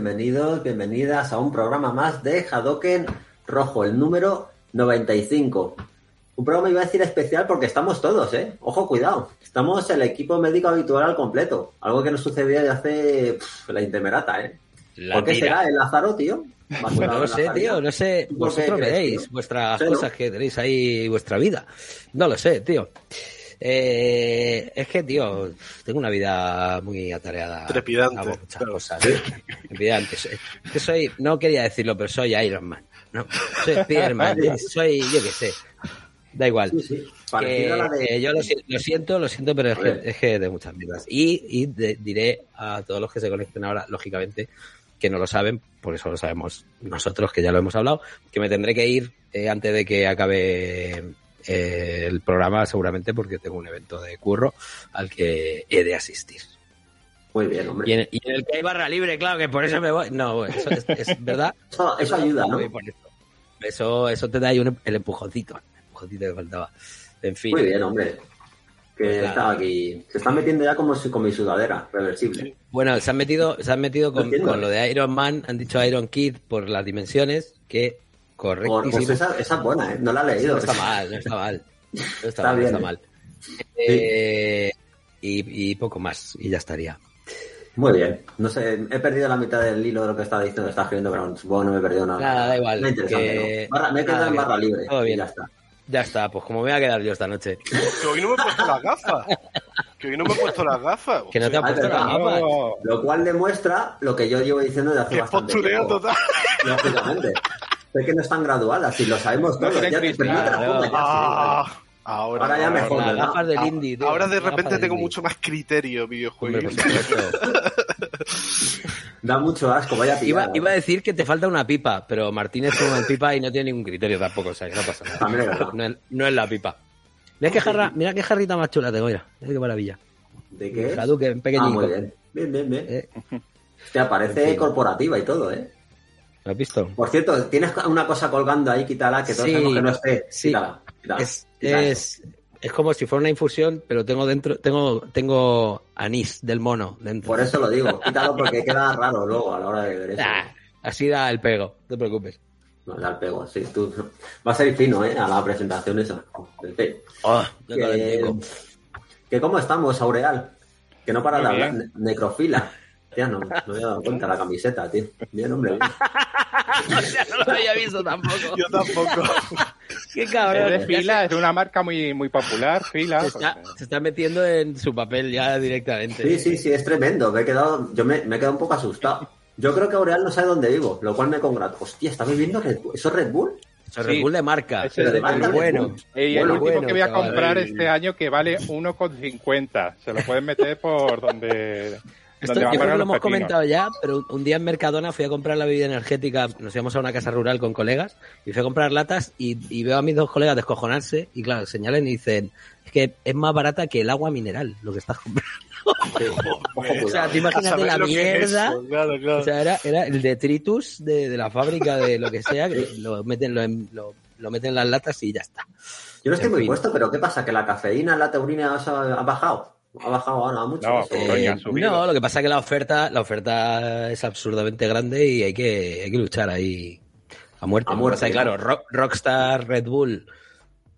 Bienvenidos, bienvenidas a un programa más de Hadoken Rojo, el número 95. Un programa iba a decir especial porque estamos todos, ¿eh? Ojo, cuidado. Estamos el equipo médico habitual al completo. Algo que nos sucedía desde hace pff, la intemerata, ¿eh? La ¿Por qué tira. será el Lázaro, tío? Pues no lo sé, tío, no sé. ¿Tú por qué Vosotros veréis vuestras cosas que tenéis ahí, vuestra vida. No lo sé, tío. Eh, es que, tío, tengo una vida muy atareada. Trepidante, Hago muchas claro. cosas. Trepidante. Soy- que soy, no quería decirlo, pero soy Iron Man. No, soy Spiderman, soy, yo qué sé. Da igual. Sí, sí. Parecida Que, la de... yo lo, si- lo siento, lo siento, pero es que, es que de muchas vidas. Y, y de- diré a todos los que se conecten ahora, lógicamente, que no lo saben, por eso lo sabemos nosotros, que ya lo hemos hablado, que me tendré que ir eh, antes de que acabe eh, el programa, seguramente, porque tengo un evento de curro al que he de asistir. Muy bien, hombre. Y en, y en el que hay barra libre, claro, que por eso me voy. No, eso es, es verdad. Eso, eso ayuda, ¿no? Eso. Eso, te da ahí un- el empujoncito, el empujoncito que faltaba. En fin. Muy bien, hombre. Que Pues estaba aquí. Se están metiendo ya como si- con mi sudadera, reversible. Bueno, se han metido, se han metido con, lo de Iron Man, han dicho Iron Kid por las dimensiones, que correctísimo. pues esa, esa es buena, ¿eh? No la he leído. no está mal, no está mal. No está, Está mal, no bien, está ¿eh? mal. Eh, y, y poco más, y ya estaría. Muy bien. No sé, he perdido la mitad del hilo de lo que estaba diciendo, está escribiendo, pero supongo que no me he perdido nada. Nada, da igual, que- me he quedado nada, en que- barra libre. todo y bien. ya está. Ya está, pues como me voy a quedar yo esta noche. Que hoy no me he puesto las gafas. Que hoy no me he puesto las gafas. Que no te ha Ay, puesto las gafas. No, Lo cual demuestra lo que yo llevo diciendo desde hace Qué bastante postureo tiempo. total. Lógicamente. Es que no están graduadas, si lo sabemos todos. ya te, pero no te ya, sí, Ah, vale. ahora, Ahora ya mejor, gafas del Ah, indie. tío, ahora de repente tengo indie. mucho más criterio videojuegos. Da mucho asco, vaya Iba, a decir que te falta una pipa, pero Martínez tiene una pipa y no tiene ningún criterio tampoco, o sea, que no pasa nada. También es verdad. No es, no es la pipa. Mira qué, jarra, mira qué jarrita más chula tengo, mira. Mira qué maravilla. ¿De qué? Hadouken, Ah, pequeñico. muy bien. Bien, bien, bien. ¿Eh? Hostia, parece En fin. corporativa y todo, ¿eh? ¿Lo has visto? Por cierto, tienes una cosa colgando ahí, quítala, que todos Sí, sabemos que no esté. sí. Quítala, quítala, Es, quítala es, es como si fuera una infusión, pero tengo dentro, tengo, tengo anís del mono dentro. Por eso lo digo, quítalo porque queda raro luego a la hora de ver eso. Ah, así da el pego, no te preocupes. No, da el pego, sí. Tú, va a ser fino, ¿eh? A la presentación esa. Oh, Que, que cómo estamos, Aureal. Que no para de hablar. Necrofila. No, no me había dado cuenta la camiseta, tío. Bien, hombre. bien. O sea, no lo había visto tampoco. Yo tampoco. Qué es cabrón. de fila, es una marca muy, muy popular, fila. Se está, porque- se está metiendo en su papel ya directamente. Sí, sí, sí, es tremendo. Me he quedado, yo me, me he quedado un poco asustado. Yo creo que Aureal no sabe dónde vivo, lo cual me congratulo. Hostia, ¿está viviendo Red Bull? ¿Eso es Red Bull? Eso es Red Bull de marca. Es el de marca, bueno. Y el Bueno, último bueno, que voy a comprar este año que vale 1,50. Se lo pueden meter por donde, Esto, yo creo que lo hemos pepinos. comentado ya, pero un- día en Mercadona fui a comprar la bebida energética, nos íbamos a una casa rural con colegas y fui a comprar latas y, y veo a mis dos colegas descojonarse y claro, señalan y dicen, es que es más barata que el agua mineral lo que estás comprando. O sea, te imagínate la es mierda. eso, Claro, claro. O sea, era, era el detritus de, de la fábrica de lo que sea, que lo meten, lo, en- lo, lo meten en las latas y ya está. Yo no estoy en muy fin. puesto, pero ¿qué pasa? ¿Que la cafeína, la taurina ha bajado? ¿Ha bajado ahora mucho? No, Eh, subido. no, lo que pasa es que la oferta, la oferta es absurdamente grande y hay que, hay que luchar ahí a muerte. A muerte, que, ¿no? claro, Rock- Rockstar, Red Bull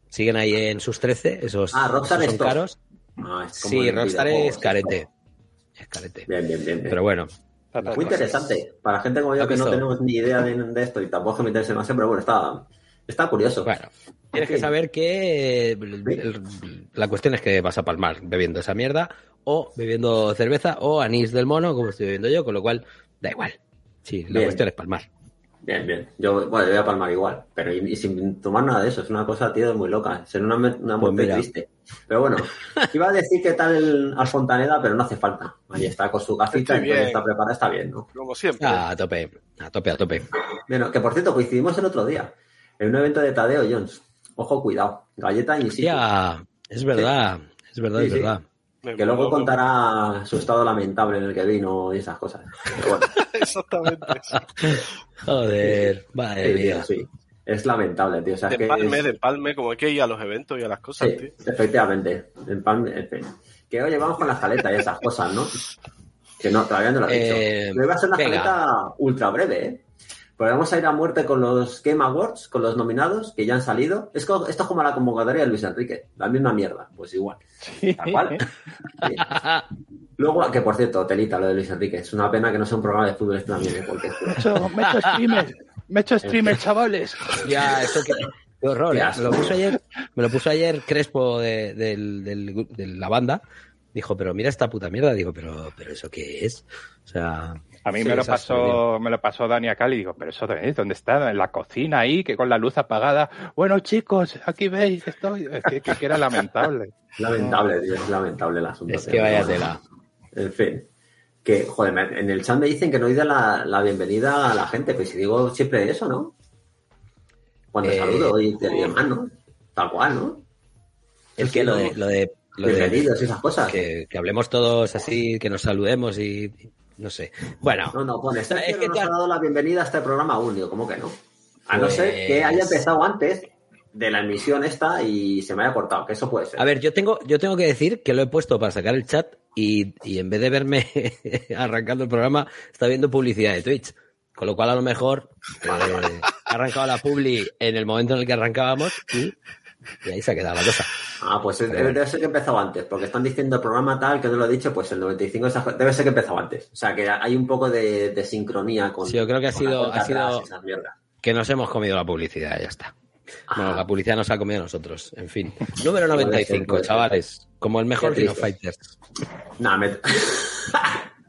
siguen ahí en sus 13, esos, Ah, Rockstar esos son caros. Ah, es como Sí, Rockstar es carete. Es carete. Bien, bien, bien. bien. Pero bueno, Muy interesante. Para gente como yo ¿Has que no tenemos ni idea de, de esto y tampoco me interese demasiado, pero bueno, está, está curioso. bueno. Tienes En que saber que la cuestión es que vas a palmar bebiendo esa mierda o bebiendo cerveza o anís del mono, como estoy bebiendo yo, con lo cual da igual. Sí, la Bien. cuestión es palmar. Bien, bien. Yo, bueno, yo voy a palmar igual, pero y, y sin tomar nada de eso. Es una cosa, tío, muy loca. Ser una, me- una Pues muerte triste. Pero bueno, iba a decir que tal el Alfontaneda, pero no hace falta. Ahí está con su gafita, entonces está preparada, está bien, ¿no? Como siempre. Ah, a tope, a tope, a tope. Bueno, que por cierto, coincidimos el otro día en un evento de Tadeo Jones. Ojo, cuidado. Galleta y sí. Ya, es verdad, es verdad, Sí, es verdad. Que luego contará su estado lamentable en el que vino y esas cosas. Bueno, Exactamente. Joder, madre sí, mía. tío, sí. Es lamentable, tío. O sea, De empalme, es- de empalme, como hay que ir a los eventos y a las cosas, Sí, tío. efectivamente. En en fin. Que oye, vamos con la escaleta y esas cosas, ¿no? Que no, todavía no lo he dicho. Eh, Pero iba a ser una venga. ultra breve, ¿eh? Pero vamos a ir a muerte con los Game Awards, con los nominados, que ya han salido. Es esto es como la convocatoria de Luis Enrique, la misma mierda, pues igual. Tal cual. Sí. Luego, que por cierto, telita lo de Luis Enrique. Es una pena que no sea un programa de fútbol este también, ¿eh? porque Me he hecho, me he hecho streamer. Me he hecho streamer, chavales. Ya, eso que. Qué horror, ¿eh? Me lo puso ayer, me lo puso ayer Crespo de la banda. Dijo, pero mira esta puta mierda. Digo, pero, pero ¿eso qué es? O sea. A mí sí, me lo pasó, me lo pasó Dani acá y digo, pero eso de dónde está, en la cocina ahí, que con la luz apagada. Bueno, chicos, aquí veis, estoy. Es que, que era lamentable. lamentable, tío, es lamentable el asunto. Es tío. que vaya Pero tela. En fin. Que, joder, en el chat me dicen que no da la, la bienvenida a la gente, pues si digo siempre eso, ¿no? Cuando Eh, saludo y, y demás, ¿no? Tal cual, ¿no? Es que lo de, lo de, lo de- Bienvenidos y esas cosas. que, que hablemos todos así, que nos saludemos y no sé. Bueno, No, no, pone, Es Sergio que no nos te- ha dado la bienvenida a este programa aún, digo, ¿cómo que no? A no Pues- ser que haya empezado antes de la emisión esta y se me haya cortado, que eso puede ser. a ver, yo tengo, yo tengo que decir que lo he puesto para sacar el chat y, y en vez de verme arrancando el programa, está viendo publicidad de Twitch. Con lo cual, a lo mejor, eh, ha arrancado la publi en el momento en el que arrancábamos y, y ahí se ha quedado la cosa. Ah, pues debe, bueno. ser que empezó antes, porque están diciendo el programa tal, que no lo he dicho, pues el 95 esa- debe ser que empezó antes. O sea, que hay un poco de, de sincronía con. Sí, yo creo que ha sido- ha sido-. Que nos hemos comido la publicidad, ya está. Bueno, Ah. la publicidad nos ha comido a nosotros. En fin. Número Puede ser, 95, puede ser. chavales. Como el mejor tristes. Fighters. Nah, me.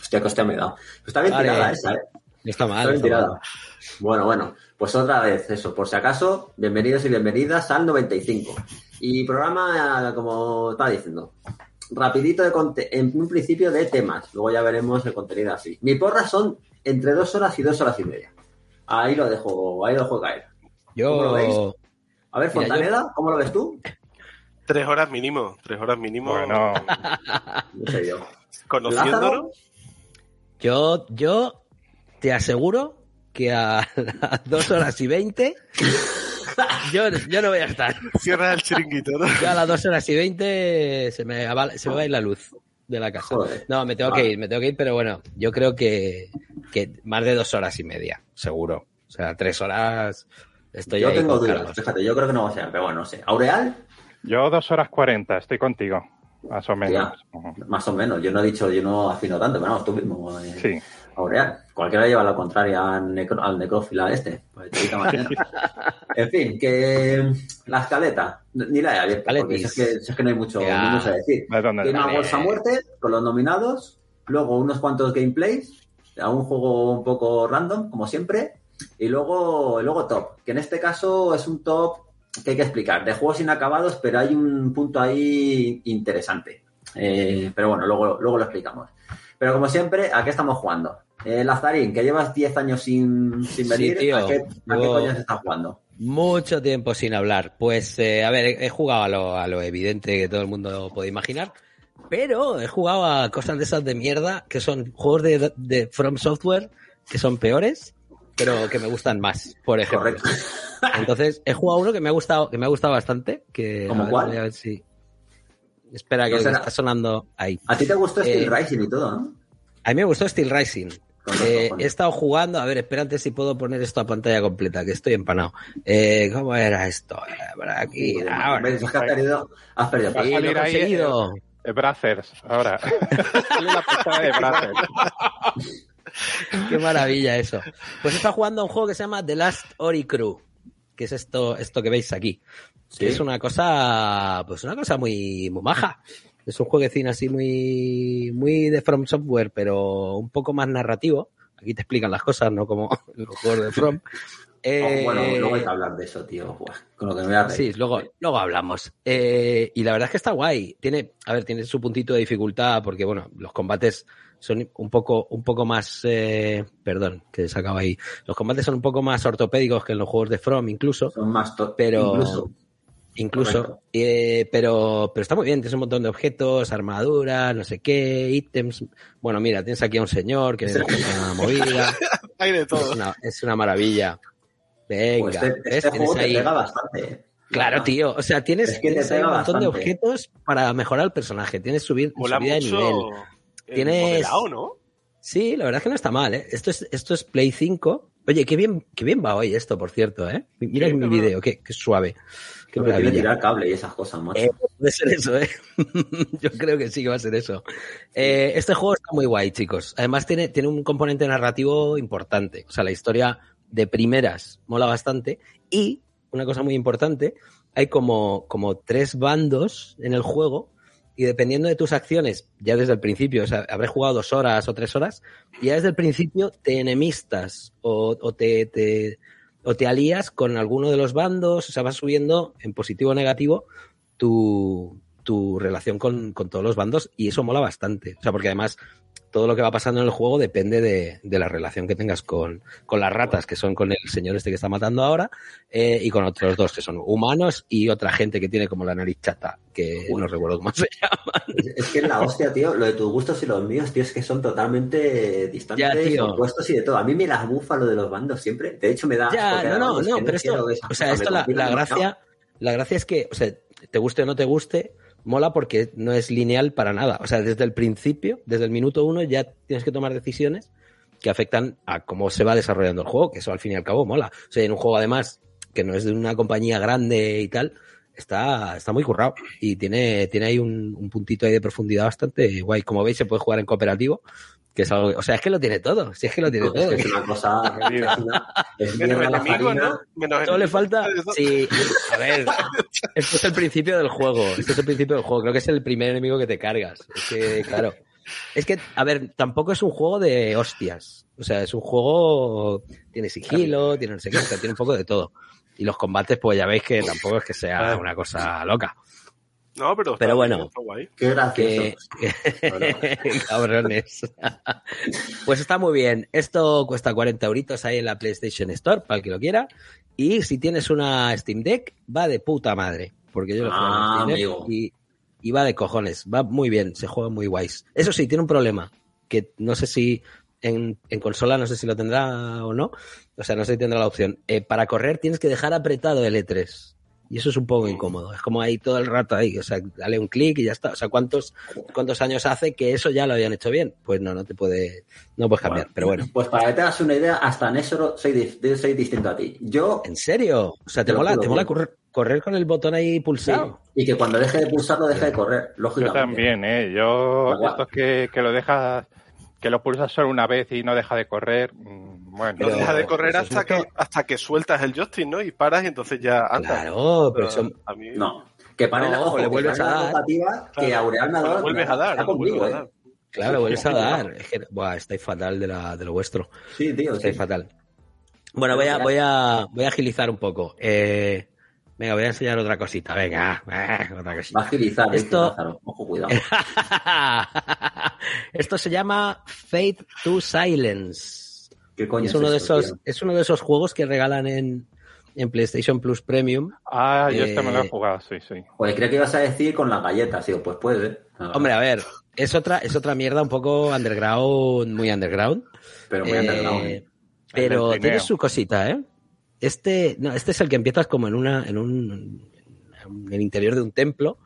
Hostia, que hostia me he dado. Está bien Vale. tirada esa, ¿eh? Está mal. Está bien está mal. tirada. Bueno, bueno, pues otra vez, eso, por si acaso, bienvenidos y bienvenidas al 95. Y programa, como estaba diciendo, rapidito de conte- en un principio de temas, luego ya veremos el contenido así. Mi porra son entre dos horas y dos horas y media. Ahí lo dejo, ahí lo dejo caer. ¿Cómo lo veis? Yo. A ver, Mira, Fontaneda, ¿cómo lo ves tú? Tres horas mínimo, tres horas mínimo. Bueno, No sé yo. conociéndolo, Yo, yo te aseguro que a las dos horas y veinte yo, yo no voy a estar. cierra el chiringuito, ¿no? Ya a las dos horas y veinte se me, va, se me va a ir la luz de la casa. Joder. No, me tengo Vale. que ir, me tengo que ir, pero bueno, yo creo que, que más de dos horas y media, seguro. O sea, tres horas estoy yo ahí tengo dudas, Carlos. fíjate, yo creo que no va a ser, pero bueno, no sé. ¿Aureal? yo dos horas cuarenta, estoy contigo. Más o menos. Ujú. Más o menos, yo no he dicho, yo no afino tanto, pero vamos, tú mismo. eh, Sí. Aureal. Cualquiera lleva la contraria al, necro- al necrófila este. Pues, en fin, que la escaleta, ni la he abierto, porque si es, que, si es que no hay mucho, Ya. no mucho a decir. Game. Awards a muerte, con los nominados, luego unos cuantos gameplays, a un juego un poco random, como siempre, y luego, luego top, que en este caso es un top que hay que explicar, de juegos inacabados, pero hay un punto ahí interesante. Eh, pero bueno, luego, luego lo explicamos. Pero como siempre, ¿a qué estamos jugando? Eh, Lazarín, que llevas 10 años sin, sin Sí, venir, tío. ¿a qué, a qué coño se está jugando? Mucho tiempo sin hablar. Pues, eh, a ver, he, he jugado a lo, a lo evidente que todo el mundo puede imaginar, pero he jugado a cosas de esas de mierda, que son juegos de, de From Software, que son peores, pero que me gustan más, por ejemplo. Correcto. Entonces, he jugado uno que me ha gustado, que me ha gustado bastante, que ¿Cómo a ver, cuál? voy a ver si... Espera, que No será- está sonando ahí. A ti te gustó Eh, Steel Rising y todo, ¿no? A mí me gustó Steel Rising. Eh, he estado jugando, a ver, espérate si puedo poner esto a pantalla completa, que estoy empanado. Eh, ¿Cómo era esto? Eh, Por aquí, ahora. que has perdido, has perdido. Sí, lo he conseguido. Eh, ahora. La de Brazzers. Qué maravilla eso. Pues he estado jugando a un juego que se llama The Last Ori Crew, que es esto, esto que veis aquí. Sí. Que es una cosa, pues una cosa muy, muy maja. Es un jueguecín así muy, muy de From Software, pero un poco más narrativo. Aquí te explican las cosas, no como los juegos de From. Eh, Oh, bueno, luego hay que hablar de eso, tío. Buah, con lo que me voy a reír. Sí, luego, luego hablamos. Eh, y la verdad es que está guay. Tiene, a ver, tiene su puntito de dificultad porque, bueno, los combates son un poco, un poco más, eh, perdón, que se acaba ahí. Los combates son un poco más ortopédicos que en los juegos de From, incluso. Son más Pero- incluso. Incluso, eh, pero, pero está muy bien, tienes un montón de objetos, armaduras, no sé qué, ítems. Bueno, mira, tienes aquí a un señor que es una movida. Hay de Es todo. una, es una maravilla. Venga, Pues este, este Tienes juego te ahí- pega bastante. eh. Claro, tío. O sea, tienes, Es que tienes ahí un montón de objetos para mejorar el personaje. Tienes subir, Mola subida de nivel. El Tienes- modelado, ¿no? Sí, la verdad es que no está mal, ¿eh? Esto es, esto es Play 5. Oye, qué bien, qué bien va hoy esto, por cierto, ¿eh? Mira Sí, mi vídeo, qué, qué suave. Que maravilla. tirar cable y esas cosas, macho. Eh, puede ser eso, ¿eh? Yo creo que sí que va a ser eso. Eh, este juego está muy guay, chicos. Además tiene, tiene un componente narrativo importante. O sea, la historia de primeras mola bastante. Y, una cosa muy importante, hay como, como tres bandos en el juego y dependiendo de tus acciones, ya desde el principio, o sea, habré jugado dos horas o tres horas, y ya desde el principio te enemistas o, o te, te- o te alías con alguno de los bandos, o sea, vas subiendo en positivo o negativo tu, tu relación con, con todos los bandos y eso mola bastante. O sea, porque además todo lo que va pasando en el juego depende de, de la relación que tengas con, con las ratas, que son con el señor este que está matando ahora, eh, y con otros dos que son humanos y otra gente que tiene como la nariz chata, que no recuerdo cómo se llama. Es, que es la hostia, tío. Lo de tus gustos y los míos, tío, es que son totalmente distantes, Ya, opuestos y de todo. A mí me las bufa lo de los bandos siempre. De hecho, me da. Ya, no, no, no, pero esto, o sea, esto la, gracia, la gracia es que, o sea, te guste o no te guste, mola porque no es lineal para nada. O sea, desde el principio, desde el minuto uno, ya tienes que tomar decisiones que afectan a cómo se va desarrollando el juego, que eso al fin y al cabo mola. O sea, en un juego además que no es de una compañía grande y tal, está, está muy currado y tiene, tiene ahí un, un puntito ahí de profundidad bastante guay. Como veis, se puede jugar en cooperativo, que es algo, o sea, es que lo tiene todo, si es que lo tiene Es todo. que es una cosa. Es una- es Menos enemigos, farina. ¿no? Menos Todo le falta. Sí, a ver. Esto es el principio del juego. Esto es el principio del juego. Creo que es el primer enemigo que te cargas. Es que, claro. Es que, a ver, tampoco es un juego de hostias. O sea, es un juego. Tiene sigilo, tiene no sé qué, tiene un poco de todo. Y los combates, pues ya veis que tampoco es que sea una cosa loca. No, pero, Pero bueno. guay. Qué gracioso. Que... Cabrones. pues está muy bien. Esto cuesta 40 euritos ahí en la PlayStation Store, para el que lo quiera. Y si tienes una Steam Deck, va de puta madre. Porque yo lo juego en Ah, Steam Deck amigo. y, y va de cojones. Va muy bien, se juega muy guays. Eso sí, tiene un problema. Que no sé si en, en consola, no sé si lo tendrá o no. O sea, no sé si tendrá la opción. Eh, para correr tienes que dejar apretado el E3. Y eso es un poco incómodo. Es como ahí todo el rato ahí. O sea, dale un clic y ya está. O sea, ¿cuántos, cuántos años hace que eso ya lo habían hecho bien? Pues no, no te puede, no puedes cambiar. Pero bueno. Pues para que te hagas una idea, hasta en eso soy, soy distinto a ti. Yo. ¿En serio? O sea, ¿te mola, te mola correr, correr con el botón ahí sí, pulsado? y que cuando deje de pulsarlo, deje de correr. Yo Lógicamente. también, ¿eh? Yo, estos que, que lo dejas, que lo pulsas solo una vez y no deja de correr, mm, bueno. No Pero- deja de correr hasta que, hasta que sueltas el joystick, ¿no? Y paras y entonces ya andas. Claro, pero eso, a mí No. Que pare No, la, ojo, le vuelves a la dar. que Aureal me ha dado. vuelves a dar, está lo conmigo, vuelves a eh. dar. claro, vuelves a dar. Es que, buah, estáis fatal de, la, de lo vuestro. Sí, tío. Estáis Sí. fatal. Bueno, voy a, voy a, voy a agilizar un poco. Eh, venga, voy a enseñar otra cosita. Venga, eh, otra Va a cosita. agilizar, dice Esto- Lázaro. Ojo, cuidado. Esto se llama Fate to Silence. ¿Qué coño Es uno de esto, esos, tío? es uno de esos juegos que regalan en, en PlayStation Plus Premium. Ah, yo este me lo Eh, he jugado, sí, sí. Joder, creo que ibas a decir con las galletas. Digo, pues puede. Ah, Hombre, a ver, es otra, es otra mierda un poco underground, muy underground. Pero muy Eh, underground. ¿eh? pero tiene su cosita, ¿eh? Este, no, este es el que empiezas como en una, en un, en el interior de un templo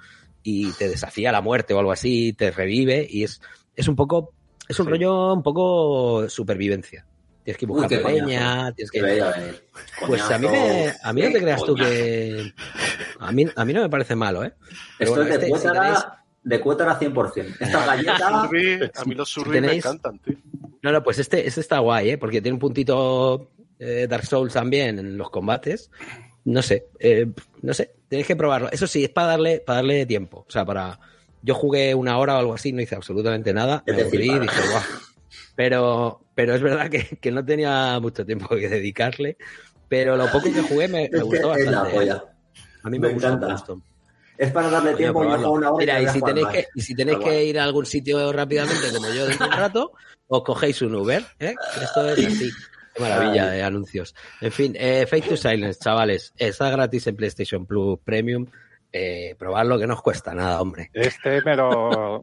y te desafía a la muerte o algo así, te revive y es, es un poco, es un Sí. rollo un poco supervivencia. Tienes que buscar coñazo. tienes Que. Pues a mí, me, a mí no te creas tú que... A mí, a mí no me parece malo, ¿eh? Pero Esto bueno, es de este, si tenéis- de cuétara 100%. Esta galleta. Surri- a mí los surris me tenéis- encantan, tío. No, no, pues este, este está guay, ¿eh? Porque tiene un puntito eh, Dark Souls también en los combates. No sé, eh, no sé, tenéis que probarlo. Eso sí, es para darle, para darle tiempo. O sea, para. Yo jugué una hora o algo así, no hice absolutamente nada. Me aburrí y dije, guau. Pero, pero es verdad que, que no tenía mucho tiempo que dedicarle. Pero lo poco que jugué me, me gustó bastante. ¿eh? A mí me, Me gustó, me gustó. Es para darle a tiempo una hora Mira, y si tenéis que, y si tenéis que ir a algún sitio rápidamente, como yo dentro de un rato, os cogéis un Uber, ¿eh? Esto es así. Qué maravilla de anuncios. En fin, eh, Fake to Silence, chavales. Está gratis en PlayStation Plus Premium. Eh, probarlo que no os cuesta nada, hombre. Este me lo...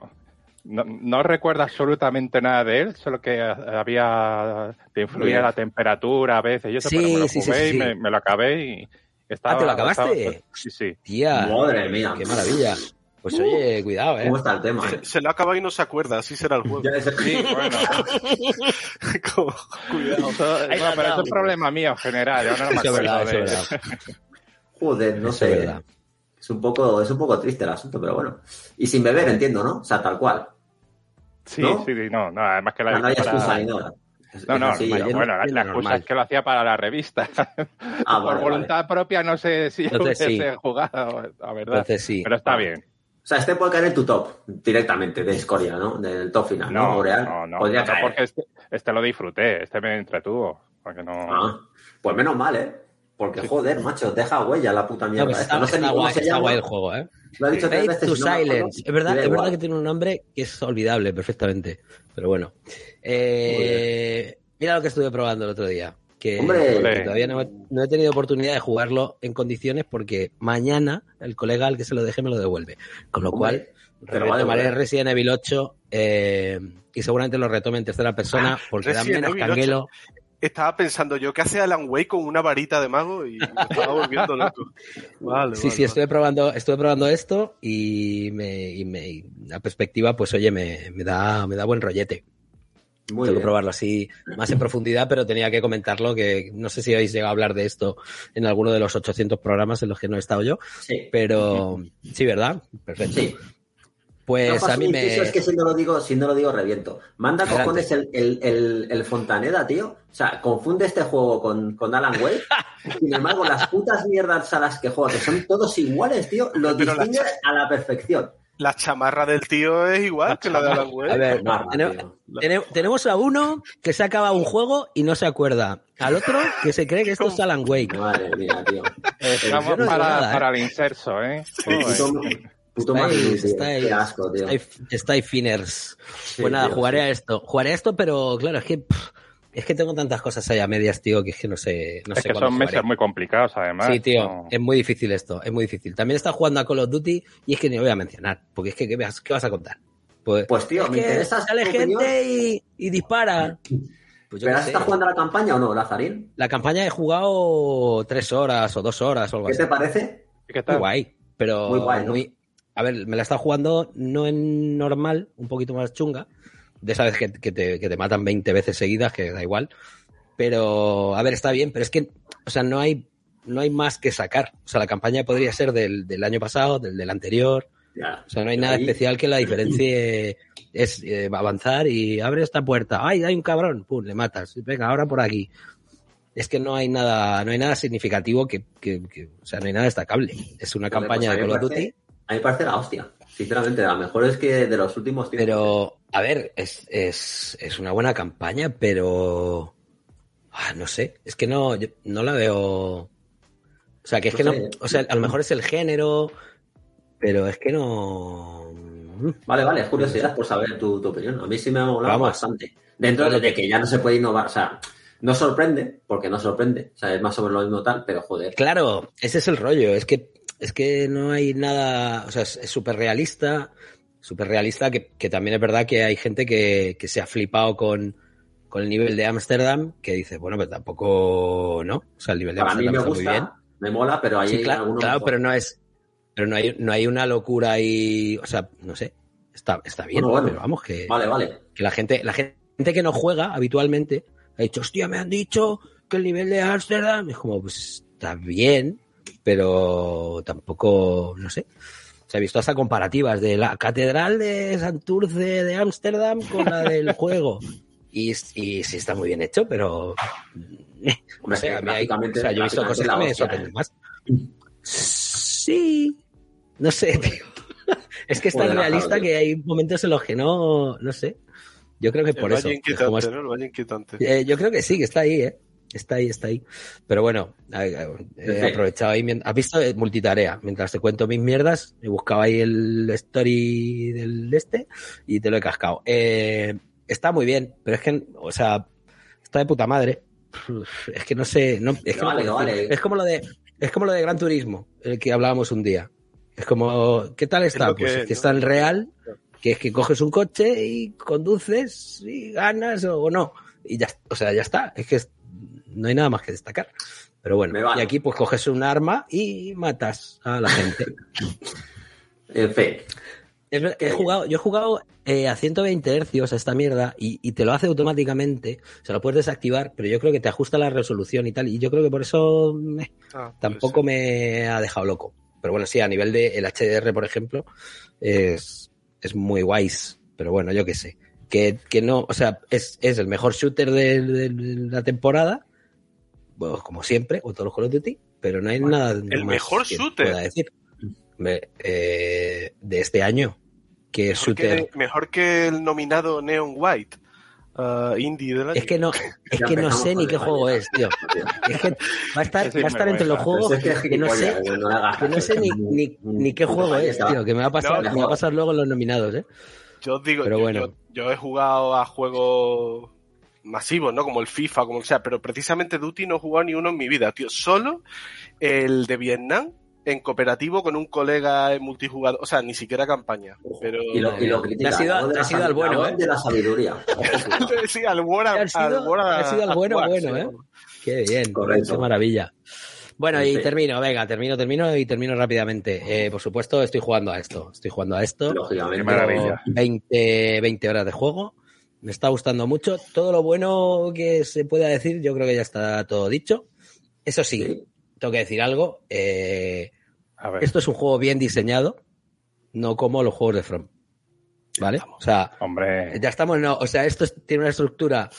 No, no recuerdo absolutamente nada de él, solo que había... Te influía la temperatura a veces y eso, Sí, pero me lo sí, sí, jugué sí, y me, me lo acabé y estaba... Ah, ¿te lo acabaste? estaba- sí, sí. Tía, Madre mía. qué maravilla. Pues oye, cuidado, ¿eh? ¿Cómo está el tema? eh? Se, se lo acaba y no se acuerda, así será el juego. Ya es- Sí, bueno. Como- Cuidado. No, pero eso es problema mío en general. Yo no me acuerdo verdad, eso de- es verdad. Joder, no es sé. verdad. Es un poco, es un poco triste el asunto, pero bueno. Y sin beber, entiendo, ¿no? O sea, tal cual. Sí, ¿No? sí, sí, no, no, además que la no hay para- excusa ni nada. No, no, así, ¿no? bueno, la, la excusa es que lo hacía para la revista. Ah, Por vale, voluntad vale. propia no sé si Entonces hubiese sí. jugado, la verdad. Entonces sí. Pero está bien. O sea, este puede caer en tu top directamente de Escoria, ¿no? Del top final, ¿no? No, no, no, Podría no, caer. porque este, este lo disfruté, este me entretuvo. Porque no... Ah, pues menos mal, ¿eh? Porque, joder, macho, deja huella la puta No, mierda. pero esta. está, No sé ni está guay, se está llama. guay el juego, ¿eh? Lo ha dicho tres Fade veces. to no. Silence. Es verdad, es verdad igual. que tiene un nombre que es olvidable perfectamente. Pero bueno. Eh, mira lo que estuve probando el otro día. Que, todavía no, he- no he tenido oportunidad de jugarlo en condiciones porque mañana el colega al que se lo deje me lo devuelve. Con lo Hombre, cual, retomaré. Resident Evil 8 eh, y seguramente lo retome en tercera persona Ah, porque da menos Evil 8. canguelo. Estaba pensando yo, ¿qué hace Alan Wake con una varita de mago? Y me estaba volviendo loco. Vale, Sí, vale, sí, estuve probando, estuve probando esto y, me, y me- y la perspectiva, pues oye, me, me da, me da buen rollete. Muy Tengo que probarlo así más en profundidad, pero tenía que comentarlo, que no sé si habéis llegado a hablar de esto en alguno de los 800 programas en los que no he estado yo, Sí. pero sí, ¿verdad? Perfecto. Sí. Pues No a mí me... Es que si no lo digo, si no lo digo, reviento. Manda Adelante. cojones el, el, el, el Fontaneda, tío. O sea, confunde este juego con, con Alan Wake. Sin embargo, las putas mierdas a las que juega, que son todos iguales, tío, lo la distingue a la perfección. La chamarra del tío es igual que la de Alan Wake. A ver, tenemos, a uno que se acaba un juego y no se acuerda. Al otro que se cree que esto es Alan Wake. Madre mía, tío. Estamos no para, nada, ¿eh? para el inserso, ¿eh? Puto, tío. Qué asco, tío. finers. Sí, pues nada, tío, jugaré sí. a esto. Jugaré a esto, pero claro, es que pff, es que tengo tantas cosas ahí a medias, tío, que es que no sé, no es sé que son meses jugaré. muy complicados, además. Sí, tío, No- es muy difícil esto, es muy difícil. También está jugando a Call of Duty y es que ni lo voy a mencionar, porque es que ¿qué vas, qué vas a contar? Pues, Pues, tío, es me que interesa sale gente y, y dispara. Pues yo ¿Pero has estado jugando a la campaña o no, Lazarín? La campaña he jugado tres horas o dos horas o algo ¿Qué así. te parece? ¿Qué Muy guay, pero Muy guay, ¿no? muy- A ver, me la está jugando no en normal, un poquito más chunga, de esa vez que, que te, que te matan 20 veces seguidas, que da igual. Pero, a ver, está bien, pero es que, o sea, no hay, no hay más que sacar. O sea, la campaña podría ser del, del año pasado, del, del anterior. Ya. O sea, no hay nada Ahí- especial que la diferencie es eh, avanzar y abre esta puerta. ¡Ay, hay un cabrón! ¡Pum! Le matas. Venga, ahora por aquí. Es que no hay nada, no hay nada significativo que, que- que- o sea, no hay nada destacable. Es una campaña pues de Call of parece- Duty, A mí me parece la hostia. Sinceramente, la mejor es que de los últimos tiempos. pero, a ver, es, es, es una buena campaña, pero, ah, no sé, es que no, yo no la veo, o sea, que es que no, o sea, a lo mejor es el género, pero es que no, Vale, vale, es curiosidad por saber tu, tu opinión. A mí sí me ha molado Vamos. bastante. Dentro de, de que ya no se puede innovar, o sea, no sorprende, porque no sorprende, o sea, es más o menos lo mismo tal, pero joder. Claro, ese es el rollo. Es que, es que no hay nada. O sea, es súper realista. Súper realista, que, que también es verdad que hay gente que, que se ha flipado con, con el nivel de Ámsterdam, que dice, bueno, pero tampoco, ¿no? O sea, el nivel de Ámsterdam está muy bien. gusta, me mola, pero ahí Sí, hay claro, pero no es. Pero no hay, no hay una locura ahí. O sea, no sé. Está, está bien, Bueno, bueno. pero vamos, que, Vale, vale. que la gente, la gente que no juega habitualmente ha dicho, hostia, me han dicho que el nivel de Ámsterdam es como, pues está bien, pero tampoco, no sé. Se ha visto hasta comparativas de la catedral de Santurce de Ámsterdam con la del juego. Y, y sí está muy bien hecho, pero no sé, a mí hay, o sea, yo he visto cosas que me sorprenden más. Sí, no sé, tío. Es que es tan realista que hay momentos en los que no, no sé. Yo creo que El por valle eso. es inquietante, como es- ¿no? El valle inquietante. eh, yo creo que sí, que está ahí, ¿eh? Está ahí, está ahí. Pero bueno, eh, he Perfecto. aprovechado ahí. ¿Has visto Eh, multitarea? Mientras te cuento mis mierdas, he buscado ahí el story del este y te lo he cascado. Eh, está muy bien, pero es que, o sea, está de puta madre. Es que no sé, no, es, que no vale, vale. es como lo de, es como lo de Gran Turismo, el que hablábamos un día. Es como, ¿qué tal está? pues es, es que ¿no? está en real, que es que coges un coche y conduces y ganas o, o no. Y ya, o sea, ya está. Es que es- no hay nada más que destacar. Pero bueno, vale. y aquí pues coges un arma y matas a la gente. En fin. Es he jugado, yo he jugado eh, a 120 hercios a esta mierda y, y te lo hace automáticamente. Se lo puedes desactivar, pero yo creo que te ajusta la resolución y tal. Y yo creo que por eso eh, Ah, tampoco me ha dejado loco. Pero bueno, sí, a nivel de el HDR, por ejemplo, es, es muy guays. Pero bueno, yo qué sé. Que, que no, o sea, es, es el mejor shooter de, de- de la temporada, bueno, como siempre, o todos los Call of Duty, pero no hay nada ¿el más mejor que shooter? pueda decir. Me- eh, de este año. Que Mejor shooter. que, mejor que el nominado Neon White. ah, indie del año. Es que no, es que no sé ni qué juego es, tío. Es que va a estar, va a estar entre los juegos es que que no sé, que no sé ni, ni, qué juego es, tío. Que me va a pasar, No, me va a pasar luego en los nominados, ¿eh? Yo os digo, Pero yo, bueno. yo- yo he jugado a juegos masivos, ¿no? Como el FIFA, como sea, pero precisamente Duty no he jugado ni uno en mi vida, tío. Solo el de Vietnam en cooperativo con un colega en multijugador, o sea, ni siquiera campaña. Pero Y lo, y lo critica. Te has ido- te has al bueno, ¿eh? de la sabiduría. sí, al ido- al te has ido al bueno, actuar, bueno, ¿eh? Qué bien, Correcto. qué maravilla. Bueno, y Sí. termino, venga, termino, termino y termino rápidamente. Eh, por supuesto, estoy jugando a esto. Estoy jugando a esto. Lógicamente. Qué maravilla. 20, 20 horas de juego. Me está gustando mucho. Todo lo bueno que se pueda decir, yo creo que ya está todo dicho. Eso sí, Sí. tengo que decir algo. eh, A ver, esto es un juego bien diseñado, no como los juegos de From. ¿Vale? O sea, hombre, ya estamos, no, o sea, esto es- tiene una estructura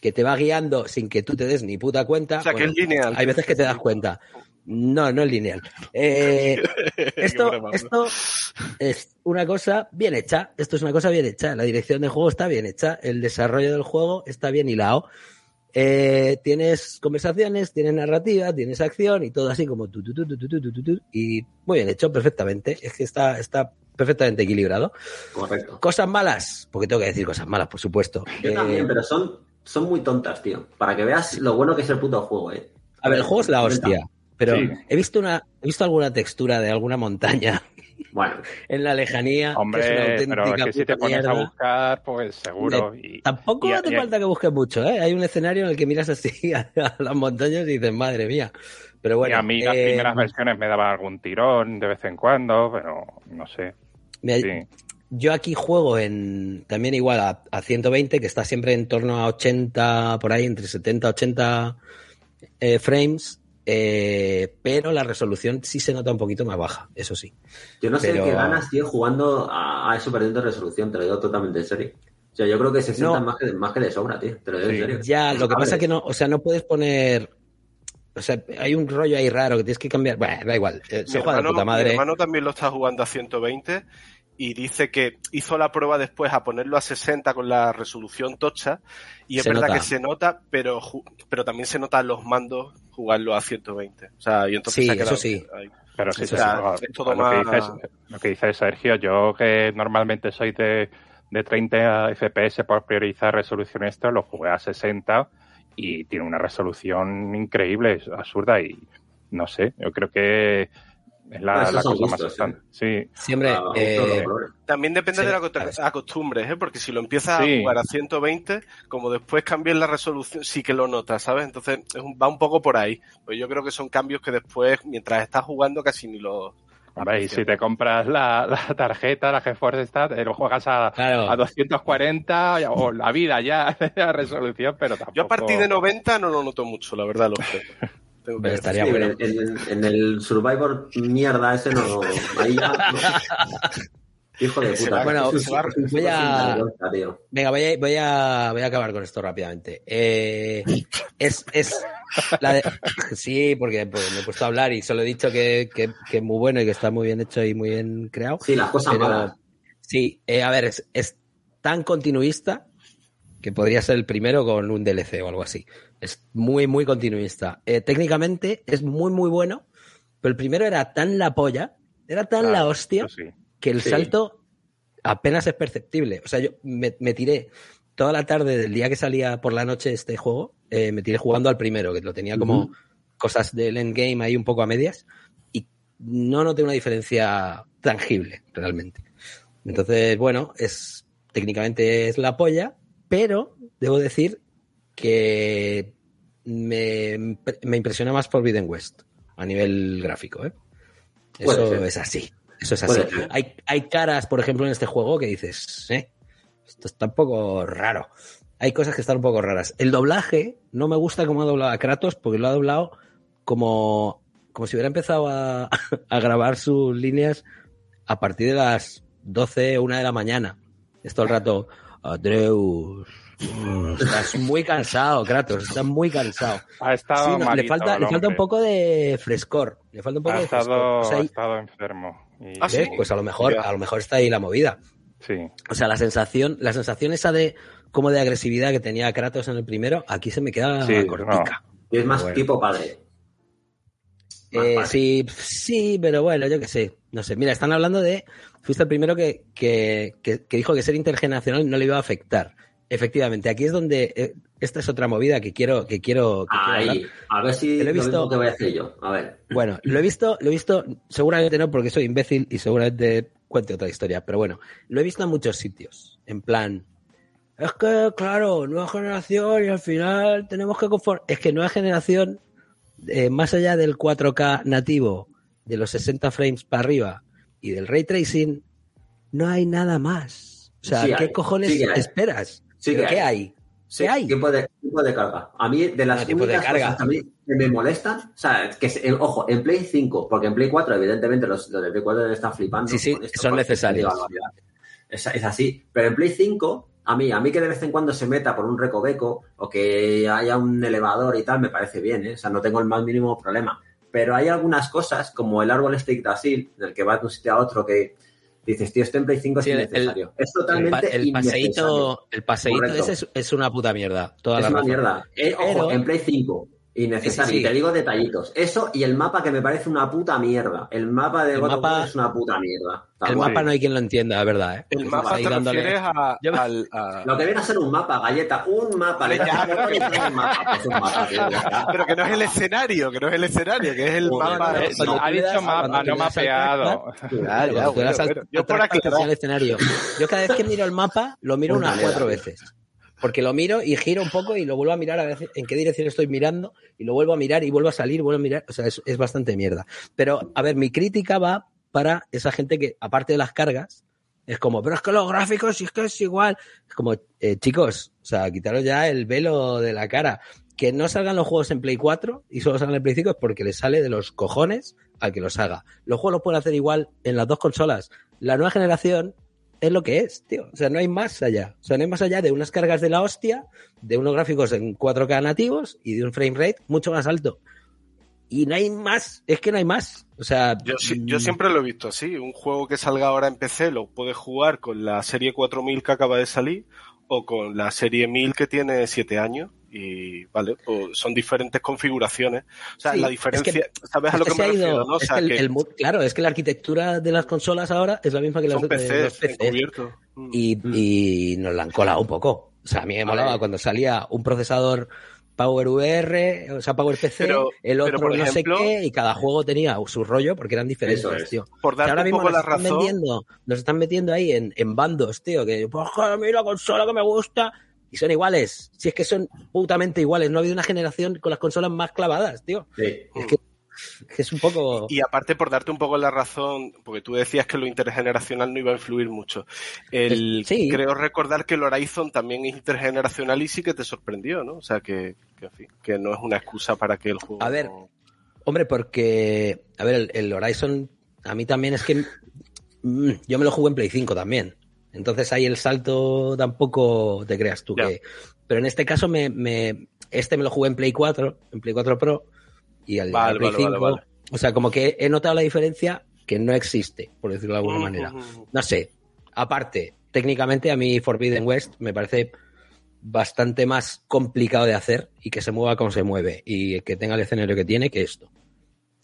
que te va guiando sin que tú te des ni puta cuenta. O sea, que es lineal. hay veces que te das cuenta. No, no es lineal. Eh, esto, esto es una cosa bien hecha. Esto es una cosa bien hecha. La dirección de juego está bien hecha. El desarrollo del juego está bien hilado. Eh, tienes conversaciones, tienes narrativa, tienes acción y todo así como tu, tu, tu, tu, y muy bien hecho, perfectamente. Es que está, está perfectamente equilibrado. Correcto. Cosas malas, porque tengo que decir cosas malas, por supuesto. Yo también, eh, pero son, son muy tontas, tío. Para que veas lo bueno que es el puto juego, eh. A ver, el juego es la hostia pero Sí. he visto una, he visto alguna textura de alguna montaña Bueno, en la lejanía. que es una hombre, pero es que si te pones a buscar, pues seguro. Y, Tampoco y- hace y- falta que busques mucho, ¿eh? Hay un escenario en el que miras así a, a las montañas y dices, madre mía. Pero y bueno, a mí las eh, primeras versiones me daban algún tirón de vez en cuando, pero no sé. Sí. yo aquí juego en también igual a, a 120, que está siempre en torno a 80, por ahí, entre 70 y 80 eh, frames, eh, pero la resolución sí se nota un poquito más baja, eso sí. yo no sé Pero- qué ganas, tío, jugando a, a eso perdiendo resolución. Te lo digo totalmente en serio. O sea, yo creo que se sientan No. más, que, más que de sobra, tío. Te lo digo Sí. en serio. Ya, lo que pasa es que no, o sea, no puedes poner. O sea, hay un rollo ahí raro que tienes que cambiar. Bueno, da igual. eh, Se Mi juega de hermano, puta mi madre. hermano también lo está jugando a 120 y dice que hizo la prueba después a ponerlo a 60 con la resolución tocha y es Se verdad nota. que se nota, pero pero también se nota en los mandos jugarlo a 120. O sea, y entonces Sí, se ha quedado eso sí. ahí. Pero sí, Es todo lo, que dices, lo que dice Sergio, yo que normalmente soy de, de 30 FPS por priorizar resolución esto, lo jugué a 60 y tiene una resolución increíble, es absurda y no sé, yo creo que es la, son cosa más estándar. Sí, Siempre. a- a eh. También depende Sí, de la co- claro. acostumbres, ¿eh? porque si lo empiezas Sí. a jugar a 120, como después cambias la resolución, sí que lo notas, ¿sabes? Entonces es un- va un poco por ahí. Pues yo creo que son cambios que después, mientras estás jugando, casi ni los... Hombre, y si te compras la, la tarjeta, la GeForce esta, te lo juegas a, Claro. a 240 o la vida ya, la resolución, pero tampoco... Yo a partir de 90 no lo noto mucho, la verdad, juegos. Tengo que Pero estaría Sí, bueno. en, en- en el Survivor mierda ese no. Ahí ya. Hijo de puta. Bueno, voy a-. Venga, voy a, voy, a, voy a acabar con esto rápidamente. Eh, es, es la de- sí, porque pues, me he puesto a hablar y solo he dicho que, que, que es muy bueno y que está muy bien hecho y muy bien creado. Sí, las cosas Pero- malas. Sí, eh, a ver, es, es tan continuista que podría ser el primero con un DLC o algo así. Es muy, muy continuista. Eh, técnicamente es muy, muy bueno, pero el primero era tan la polla, era tan la hostia, sí. que el Sí. salto apenas es perceptible. O sea, yo me, me tiré toda la tarde del día que salía por la noche este juego, eh, me tiré jugando al primero, que lo tenía como cosas del endgame ahí un poco a medias, y no noté una diferencia tangible, realmente. Entonces, bueno, es técnicamente es la polla, pero debo decir que me, me impresiona más Forbidden West a nivel gráfico, ¿eh? Eso es así. Eso es así. Hay, hay caras, por ejemplo, en este juego que dices, eh, esto está un poco raro. Hay cosas que están un poco raras. El doblaje no me gusta cómo ha doblado a Kratos porque lo ha doblado como, como si hubiera empezado a, a grabar sus líneas a partir de las 12, una de la mañana. Es todo el rato, Atreus, mm, estás muy cansado, Kratos, estás muy cansado. Ha estado Sí, no, le falta, le falta un poco de frescor. Le falta un poco Ha de frescor. estado, O sea, ha estado enfermo. Y- Ah, sí. Pues a lo mejor, a lo mejor está ahí la movida. Sí. O sea, la sensación, la sensación esa de como de agresividad que tenía Kratos en el primero, aquí se me queda Sí, cortica. Y es más Bueno. tipo padre. Eh, sí, sí, pero bueno, yo qué sé. No sé. Mira, están hablando de. Fuiste el primero que, que, que- que dijo que ser intergeneracional no le iba a afectar. Efectivamente, aquí es donde. eh, esta es otra movida que quiero, que quiero, que quiero hablar. Ahí, a ver si lo he lo visto- mismo que voy a hacer yo. A ver. Bueno, lo he visto, lo he visto, seguramente no porque soy imbécil y seguramente cuente otra historia, pero bueno, lo he visto en muchos sitios, en plan, es que, claro, nueva generación y al final tenemos que conformar, es que nueva generación, eh, más allá del 4K nativo, de los 60 frames para arriba y del ray tracing, no hay nada más. O sea, Sí ¿qué hay, cojones sí esperas? Sí ¿Pero que ¿Qué hay. Sí, ¿Qué hay? Tiempo de, tiempo de carga. A mí, de las de únicas carga. cosas que, me molestan, o sea, que, se- en- ojo, en Play 5, porque en Play 4, evidentemente, los, los de Play 4 están flipando. Sí, sí, son necesarios. Es, es así. Pero en Play 5, a mí, a mí que de vez en cuando se meta por un recoveco o que haya un elevador y tal, me parece bien, ¿eh? O sea, no tengo el más mínimo problema. Pero hay algunas cosas, como el árbol este Yggdrasil, en el que vas de un sitio a otro, que dices, tío, esto en Play 5 Sí, es el- innecesario. es El, totalmente el innecesario. paseíto, el paseíto ese es, es una puta mierda. Toda Es la una razón. mierda. Eh, ojo, Pero- en Play 5. Innecesario. Sí, sí, sí. Y te digo detallitos. Eso y el mapa que me parece una puta mierda. El mapa de El God of mapa- War es una puta mierda. El cual. mapa no hay quien lo entienda, la verdad. ¿eh? El Porque mapa ahí te dándole- refieres a, Yo- al... a- Lo que viene a ser un mapa, galleta. Un mapa. Le Ya, pero- el mapa. Un mapa, tío. Pero que no es el escenario, que no es el escenario, que es el Joder, mapa... Eh, cuando ha das- dicho mapa, no mapeado. Bueno, bueno. Yo por sale el escenario. Yo cada vez que miro el mapa, lo miro Una unas cuatro veces. Porque lo miro y giro un poco y lo vuelvo a mirar a ver en qué dirección estoy mirando y lo vuelvo a mirar y vuelvo a salir, vuelvo a mirar. O sea, es, es bastante mierda. Pero, a ver, mi crítica va para esa gente que, aparte de las cargas, es como, pero es que los gráficos, es que es igual. Es como, eh, chicos, o sea, quitaros ya el velo de la cara. Que no salgan los juegos en Play 4 y solo salgan en Play 5 es porque les sale de los cojones al que los haga. Los juegos los pueden hacer igual en las dos consolas. La nueva generación es lo que es, tío. O sea, no hay más allá. O sea, no hay más allá de unas cargas de la hostia, de unos gráficos en 4K nativos y de un frame rate mucho más alto. Y no hay más, es que no hay más. O sea, Yo, mm, siempre lo he visto así. Un juego que salga ahora en PC lo puedes jugar con la serie 4000 que acaba de salir o con la serie 1000 que tiene 7 años. Y vale, pues son diferentes configuraciones. O sea, Sí, la es diferencia, que- ¿sabes a es lo que me ha ido- refiero? ¿no? O es sea, que el- que el mu- claro, es que la arquitectura de las consolas ahora es la misma que las de los PCs encubiertos. Mm. y, nos la han colado un poco. O sea, a mí me A molaba cuando salía un procesador Power VR, o sea, Power PC, Pero- el otro por no sé qué, y cada juego tenía su rollo porque eran diferentes, es. tío. Por darte ahora un mismo poco la nos están razón, nos están metiendo ahí en, en bandos, tío, que pues joder, a mí la consola que me gusta y son iguales. Si es que son putamente iguales, no ha habido una generación con las consolas más clavadas, tío. Sí. Es que, que es un poco Y aparte, por darte un poco la razón, porque tú decías que lo intergeneracional no iba a influir mucho. El, sí. Creo recordar que el Horizon también es intergeneracional y sí que te sorprendió, ¿no? O sea, que, que, en fin, que no es una excusa para que el juego. A ver, no- Hombre, porque, a ver, el, el Horizon, a mí también es que mm, yo me lo jugué en Play 5 también. Entonces ahí el salto tampoco te creas tú que. Pero en este caso me, me- este me lo jugué en Play 4, en Play 4 Pro, y al Vale, al Play vale, 5. vale, vale. O sea, como que he notado la diferencia que no existe, por decirlo de alguna manera. No sé. Aparte, técnicamente a mí Forbidden West me parece bastante más complicado de hacer y que se mueva como se mueve y que tenga el escenario que tiene que esto.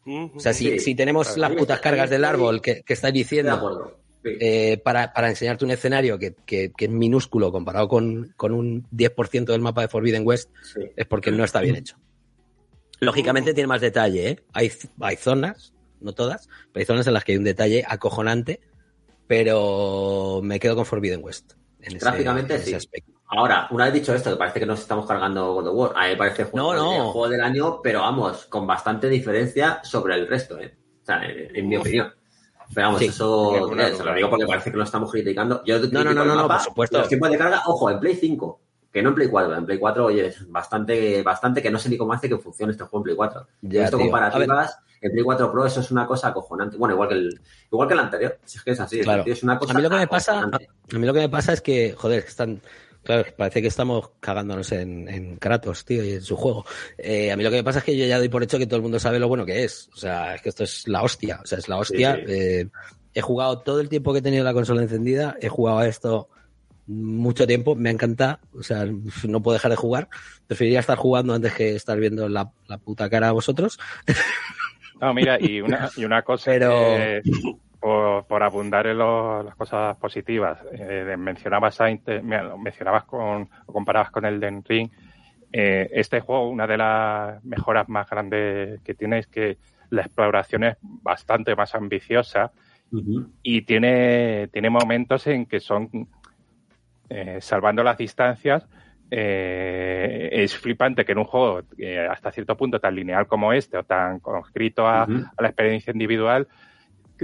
O sea, si, Sí, si tenemos claro. las putas cargas del árbol que, que estáis diciendo. Sí. eh, para, para enseñarte un escenario que, que- que es minúsculo comparado con, con un 10% del mapa de Forbidden West, Sí. es porque no está bien hecho. Lógicamente tiene más detalle, ¿eh? Hay, hay zonas, no todas, pero hay zonas en las que hay un detalle acojonante, pero me quedo con Forbidden West. En ese, Gráficamente en ese sí. aspecto. Ahora, una vez dicho esto, que parece que nos estamos cargando God of War, a mí me parece juego, No, no. el juego del año, pero vamos, con bastante diferencia sobre el resto, ¿eh? O sea, en, en mi opinión. Pero vamos, Sí, eso eh, se lo digo porque parece que lo estamos criticando. Yo No, no, no, no, no, mapa por supuesto. Los tiempos de carga, ojo, en Play 5, que no en Play 4. En Play 4, oye, es bastante, bastante que no sé ni cómo hace que funcione este juego en Play 4. Ya, He visto tío. comparativas, en Play 4 Pro eso es una cosa acojonante. Bueno, igual que el, igual que el anterior. Si es que es así, Claro. tío, es una cosa A mí lo que me pasa, a, a mí lo que me pasa es que, joder, que están, claro, parece que estamos cagándonos en, en Kratos, tío, y en su juego. Eh, a mí lo que me pasa es que yo ya doy por hecho que todo el mundo sabe lo bueno que es. O sea, es que esto es la hostia. O sea, es la hostia. Sí, sí. Eh, he jugado todo el tiempo que he tenido la consola encendida, he jugado a esto mucho tiempo, me encanta, o sea, no puedo dejar de jugar. Preferiría estar jugando antes que estar viendo la, la puta cara a vosotros. No, mira, y una, y una cosa Pero- que, por, por abundar en las cosas positivas, eh, mencionabas mencionabas con, o comparabas con el Den Ring. Eh, este juego, una de las mejoras más grandes que tiene es que la exploración es bastante más ambiciosa y tiene, tiene momentos en que son, eh, salvando las distancias, eh, es flipante que en un juego eh, hasta cierto punto tan lineal como este o tan conscrito a, la experiencia individual,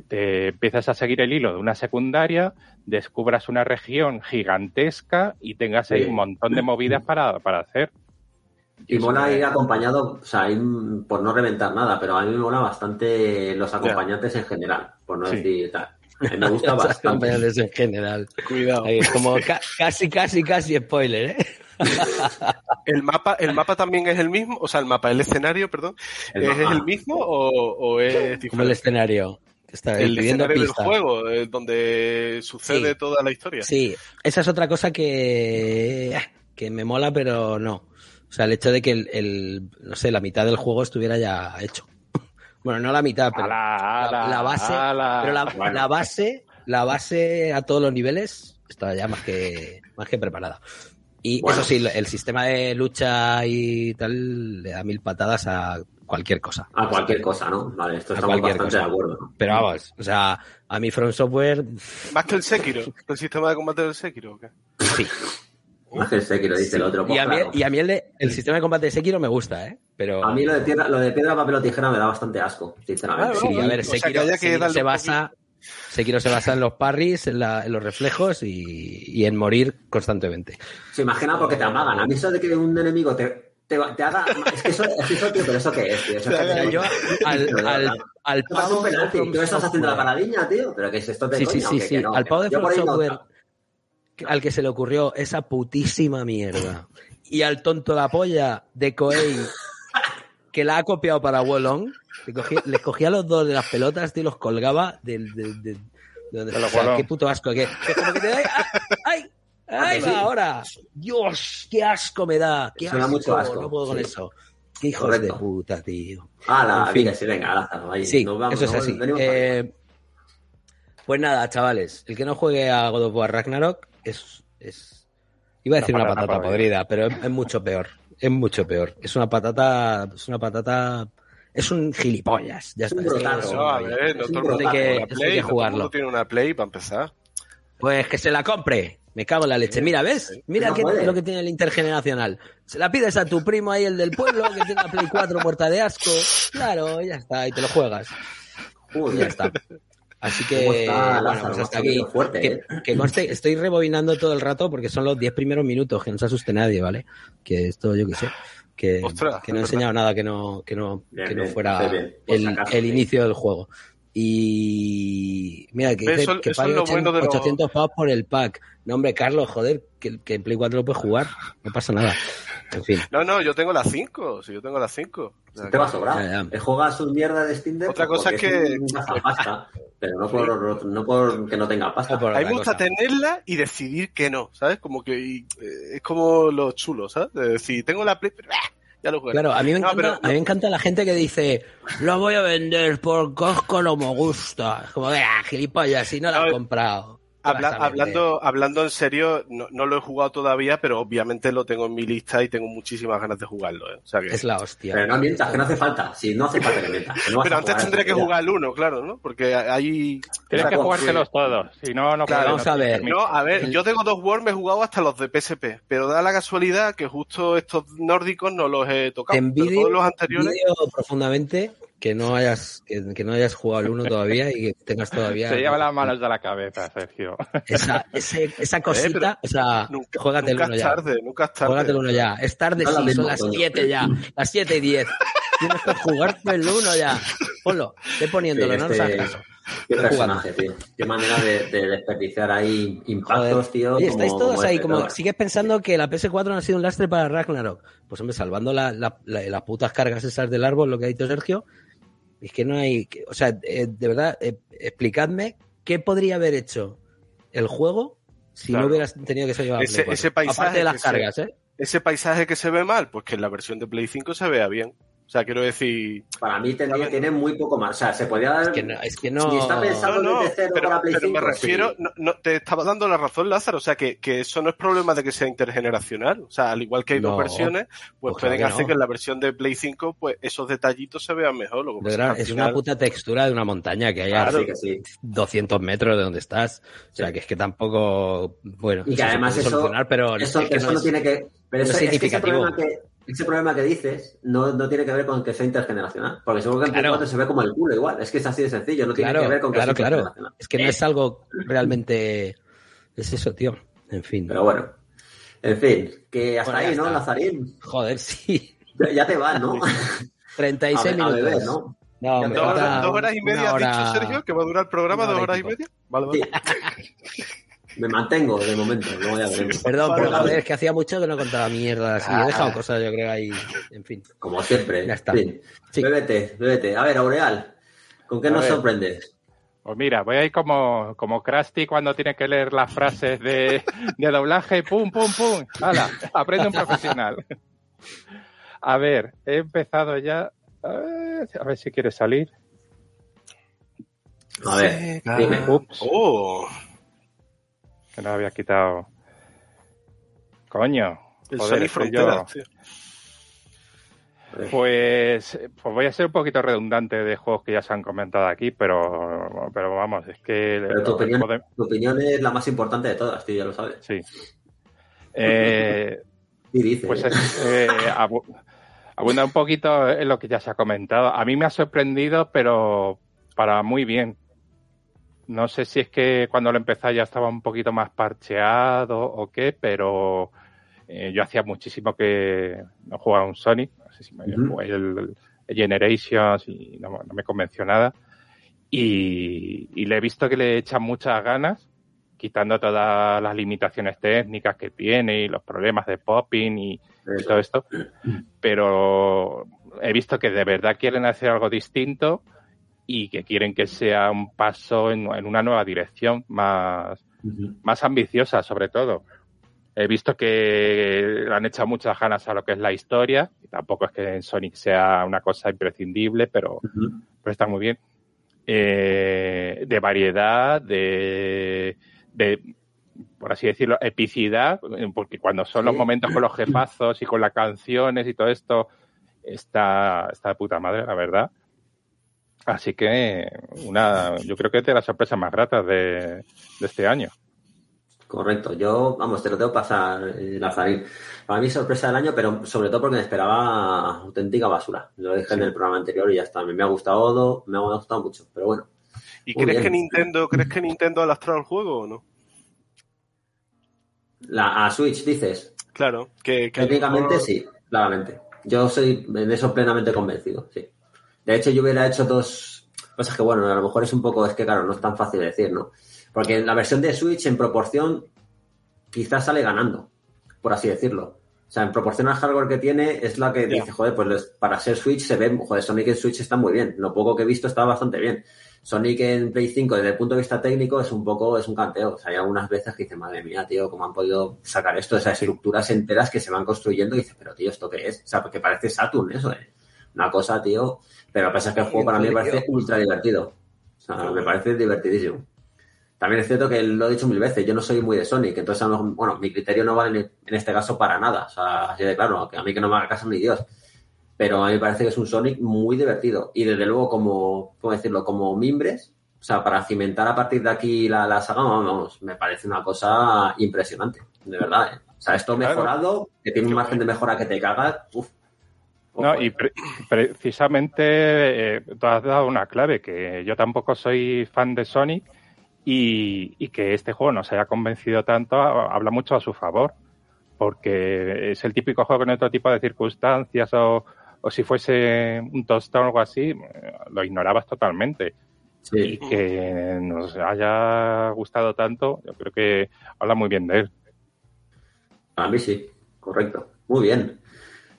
te empiezas a seguir el hilo de una secundaria, descubras una región gigantesca y tengas ahí Sí. un montón de movidas para, para hacer. Y mola me- ir acompañado, o sea, ir, por no reventar nada, pero a mí me mola bastante los acompañantes en general, por no Sí. decir tal. Mí me gusta Los bastante. acompañantes en general. Cuidado. Ahí es como ca- casi, casi, casi spoiler, ¿eh? ¿El mapa, ¿El mapa también es el mismo? O sea, el mapa, el escenario, perdón, El ¿es el mismo o, o es Como el diferente? escenario. Está El escenario del juego, eh, donde sucede Sí. toda la historia. Sí, esa es otra cosa que, que me mola, pero no. O sea, el hecho de que el, el- no sé, la mitad del juego estuviera ya hecho. Bueno, no la mitad, pero Ala, ala, la, la base, ala. pero la, Bueno. la base, la base a todos los niveles está ya más que, más que preparada. Y Bueno. eso sí, el sistema de lucha y tal le da mil patadas a cualquier cosa. A cualquier cosa, ¿no? Vale, esto cualquier bastante cosa. de acuerdo. ¿no? Pero vamos, o sea, a mí From Software, Más que el Sekiro, el sistema de combate del Sekiro. ¿o qué? sí. Más que el Sekiro, dice el otro. Y pues a mí, claro. y a mí el, de- el sistema de combate de Sekiro me gusta, ¿eh? Pero A mí lo de, piedra, lo de piedra, papel o tijera me da bastante asco, sinceramente. Ah, sí, a ver, O sea, que Sekiro, que se basa Sekiro se basa en los parries, en, la- en los reflejos y, y en morir constantemente. Se imagina porque te amagan. A mí eso de que un enemigo te, te, te haga... Es que eso, es que eso, tío, pero ¿eso qué es, tío? Eso es que- yo al, al, al pavo penalti. Tú estás haciendo la Software- paradilla, tío. Pero que es esto de Sí, sí, coña, sí, sí. Que no, Al que- pavo de From ahí no- Software, al que se le ocurrió esa putísima mierda, y al tonto la polla de Koei, que la ha copiado para Wallon, le cogía, les cogía los dos de las pelotas tío, y los colgaba del... De, de- de donde- o sea, qué puto asco, que, que como que te da... ¡Ay! ¡Ay! Sí? va ahora! ¡Dios! ¡Qué asco me da! ¡Qué asco! mucho asco, No puedo con sí. eso. ¡Qué hijos Correcto. de puta, tío! Ah, En fin. la sí, venga, ahí. Sí, Nos vamos, eso es nos así. Eh, pues nada, chavales, el que no juegue a God of War Ragnarok es, es iba a decir Una una patata patata podrida, pero es, es mucho peor. Es mucho peor. Es una patata, es una patata, es un gilipollas. Ya Es está. No, a ver, no todo el mundo tiene una Play para empezar. Pues que se la compre. Me cago en la leche. Mira, ¿ves? Mira qué lo que tiene el intergeneracional. Se la pides a tu primo ahí, el del pueblo, que tiene la Play 4 muerta de asco. Claro, ya está, y te lo juegas. Joder. Ya está. Así que, ¿Cómo está bueno, pues hasta aquí. fuerte, que, ¿eh? que conste, estoy rebobinando todo el rato porque son los 10 primeros minutos, que no se asuste nadie, ¿vale? Que esto, yo qué sé, que, Ostras, que no he enseñado nada que no, que no, Bien, que no fuera bien, el, acaso, el sí. inicio del juego. Y mira, que, dice Eso- que eso es pague lo bueno de los- 800 pavos por el pack. No, hombre, Carlos, joder, que, que en Play 4 lo puedes jugar, no pasa nada. En fin. No, no, yo tengo las 5, si yo tengo las 5. Te va a sobrar. Ya, ya. Él juega sus mierdas de Steam Deck Otra cosa es que- un gastapasta, pero no por, no por que no tenga pasta. Me gusta tenerla y decidir que no, ¿sabes? Como que y, eh, es como lo chulo, ¿sabes? De decir, tengo la Play, pero ¡ah! Ya lo jugué. Claro, a mí, me No, encanta, pero- a mí me encanta la gente que dice, lo voy a vender por Costco no me gusta. Es como, ah, gilipollas, si no la No, has comprado. Hablando, hablando en serio, no, no lo he jugado todavía, pero obviamente lo tengo en mi lista y tengo muchísimas ganas de jugarlo. ¿eh? O sea que... Es la hostia. Pero no mientas, que no hace falta. Si no hace falta que mientas. que no vas Pero antes tendré que jugar al 1, claro, ¿no? Porque hay... Tienes que Claro, jugártelos todos, si no, no Claro, vamos no a ver. No, a ver, yo de God of War me he jugado hasta los de PSP, pero da la casualidad que justo estos nórdicos no los he tocado. envidio, todos los anteriores... envidio profundamente que no hayas que, que no hayas jugado el 1 todavía y que tengas todavía Se lleva las manos de la cabeza, Sergio. esa, ese- esa cosita, o sea, Nunca, juégate el nunca 1 es ya. tarde, nunca es tarde. Juégate el 1 ya. Es tarde, No sí, son las coño. 7 ya. Las 7 y 10. Tienes que jugarte el 1 ya. Ponlo, ve poniéndolo, no nos este- hagas caso. Qué personaje, tío. Qué manera de, de desperdiciar ahí impactos, Joder. tío. Oye, como- estáis todos como ahí, este, como todo. sigues pensando que la PS4 no ha sido un lastre para Ragnarok. Pues hombre, salvando la- la- la- las putas cargas esas del árbol, lo que ha dicho Sergio, es que no hay, que- o sea, eh, de verdad, eh, explicadme qué podría haber hecho el juego si Claro. no hubieras tenido que ser llevado a Ese- Play 4. ese paisaje Aparte de las se- cargas, ¿eh? Ese paisaje que se ve mal, pues que en la versión de Play 5 se vea bien. O sea, quiero decir. Para mí tendría, Claro. tiene muy poco más. O sea, se podía dar. Es que no, es que no. Si está pensado- No, no, desde cero pero, para Play pero me 5, refiero, sí. no, no, te estaba dando la razón, Lázaro, o sea, que, que eso no es problema de que sea intergeneracional, o sea, al igual que hay No, dos versiones, pues, pues claro pueden que hacer no. que en la versión de Play 5, pues esos detallitos se vean mejor. Lo que verdad, es una final- puta textura de una montaña que hay a Claro, sí que sí. 200 metros de donde estás. O sea, Sí. que es que tampoco. Bueno, Y que eso se además puede eso, solucionar, pero eso, es que eso no no es- tiene que. Pero no eso- es es que ese significativo. problema que, ese problema que dices no, no tiene que ver con que sea intergeneracional. Porque seguro que en Claro. 4 se ve como el culo igual. Es que es así de sencillo. No tiene Claro, que ver con que claro, sea claro. intergeneracional. Es que no Eh, es algo realmente. Es eso, tío. En fin. Pero bueno. En fin, que hasta Bueno, ahí, ¿no, está. Lazarín? Joder, sí. Ya, ya te vas, ¿no? 36 A be- a minutos. beber, ¿no? No, ¿Dos, horas, dos horas y media has hora- dicho, Sergio, que va a durar el programa dos hora horas y media? Vale, vale. Sí. Me mantengo de momento. Luego ya veremos. Perdón, pero joder, es que hacía mucho que no contaba mierdas y he dejado cosas, yo creo, ahí. En fin. Como siempre. Ya está. En fin. Sí. Bébete, bébete. A ver, Aureal, ¿con qué A nos ver. sorprendes? Pues mira, voy a ir como, como Krusty cuando tiene que leer las frases de, de doblaje, pum, pum, pum. ¡Hala! Aprende un profesional. A ver, he empezado ya. A ver, a ver si quiere salir. A ver, dime. Ups, Oh, no había quitado. Coño. el joder, yo. Tío. Pues, pues voy a ser un poquito redundante de juegos que ya se han comentado aquí, pero, pero vamos, es que Pero tu opinión, tu opinión es la más importante de todas, tío, ya lo sabes. sí. Eh, Y. Pues es, eh, abu- abunda un poquito en lo que ya se ha comentado. A mí me ha sorprendido, pero para muy bien. No sé si es que cuando lo empecé ya estaba un poquito más parcheado o qué, pero eh, yo hacía muchísimo que no jugaba un Sonic. No sé si me Ujú. jugué el, el Generations y no, no me convenció nada. Y, y le he visto que le echan muchas ganas, quitando todas las limitaciones técnicas que tiene y los problemas de popping y, todo esto. Pero he visto que de verdad quieren hacer algo distinto y que quieren que sea un paso en, en una nueva dirección más, más ambiciosa, sobre todo. He visto que le han echado muchas ganas a lo que es la historia. Y tampoco es que en Sonic sea una cosa imprescindible, pero, pero está muy bien. Eh, de variedad, de, de, por así decirlo, epicidad, porque cuando son los momentos con los jefazos y con las canciones y todo esto, está, está de puta madre, la verdad. Así que una, yo creo que es de las sorpresas más gratas de, de este año. Correcto. Yo, vamos, te lo tengo que pasar, eh, Lazarín. Para mí sorpresa del año, pero sobre todo porque me esperaba auténtica basura. Lo dije en el programa anterior y ya está. Me ha gustado, me ha gustado mucho, pero bueno. ¿Y crees bien. que Nintendo, crees que Nintendo ha lastrado el juego o no? La, a Switch, dices. Claro, que, Técnicamente sí, claramente. Yo soy de eso plenamente convencido, sí. De hecho, yo hubiera hecho dos cosas que, bueno, a lo mejor es un poco, es que claro, no es tan fácil de decir, ¿no? Porque en la versión de Switch, en proporción, quizás sale ganando, por así decirlo. O sea, en proporción al hardware que tiene, es la que dice, joder, pues para ser Switch se ve, joder, Sonic en Switch está muy bien. Lo poco que he visto está bastante bien. Sonic en Play 5, desde el punto de vista técnico, es un poco, es un canteo. O sea, hay algunas veces que dices, madre mía, tío, ¿cómo han podido sacar esto? Esas estructuras enteras que se van construyendo y dices, pero tío, ¿esto qué es? O sea, porque parece Saturn eso, ¿eh? Una cosa, tío. Pero lo que pasa es que el juego para mí me parece ultra divertido. O sea, me parece divertidísimo. También es cierto que lo he dicho mil veces, yo no soy muy de Sonic, entonces a lo mejor, bueno, mi criterio no vale en, este caso para nada. O sea, así de claro, que a mí que no me haga caso ni Dios. Pero a mí me parece que es un Sonic muy divertido. Y desde luego, como, ¿cómo decirlo? Como mimbres, o sea, para cimentar a partir de aquí la, la saga, vamos, me parece una cosa impresionante, de verdad. ¿eh? O sea, esto Claro. mejorado, que tiene un margen de mejora que te cagas, uf, Ojo, No, eh. y pre- precisamente eh, tú has dado una clave, que yo tampoco soy fan de Sonic y, y que este juego no se haya convencido tanto a- habla mucho a su favor, porque es el típico juego en otro tipo de circunstancias o, o si fuese un tostón o algo así, eh, lo ignorabas totalmente. Y que nos haya gustado tanto, yo creo que habla muy bien de él. A mí sí, correcto. Muy bien.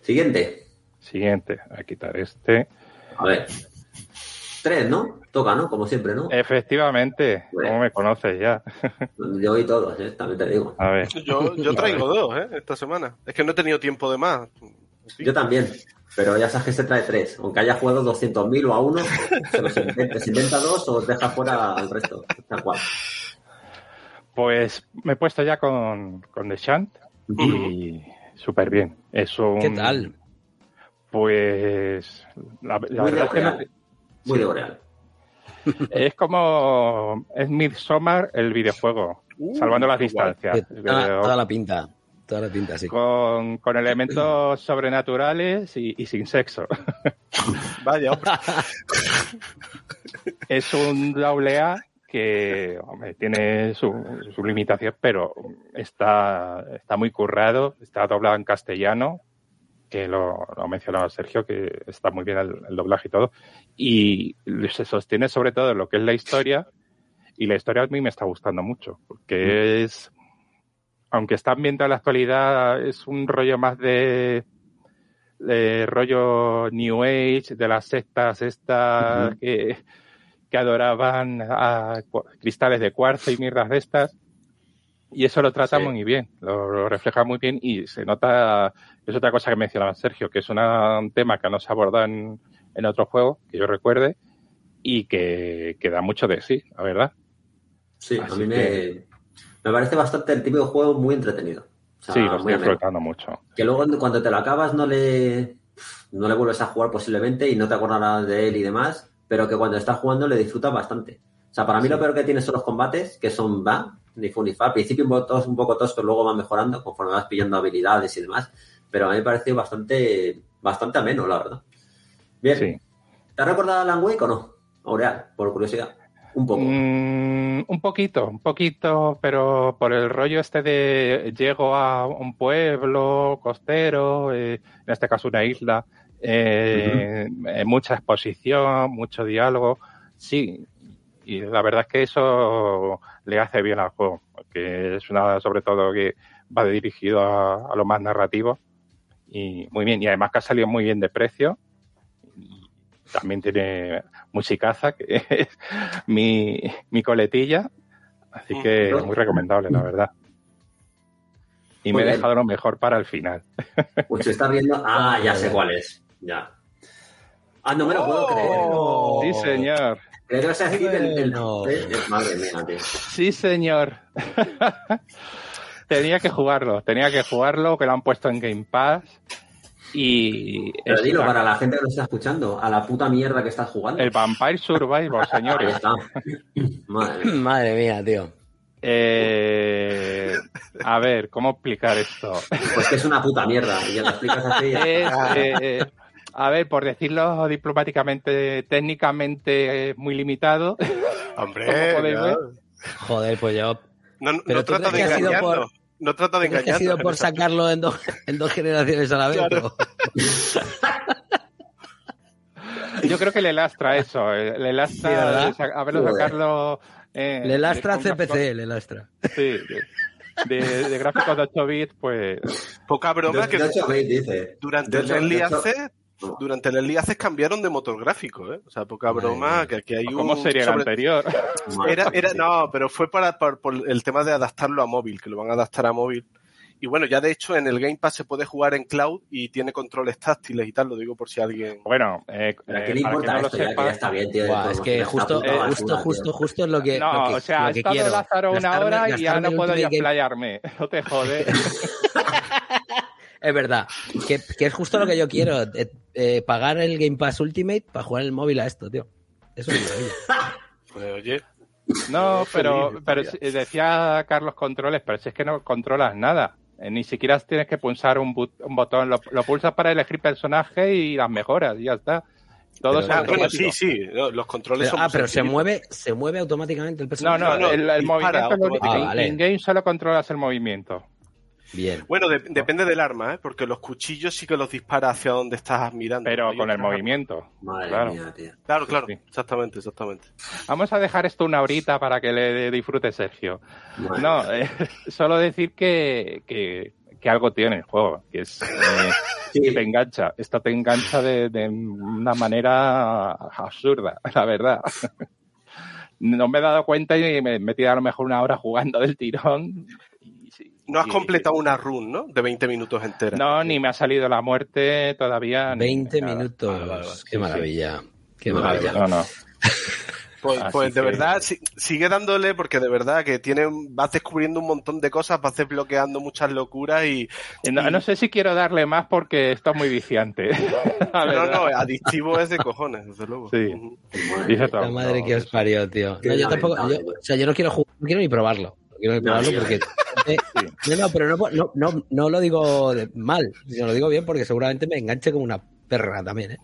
Siguiente. Siguiente, a quitar este. A ver. Tres, ¿no? Toca, ¿no? Como siempre, ¿no? Efectivamente, Bueno. ¿cómo me conoces ya? Yo y todos, ¿eh? También te digo. A ver. Yo, yo traigo dos, ¿eh? Esta semana. Es que no he tenido tiempo de más. Yo también. Pero ya sabes que se trae tres. Aunque haya jugado 200.000 o a uno, se los inventa, se inventa dos o deja fuera al resto. Tal cual. Pues me he puesto ya con, con The Shant y súper bien. Es un, ¿Qué tal? Pues la, verdad es que no-. Muy de Boreal. es como es Midsommar el videojuego, Uh, salvando las distancias. Toda, Pero toda la pinta. Toda la pinta, sí. con, con elementos sobrenaturales y, y sin sexo. Vaya, hombre. es un doble A que hombre, tiene su, su limitación, pero está, está muy currado, está doblado en castellano, que lo, lo ha mencionado Sergio, que está muy bien el, el doblaje y todo, y se sostiene sobre todo en lo que es la historia, y la historia a mí me está gustando mucho, porque es, aunque está ambientada en la actualidad, es un rollo más de, de rollo New Age, de las sectas estas que, que adoraban a cristales de cuarzo y mierdas de estas. Y eso lo trata Sí. muy bien, lo, lo refleja muy bien y se nota, es otra cosa que mencionaba Sergio, que es una- un tema que no se aborda en, en otro juego, que yo recuerde, y que, que da mucho de sí, la verdad. Sí, a mí me, que- me parece bastante el típico juego muy entretenido. O sea, sí, lo estoy disfrutando mucho. Que luego cuando te lo acabas no le, no le vuelves a jugar posiblemente y no te acordarás de él y demás, pero que cuando estás jugando le disfrutas bastante. O sea, para mí Sí. lo peor que tiene son los combates, que son va, ni fu ni fa. Al principio un poco, tos- un poco toscos, luego van mejorando conforme vas pillando habilidades y demás. Pero a mí me pareció bastante, bastante ameno, la verdad. Bien. Sí. ¿Te has recordado a Alan Wake o no? Aureal, por curiosidad. Un poco. Mm, un poquito, un poquito, pero por el rollo este de llego a un pueblo costero, eh, en este caso una isla, eh, eh, mucha exposición, mucho diálogo, sí, y la verdad es que eso le hace bien al juego, porque es una, sobre todo, que va dirigido a, a lo más narrativo y muy bien, y además que ha salido muy bien de precio. Y también tiene musicaza, que es mi, mi coletilla. Así que muy recomendable, la verdad. Y Muy me he dejado lo mejor para el final. Pues se está viendo. Ah, ya sé cuál es. Ya. Ah, no me lo puedo creer. Sí, señor. Que vas a decir el, eh, eh, Madre mía, tío. Sí, señor. tenía que jugarlo, tenía que jugarlo, que lo han puesto en Game Pass. Y Pero es dilo la- para la gente que lo está escuchando, a la puta mierda que estás jugando. el Vampire Survivor, Ahí señores. está. Madre mía. Madre mía, tío. Eh, a ver, ¿cómo explicar esto? Pues que es una puta mierda. Y ya lo explicas así. Es, eh, a ver, por decirlo diplomáticamente, técnicamente eh, muy limitado. Hombre. Joder, pues yo. no, no Pero tú trata de engañarnos. por- No trata de ¿Crees que ha sido por sacarlo en, dos en dos generaciones a la vez? Claro. Yo creo que le lastra eso. eh, Le lastra haberlo Joder. sacarlo. eh, Le lastra CPC, le lastra. Sí, de, de- de gráficos de 8 bits, pues. Poca broma De- que de dice. durante de el hecho- Early durante el Early Access cambiaron de motor gráfico, ¿eh? O sea, poca broma que aquí hay un... ¿Cómo sería el sobre- anterior? Era, era, no, pero fue para, por, por el tema de adaptarlo a móvil, que lo van a adaptar a móvil. Y bueno, ya de hecho en el Game Pass se puede jugar en cloud y tiene controles táctiles y tal, lo digo por si alguien... Bueno, eh, ¿Pero a eh, quién le para importa no esto? Ya, que ya está bien, tío. Buah, es que justo, eh, basura, justo, justo, justo es lo que, No, lo que, o sea, lo ha estado quiero. Lázaro una Gastarme- hora y ya no puedo ya Game- explayarme. No te jodes. Es verdad, que, que es justo lo que yo quiero, eh, eh, pagar el Game Pass Ultimate para jugar el móvil a esto, tío. Eso es maravilla. Pues oye, No, Feliz, pero, decía Carlos controles, pero si es que no controlas nada. Eh, Ni siquiera tienes que pulsar un, but- un botón, lo, lo pulsas para elegir personaje y las mejoras y ya está. Todo Pero bueno, Ah, sí, sí, los controles Pero- son ah, pero se mueve, se mueve automáticamente el No, personaje. no, no, el, el movimiento lo. Ah, vale. En game solo controlas el movimiento. Bien. Bueno, de- depende del arma, ¿eh? porque los cuchillos sí que los dispara hacia donde estás mirando. Pero con el movimiento. Madre Claro. mía. Claro, claro, Sí. exactamente, exactamente. Vamos a dejar esto una horita para que le disfrute Sergio. Madre No, eh, solo decir que, que, que algo tiene el juego, que es eh, Sí. que te engancha. Esto te engancha de, de una manera absurda, la verdad. No me he dado cuenta y me, he tirado a lo mejor una hora jugando del tirón. Y No has y- completado una run, ¿no? De 20 minutos entera. No, ni me ha salido la muerte todavía. ni 20 nada. minutos. Vale, vale, vale. Qué Sí, maravilla. Qué Vale, maravilla. No, no. Pues, pues de que- verdad, si- sigue dándole, porque de verdad que tiene, vas descubriendo un montón de cosas, vas desbloqueando muchas locuras y. No, no sé si quiero darle más porque esto es muy viciante. No, no, adictivo es de cojones, desde luego. Sí. Mía. todo. La madre que os parió, tío. No, yo tampoco, yo, o sea, yo no quiero jugar, no quiero ni probarlo. No quiero ni No, probarlo sí. porque... eh, no, no, pero no, no, no, no lo digo mal, yo lo digo bien porque seguramente me enganche como una perra también, ¿eh?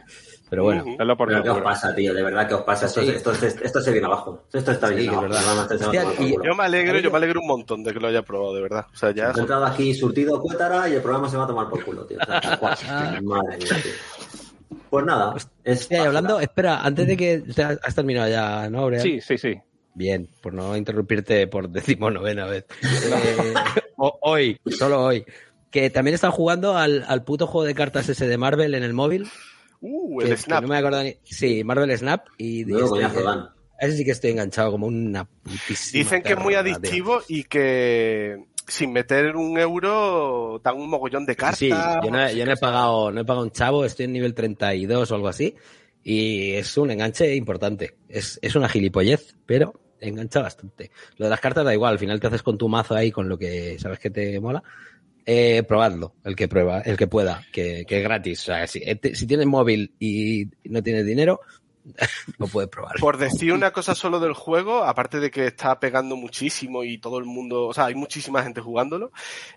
Pero bueno. Hazlo por Pero ¿qué os pasa, tío? De verdad, ¿qué os pasa? Esto, Sí. esto, esto, esto se viene abajo. Esto está Sí, bien abajo. verdad. Hostia, y-. Yo me alegro, yo me alegro un montón de que lo haya probado, de verdad. O sea, ya. He entrado aquí surtido cuétara y el programa se va a tomar por culo, tío. O sea, tal cual. Madre mía, tío. Pues nada. Es Hostia, hablando, espera, antes de que te has has terminado ya, ¿no, Aurea? Sí, sí, sí. Bien, por no interrumpirte por decimonovena vez. Eh, hoy, solo hoy. Que también están jugando al, al puto juego de cartas ese de Marvel en el móvil. Uh, el que Snap. no me acuerdo ni. Sí, Marvel Snap. Y coñazo, Dan. a ese sí que estoy enganchado como una putísima. Dicen que es muy adictivo y que sin meter un euro dan un mogollón de cartas. Sí, yo no, he- yo no he pagado, no he pagado un chavo, estoy en nivel 32 o algo así. Y es un enganche importante. Es, es una gilipollez, pero engancha bastante. Lo de las cartas da igual, al final te haces con tu mazo ahí con lo que sabes que te mola. Eh, probadlo, el que prueba, el que pueda, que, que es gratis. O sea, si, eh, si tienes móvil y no tienes dinero, lo puedes probar. Por decir una cosa solo del juego, aparte de que está pegando muchísimo y todo el mundo, o sea, hay muchísima gente jugándolo,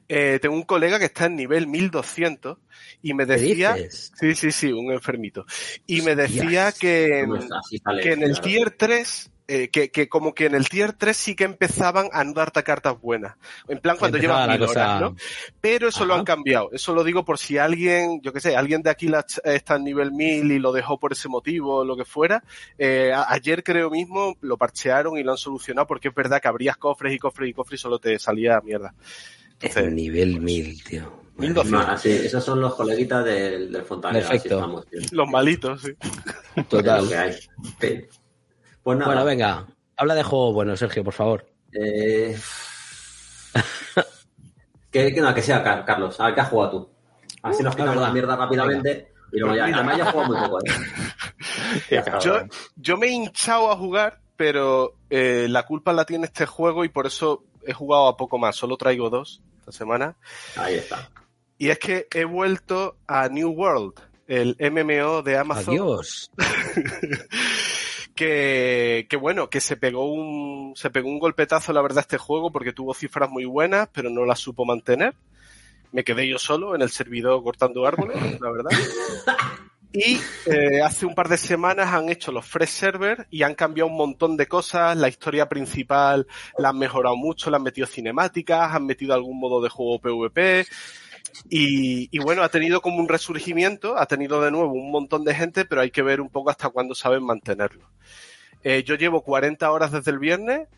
eh, tengo un colega que está en nivel 1200 y me ¿Qué decía, sí, sí, sí, un enfermito, y me decía que, que en el tier 3, eh, que, que como que en el tier 3 sí que empezaban a no darte cartas buenas. En plan cuando llevas la mil cosa- horas, ¿no? Pero eso lo han cambiado. Eso lo digo por si alguien, yo qué sé, alguien de aquí la- está en nivel 1000 y lo dejó por ese motivo o lo que fuera. Eh, a- ayer creo mismo lo parchearon y lo han solucionado porque es verdad que abrías cofres y cofres y cofres y solo te salía mierda. Es Entonces, nivel 1000, tío. 1200. Ma- sí, esos son los coleguitas del, del Fontanero. así Perfecto. estamos, los malitos, sí. Es Total. lo que hay. Pues nada. Bueno, venga, habla de juego bueno, Sergio, por favor. Eh... que, que no, que sea Car- Carlos. A ver, ¿qué has jugado tú? Así nos Ah, quitamos la mierda rápidamente. Y luego ya, además yo he jugado muy poco, ¿eh? Yo, yo me he hinchado a jugar, pero eh, la culpa la tiene este juego y por eso he jugado a poco más. Solo traigo dos esta semana. Ahí está. Y es que he vuelto a New World, el MMO de Amazon. Adiós. que, que bueno, que se pegó un, se pegó un golpetazo, la verdad, este juego, porque tuvo cifras muy buenas, pero no las supo mantener. Me quedé yo solo en el servidor cortando árboles, la verdad. Y eh, hace un par de semanas han hecho los fresh servers y han cambiado un montón de cosas. La historia principal la han mejorado mucho, le han metido cinemáticas, han metido algún modo de juego PvP. Y, y bueno, ha tenido como un resurgimiento, ha tenido de nuevo un montón de gente, pero hay que ver un poco hasta cuándo saben mantenerlo. Eh, yo llevo 40 horas desde el viernes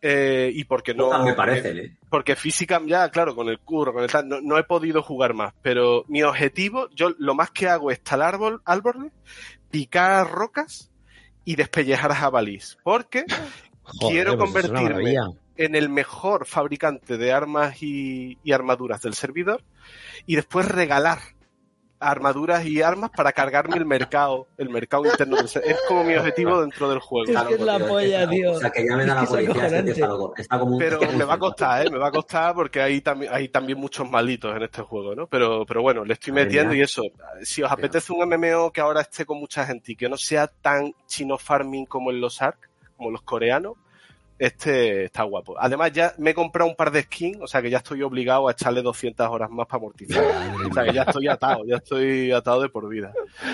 eh, y porque no... Me parecen, ¿eh? porque física ya, claro, con el curro, con el tal, no, no he podido jugar más, pero mi objetivo, yo lo más que hago es talar árbol, árboles, picar rocas y despellejar jabalís, porque Joder, Quiero pues convertirme. En el mejor fabricante de armas y, y armaduras del servidor y después regalar armaduras y armas para cargarme el mercado, el mercado interno. del Es como mi objetivo dentro del juego. Es que es la polla, tío. O sea, que llamen a la Es que es policía. Está como un... Pero me va a costar, ¿eh? Me va a costar porque hay también, hay también muchos malitos en este juego, ¿no? Pero, pero bueno, le estoy metiendo y eso. Si os apetece un MMO que ahora esté con mucha gente y que no sea tan chino farming como en los ARC, como los coreanos, este está guapo. Además, ya me he comprado un par de skins, o sea que ya estoy obligado a echarle 200 horas más para amortizar. o sea que ya estoy atado, ya estoy atado de por vida.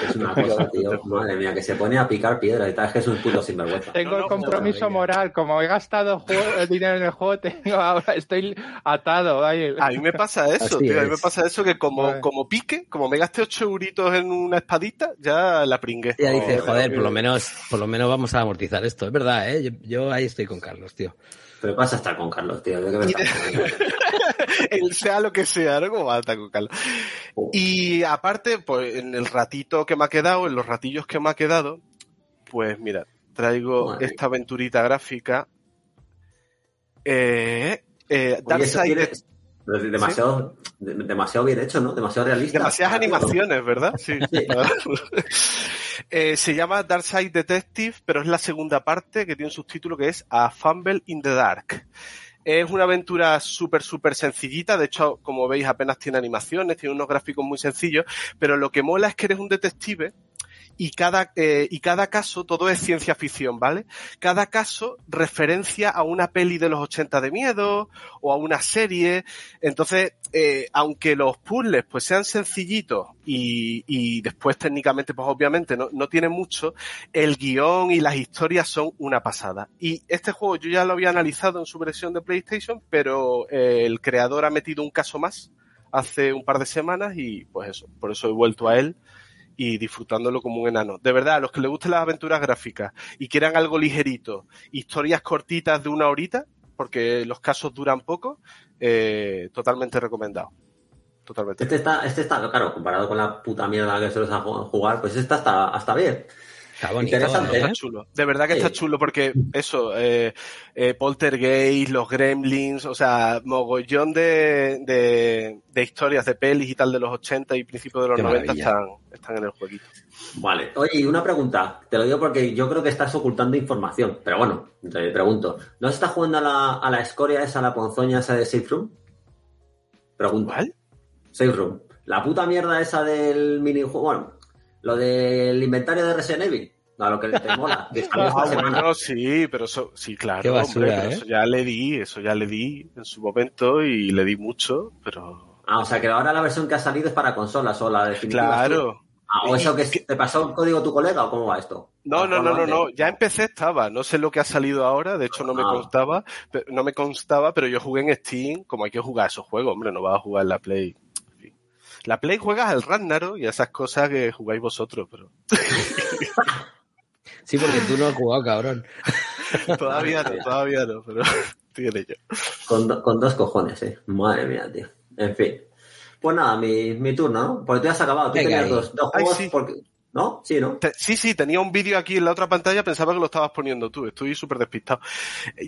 Es una cosa, tío. Madre mía, que se pone a picar piedra y tal. Es que es un puto sinvergüenza. Tengo No, el compromiso no, moral. Como he gastado juego- dinero en el juego, tengo ahora estoy atado. ay. A mí me pasa eso, Así tío. A mí me pasa eso que como, Vale. como pique, como me gaste 8 euritos en una espadita, ya la pringué. Ya dice, joder, por lo menos, por lo menos vamos a amortizar esto. Es verdad, ¿eh? Yo, yo ahí estoy con Carlos, tío. Pero pasa estar con Carlos, tío. ¿de qué me estás hablando? el sea lo que sea, ¿no? Como va a estar con Carlos. Y aparte, pues en el ratito que me ha quedado, en los ratillos que me ha quedado, pues mira, traigo Madre. esta aventurita gráfica. Eh, eh, Oye, eso Demasiado, de- demasiado bien hecho, ¿no? Demasiado realista. Demasiadas animaciones, ¿verdad? Sí. Sí. Eh, se llama Darkside Detective, pero es la segunda parte que tiene un subtítulo que es A Fumble in the Dark. Es una aventura súper, súper sencillita. De hecho, como veis, apenas tiene animaciones, tiene unos gráficos muy sencillos. Pero lo que mola es que eres un detective y cada, eh, y cada caso, todo es ciencia ficción, ¿vale? Cada caso referencia a una peli de los 80 de miedo o a una serie. Entonces, eh, aunque los puzzles pues sean sencillitos y, y después técnicamente pues obviamente no, no tiene mucho, el guion y las historias son una pasada. Y este juego yo ya lo había analizado en su versión de PlayStation, pero eh, el creador ha metido un caso más hace un par de semanas y pues eso, por eso he vuelto a él y disfrutándolo como un enano. De verdad, a los que les gusten las aventuras gráficas y quieran algo ligerito, historias cortitas de una horita, porque los casos duran poco, eh, totalmente recomendado. Totalmente. Este está, este está, claro, comparado con la puta mierda que sueles jugar, pues este está hasta bien. Está bonito, Interesante, ¿eh? Está chulo. De verdad que Sí. está chulo porque eso, eh, eh, Poltergeist, los Gremlins, o sea, mogollón de, de, de historias de pelis y tal de los 80 y principios de los Qué 90 maravilla. están, están en el jueguito. Vale. Oye, y una pregunta. Te lo digo porque yo creo que estás ocultando información. Pero bueno, te pregunto. ¿No estás jugando a la, a la escoria esa, a la ponzoña esa de Safe Room? Pregunta. ¿Cuál? Safe Room. La puta mierda esa del minijuego. Bueno, lo del inventario de Resident Evil. A lo que te mola. Ah, bueno, sí, pero eso, sí, claro, Qué basura, hombre, pero ¿eh? eso ya le di, eso ya le di en su momento y le di mucho, pero Ah, o sea que ahora la versión que ha salido es para consolas o la definitiva. claro. Ah, ¿O eso que te pasó el código tu colega o cómo va esto? No, ¿Has no, no, no, no, ya empecé estaba, no sé lo que ha salido ahora, de hecho no me Ah. constaba, no me constaba, pero yo jugué en Steam, como hay que jugar esos juegos, hombre, no vas a jugar en la Play. La Play juegas al Ragnarok y a esas cosas que jugáis vosotros, pero Sí, porque tú no has jugado, cabrón. todavía no, todavía no, pero tiene yo. Con, do- con dos cojones, eh. Madre mía, tío. En fin. Pues nada, mi, mi turno, ¿no? Porque tú ya has acabado. Tú Venga tenías dos, dos Ay, juegos sí. porque... ¿No? Sí, ¿no? Te- sí, sí, tenía un vídeo aquí en la otra pantalla, pensaba que lo estabas poniendo tú, estoy súper despistado.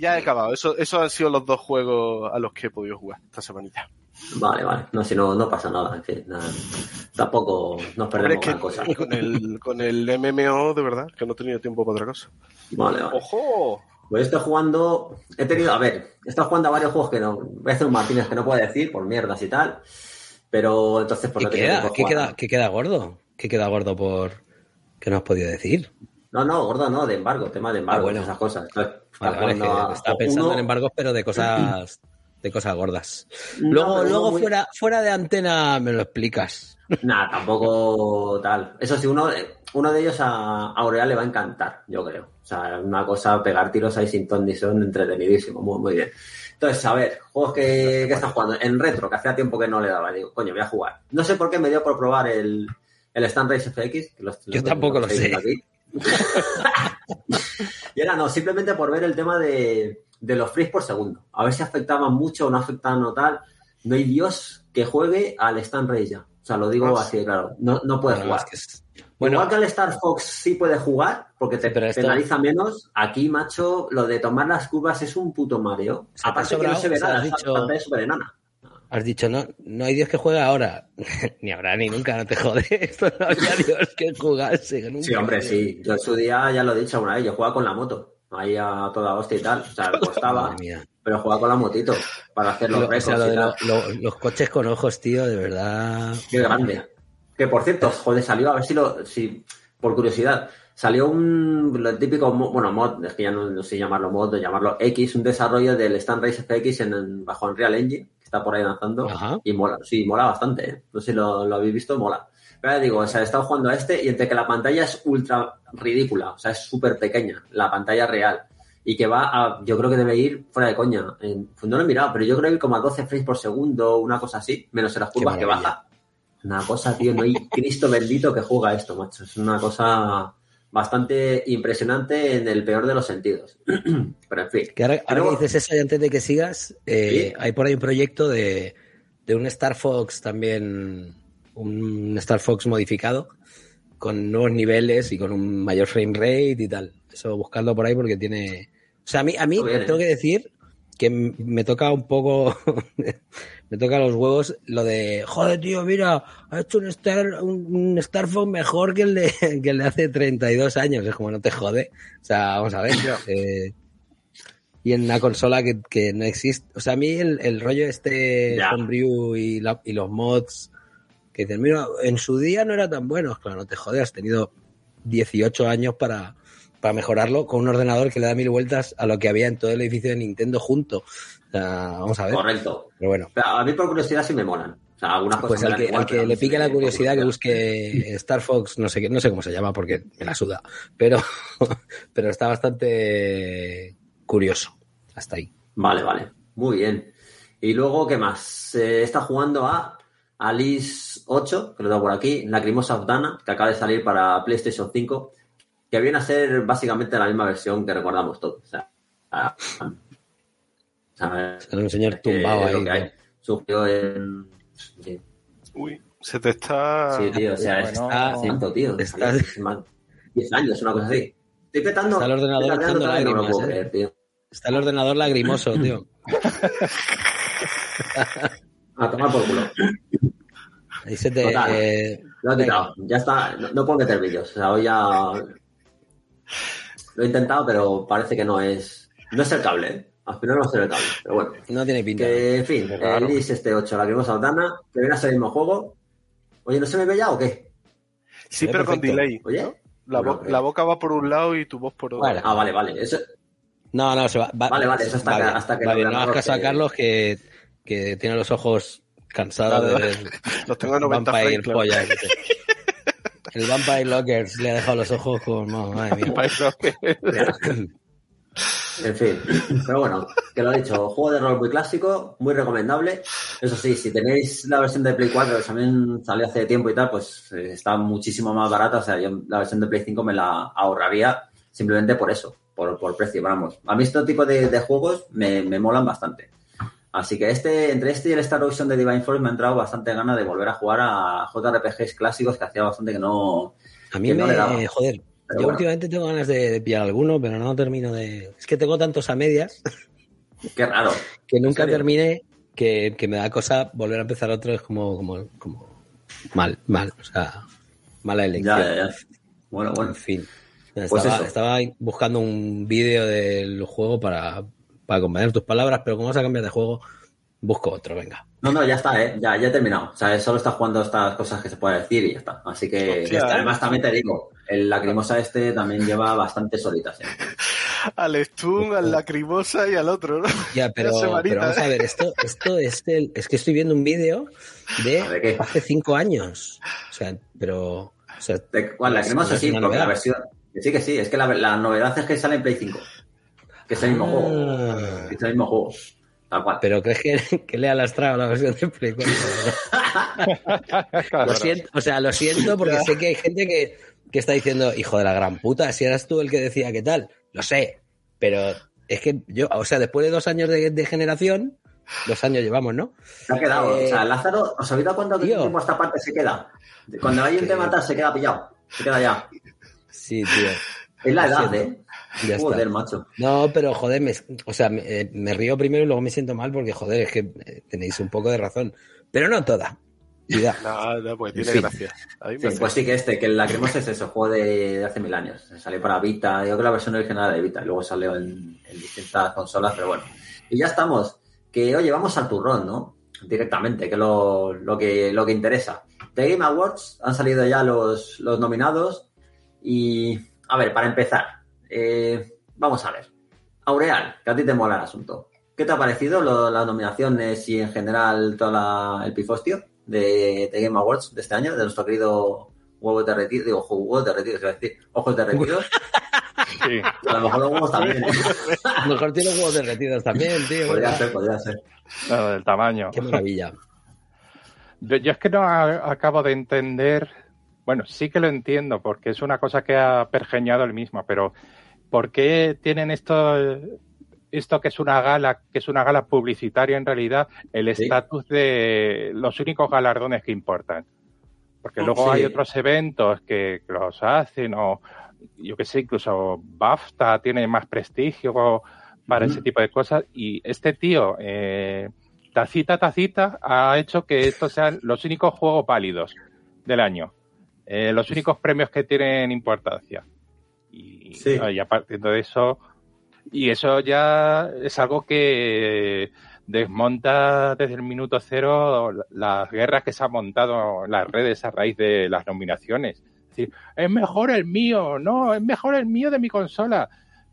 Ya he acabado, eso, esos han sido los dos juegos a los que he podido jugar esta semanita. Vale, vale. No, si no, no pasa nada. En fin, nada. Tampoco nos Hombre, perdemos es que cosa. con el, con el MMO, de verdad, que no he tenido tiempo para otra cosa. Vale, vale. ¡Ojo! Pues estoy jugando... He tenido... A ver, he estado jugando a varios juegos que no... Voy a hacer un Martínez que no puedo decir por mierdas y tal. Pero entonces pues ¿Qué no queda? ¿Qué jugar. queda, ¿Qué queda gordo? ¿Qué queda gordo por que no has podido decir? No, no, gordo no, de embargo, tema de embargo, Ah, bueno. esas cosas. Está- está Vale, vale, que a- estaba a pensando uno- en embargos, pero de cosas de cosas gordas. No, luego, luego muy- fuera, fuera de antena me lo explicas. Nah, tampoco tal. Eso sí, uno, uno de ellos a Aurea le va a encantar, yo creo. O sea, una cosa, pegar tiros ahí sin ton ni son, entretenidísimo, muy, muy bien. Entonces, a ver, juegos que, que estás jugando. En retro, que hacía tiempo que no le daba. Digo, coño, voy a jugar. No sé por qué me dio por probar el, el Stand Race FX. Que los- Yo los- tampoco los lo sé. aquí. y era, no, simplemente por ver el tema de, de los frames por segundo. A ver si afectaban mucho o no afectaban o tal. No hay Dios que juegue al Stand Race ya. O sea, lo digo Ah, así de claro. No, no puede Bueno, jugar. es que es- bueno, Igual que el Star Fox sí puede jugar, porque te esto- penaliza menos, aquí, macho, lo de tomar las curvas es un puto mareo. Aparte que no se ve nada, es dicho- pantalla súper enana. Has dicho, no, no hay Dios que juegue ahora. ni habrá ni nunca, no te jode. Esto no había Dios que jugase. Nunca. Sí, hombre, sí. Yo en su día ya lo he dicho alguna vez, yo jugaba con la moto, ahí a toda hostia y tal. O sea, costaba, pero jugaba con la motito para hacer los Lo- o récords sea, lo y de tal. lo- lo- los coches con ojos, tío, de verdad. Qué grande. Que por cierto, joder, salió, a ver si lo, si, por curiosidad, salió un lo típico, bueno, mod, es que ya no, no sé llamarlo mod o llamarlo X, un desarrollo del Stand Race FX en, en- bajo Unreal Engine, está por ahí lanzando. Ajá. Y mola, sí, mola bastante, ¿eh? No sé si lo, lo habéis visto, mola. Pero ya digo, o sea, he estado jugando a este y entre que la pantalla es ultra ridícula, o sea, es súper pequeña, la pantalla real. Y que va a, yo creo que debe ir fuera de coña. En- pues no lo he mirado, pero yo creo que ir como a 12 frames por segundo, una cosa así, menos en las curvas que baja. Una cosa, tío, no hay Cristo bendito que juega esto, macho. Es una cosa bastante impresionante en el peor de los sentidos. pero en fin. Que ahora, ahora que dices eso y antes de que sigas, eh, Sí. hay por ahí un proyecto de, de un Star Fox también, un Star Fox modificado, con nuevos niveles y con un mayor frame rate y tal. Eso buscarlo por ahí porque tiene... O sea, a mí, a mí ¿eh? tengo que decir que me toca un poco, me toca los huevos lo de, joder, tío, mira, ha hecho un Star, un, un Star Fox mejor que el, de, que el de hace 32 años. Es como, no te jode. O sea, vamos a ver. eh, y en una consola que, que no existe. O sea, a mí el, el rollo este. Homebrew y, la- y los mods que dicen, mira, en su día no era tan bueno. Claro, no te jodes, has tenido 18 años para, para mejorarlo con un ordenador que le da mil vueltas a lo que había en todo el edificio de Nintendo junto. Sea, vamos a ver. Correcto. Pero bueno, Pero a mí por curiosidad sí me molan. O sea, algunas cosas pues al que, igual, al le pique la curiosidad que busque Star Fox, no sé qué, no sé cómo se llama porque me la suda, pero, pero está bastante curioso. Hasta ahí. Vale, vale. Muy bien. Y luego, ¿qué más? Eh, está jugando a Alice 8, que lo tengo por aquí, Lacrimosa of Dana, que acaba de salir para PlayStation 5, que viene a ser básicamente la misma versión que recordamos todos. O sea, sea, Era un señor tumbado ahí. hay. Surgió en... Sí, Uy, se te está. sí, tío, o sea, bueno, está... ¿Cuánto, tío? está- Hace más- 10 años, una cosa así. Estoy petando... Está el ordenador echando no ¿eh? creer, tío. Está el ordenador lagrimoso, tío. A tomar por culo. Ahí se te. Total. eh, Lo he quitado. Ya está. No, no puedo meter vídeos. O sea, hoy ya. Lo he intentado, pero parece que no es. No es el cable. Al final no es el cable. Pero bueno. no tiene pinta. Que, en fin, el IS este 8, la que Aldana, que viene a ser el mismo juego. Oye, ¿no se me ve ya o qué? Sí, pero con delay. Oye. ¿no? La, bo- eh. la boca va por un lado y tu voz por otro. Vale. Ah, vale, vale. Eso, No, no, se va. va- Vale, vale, eso hasta va que- bien. hasta que Va el bien, no hagas caso a Carlos que, que tiene los ojos cansados Vale, de vale. ver Los tengo a 90 Vampire claro. El Vampire Lockers le ha dejado los ojos con. madre mía. En fin, pero bueno, que lo he dicho, juego de rol muy clásico, muy recomendable. Eso sí, si tenéis la versión de Play 4, que también salió hace tiempo y tal, pues eh, está muchísimo más barata. O sea, yo la versión de Play 5 me la ahorraría simplemente por eso, por, por precio. Vamos, a mí este tipo de, de juegos me, me molan bastante. Así que este, entre este y el Star Ocean de Divine Force me ha entrado bastante ganas de volver a jugar a JRPGs clásicos que hacía bastante que no. A mí que no me. le daba. joder. Pero yo bueno. últimamente tengo ganas de, de pillar alguno, pero no termino de. Es que tengo tantos a medias Qué raro. que nunca terminé que, que me da cosa volver a empezar otro. Es como, como, como mal, mal. O sea, mala elección. Ya, ya, ya. Bueno, bueno. En fin. Pues Estaba, estaba buscando un vídeo del juego para, para acompañar tus palabras, pero como vas a cambiar de juego, busco otro, venga. No, no, ya está, ¿eh? Ya, ya he terminado. O sea, solo está jugando estas cosas que se puede decir y ya está. Así que, Hostia, ya está. ¿eh? además, también te digo, el lacrimosa este también lleva bastantes horitas. ¿eh? Al Stun, al Lacrimosa y al otro, ¿no? Ya, pero, vamos ¿eh? a ver, esto, esto es, el- es que estoy viendo un vídeo de hace cinco años. O sea, pero. O sea, ¿De cuál? Lacrimosa sí, porque la versión... que Sí, que sí. Es que la, la novedad es que sale en Play 5. Que es el mismo Ah. juego. Que es el mismo juego. Tal cual. Pero crees que, que le ha lastrado la versión de Play 4? Claro, Lo siento, o sea, lo siento porque sé que hay gente que, que está diciendo, hijo de la gran puta, si eras tú el que decía qué tal. Lo sé, pero es que yo, o sea, después de dos años de, de generación, dos años llevamos, ¿no? Se ha quedado. Eh, o sea, Lázaro, ¿os habéis dado cuenta que tío. tiempo esta parte se queda? Cuando hay un tema tal, se queda pillado. Se queda ya. Sí, tío. Es la edad. ¿eh? Ya Joder, está. macho. No, pero joder, me, o sea, me, eh, me río primero y luego me siento mal porque, joder, es que eh, tenéis un poco de razón. Pero no toda. Cuidado. No, no, pues tiene Sí. gracia. A mí me Sí, hace- pues sí que este, que el Lacrimosa es eso, juego de, de hace mil años. Salió para Vita, yo creo que la versión original era de Vita, y luego salió en, en distintas consolas, pero bueno. Y ya estamos. Que oye, vamos al turrón, ¿no? Directamente, que es lo, lo que lo que interesa. The Game Awards han salido ya los, los nominados y a ver, para empezar, eh, vamos a ver. Aureal, que a ti te mola el asunto. ¿Qué te ha parecido lo- las nominaciones y en general todo la- el pifostio de, de Game Awards de este año, de nuestro querido huevo derretido, digo, huevos derretidos, iba a decir, ojos derretidos, Sí. a lo mejor los huevos también. ¿eh? Mejor tiene huevos derretidos también, tío. podría ¿verdad? ser, podría ser. Lo del tamaño. Qué maravilla. Yo, yo es que no a- acabo de entender, bueno, sí que lo entiendo, porque es una cosa que ha pergeñado el mismo, pero ¿por qué tienen esto, esto que es una gala, que es una gala publicitaria en realidad, el Sí. estatus de los únicos galardones que importan? Porque luego sí. hay otros eventos que, que los hacen, o yo que sé, incluso BAFTA tiene más prestigio para ese tipo de cosas, y este tío, eh, tacita, tacita, ha hecho que estos sean los únicos juegos válidos del año. Eh, los únicos premios que tienen importancia. Y, Sí. y a partir de eso, y eso ya es algo que desmonta desde el minuto cero las guerras que se han montado en las redes a raíz de las nominaciones. Es decir, es mejor el mío, no, es mejor el mío de mi consola.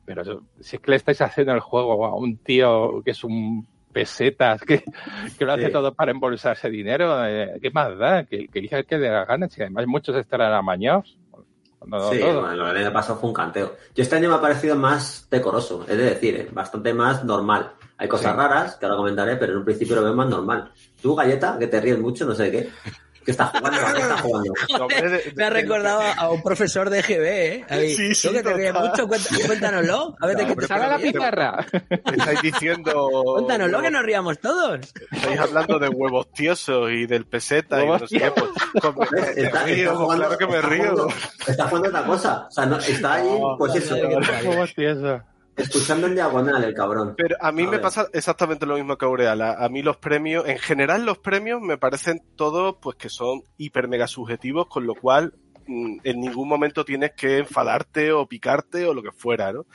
Pero si es que le estáis haciendo el juego a un tío que es un pesetas, que, que lo hace Sí. todo para embolsarse dinero, eh, ¿qué más da? Que, que elija el que de las ganas, y además muchos estarán amañados. No, Sí, todo. bueno, el año pasado fue un canteo. Yo este año me ha parecido más decoroso, es de decir, eh, bastante más normal. Hay cosas Sí. raras que ahora comentaré, pero en un principio lo veo más normal. Tú, Galleta, que te ríes mucho, no sé qué. ¿Qué estás jugando? ¿A qué estás jugando? No, de- Me ha recordado a un profesor de GB, ¿eh? Ahí, Sí, sí, que te ríes mucho, cuéntanoslo. A ver de qué te ¡Saca la pizarra! Estáis diciendo. Cuéntanoslo que nos ríamos todos. Estáis hablando de huevos tiesos y del peseta y Huevos no sé qué. Pues, pues Está- río, está pues jugando- claro que me está río. Está jugando otra cosa. O sea, no, está ahí, No, pues eso, madre que escuchando en diagonal el cabrón. Pero a mí A me ver. pasa exactamente lo mismo que Aureal. A, a mí los premios, en general los premios me parecen todos pues que son hiper mega subjetivos, con lo cual mm, en ningún momento tienes que enfadarte o picarte o lo que fuera, ¿no?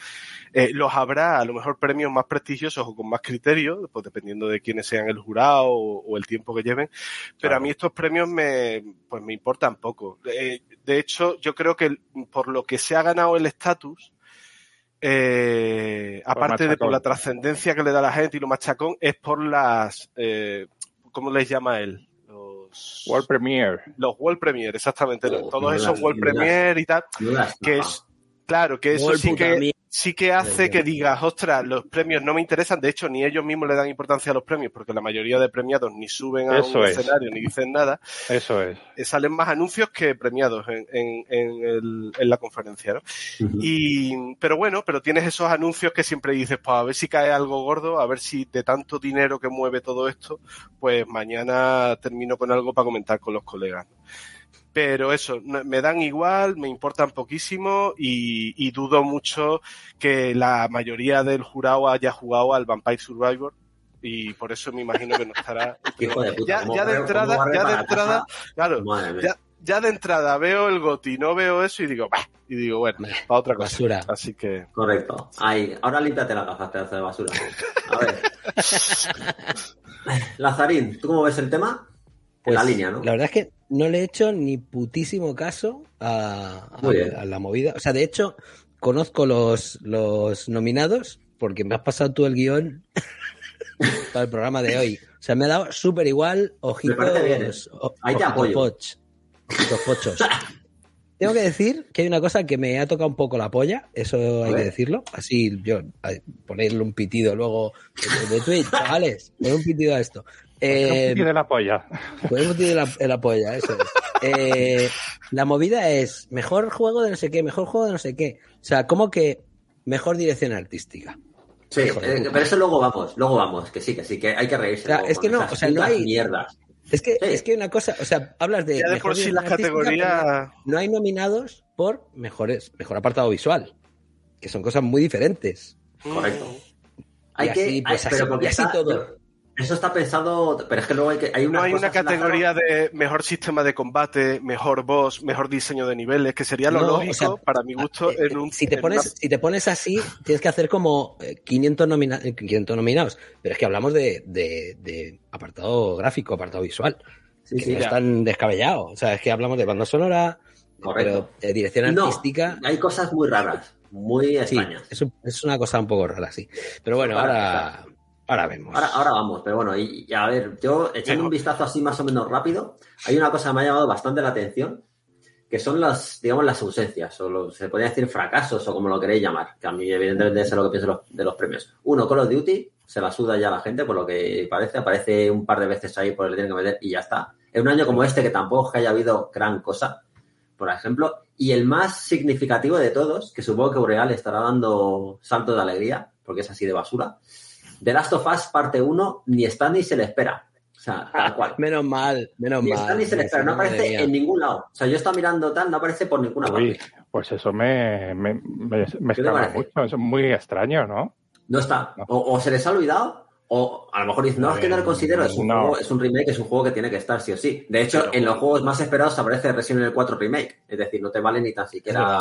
Eh, los habrá a lo mejor premios más prestigiosos o con más criterio, pues dependiendo de quiénes sean el jurado o, o el tiempo que lleven. Pero Claro. a mí estos premios me, pues me importan poco. Eh, de hecho, yo creo que por lo que se ha ganado el estatus, eh, aparte de por la trascendencia que le da a la gente y lo machacón, es por las, eh, ¿cómo les llama él? Los World Premiere. los World Premier, exactamente. Oh, todos esos World Premier y tal, que es, claro, que eso sí que, sí que hace que digas, ostras, los premios no me interesan. De hecho, ni ellos mismos le dan importancia a los premios, porque la mayoría de premiados ni suben a Eso un es. escenario ni dicen nada. Eso es. Eh, Salen más anuncios que premiados en, en, en, el- en la conferencia, ¿no? Y, pero bueno, pero tienes esos anuncios que siempre dices, pues a ver si cae algo gordo, a ver si de tanto dinero que mueve todo esto, pues mañana termino con algo para comentar con los colegas. Pero eso, me dan igual, me importan poquísimo y, y dudo mucho que la mayoría del jurado haya jugado al Vampire Survivor y por eso me imagino que no estará. Hijo de puta, ya, ¿cómo ya de entrada, ya de entrada, claro, ya, ya de entrada veo el goti, no veo eso y digo, bah, y digo, bueno, para otra cosa. basura. Así que, Correcto. Ahí. Ahora límpiate las gafas, pedazo de basura. A ver. Lazarín, ¿tú cómo ves el tema? Pues, la línea, ¿no? La verdad es que no le he hecho ni putísimo caso a, la movida. O sea, de hecho, conozco los, los nominados porque me has pasado tú el guion para el programa de hoy. O sea, me ha dado súper igual ojitos, Me bien, ¿eh? o- Ahí te ojitos poch, ojitos pochos. Tengo que decir que hay una cosa que me ha tocado un poco la polla, eso hay que decirlo. Así yo, ponerle un pitido luego de, de Twitch, chavales, poner un pitido a esto. Eh, y de la polla. Podemos tirar la, en la polla, eso es. Eh, la movida es mejor juego de no sé qué, mejor juego de no sé qué. O sea, como que mejor dirección artística. Sí, de eh, pero eso luego vamos, luego vamos, que sí, que sí, que hay que reírse. O sea, es que no, o sea, no hay- mierdas. Es que, Sí. es que una cosa, o sea, hablas de. ya de mejor por sí categorías, pero No hay nominados por mejores, mejor apartado visual. Que son cosas muy diferentes. Correcto. Mm. Hay Y que, así, pues, hay- pero así- porque y así está- todo. Eso está pensado, pero es que luego hay que hay No unas hay una categoría de mejor sistema de combate, mejor boss, mejor diseño de niveles, que sería lo No, lógico o sea, para mi gusto Eh, en un si, te en pones, una- si te pones así, tienes que hacer como eh, 500, nomina- eh, 500 nominados. Pero es que hablamos de, de- de apartado gráfico, apartado visual. Sí, que sí, no ya. es tan descabellado. O sea, es que hablamos de banda sonora, Correcto. Pero de dirección No, artística, hay cosas muy raras, muy sí, extrañas. es, un- es una cosa un poco rara, sí. Pero bueno, ahora, ahora vemos. Ahora, ahora vamos, pero bueno, y, y a ver, yo echando un vistazo así más o menos rápido, hay una cosa que me ha llamado bastante la atención, que son las, digamos, las ausencias, o los- se podría decir fracasos, o como lo queréis llamar, que a mí evidentemente es lo que pienso de los, de los premios. Uno, Call of Duty, se la suda ya la gente, por lo que parece, aparece un par de veces ahí por el que tienen que meter y ya está. En un año como este, que tampoco que haya habido gran cosa, por ejemplo, y el más significativo de todos, que supongo que Boreal estará dando salto de alegría, porque es así de basura, The Last of Us parte 1 ni está ni se le espera. O sea, tal cual. Menos mal, menos Ni mal. está ni se le espera, no aparece mía. en ningún lado. O sea, yo estaba mirando tal, no aparece por ninguna Uy, parte. pues eso me, me, me, me ¿Qué te escama parece? mucho. Es muy extraño, ¿no? No está. No. O, o se les ha olvidado, o a lo mejor dicen, no, es que no lo considero, es un, No. juego, es un remake, es un juego que tiene que estar sí o sí. De hecho, Pero- en los juegos más esperados aparece Resident Evil 4 Remake. Es decir, no te vale ni tan siquiera.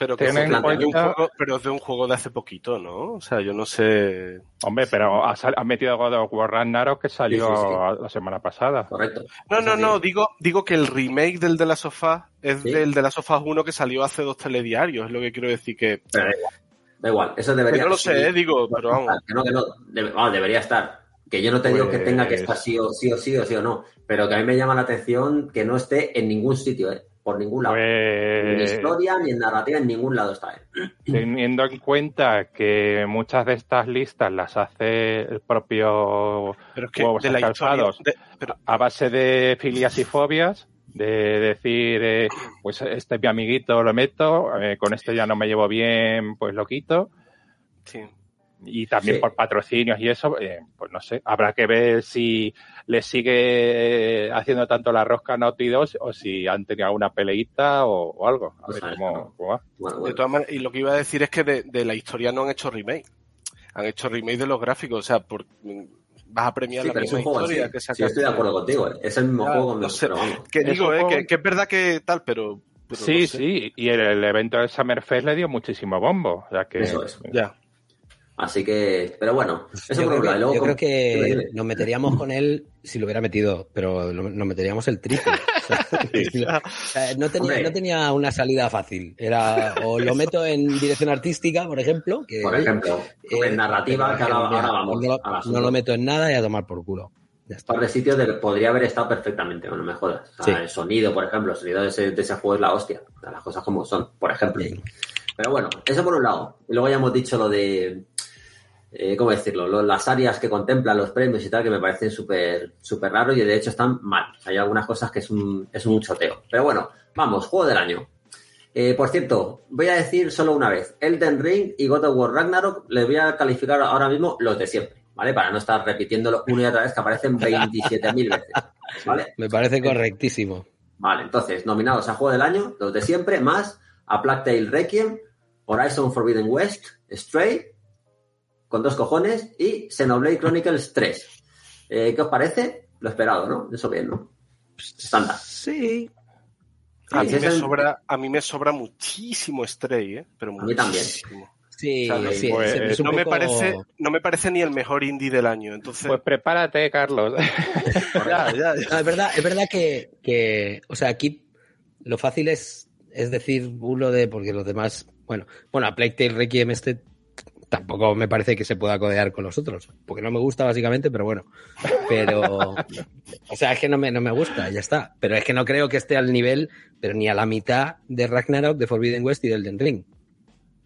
Pero que Ten es en de un cuenta- juego, pero es de un juego de hace poquito, ¿no? O sea, yo no sé. Hombre, pero ha, sal- ha metido God of War Ragnarok que salió Sí, sí, sí. la semana pasada. Correcto. No, no, no, digo, digo que el remake del de la sofá es Sí. del de la sofá 1 que salió hace dos telediarios, es lo que quiero decir que. Pero da igual. Da igual, eso Que debería no lo sé, eh, digo, pero vamos. Que no, que no, debe- vamos, debería estar. Que yo no te digo que Pues- tenga que estar sí o sí o sí o sí o no, pero que a mí me llama la atención que no esté en ningún sitio, ¿eh? Por ningún lado. Ni en Pues, historia, ni en narrativa, en ningún lado está. ¿eh? teniendo en cuenta que muchas de estas listas las hace el propio Pero es que Huevos de la historia. escalfados. de- pero, a base de filias y fobias, de decir, eh, pues este es mi amiguito, lo meto, eh, con este ya no me llevo bien, pues lo quito. sí. Y también Sí. por patrocinios y eso, eh, pues no sé, habrá que ver si le sigue eh, haciendo tanto la rosca a Naughty Dog o si han tenido alguna peleita o, o algo. A Pues ver cómo va. Bueno, De todas maneras, y lo que iba a decir es que de, de la historia no han hecho remake. Han hecho remake de los gráficos, o sea, por, vas a premiar Sí, la pero es misma un juego historia así. que Sí, estoy de acuerdo contigo. ¿eh? Es el mismo Ya, juego con no sé. Que digo, eh, juego- que, que es verdad que tal, pero. pero Sí, no sé. sí, y el, el evento del Summerfest le dio muchísimo bombo. O sea que, Eso es. Ya. Así que, pero bueno, eso Yo por un lado. luego yo como- creo que nos meteríamos con él si lo hubiera metido, pero nos meteríamos el triple. No, tenía, no tenía una salida fácil. Era o lo meto en dirección artística, por ejemplo, que Por ejemplo, eh, en narrativa, que ahora, ahora vamos. no, lo- no meto en nada y a tomar por culo. Un par de sitios de podría haber estado perfectamente, bueno, me jodas. O sea, Sí. El sonido, por ejemplo, el sonido de ese, de ese juego es la hostia. O sea, las cosas como son, por ejemplo. Sí. Pero bueno, eso por un lado. Y luego ya hemos dicho lo de, eh, ¿cómo decirlo? Lo- las áreas que contemplan los premios y tal, que me parecen súper súper raros y de hecho están mal. Hay algunas cosas que es un, es un choteo. Pero bueno, vamos, juego del año. Eh, por cierto, voy a decir solo una vez, Elden Ring y God of War Ragnarok les voy a calificar ahora mismo los de siempre, ¿vale? Para no estar repitiéndolo una y otra vez que aparecen 27.000 veces, ¿vale? Me parece correctísimo. Vale, entonces, nominados a Juego del Año, los de siempre, más a Plague Tale Requiem, Horizon Forbidden West, Stray, con dos cojones, y Xenoblade Chronicles 3. Eh, ¿Qué os parece? Lo esperado, ¿no? Eso bien, ¿no? Estándar. Sí. A Sí, mí, me sobra, a mí me sobra muchísimo Stray, ¿eh? Pero A mí también. muchísimo. Sí, O sea, sí, pues, es- es un No me, poco- parece, no me parece ni el mejor indie del año. Entonces, Pues prepárate, Carlos. ya, ya, ya. No, es verdad, es verdad que, que, o sea, aquí lo fácil es, es decir uno de, porque los demás, bueno, bueno, a Plague Tale Requiem este tampoco me parece que se pueda codear con los otros, porque no me gusta básicamente, pero bueno, pero, o sea, es que no me, no me gusta, ya está, pero es que no creo que esté al nivel, pero ni a la mitad de Ragnarok, de Forbidden West y del Den Ring.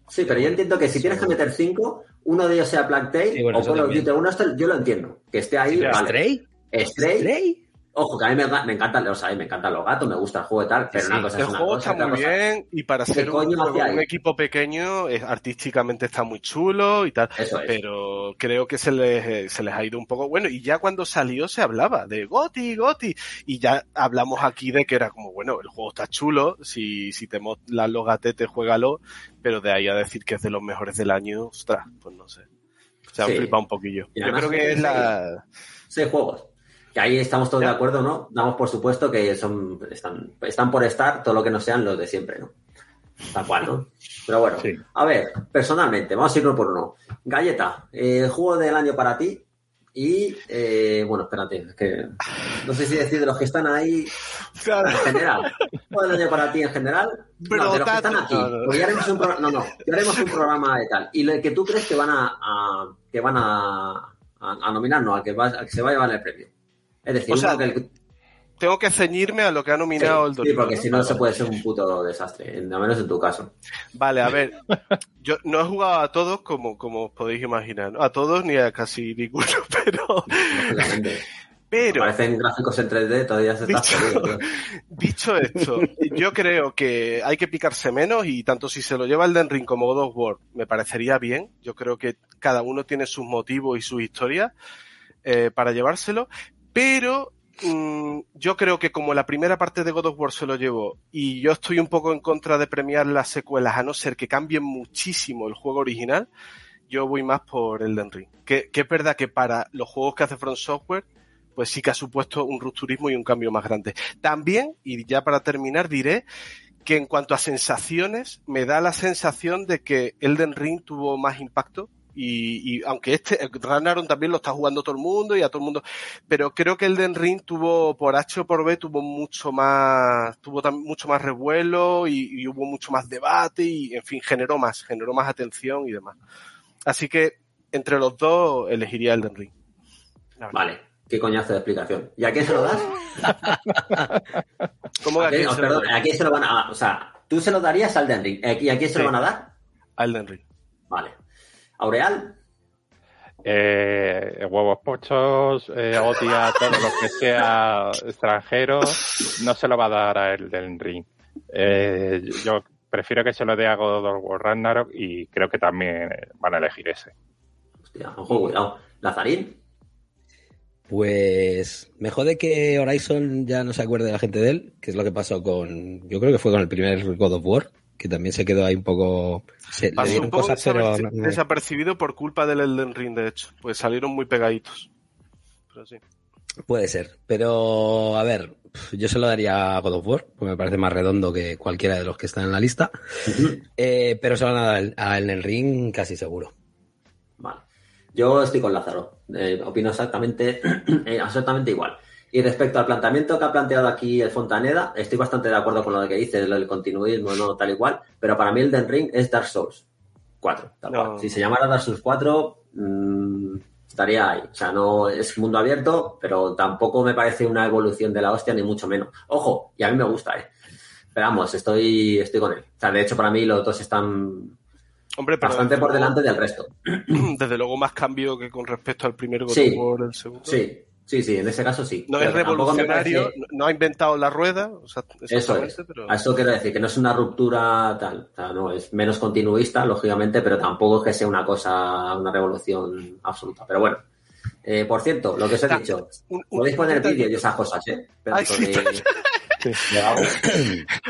Sí, pero yo entiendo que si tienes que meter cinco, uno de ellos sea Plague Tale Sí, bueno, o Call of. Duty, uno yo lo entiendo. Que esté ahí, vale. ¿Stray? Stray, ¿Stray? Ojo, que a mí me, me encantan, o sea, me encantan los gatos, me gusta el juego y tal, pero Sí, una cosa El es una juego cosa, está muy cosa- bien y para ¿Qué ser un, equipo pequeño, es- artísticamente está muy chulo y tal. Eso es. Pero creo que se les, eh, se les ha ido un poco. Bueno, y ya cuando salió se hablaba de Goti, Goti. Y ya hablamos aquí de que era como, bueno, el juego está chulo. Si, si te molan los gatetes, juégalo. Pero de ahí a decir que es de los mejores del año, ostras, pues no sé. Se han Sí. flipado un poquillo. Yo creo que que es la. seis juegos. Que ahí estamos todos Ya. de acuerdo, ¿no? Damos por supuesto que son están, están por estar todo lo que no sean los de siempre, ¿no? Tal cual, ¿no? Pero bueno, Sí. a ver, personalmente, vamos a ir uno por uno. Galleta, eh, juego del año para ti, Y, eh, bueno, espérate, es que no sé si decir de los que están ahí Claro. en general. Buen año para ti en general. Pero no, de los que están aquí. Porque ya haremos un programa, no, no, ya haremos un programa de tal. Y lo que tú crees que van a, a- que van a, a, a nominar, no, a que, va, a que se va a llevar el premio. Es decir, O sea, uno que el- Tengo que ceñirme a lo que ha nominado el sí, Doritos, porque ¿no? si no se puede ser un puto desastre, al menos en tu caso. Vale, a ver. Yo no he jugado a todos como, como os podéis imaginar, ¿no? A todos ni a casi ninguno, pero, pero Aparecen gráficos en 3D, todavía se está Dicho- jodido, tío. dicho esto, yo creo que hay que picarse menos y tanto si se lo lleva el Den Ring como God of War me parecería bien. Yo creo que cada uno tiene sus motivos y sus historias eh, para llevárselo, pero mm, yo creo que como la primera parte de God of War se lo llevó y yo estoy un poco en contra de premiar las secuelas a no ser que cambien muchísimo el juego original, yo voy más por Elden Ring. Que, que es verdad que para los juegos que hace From Software, pues sí que ha supuesto un rupturismo y un cambio más grande. También, y ya para terminar, diré que en cuanto a sensaciones, me da la sensación de que Elden Ring tuvo más impacto. Y, y aunque este, el Ragnarok también lo está jugando todo el mundo y a todo el mundo, pero creo que Elden Ring tuvo, por H o por B, tuvo mucho más, tuvo tam- mucho más revuelo y, y hubo mucho más debate y, en fin, generó más, generó más atención y demás. Así que, entre los dos, elegiría Elden Ring. La verdad. Vale, qué coñazo de explicación. ¿Y a quién se lo das? ¿Cómo que ¿A quién oh, se lo perdón, doy? ¿a se lo van a.? O sea, tú se lo darías al Den Ring. ¿Eh, ¿Y a quién se Sí. lo van a dar? A Elden Ring. Vale. ¿Aureal? Eh, huevos pochos, eh, odia todo lo que sea extranjero, no se lo va a dar a el del ring. Eh, yo prefiero que se lo dé a God of War Ragnarok y creo que también van a elegir ese. Hostia, ojo, cuidado. ¿Lazarín? Pues me jode que Horizon ya no se acuerde la gente de él, que es lo que pasó con, yo creo que fue con el primer God of War, que también se quedó ahí un poco, se, le Pasó dieron un poco cosas, pero desaperci- no- no- desapercibido por culpa del Elden Ring, de hecho. Pues salieron muy pegaditos. Pero sí. puede ser. Pero a ver, yo se lo daría a God of War, porque me parece más redondo que cualquiera de los que están en la lista. Eh, pero se lo van a dar a Elden Ring casi seguro. Vale. Yo estoy con Lázaro. Eh, opino exactamente, eh, absolutamente igual. Y respecto al planteamiento que ha planteado aquí el Fontaneda, estoy bastante de acuerdo con lo que dice, del continuismo, no tal y cual, pero para mí el Den Ring es Dark Souls 4. tal No. cual. Si se llamara Dark Souls 4, mm, estaría ahí. O sea, no es mundo abierto, pero tampoco me parece una evolución de la hostia, ni mucho menos. Ojo, y a mí me gusta, ¿eh? Pero vamos, estoy, estoy con él. O sea, de hecho, para mí los dos están Hombre, pero bastante por luego- delante del resto. Desde luego más cambio que con respecto al primer God Sí. War, el segundo. Sí, sí, sí, en ese caso sí. No Pero es revolucionario, parece- no- ha inventado la rueda, o sea, Eso es. pero A eso quiero decir, que no es una ruptura tal. O sea, no, es menos continuista, lógicamente, pero tampoco es que sea una cosa, una revolución absoluta. Pero bueno. Eh, por cierto, lo que os he dicho, podéis poner un detalle- vídeo y esas cosas, ¿eh? Pero Ay, sí, algo.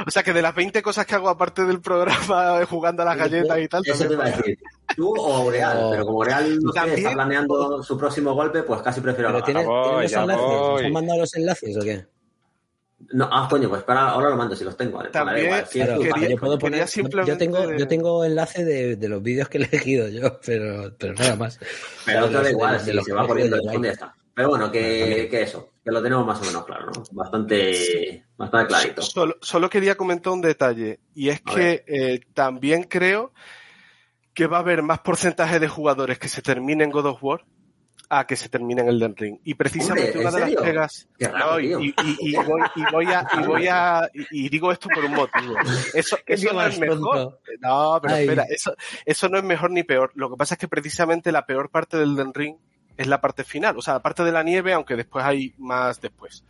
O sea, que de las 20 cosas que hago aparte del programa, jugando a las galletas y tal, Eso te iba a decir. Tú o Aureal, No. pero como Aureal no sé, está planeando su próximo golpe, pues casi prefiero Pero ¿tienes, voy, ¿tienes los enlaces? ¿Os voy. han mandado los enlaces o qué? No, ah, coño, pues para, ahora lo mando si los tengo. vale, También vale, da igual, si es Claro, tu quería- parte. yo puedo poner, yo- simplemente- yo tengo, yo tengo enlace de, de los vídeos que he elegido yo, pero, pero nada más. Pero Los eso da igual, de si se que va elegido el fondo ya está. Pero bueno, que, que eso, que lo tenemos más o menos claro, ¿no? Bastante, bastante clarito. Solo, solo quería comentar un detalle, y es A que eh, también creo que va a haber más porcentaje de jugadores que se terminen God of War a que se terminen Elden Ring. Y precisamente ¿en una de las pegas... Qué raro, No, y, tío. y- y- y voy, y voy a... Y, voy a y, y digo esto por un motivo. Eso, eso no es mejor. No, pero Ay. espera, eso, eso no es mejor ni peor. Lo que pasa es que precisamente la peor parte del Elden Ring es la parte final, o sea, la parte de la nieve, aunque después hay más después.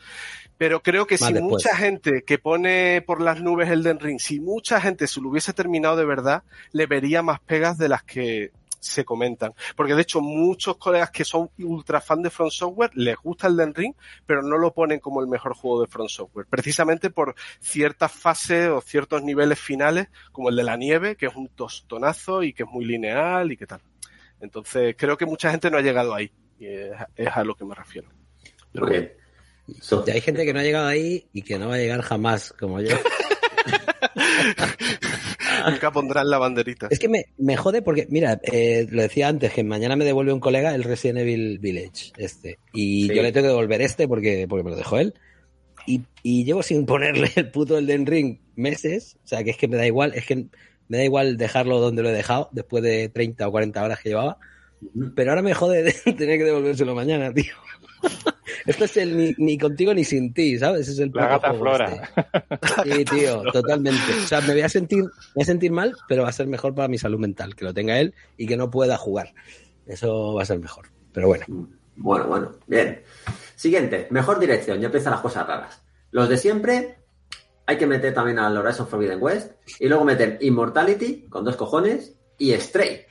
Pero creo que Más si después. mucha gente que pone por las nubes Elden Ring, si mucha gente se lo hubiese terminado de verdad, le vería más pegas de las que se comentan. Porque de hecho muchos colegas que son ultra fan de Front Software les gusta Elden Ring, pero no lo ponen como el mejor juego de Front Software. Precisamente por ciertas fases o ciertos niveles finales, como el de la nieve, que es un tostonazo y que es muy lineal y que tal. Entonces creo que mucha gente no ha llegado ahí. Y es, es a lo que me refiero. Pero bien. Eso. Y hay gente que no ha llegado ahí y que no va a llegar jamás, como yo. Nunca pondrán la banderita. Es que me, me jode porque, mira, eh, lo decía antes, que mañana me devuelve un colega el Resident Evil Village, este. Y Sí. yo le tengo que devolver este porque, porque me lo dejó él. Y, y llevo sin ponerle el puto Elden Ring meses. O sea, que es que me da igual, es que me da igual dejarlo donde lo he dejado, después de 30 o 40 horas que llevaba. Pero ahora me jode de tener que devolvérselo mañana, tío. Esto es el ni, ni contigo ni sin ti, ¿sabes? Es el La gata Flora. este. Sí, tío, totalmente. O sea, me voy a sentir, me voy a sentir mal, pero va a ser mejor para mi salud mental, que lo tenga él y que no pueda jugar. Eso va a ser mejor. Pero bueno. Bueno, bueno, bien. Siguiente, mejor dirección, ya empiezan las cosas raras. Los de siempre, hay que meter también al Horizon Forbidden West y luego meter Immortality con dos cojones y Stray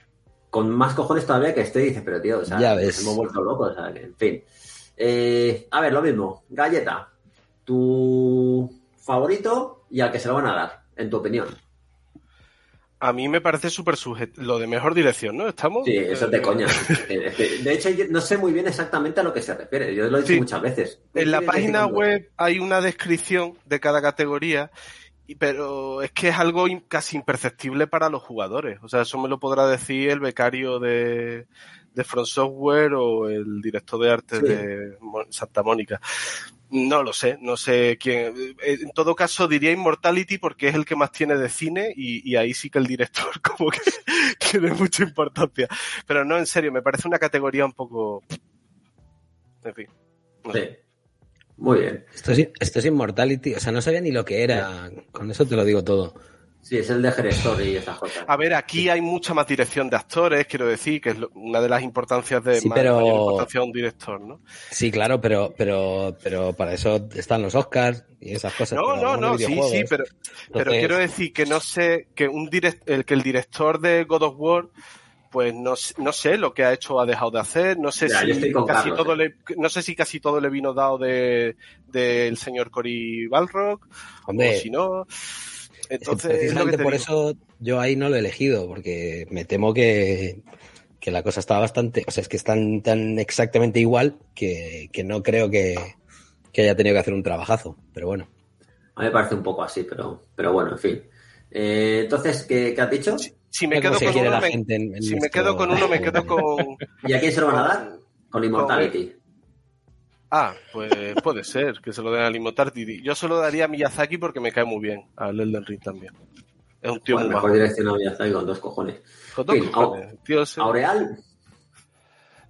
con más cojones todavía que Stray. Dice, pero tío, o sea, Ya ves. hemos vuelto locos, o sea, que, en fin. Eh, a ver, lo mismo. Galleta, tu favorito y al que se lo van a dar, en tu opinión. A mí me parece súper sujeto. Lo de mejor dirección, ¿no? ¿Estamos? Sí, eso es de Eh, coña. Eh, De hecho, yo no sé muy bien exactamente a lo que se refiere. Yo lo he dicho Sí. muchas veces. En la ¿Qué quieres decir página web hay una descripción de cada categoría, pero es que es algo casi imperceptible para los jugadores. O sea, eso me lo podrá decir el becario de, de Front Software o el director de arte Sí. de Santa Mónica. No lo sé, no sé quién. Eh, En todo caso, diría Immortality porque es el que más tiene de cine y, y ahí sí que el director como que tiene mucha importancia. Pero no, en serio, me parece una categoría un poco... En fin. no sé. Sí. Muy bien. Esto es, esto es Immortality. O sea, no sabía ni lo que era. Con eso te lo digo todo. Sí, es el de Gerestor y esas cosas. A ver, aquí hay mucha más dirección de actores, quiero decir, que es una de las importancias de Sí, ma- pero- mayor importancia de un director, ¿no? Sí, claro, pero, pero, pero para eso están los Oscars y esas cosas. No, no, no, de sí, sí, pero, pero quiero decir que no sé, que un direct, el que el director de God of War, pues no, sé- no sé lo que ha hecho o ha dejado de hacer, no sé Ya, si casi Carlos, todo eh. le, no sé si casi todo le vino dado de del señor Cory Balrock, Hombre, o si no. Entonces, precisamente te por digo. eso yo ahí no lo he elegido, porque me temo que, que la cosa está bastante, o sea, es que están tan exactamente igual que, que no creo que, que haya tenido que hacer un trabajazo, pero bueno. A mí me parece un poco así, pero, pero bueno, en fin. Eh, entonces, ¿qué, qué has dicho? Si me quedo con uno, me- gente en- en si me quedo con uno, me quedo con, ¿Y a quién se lo van a dar? Con Immortality. Ah, pues puede ser que se lo den al Immortality. Yo se lo daría a Miyazaki porque me cae muy bien, al Elden Ring también. Es un tío Bueno, muy mejor dirección a Miyazaki con dos cojones. Con dos cojones, tío Aureal,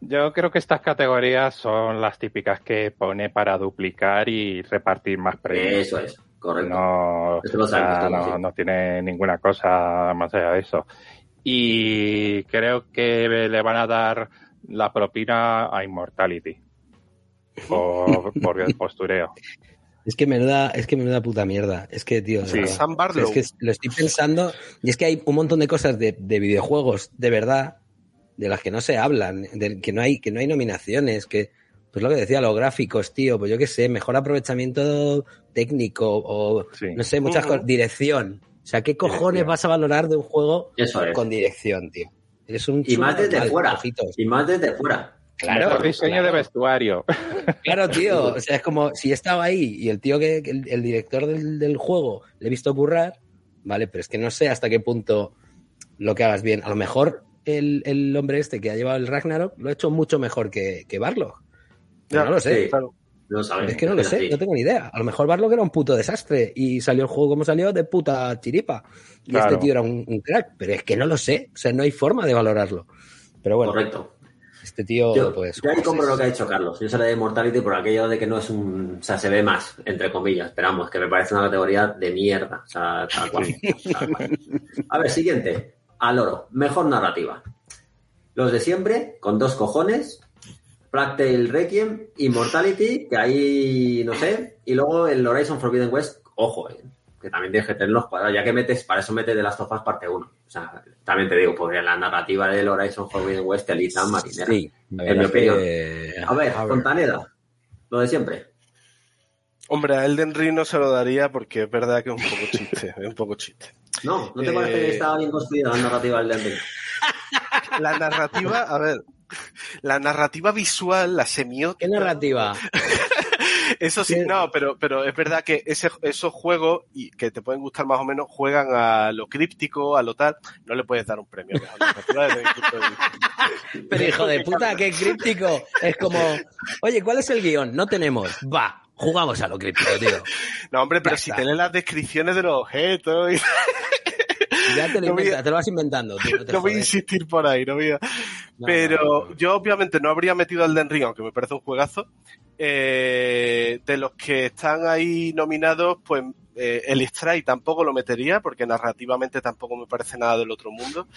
Yo creo que estas categorías son las típicas que pone para duplicar y repartir más premios. eso es, correcto. No, Eso lo o sea, no, sí. no tiene ninguna cosa más allá de eso. Y creo que le van a dar la propina a Immortality por, por el postureo. Es que menuda, es que menuda puta mierda. Es que, tío, Sí. Sam Barlow. es que lo estoy pensando y es que hay un montón de cosas de, de videojuegos de verdad de las que no se hablan, de que no hay que no hay nominaciones, que pues lo que decía los gráficos, tío, pues yo qué sé, mejor aprovechamiento técnico o Sí. no sé, muchas cosas, dirección. O sea, ¿qué cojones Dirección. vas a valorar de un juego Eso es. con dirección, tío? Eres un Y más desde fuera. Y más desde fuera. Claro, Mejor diseño claro. de vestuario. Claro, tío. O sea, es como si estaba ahí y el tío que, el, el director del, del juego le he visto currar, vale, pero es que no sé hasta qué punto lo que hagas bien. A lo mejor el, el hombre este que ha llevado el Ragnarok lo ha hecho mucho mejor que, que Ya, no lo sé. Sí. claro. No. Es que no lo sé, no tengo ni idea. A lo mejor Barlock era un puto desastre y salió el juego como salió de puta chiripa. Y Claro. este tío era un, un crack, pero es que no lo sé. O sea, no hay forma de valorarlo. Pero bueno, Correcto. Este tío, Yo, pues. yo ahí pues compro lo que ha dicho Carlos. Yo se le doy Immortality por aquello de que no es un. O sea, se ve más, entre comillas. Esperamos, que me parece una categoría de mierda. O sea, tal cual. Tal cual. A ver, siguiente. Al oro. Mejor narrativa. Los de siempre, con dos cojones. Tale Requiem, Immortality, que ahí no sé. Y luego el Horizon Forbidden West, ojo, eh, que también tienes que tenerlos cuadrados. Ya que metes, para eso metes de las tofas parte 1. O sea, también te digo, porque la narrativa del Horizon Forbidden West te lisa marinera. Sí, En mi opinión. que- A ver, Fontaneda, lo de siempre. Hombre, a Elden Ring no se lo daría porque es verdad que es un poco chiste, es un poco chiste. No, ¿no te Eh, parece que estaba bien construida la narrativa del Elden Ring? La narrativa, a ver, la narrativa visual, la semiótica. ¿Qué narrativa? Eso sí, no, pero, pero es verdad que ese, esos juegos, y que te pueden gustar más o menos, juegan a lo críptico, a lo tal. No le puedes dar un premio. Pero hijo de puta, qué críptico. Es como, oye, ¿cuál es el guion? No tenemos. Va, jugamos a lo críptico, tío. No, hombre, pero Ya si lees las descripciones de los objetos y Ya te lo, No a- te lo vas inventando, tío. No te no voy a jodes. insistir por ahí, no voy a... No, Pero no, no. yo obviamente no habría metido al Den Ring, aunque me parece un juegazo. Eh, de los que están ahí nominados, pues eh, el Stray tampoco lo metería, porque narrativamente tampoco me parece nada del otro mundo.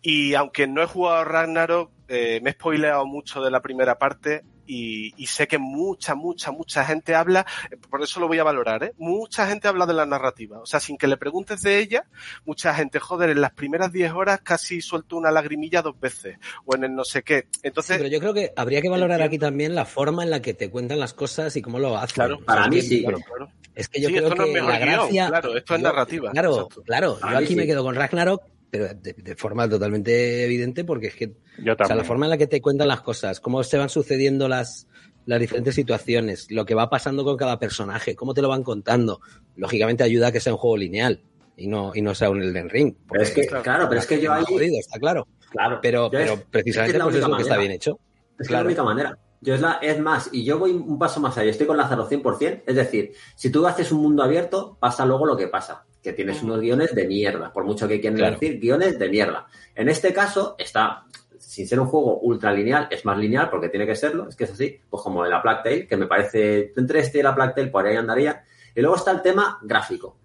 Y aunque no he jugado a Ragnarok, eh, me he spoileado mucho de la primera parte y, y sé que mucha, mucha, mucha gente habla, por eso lo voy a valorar, ¿eh? Mucha gente habla de la narrativa. O sea, sin que le preguntes de ella, mucha gente, joder, en las primeras 10 horas casi suelto una lagrimilla dos veces, o en el no sé qué. Sí, Entonces, pero yo creo que habría que valorar aquí también la forma en la que te cuentan las cosas y cómo lo hacen. claro, Para mí Es que- sí. claro, claro. Es que yo Sí, creo esto no que es mejor la guion, gracia... claro, esto es yo- narrativa, Claro, exacto. claro. Yo aquí sí. me quedo con Ragnarok, pero de, de forma totalmente evidente porque es que Yo O sea, la forma en la que te cuentan las cosas, cómo se van sucediendo las, las diferentes situaciones, lo que va pasando con cada personaje, cómo te lo van contando, lógicamente ayuda a que sea un juego lineal y no, y no sea un Elden Ring. Pero es que, Claro. claro, pero es que yo ahí. Jodido, está claro. Claro. Pero, es- pero precisamente es la pues es que está bien hecho. Es que es Claro. la única manera. Yo es, la, es más, y yo voy un paso más allá, estoy con Lázaro 100%. Es decir, si tú haces un mundo abierto, pasa luego lo que pasa, que tienes unos guiones de mierda, por mucho que quieran Claro. decir, guiones de mierda. En este caso, está, sin ser un juego ultra lineal, es más lineal porque tiene que serlo, es que es así, pues como de la Plague Tale, que me parece, entre este y la Plague Tale, por ahí andaría. Y luego está el tema gráfico.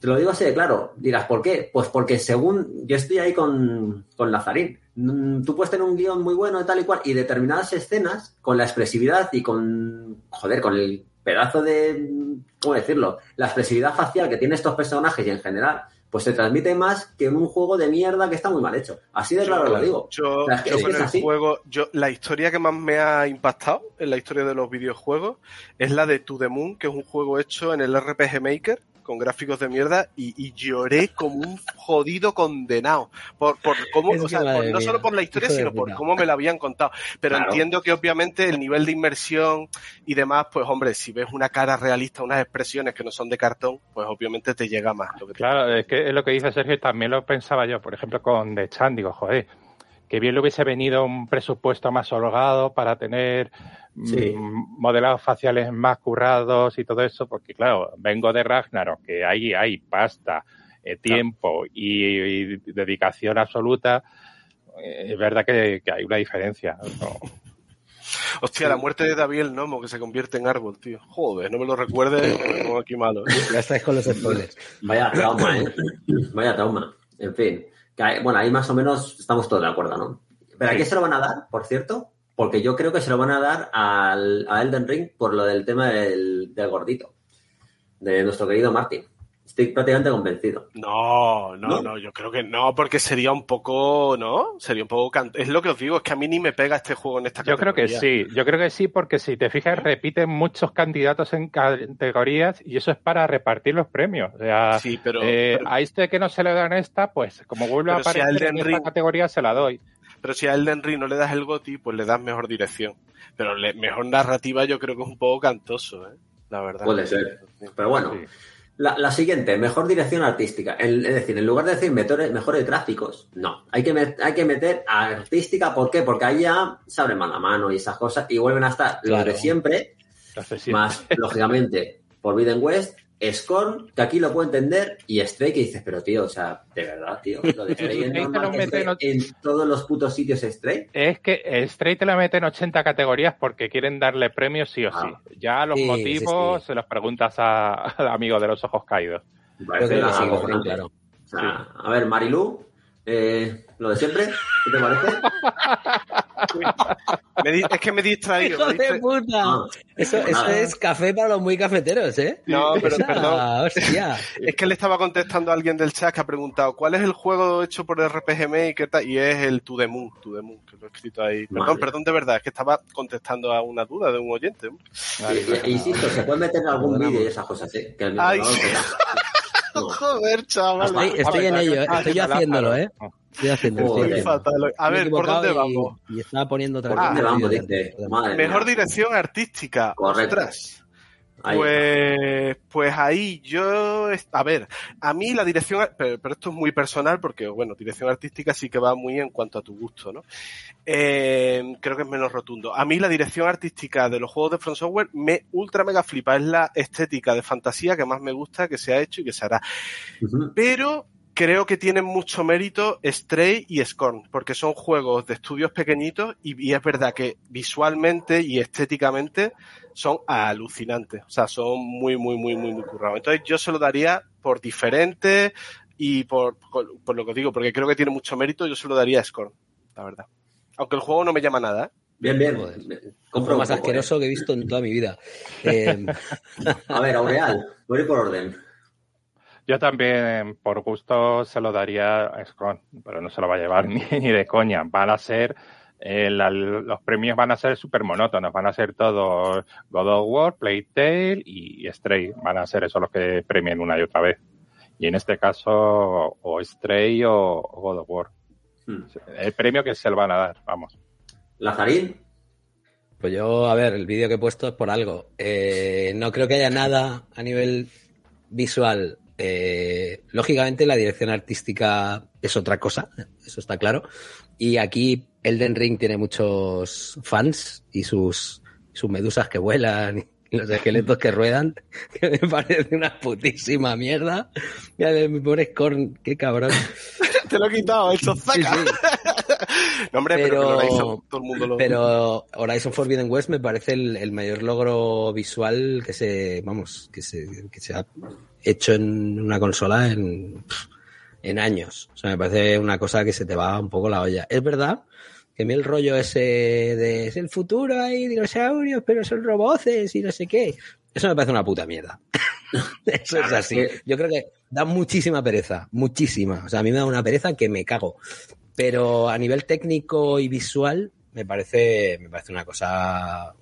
Te lo digo así de claro. Dirás, ¿por qué? Pues porque según yo estoy ahí con, con Lazarín. Mm, Tú puedes tener un guion muy bueno y tal y cual, y determinadas escenas, con la expresividad y con, joder, con el pedazo de, ¿cómo decirlo? La expresividad facial que tienen estos personajes y en general, pues se transmite más que en un juego de mierda que está muy mal hecho. Así de claro lo digo. Yo, O sea, yo con el así. juego, yo, la historia que más me ha impactado en la historia de los videojuegos es la de To The Moon, que es un juego hecho en el RPG Maker con gráficos de mierda y, y lloré como un jodido condenado por, por cómo, o sea, por- no solo por la historia, sino por cómo me la habían contado. Pero Claro. entiendo que obviamente el nivel de inmersión y demás, pues hombre, si ves una cara realista, unas expresiones que no son de cartón, pues obviamente te llega más. Lo que te- Claro, es que es lo que dice Sergio, también lo pensaba yo, por ejemplo, con The Chan, digo, joder, que bien le hubiese venido un presupuesto más holgado para tener Sí. modelados faciales más currados y todo eso, porque claro, vengo de Ragnarok, que ahí hay pasta, eh, tiempo y, y dedicación absoluta, eh, es verdad que, que hay una diferencia. ¿no? Hostia, la muerte de David el Nomo, que se convierte en árbol, tío. Joder, no me lo recuerdes, me aquí malo. ¿eh? Ya estáis con los spoilers. Vaya trauma, ¿eh? Vaya trauma. En fin. Que hay- bueno, ahí más o menos estamos todos de acuerdo, ¿no? ¿Pero a qué se lo van a dar, por cierto? Porque yo creo que se lo van a dar al, a Elden Ring por lo del tema del, del gordito, de nuestro querido Martin. Estoy prácticamente convencido. No, no, ¿No? no, yo creo que no, porque sería un poco, ¿no? Sería un poco... can- Es lo que os digo, es que a mí ni me pega este juego en esta Yo creo que categoría. sí, yo creo que sí, porque si te fijas, repiten muchos candidatos en categorías y eso es para repartir los premios. O sea, Sí, pero, eh, pero, a este que no se le dan esta, pues como vuelve a Pero si a aparecer en esta categoría, se la doy. Pero si a Elden Ring no le das el GOTI, pues le das mejor dirección. Pero le- mejor narrativa yo creo que es un poco cantoso, ¿eh? La verdad. Puede ser. Pero bueno, Sí. la, la siguiente, mejor dirección artística. El- es decir, en lugar de decir mejores, mejores gráficos, no. Hay que, met- hay que meter artística, ¿por qué? Porque ahí ya se abre mano a mano y esas cosas y vuelven a estar los Claro. de siempre, más, lógicamente, Forbidden West, Scorn, que aquí lo puedo entender, y Stray, que dices, pero tío, o sea, de verdad, tío, lo de Stray Stray normal lo en en todos los putos sitios Stray. Es que Straight te la mete en 80 categorías porque quieren darle premios sí o sí. Ah. Ya los Sí, motivos sí, sí. se los preguntas a- al amigo de los ojos caídos. Parece que nada sí, lo claro. O sea, A ver, Marilu, eh, lo de siempre, ¿qué te parece? Me di- es que me he distraído. ¡Hijo me he de distra- puta! Ah, Eso, eso nada. es café para los muy cafeteros, ¿eh? No, pero Esa- perdón. Hostia. Es que le estaba contestando a alguien del chat que ha preguntado ¿cuál es el juego hecho por RPG Maker? tal? Y es el To The Moon, To The Moon, que lo he escrito ahí. Perdón, perdón de verdad, es que estaba contestando a una duda de un oyente. Y- y- Insisto, se puede meter en algún vídeo y esas cosas, el Ay. Joder, chaval. Estoy, estoy en ello, ¿eh? estoy yo haciéndolo, ¿eh? Estoy haciendo, estoy Joder. haciendo. Fatal. A ver, ¿por dónde y- vamos? Y, estaba poniendo otra ¿Por dónde vamos? Dice, madre Mejor mía. dirección artística. Correcto. Ostras. Ahí Pues, pues ahí yo, a ver, a mí la dirección, pero, pero esto es muy personal porque, bueno, dirección artística sí que va muy en cuanto a tu gusto, ¿no? Eh, creo que es menos rotundo. A mí la dirección artística de los juegos de From Software me ultra mega flipa. Es la estética de fantasía que más me gusta, que se ha hecho y que se hará. Pero creo que tienen mucho mérito Stray y Scorn, porque son juegos de estudios pequeñitos y, y es verdad que visualmente y estéticamente son alucinantes. O sea, son muy, muy, muy, muy, muy currados. Entonces yo se lo daría por diferente y por, por, por lo que os digo, porque creo que tiene mucho mérito, yo se lo daría a Scorn, la verdad. Aunque el juego no me llama nada, ¿eh? Bien, bien. Joder. Compro más poco, asqueroso que he visto en toda mi vida. Eh, eh. A ver, Aureal, voy a ir por orden. Yo también, por gusto, se lo daría a Scon, pero no se lo va a llevar ni, ni de coña. Van a ser, eh, la- los premios van a ser súper monótonos, van a ser todos God of War, Playtale y Stray. Van a ser esos los que premien una y otra vez. Y en este caso, o Stray o, o God of War. Hmm. El premio que se le van a dar, vamos. Lazarín, Pues yo, a ver, el vídeo que he puesto es por algo. Eh, no creo que haya nada a nivel visual. Eh, lógicamente, la dirección artística es otra cosa, eso está claro. Y aquí Elden Ring tiene muchos fans y sus, sus medusas que vuelan y los esqueletos que ruedan, que me parece una putísima mierda. Mira, mi pobre Scorn, qué cabrón. Te lo he quitado, hecho Sí, zaca. sí. No, hombre, pero, Pero- Horizon, todo el mundo lo... Pero Horizon Forbidden West me parece el, el mayor logro visual que se, vamos, que se, que se ha hecho en una consola en, en años. O sea, me parece una cosa que se te va un poco la olla. Es verdad que a mí el rollo ese de es el futuro, hay dinosaurios, pero son roboces y no sé qué. Eso me parece una puta mierda. Eso es así. Yo creo que da muchísima pereza, muchísima. O sea, a mí me da una pereza que me cago. Pero a nivel técnico y visual, me parece, me parece una cosa.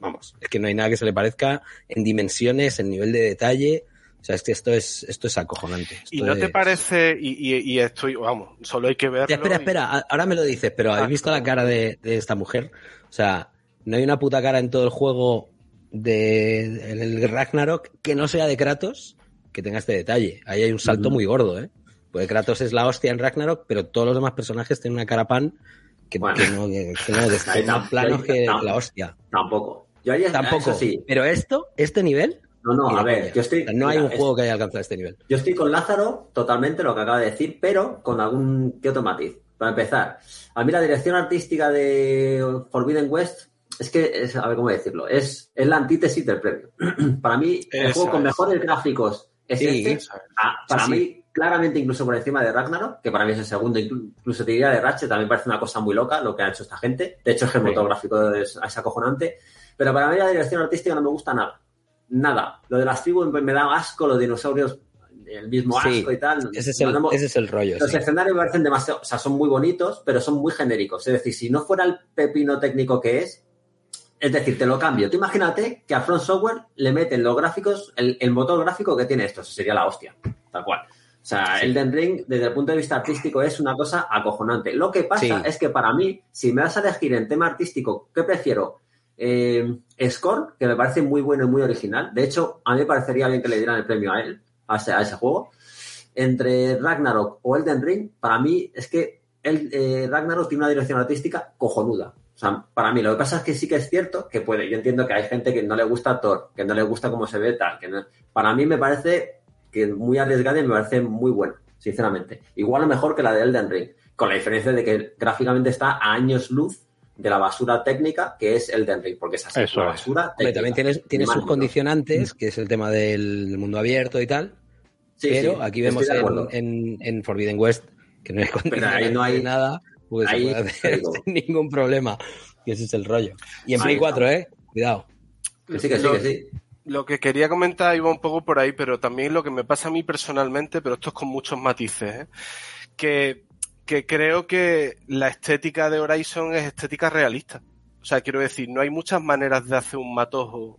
Vamos, es que no hay nada que se le parezca en dimensiones, en nivel de detalle. O sea, es que esto es, esto es acojonante. Y no te es- parece, y, y, y estoy, vamos, solo hay que verlo. Espera, espera, ahora me lo dices, pero ¿habéis visto la cara de, de esta mujer? O sea, no hay una puta cara en todo el juego de en el Ragnarok que no sea de Kratos que tenga este detalle. Ahí hay un salto muy gordo, ¿eh? Pues Kratos es la hostia en Ragnarok, pero todos los demás personajes tienen una cara pan que, Bueno. que no, que, que no, planos que la hostia. Tampoco. Yo haría Tampoco. Eso sí. Pero esto, este nivel, No, no, a ver, coña. yo estoy. O sea, no hay un es- juego que haya alcanzado este nivel. Yo estoy con Lázaro totalmente lo que acaba de decir, pero con algún que otro matiz. Para empezar, a mí la dirección artística de Forbidden West es que, es, a ver cómo decirlo, es, es la antítesis del premio. para mí, el juego con es. mejores gráficos es Sí, este. Ah, para Sí, mí, claramente incluso por encima de Ragnarok, que para mí es el segundo, inclu- incluso te diría de Ratchet, también parece una cosa muy loca lo que ha hecho esta gente. De hecho, es que el Sí. motor gráfico es, es acojonante. Pero para mí la dirección artística no me gusta nada. Nada. Lo de las tribus me da asco, los dinosaurios, el mismo Sí, asco y tal. Ese es el, no ese es el rollo. los sí. escenarios me parecen demasiado, o sea, son muy bonitos, pero son muy genéricos. Es decir, si no fuera el pepino técnico que es, es decir, te lo cambio. Tú imagínate que a Front Software le meten los gráficos, el, el motor gráfico que tiene esto, eso sería la hostia, tal cual. O sea, Sí. Elden Ring, desde el punto de vista artístico, es una cosa acojonante. Lo que pasa Sí. es que para mí, si me vas a elegir en tema artístico, ¿qué prefiero? Eh, Score, que me parece muy bueno y muy original. De hecho, a mí me parecería bien que le dieran el premio a él, a ese, a ese juego. Entre Ragnarok o Elden Ring, para mí es que el, eh, Ragnarok tiene una dirección artística cojonuda. Sea, para mí lo que pasa es que sí que es cierto que puede. Yo entiendo que hay gente que no le gusta Thor, que no le gusta cómo se ve tal. Que no- para mí me parece que es muy arriesgada y me parece muy bueno, sinceramente. Igual o mejor que la de Elden Ring, con la diferencia de que gráficamente está a años luz de la basura técnica que es Elden Ring, porque es así, Eso la basura técnica. también tienes, tiene Ni más sus condicionantes, que es el tema del mundo abierto y tal. Sí, pero sí, aquí vemos en, acuerdo. en, en Forbidden West que no hay condicionantes ahí no hay- nada, ahí, se puede hacer sin ningún problema. Y ese es el rollo. Y en Play no. 4, ¿eh? Cuidado. Que sí, que sí, Lo- que sí. Lo que quería comentar iba un poco por ahí, pero también lo que me pasa a mí personalmente, pero esto es con muchos matices, ¿eh? que, que creo que la estética de Horizon es estética realista. O sea, quiero decir, no hay muchas maneras de hacer un matojo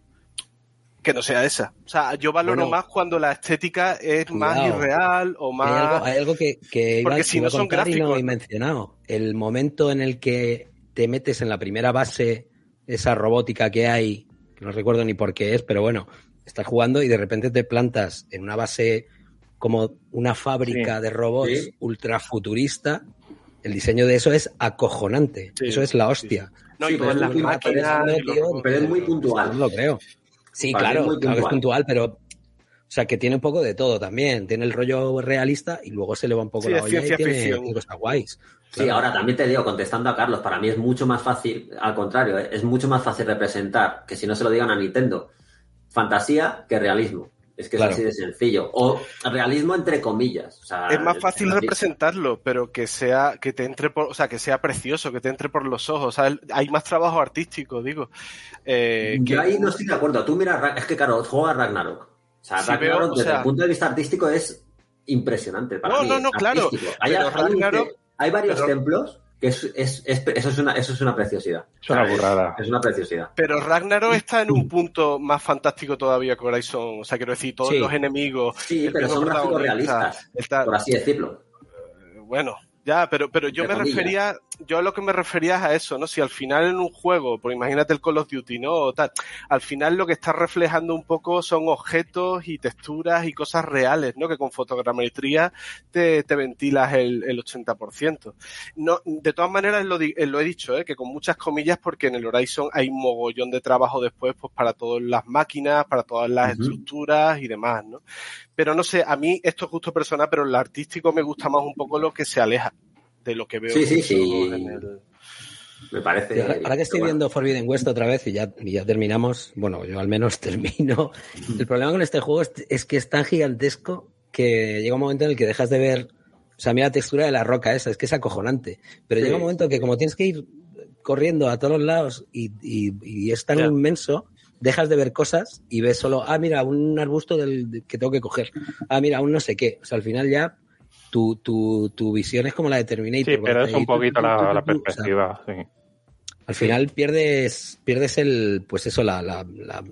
que no sea esa. O sea, yo valoro Bueno. más cuando la estética es más irreal o Hay más... algo, hay algo que, que iba, Porque si iba no a son contar y no gráficos. he mencionado. El momento en el que te metes en la primera base, esa robótica que hay, que no recuerdo ni por qué es, pero bueno, estás jugando y de repente te plantas en una base como una fábrica Sí. de robots Sí. ultra futurista. El diseño de eso es acojonante. Sí, eso es la hostia. No, y pero es las muy- máquinas pero tío, es muy No puntual. lo creo. Sí, Para claro, es claro es puntual. pero o sea, que tiene un poco de todo también. Tiene el rollo realista y luego se le va un poco Sí, la olla y tiene, cosas guays. Sí, Claro. ahora también te digo, contestando a Carlos, para mí es mucho más fácil, al contrario, ¿eh? es mucho más fácil representar, que si no se lo digan a Nintendo, fantasía que realismo. Es que Claro. es así de sencillo. O realismo entre comillas. O sea, Es más fácil representarlo, pero que sea, que te entre por, o sea, que sea precioso, que te entre por los ojos. O sea, el- hay más trabajo artístico, digo. Eh, que- Yo ahí no estoy de acuerdo. Tú mira, Ra- es que claro, juega Ragnarok. O sea, Sí, Ragnarok veo, o desde sea- el punto de vista artístico es impresionante. Para No, mí, no, no, claro. Hay, pero hay un Ragnarok- hay varios pero- templos que es, es- es- eso, es una, eso es una preciosidad. Es una burrada. Es una preciosidad. Pero Ragnarok está en un punto más fantástico todavía que Horizon. O sea, quiero decir, todos Sí. los enemigos. Sí, pero son gráficos realistas, tal. por así decirlo. Bueno, ya, pero, pero yo me refería, yo a lo que me refería es a eso, ¿no? Si al final en un juego, pues imagínate el Call of Duty, ¿no? O tal, al final lo que está reflejando un poco son objetos y texturas y cosas reales, ¿no? Que con fotogrametría te, te ventilas el, el 80%. No, de todas maneras lo, eh, lo he dicho, ¿eh? Que con muchas comillas porque en el Horizon hay un mogollón de trabajo después, pues para todas las máquinas, para todas las estructuras y demás, ¿no? Pero no sé, a mí esto es gusto personal, pero en lo artístico me gusta más un poco lo que se aleja de lo que veo Sí, sí, mucho sí. en el... Me parece. Sí, ahora, ahora que estoy bueno. viendo Forbidden West otra vez y ya, y ya terminamos, bueno, yo al menos termino. El problema con este juego es, es que es tan gigantesco que llega un momento en el que dejas de ver, o sea, mira la textura de la roca esa, es que es acojonante. Pero Sí. llega un momento que como tienes que ir corriendo a todos los lados y, y- y es tan Ya. inmenso, dejas de ver cosas y ves solo, ah, mira, un arbusto del, de- que tengo que coger. Ah, mira, un no sé qué. O sea, al final ya tu, tu, tu visión es como la de Terminator. Sí, pero es cuando un poquito la, la o sea, perspectiva. sí. al final pierdes, pierdes el, pues eso, la, la, la,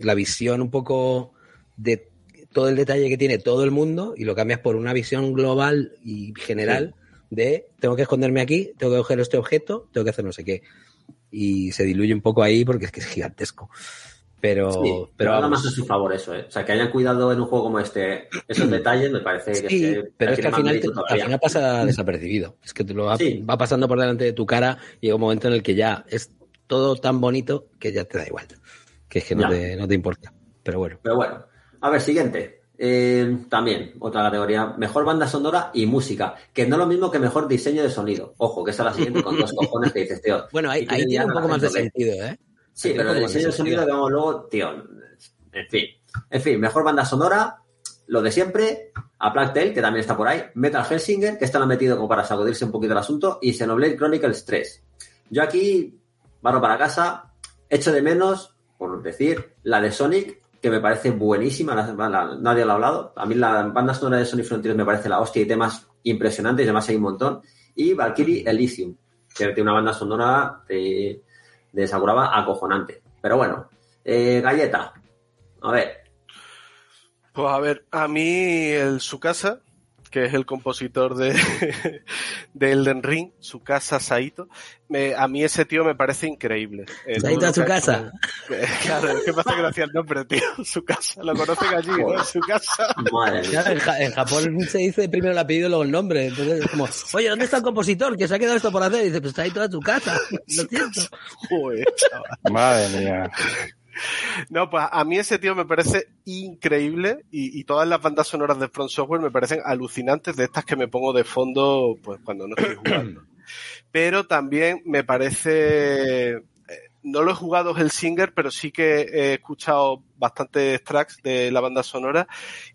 la visión un poco de todo el detalle que tiene todo el mundo y lo cambias por una visión global y general de tengo que esconderme aquí, tengo que coger este objeto, tengo que hacer no sé qué. Y se diluye un poco ahí porque es que es gigantesco. Pero, Sí, pero nada más a su favor eso, ¿eh? O sea, que hayan cuidado en un juego como este esos detalles me parece que, Sí, es que pero es que al final, te- al final pasa desapercibido. Es que te lo va, Sí. va pasando por delante de tu cara y llega un momento en el que ya es todo tan bonito que ya te da igual. Que es que no, te, no te importa. Pero bueno. Pero bueno, a ver, siguiente. Eh, también, otra categoría, mejor banda sonora y música, que no es lo mismo que mejor diseño de sonido. Ojo, que esa es la siguiente con dos cojones que dices, tío. Bueno, ahí, ahí que tiene un poco más de sentido, ¿eh? Sí, pero el diseño de sonido, digamos luego, tío, en fin. En fin, mejor banda sonora, lo de siempre, a Plague Tale, que también está por ahí, Metal Hellsinger, que esta lo ha metido como para sacudirse un poquito el asunto, y Xenoblade Chronicles 3. Yo aquí, barro para casa, echo de menos, por decir, la de Sonic, que me parece buenísima, nadie lo ha hablado. A mí la banda sonora de Sonic Frontiers me parece la hostia y temas impresionantes, además hay un montón. Y Valkyrie Elysium, que tiene una banda sonora de, de Sakuraba acojonante. Pero bueno, eh, Galleta, a ver, Pues a ver, a mí el Sukasa, que es el compositor de, de Elden Ring, Sukasa Saito, me, a mí ese tío me parece increíble. Eh, Saito a Tsukasa. hecho- Eh, Claro, es que me hace gracia el nombre, tío. Sukasa, lo conocen allí, ¿no? Sukasa. madre mía. Claro, en, Ja- en Japón se dice primero el apellido y luego el nombre. Entonces es como, oye, ¿dónde está el compositor que se ha quedado esto por hacer? Y dice, pues está ahí toda tu casa. Lo siento. Joder, chaval. Madre mía. No, pues a mí ese tío me parece increíble y, y todas las bandas sonoras de Front Software me parecen alucinantes de estas que me pongo de fondo pues cuando no estoy jugando. Pero también me parece, eh, no lo he jugado Hellsinger, pero sí que he escuchado bastantes tracks de la banda sonora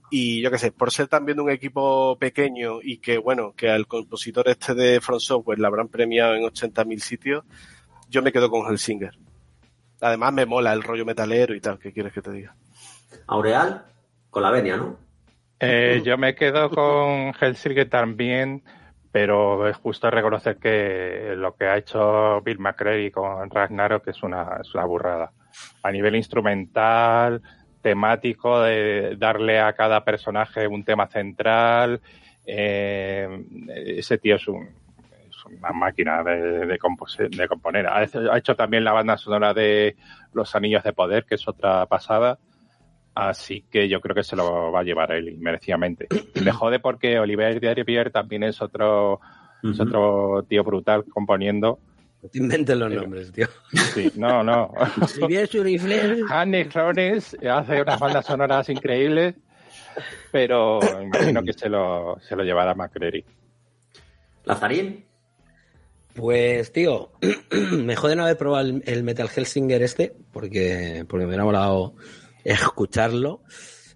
y yo qué sé, por ser también de un equipo pequeño y que bueno, que al compositor este de Front Software le habrán premiado en 80.000 sitios, yo me quedo con Hellsinger. Además me mola el rollo metalero y tal, ¿qué quieres que te diga? Aureal, con la venia, ¿no? Eh, yo me quedo con Helsinki también, pero es justo reconocer que lo que ha hecho Bill McCreary con Ragnarok es una, es una burrada. A nivel instrumental, temático de darle a cada personaje un tema central. Eh, ese tío es, un, una máquina de, de, compose- de componer. Ha hecho, ha hecho también la banda sonora de Los Anillos de Poder, que es otra pasada. Así que yo creo que se lo va a llevar él, merecidamente. Y me jode porque Oliver Derbier también es otro, es otro tío brutal componiendo. No te inventes los nombres, tío. Sí, no, no. Hannes Rones hace unas bandas sonoras increíbles, pero imagino que se lo, se lo llevará McCreary. Lazarín, Pues, tío, me jode no haber probado el, el Metal Hellsinger este, porque, porque me hubiera molado escucharlo.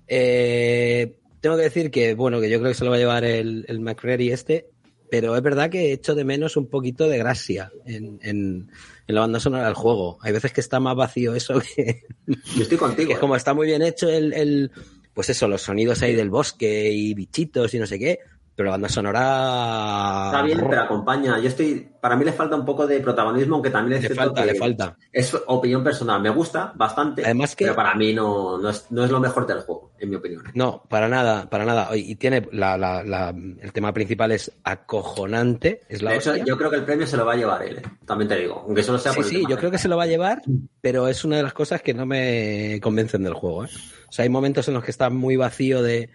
Eh, tengo que decir que, bueno, que yo creo que se lo va a llevar el, el McCreary este, pero es verdad que echo de menos un poquito de gracia en, en, en la banda sonora del juego. Hay veces que está más vacío eso que, yo estoy contigo. que es ¿eh? como está muy bien hecho el, el, pues eso, los sonidos ahí del bosque y bichitos y no sé qué, pero la banda sonora... Está bien, pero acompaña. Yo estoy. Para mí le falta un poco de protagonismo, aunque también es Le falta, que le falta. Es opinión personal. Me gusta bastante. Además que- Pero para mí no, no, es, no es lo mejor del juego, en mi opinión. No, para nada, para nada. Y y tiene la, la, la- el tema principal es acojonante, es la de hecho, hostia. yo creo que el premio se lo va a llevar él. ¿eh? También te digo. Aunque solo sea Sí, por el sí, tema yo creo que se lo va a llevar, pero es una de las cosas que no me convencen del juego. ¿eh? O sea, hay momentos en los que está muy vacío de,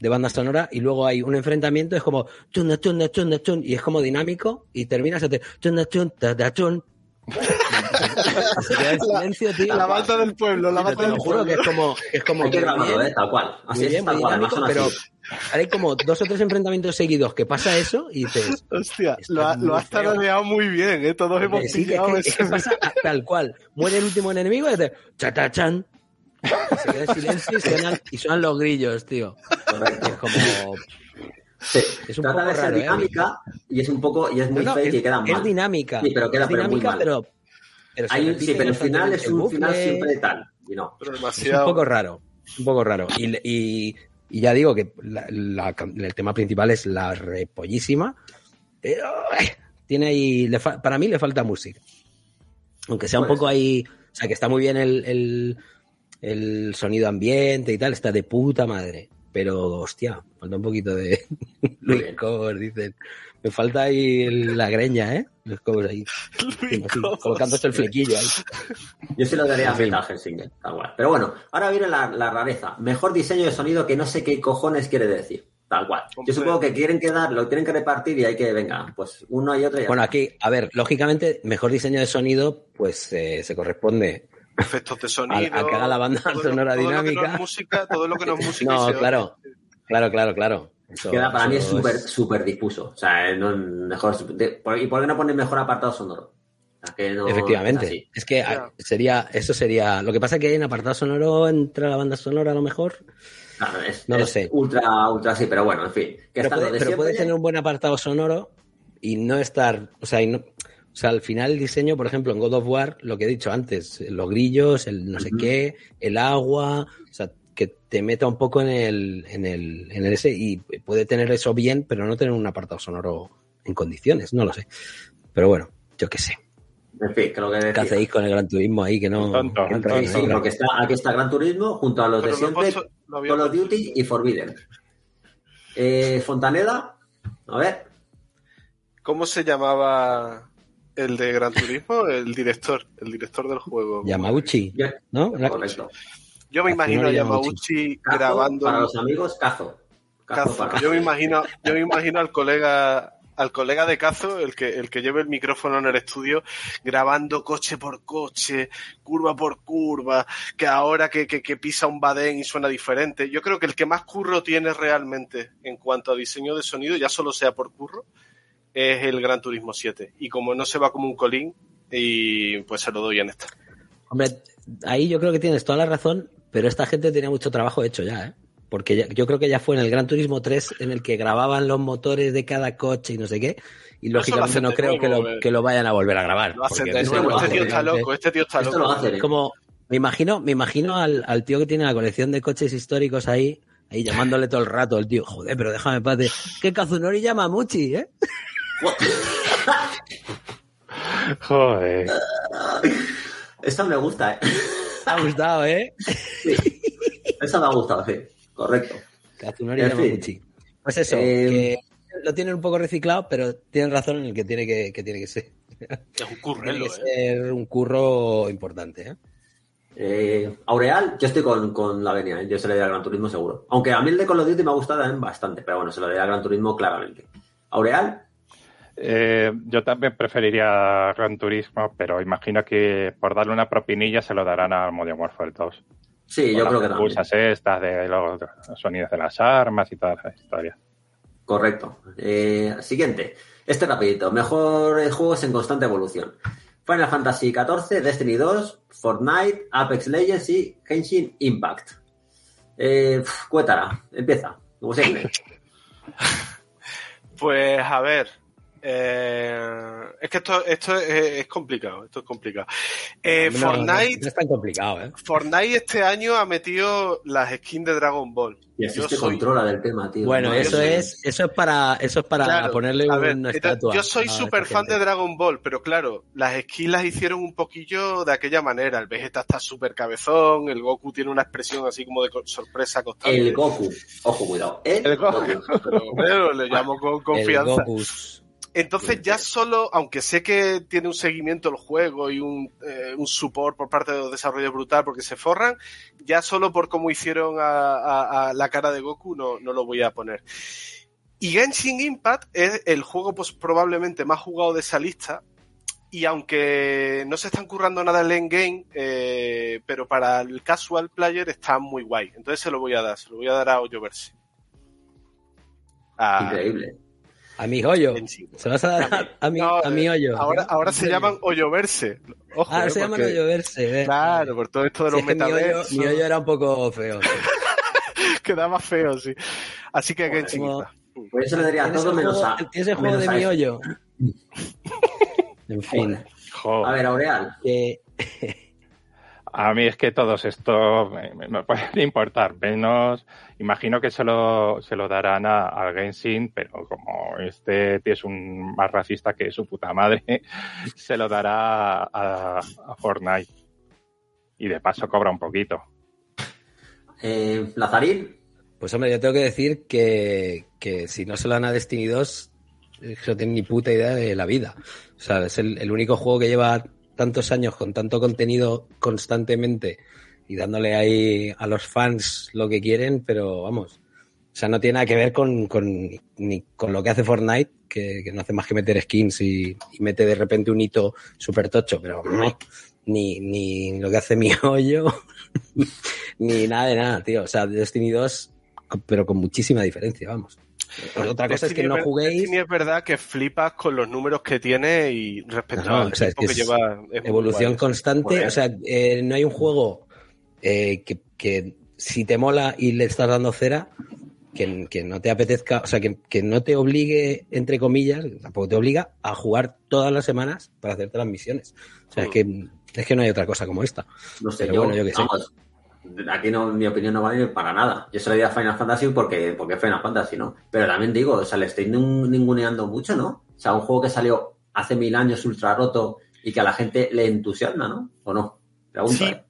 de banda sonora y luego hay un enfrentamiento, es como chun, chun, chun, chun, y es como dinámico y terminas de chun, chun, ta, ta, chun. Se queda en silencio, tío. La banda del pueblo, la te lo del juro que pueblo. es como, es como Hay que muy grabarlo, bien, ¿eh? Tal cual. Así muy es, bien, tal muy dinámico, pero así. hay como dos o tres enfrentamientos seguidos que pasa eso y dices, Hostia, lo, ha- lo has feo. tarareado muy bien, ¿eh? Todos hemos sí, que, es pillado que- ese- es que pasa tal cual. Muere el último enemigo y dice, chatachan. Se queda en silencio y suenan, y suenan los grillos, tío. Es como. Sí. Es un Trata poco de ser raro, ¿eh? dinámica y es un poco y es muy No, fake es, y queda es mal. dinámica. Sí, pero queda es pero muy dinámica, mal. pero. pero Hay un- sí, pero el final es un final siempre tal. Y no. Pero Es un poco raro. Un poco raro. Y, y- y ya digo que la- la- el tema principal es la repollísima. Pero eh, tiene ahí. le fa- para mí le falta música. Aunque sea un Puede poco ahí. O sea, que está muy bien el, el, el sonido ambiente y tal. Está de puta madre. Pero, hostia, falta un poquito de. Luis. Cobos, dicen. Me falta ahí el- la greña, ¿eh? Los Cobos ahí. Colocándose el flequillo ahí. Yo se lo daría a fin. Hellsinger, tal cual. Pero bueno, ahora viene la, la rareza. Mejor diseño de sonido que no sé qué cojones quiere decir. Tal cual. Hombre. Yo supongo que quieren quedar, lo tienen que repartir y hay que, venga, pues uno y otro y Bueno, aquí, a ver, lógicamente, mejor diseño de sonido, pues eh, se corresponde efectos de sonido. Al- al que haga la banda todo sonora todo Lo que no dinámica. es música, todo lo que no es música. No, claro, claro, claro, claro. Eso- Queda, para mí es súper, súper difuso. O sea, no, mejor, de- por- ¿y por qué no ponen mejor apartado sonoro? Que no- Efectivamente. es que ah, sería, eso sería. Lo que pasa es que hay un apartado sonoro entre la banda sonora a lo mejor. Claro, es, No lo sé. ultra, ultra sí, pero bueno, en fin. Que Pero, puede, pero puede siempre. tener un buen apartado sonoro y no estar. O sea, y no- sea, al final el diseño, por ejemplo, en God of War, lo que he dicho antes, los grillos, el no sé qué, el agua, o sea, que te meta un poco en el, en el, en el ese y puede tener eso bien, pero no tener un apartado sonoro en condiciones, no lo sé. Pero bueno, yo qué sé. En fin, que lo que decía. ¿Qué hacéis con el Gran Turismo ahí que no? Tonto, que Sí, porque está, aquí está Gran Turismo junto a los Pero de siempre, Call of. Duty y Forbidden. Eh, Fontaneda, a ver, ¿Cómo se llamaba el de Gran Turismo? El director, el director del juego. Yamauchi, ya- ¿no? correcto. Yo me imagino a Yamauchi Cazo, grabando. para los amigos, Cazo. Cazo, Cazo. para- Yo me imagino, yo me imagino al colega, al colega de Cazo, el que, el que lleve el micrófono en el estudio, grabando coche por coche, curva por curva, que ahora que, que, que pisa un badén y suena diferente. Yo creo que el que más curro tiene realmente en cuanto a diseño de sonido, ya solo sea por curro, es el Gran Turismo 7. Y como no se va como un colín, y pues se lo doy en esta. Hombre, ahí yo creo que tienes toda la razón, pero esta gente tenía mucho trabajo hecho ya, ¿eh? Porque ya- yo creo que ya fue en el Gran Turismo 3 en el que grababan los motores de cada coche y no sé qué, y lógicamente no creo que lo, eh. que lo vayan a volver a grabar. Lo hacen de eso nuevo. lo Este tío está loco, este tío está loco. lo hacen, ¿eh? Como, me imagino, me imagino al, al tío que tiene la colección de coches históricos ahí, ahí llamándole todo el rato, el tío, joder, pero déjame en paz de, que Kazunori llama Muchi, ¿eh? Joder. Esta me gusta, ¿eh? Te ha gustado, ¿eh? Esa me ha gustado, sí. Correcto. Kazunori En. Yamaguchi. Pues eso, Eh, que lo tienen un poco reciclado, pero tienen razón en el que tiene que, que tiene que ser. Es un Tiene currelo, que ¿eh? ser un curro importante, ¿eh? Eh, Aureal, yo estoy con, con la venia, ¿eh? yo se le doy a Gran Turismo seguro. Aunque a mí el de Call of Duty me ha gustado también bastante, pero bueno, se lo doy a Gran Turismo claramente. Aureal, Eh, yo también preferiría Gran Turismo, pero imagino que por darle una propinilla se lo darán al Modern Warfare 2. sí, yo creo que las también. excusas estas de los sonidos de las armas y todas esas historias. Correcto. Eh, siguiente. Este rapidito. Mejores juegos en constante evolución. Final Fantasy XIV, Destiny 2, Fortnite, Apex Legends y Genshin Impact. Eh, Cuétara, empieza, como siempre. Pues a ver. Eh, es que esto, esto es, es complicado. Esto es complicado. Eh, No, no, Fortnite, No, es tan complicado, ¿eh? Fortnite este año ha metido las skins de Dragon Ball. Y así Yo se soy- controla del tema, tío. Bueno, No, eso es, eso es para, eso es para Claro, ponerle a ver, una estatua. Yo soy súper fan de. Dragon Ball, pero claro, las skins las hicieron un poquillo de aquella manera. El Vegeta está súper cabezón, el Goku tiene una expresión así como de sorpresa constante. El Goku. Ojo, cuidado. El, El Goku. Pero, pero le llamo con El confianza. Gokus. Entonces ya solo, aunque sé que tiene un seguimiento el juego y un, eh, un support por parte de los desarrolladores brutal porque se forran, ya solo por cómo hicieron a, a- a la cara de Goku no, no lo voy a poner. Y Genshin Impact es el juego pues, probablemente más jugado de esa lista. Y aunque no se están currando nada el endgame, eh, pero para el casual player está muy guay. Entonces se lo voy a dar, se lo voy a dar a Hoyoverse. A Increíble. A mi hoyo. Se vas a dar a mi, No, a mi hoyo. Ahora, ahora ¿En se llaman Hoyoverse. Ojo, Ah, eh, se llaman porque- hoyoverse. eh. Claro, por todo esto de los es mi mi hoyo era un poco feo. sí. Quedaba feo, sí. Así que Genshin Como-. Pues se le daría a ¿Tienes todo menos juego- a. ¿Tienes el juego menos de a mi eso. hoyo? En fin, Joder. A ver, Aureal. que a mí es que todos estos me, me- me pueden importar menos. Imagino que se lo, se lo darán a, a Genshin, pero como este tío es un más racista que su puta madre, se lo dará a, a Fortnite. Y de paso cobra un poquito. Eh, Lazarín. Pues hombre, yo tengo que decir que, que si no se lo dan a Destiny 2, es que no tienen ni puta idea de la vida. O sea, es el, el único juego que lleva tantos años con tanto contenido constantemente y dándole ahí a los fans lo que quieren, pero vamos. O sea, no tiene nada que ver con, con, ni con lo que hace Fortnite, que, que no hace más que meter skins y, mete de repente un hito súper tocho, pero no, ni, ni lo que hace mi hoyo, ni nada de nada, tío. O sea, Destiny 2, pero con muchísima diferencia, vamos. Pues otra cosa es que Destiny no juguéis Destiny es verdad que flipas con los números que tiene y respecto No, al o sea, es que que, es lleva. es evolución constante. O sea, eh, no hay un juego eh, que, que si te mola y le estás dando cera, que, que no te apetezca, o sea, que, que no te obligue, entre comillas, tampoco te obliga a jugar todas las semanas para hacerte las misiones. O sea, es que, es que no hay otra cosa como esta. No sé, Pero yo, bueno, yo qué sé. vamos, aquí no, mi opinión no vale para nada. Yo se lo diría a Final Fantasy porque, porque es Final Fantasy, ¿no? Pero también digo, o sea, le estoy nin- ninguneando mucho, ¿no? O sea, un juego que salió hace mil años ultra roto y que a la gente le entusiasma, ¿no? ¿O no? Pregunta. Sí. ¿eh?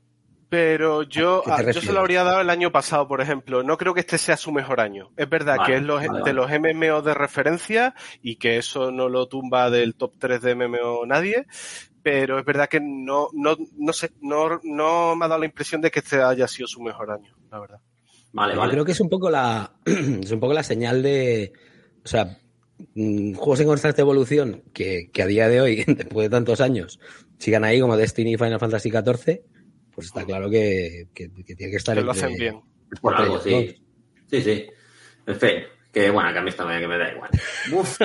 Pero yo, ¿Qué te ah, yo se lo habría dado el año pasado, por ejemplo. No creo que este sea su mejor año. Es verdad Vale, que es los, vale, de vale. los MMO de referencia y que eso no lo tumba del top 3 de MMO nadie. Pero es verdad que no, no, no sé, no, no me ha dado la impresión de que este haya sido su mejor año, la verdad. Vale, Yo vale. creo que es un poco la es un poco la señal de o sea mm, juegos en constante evolución que, que a día de hoy después de tantos años sigan ahí como Destiny y Final Fantasy XIV pues está claro que, que- que tiene que estar Que lo entre- hacen bien. Por algo, ellos sí. dos. Sí, sí. En fin, que bueno, que a mí esto me, que me da igual. Uf.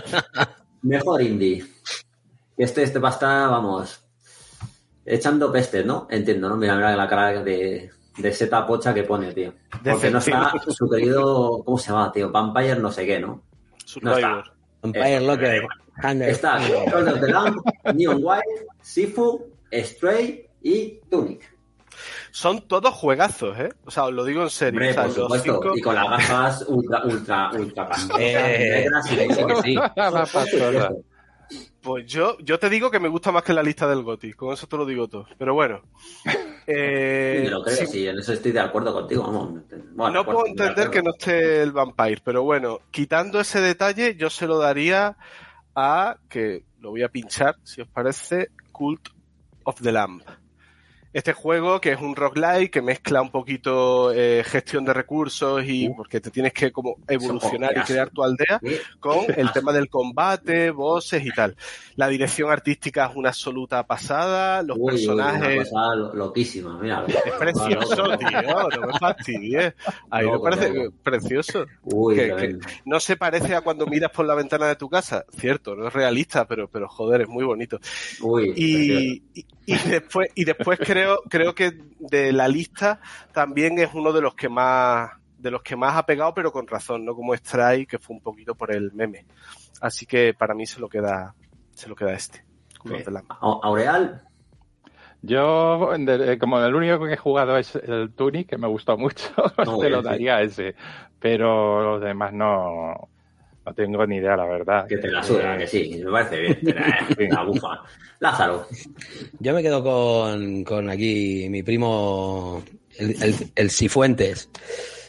Mejor indie. Este, este va a estar, vamos, echando pestes, ¿no? Entiendo, ¿no? Mira, mira la cara de, de seta pocha que pone, tío. Porque no está su querido, ¿cómo se llama, tío? Vampire no sé qué, ¿no? No está. Vampire Eso, Locker, Está Call of the Lamb, Neon White, Sifu, Stray y Tunic. Son todos juegazos, ¿eh? O sea, os lo digo en serio. Hombre, O sea, por supuesto. cinco- Y con las gafas ultra, ultra, ultra Eh, negras y sí, que sí. Pues yo, yo te digo que me gusta más que la lista del GOTI. Con eso te lo digo todo. Pero bueno. Eh, Sí, lo creo, sí, sí, en eso estoy de acuerdo contigo. Vamos. Bueno, no puedo de entender que no esté el Vampire, pero bueno, quitando ese detalle, yo se lo daría a, que lo voy a pinchar, si os parece, Cult of the Lamb. Este juego que es un roguelike que mezcla un poquito eh, gestión de recursos y Uh. porque te tienes que como evolucionar y crear tu aldea con el tema del combate, bosses y tal. La dirección artística es una absoluta pasada, los Uy, uy, personajes Una cosa lo- loquísima, mira. es precioso, tío, no me fastidies. A mí me parece precioso. Uy, que- tremendo. No se parece a cuando miras por la ventana de tu casa, cierto, no es realista, pero, pero joder, es muy bonito. Uy. Y, y, y después, y después creo, creo que de la lista también es uno de los que más, de los que más ha pegado, pero con razón, no como Strike, que fue un poquito por el meme. Así que para mí se lo queda, se lo queda este. Aureal, Yo, de- como el único que he jugado es el Tunic, que me gustó mucho, No, te lo daría ese. Pero los demás no, no tengo ni idea, la verdad. que te la suda, que sí, me parece bien. Te la, Sí. la bufa. Lázaro, Yo me quedo con, con aquí mi primo, el, el, el Sifuentes.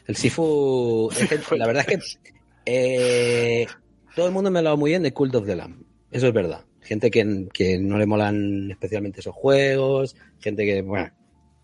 El Sifu, la verdad es que eh, todo el mundo me ha hablado muy bien de Cult of the Lamb. Eso es verdad. Gente que, que no le molan especialmente esos juegos, gente que, bueno,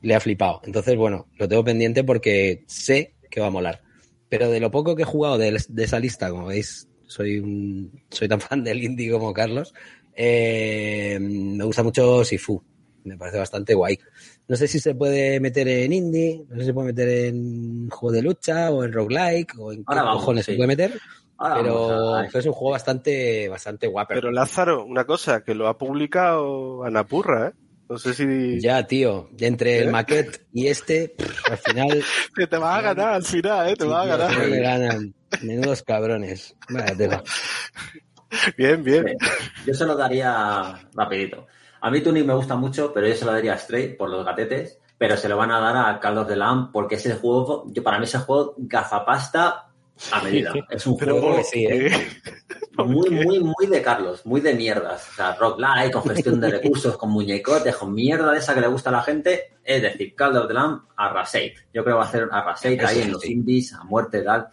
le ha flipado. Entonces, bueno, lo tengo pendiente porque sé que va a molar. Pero de lo poco que he jugado de, de esa lista, como veis, soy un, soy tan fan del indie como Carlos, eh, me gusta mucho Sifu. Me parece bastante guay. No sé si se puede meter en indie, no sé si se puede meter en juego de lucha o en roguelike o en qué Ahora vamos, cojones sí. se puede meter, ahora pero, vamos a- pero es un juego bastante, bastante guapo. Pero Lázaro, una cosa, que lo ha publicado Anapurra, ¿eh? No sé si... Ya, tío, entre el ¿Eh? maquette y este, al final Que te vas a ganar al final, ¿eh? Te sí, vas a ganar. no me ganan. Menudos cabrones. Vaya tela. Bien, bien. Yo se lo daría rapidito. A mí Tunic me gusta mucho, pero yo se lo daría a Stray por los gatetes, pero se lo van a dar a the Lamb porque ese juego, yo para mí ese juego gafapasta a medida. Es un Pero juego que sí, ¿eh? ¿por muy, muy, muy de Carlos, muy de mierdas. O sea, rock light, con gestión de recursos, con muñecotes, con mierda de esa que le gusta a la gente. Es decir, Call of the Lamb, Arrasate. Yo creo que va a hacer Arrasate ahí en los indies, a muerte y tal,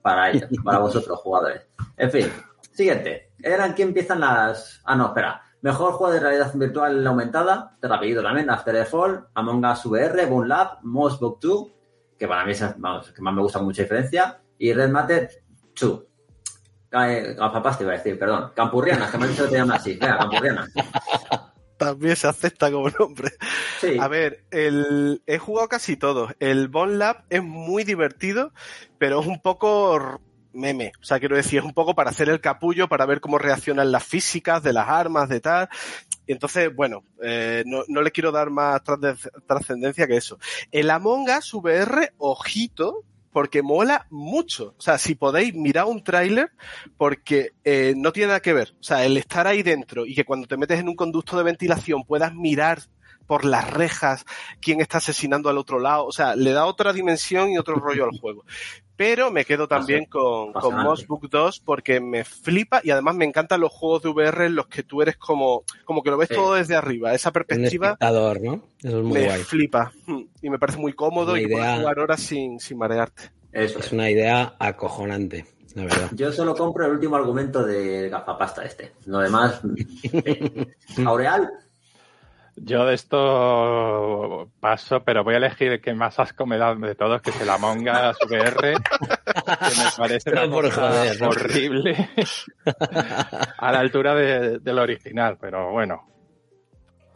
para ellos, para vosotros, jugadores. En fin, siguiente. Eran que empiezan las. Ah, no, espera. Mejor juego de realidad virtual aumentada, rapidito también, After the Fall, Among Us VR, Boom Lab, Moss Book 2, que para mí es vamos, que más me gusta con mucha diferencia, y Red Matter 2. Eh, Gafapasta iba a decir, perdón. Campurrianas, que me han dicho que te llaman así. Venga, Campurrianas. También se acepta como nombre. Sí. A ver, el, he jugado casi todos. El Bone Lab es muy divertido, pero es un poco meme. O sea, quiero decir, es un poco para hacer el capullo, para ver cómo reaccionan las físicas de las armas, de tal. Y entonces, bueno, eh, no, no le quiero dar más trascendencia que eso. El Among Us VR, ojito, porque mola mucho. O sea, si podéis, mirar un tráiler, porque eh, no tiene nada que ver. O sea, el estar ahí dentro y que cuando te metes en un conducto de ventilación puedas mirar por las rejas quién está asesinando al otro lado. O sea, le da otra dimensión y otro rollo al juego. Pero me quedo también con, con. Moss Book 2 porque me flipa y además me encantan los juegos de VR en los que tú eres como, como que lo ves Sí. todo desde arriba. Esa Un perspectiva espectador, ¿no? Eso es muy me guay. flipa. Mm, Y me parece muy cómodo Una y puedes idea- jugar horas sin, sin marearte. Eso Es es. una idea acojonante, la verdad. Yo solo compro el último argumento de gafapasta este. Lo demás. eh. Aureal, Yo de esto paso, pero voy a elegir el que más asco me da de todos, que es el Among Us VR, que me parece Pero una por cosa joder, ¿no? horrible a la altura de- del original, pero bueno.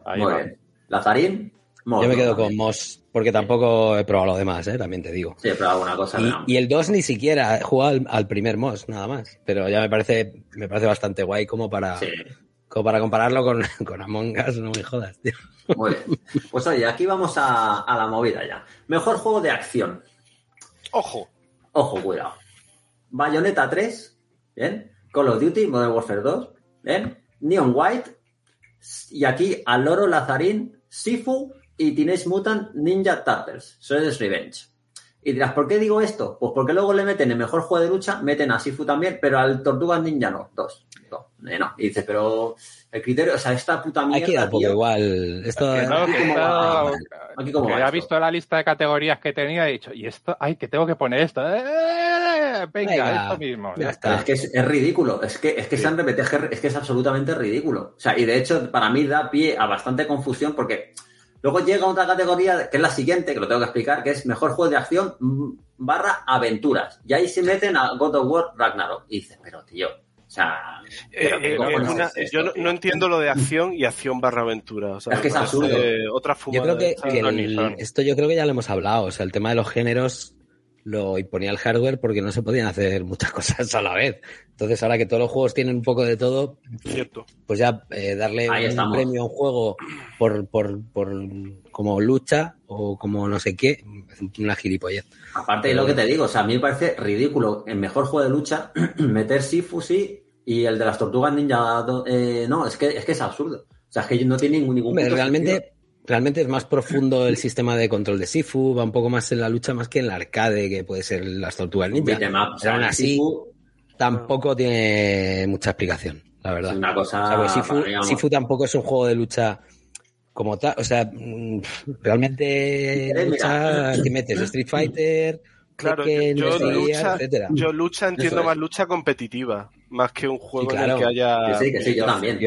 Ahí muy va. bien. Lazarín, Moss, Yo me quedo con Moss, porque tampoco he probado lo demás, ¿eh? también te digo. Sí, pero alguna cosa. Y, el 2 ni siquiera he jugado al, al primer Moss, nada más. Pero ya me parece, me parece bastante guay como para, Sí, como para compararlo con, con Among Us, no me jodas, tío. muy bien. Pues oye, aquí vamos a, a la movida ya. Mejor juego de acción. Ojo, Ojo, cuidado. Bayonetta 3, ¿bien? Call of Duty, Modern Warfare 2, ¿bien? Neon White, y aquí al loro Lazarín, Sifu y Teenage Mutant Ninja Turtles, Shredder's Revenge. Y dirás, ¿por qué digo esto? Pues porque luego le meten el mejor juego de lucha, meten a Sifu también, pero al Tortugas Ninja no, dos. Eh, no. Y dice, pero el criterio, o sea, esta puta mierda. Aquí da un poco tío, igual. Esto Que no, aquí que cómo esto- va, aquí cómo que va ya he esto. visto la lista de categorías que tenía y he dicho, y esto, ay, que tengo que poner esto. ¡Eh! Venga, Venga, esto mismo. ya está. Es que es, es ridículo, es que, es que se han repetido, es que, es absolutamente ridículo. O sea, y de hecho, para mí da pie a bastante confusión porque luego llega otra categoría que es la siguiente, que lo tengo que explicar, que es mejor juego de acción mm, barra aventuras. Y ahí se meten a God of War Ragnarok. Y dices, pero tío, sea, Eh, pero ¿qué eh, cojones es una- es esto, yo no, entiendo lo de acción y acción barra aventura. o sea, Es que es absurdo. otra Yo fumada. creo que, el- esto yo creo que ya lo hemos hablado. O sea, el tema de los géneros lo imponía el hardware porque no se podían hacer muchas cosas a la vez. Entonces, ahora que todos los juegos tienen un poco de todo, Cierto. pues ya eh, darle Ahí un estamos. premio a un juego por, por, por como lucha o como no sé qué, es una gilipollez. Aparte de lo que te digo, o sea, a mí me parece ridículo en mejor juego de lucha meter Sifu sí y el de las tortugas ninja eh, no, es que, es que es absurdo. O sea, es que no tiene ningún, ningún puto sentido. realmente, realmente es más profundo el sistema de control de Sifu, va un poco más en la lucha más que en el arcade, que puede ser las tortugas ninja. beat'em up, o sea, Pero aún así, Sifu tampoco tiene mucha explicación, la verdad. es una cosa O sea, pues Sifu, para, digamos, Sifu tampoco es un juego de lucha como tal. O sea, mm, realmente lucha que metes Street Fighter, Claro, Tekken, yo, lucha, etcétera. yo lucha entiendo Eso es. más lucha competitiva, más que un juego Sí, en claro. el que haya. Que sí, que sí, yo también.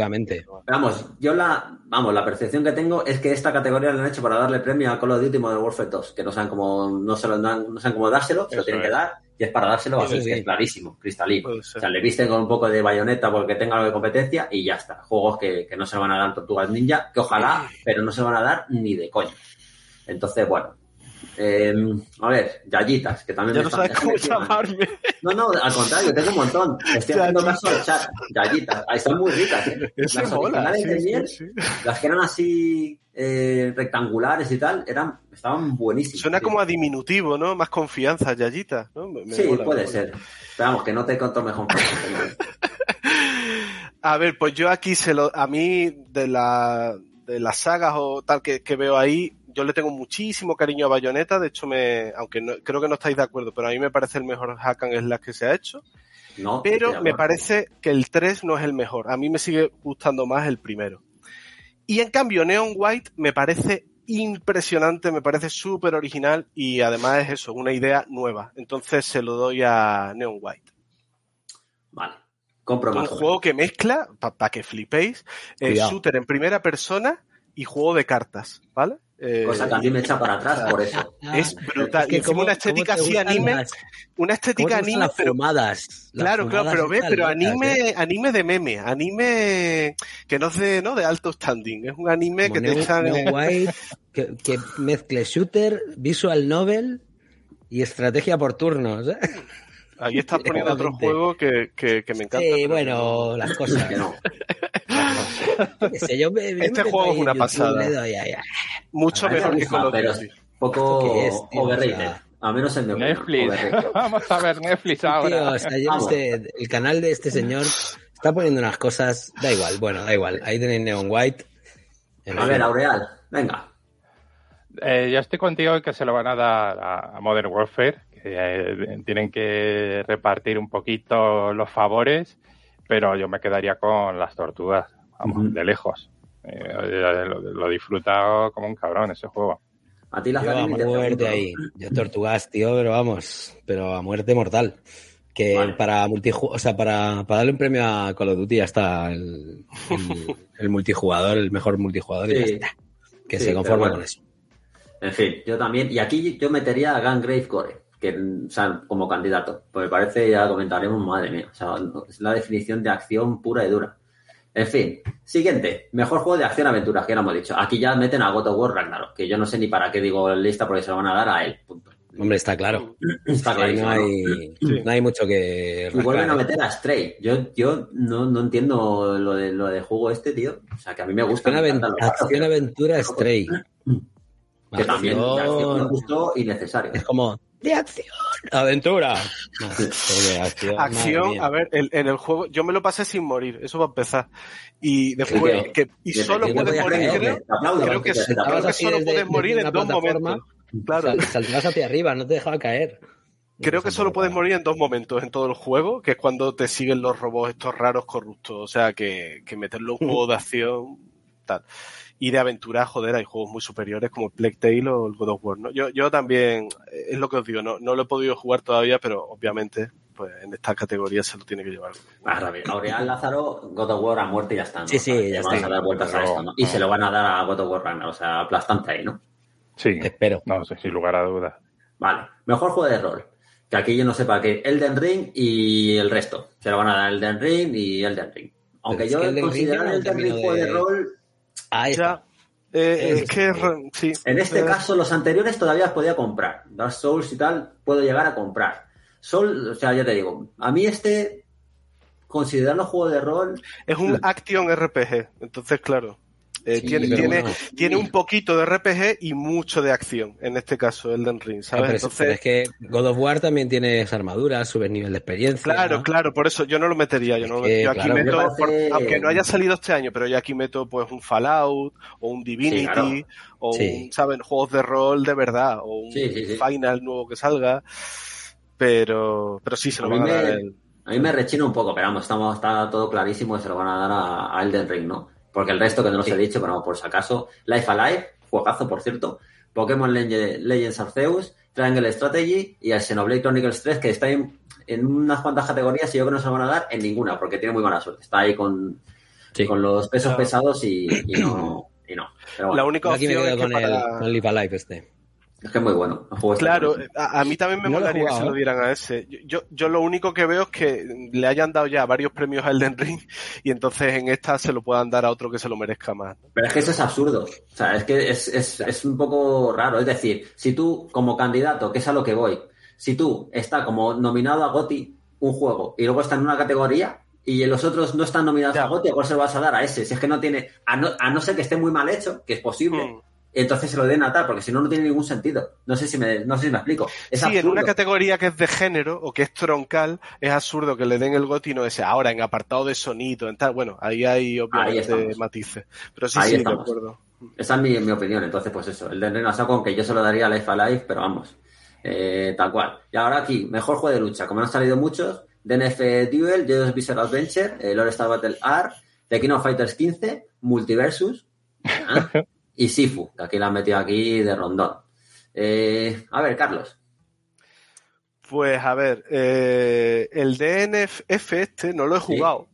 Vamos, yo la, vamos, la percepción que tengo es que esta categoría la han hecho para darle premio a Call of Duty Modern Warfare 2, que no saben cómo, no se lo dan, no saben cómo dárselo, se lo Eso tienen que dar, y es para dárselo Eso así, sí. que es clarísimo, cristalino. O sea, le visten con un poco de bayoneta porque tenga algo de competencia y ya está. Juegos que, que no se van a dar tortugas ninja, que ojalá, pero no se van a dar ni de coña. Entonces, bueno. Eh, a ver, Yayitas, que también Ya me no sabes cómo me- llamarme. No, no, al contrario, tengo un montón. Estoy haciendo Yayitas. caso al chat. Gallitas. Ahí están muy ricas, ¿eh? Las mola. sí, de sí, miel, sí. las que eran así eh, rectangulares y tal, eran, estaban buenísimas. Suena como a diminutivo, ¿no? Más confianza, Yayita. ¿no? Me- me Sí, mola, puede ser. Pero vamos, que no te conto mejor. A ver, pues yo aquí se lo, a mí de la, de las sagas o tal que, que veo ahí, yo le tengo muchísimo cariño a Bayonetta, de hecho me, aunque no- creo que no estáis de acuerdo, pero a mí me parece el mejor hack and slash que se ha hecho, No, pero me parece que el 3 no es el mejor, a mí me sigue gustando más el primero. Y en cambio Neon White me parece impresionante, me parece súper original y además es eso, una idea nueva, entonces se lo doy a Neon White. Vale. Compro Un juego que mezcla, para que flipéis, eh, shooter en primera persona y juego de cartas, ¿vale? Eh, Cosa que a mí me echa para atrás por eso. es brutal. Es que cómo- una estética así anime, las- una estética anime, las pero fumadas. Las claro, claro, fumadas pero ve, pero anime, ¿eh? anime de meme, anime que no es de, ¿no? de alto standing, es un anime Como que te echan Neo en- White, que, que mezcle shooter, visual novel y estrategia por turnos. ¿eh? ahí estás poniendo otro juego que, que, que me encanta. Sí, pero bueno, las cosas. Que no. Sé, yo me- Este juego es una YouTube, pasada. doy ah. mucho A mí me mejor que Call of Duty. poco ¿Esto qué es, tío? overrated. O sea, a menos en Netflix. Vamos a ver Netflix Tío, ahora. o sea, yo Vamos. este- el canal de este señor está poniendo unas cosas, da igual, bueno, da igual. Ahí tenéis Neon White. En A ver, Aureal, venga. Eh, yo estoy contigo que se lo van a dar a, a Modern Warfare, que eh, tienen que repartir un poquito los favores, pero yo me quedaría con las tortugas, vamos, de lejos. Eh, lo, lo he disfrutado como un cabrón ese juego. A ti la Yo a muerte ahí. Yo tortugas, tío, pero vamos, pero a muerte mortal. Que Vale. para multiju- o sea, para, para darle un premio a Call of Duty ya está el, el, el multijugador, el mejor multijugador, y ya está. Que Sí, se conforma bueno. con eso. En fin, yo también. Y aquí yo metería a Gungrave Core, que, o sea, como candidato. Pues me parece, ya comentaremos, madre mía. O sea, es la definición de acción pura y dura. En fin, siguiente. Mejor juego de acción-aventura, que ya lo hemos dicho. Aquí ya meten a God of War Ragnarok, que yo no sé ni para qué digo lista porque se lo van a dar a él. Punto. Hombre, está claro. Está clarísimo. no, hay, Sí. no hay mucho que Y vuelven a ¿eh? meter a Stray. Yo, yo no, no entiendo lo de lo de juego este, tío. O sea, que a mí me gusta. Acción, me aventura Stray. que también me gustó y necesario. Es como, de acción, aventura. De acción, Acción, a ver, en el juego, yo me lo pasé sin morir, eso va a empezar. Y después, tío. que, y solo puedes morir, creo, aplaudo, creo que, creo solo puedes morir en dos plataforma. momentos. Claro. Sal- saltabas hacia arriba, no te dejaba caer. Creo que solo puedes morir en dos momentos en todo el juego, que es cuando te siguen los robots estos raros corruptos. O sea, que, que meterlo en un juego de acción, tal. Y de aventura, joder, hay juegos muy superiores como Plague Tale o el God of War, ¿no? Yo, yo también, es lo que os digo, no, no lo he podido jugar todavía, pero obviamente, pues en esta categoría se lo tiene que llevar. Ah, bien. Aureal Lázaro, God of War a muerte y ya está. ¿no? Sí, sí, O sea, ya vamos está. a dar vueltas a Pero- esto, ¿no? Y se lo van a dar a God of War Ragnarok, o sea, aplastante ahí, ¿no? Sí, Espero. no sé, sin lugar a dudas. Vale. Mejor juego de rol. Que aquí yo no sé para qué. Elden Ring y el resto. Se lo van a dar Elden Ring y Elden Ring. Aunque yo que Elden Ring juego de... de- rol. Ahí Ya, está. eh, es que, sí. En este Eh, caso, los anteriores todavía podía comprar. Dark Souls y tal, puedo llegar a comprar. Soul, o sea, ya te digo, a mí este, considerarlo juego de rol, Es un action RPG, entonces, claro. Eh, Sí, tiene, tiene, bueno. tiene un poquito de RPG y mucho de acción, en este caso, Elden Ring, Ah, ¿sabes? pero, Entonces, pero es que God of War también tienes armaduras, subes nivel de experiencia. Claro, ¿no? claro, por eso yo no lo metería. Yo, no que, yo aquí claro, meto, me parece- por- aunque no haya salido este año, pero yo aquí meto pues un Fallout o un Divinity Sí, claro. o Sí. un, ¿saben? Juegos de rol de verdad o un Sí, sí, sí. Final nuevo que salga. Pero, pero sí, se lo van a dar me- el- a mí me rechina un poco, pero vamos, estamos, está todo clarísimo que se lo van a dar a, a Elden Ring, ¿no? Porque el resto que no los he dicho, pero vamos, por si acaso, Life Alive, juegazo, por cierto, Pokémon Legend- Legends Arceus, Triangle Strategy y el Xenoblade Chronicles 3, que está en, en unas cuantas categorías y yo creo que no se lo van a dar en ninguna, porque tiene muy mala suerte. Está ahí con, Sí. con los pesos Claro. pesados y, y no. Y no. Pero bueno, La única Yo aquí me opción es quedo que con el, para... con Live Alive este. Es que es muy bueno. El juego está Claro, a, a mí también me No molaría que se lo ¿eh? dieran a ese. Yo, yo, yo lo único que veo es que le hayan dado ya varios premios a Elden Ring y entonces en esta se lo puedan dar a otro que se lo merezca más. Pero es que eso es absurdo. O sea, es que es, es, es un poco raro. Es decir, si tú, como candidato, que es a lo que voy, si tú está como nominado a GOTI un juego y luego está en una categoría y los otros no están nominados Ya. a GOTI, ¿a cuál se lo vas a dar a ese? Si es que no tiene, a no, a no ser que esté muy mal hecho, que es posible, Mm. Entonces se lo den a tal, porque si no, no tiene ningún sentido. No sé si me, no sé si me explico. Es sí, en una categoría que es de género o que es troncal, es absurdo que le den el GOTI no ese. Ahora, en apartado de sonido, en tal, bueno, ahí hay obviamente matices. Pero sí, Ahí sí, estamos. de acuerdo. Esa es mi, mi opinión. Entonces, pues eso, el de Reno con que yo se lo daría a Life Alive, pero vamos, eh, tal cual. Y ahora aquí, mejor juego de lucha. Como no han salido muchos, DNF Duel, JoJo's Bizarre Adventure, eh, Lord Star Battle R, The King of Fighters 15, Multiversus ¿ah? Y Sifu, que aquí la han metido aquí de rondón. Eh, a ver, Carlos. Pues a ver, eh, el DNF este no lo he jugado.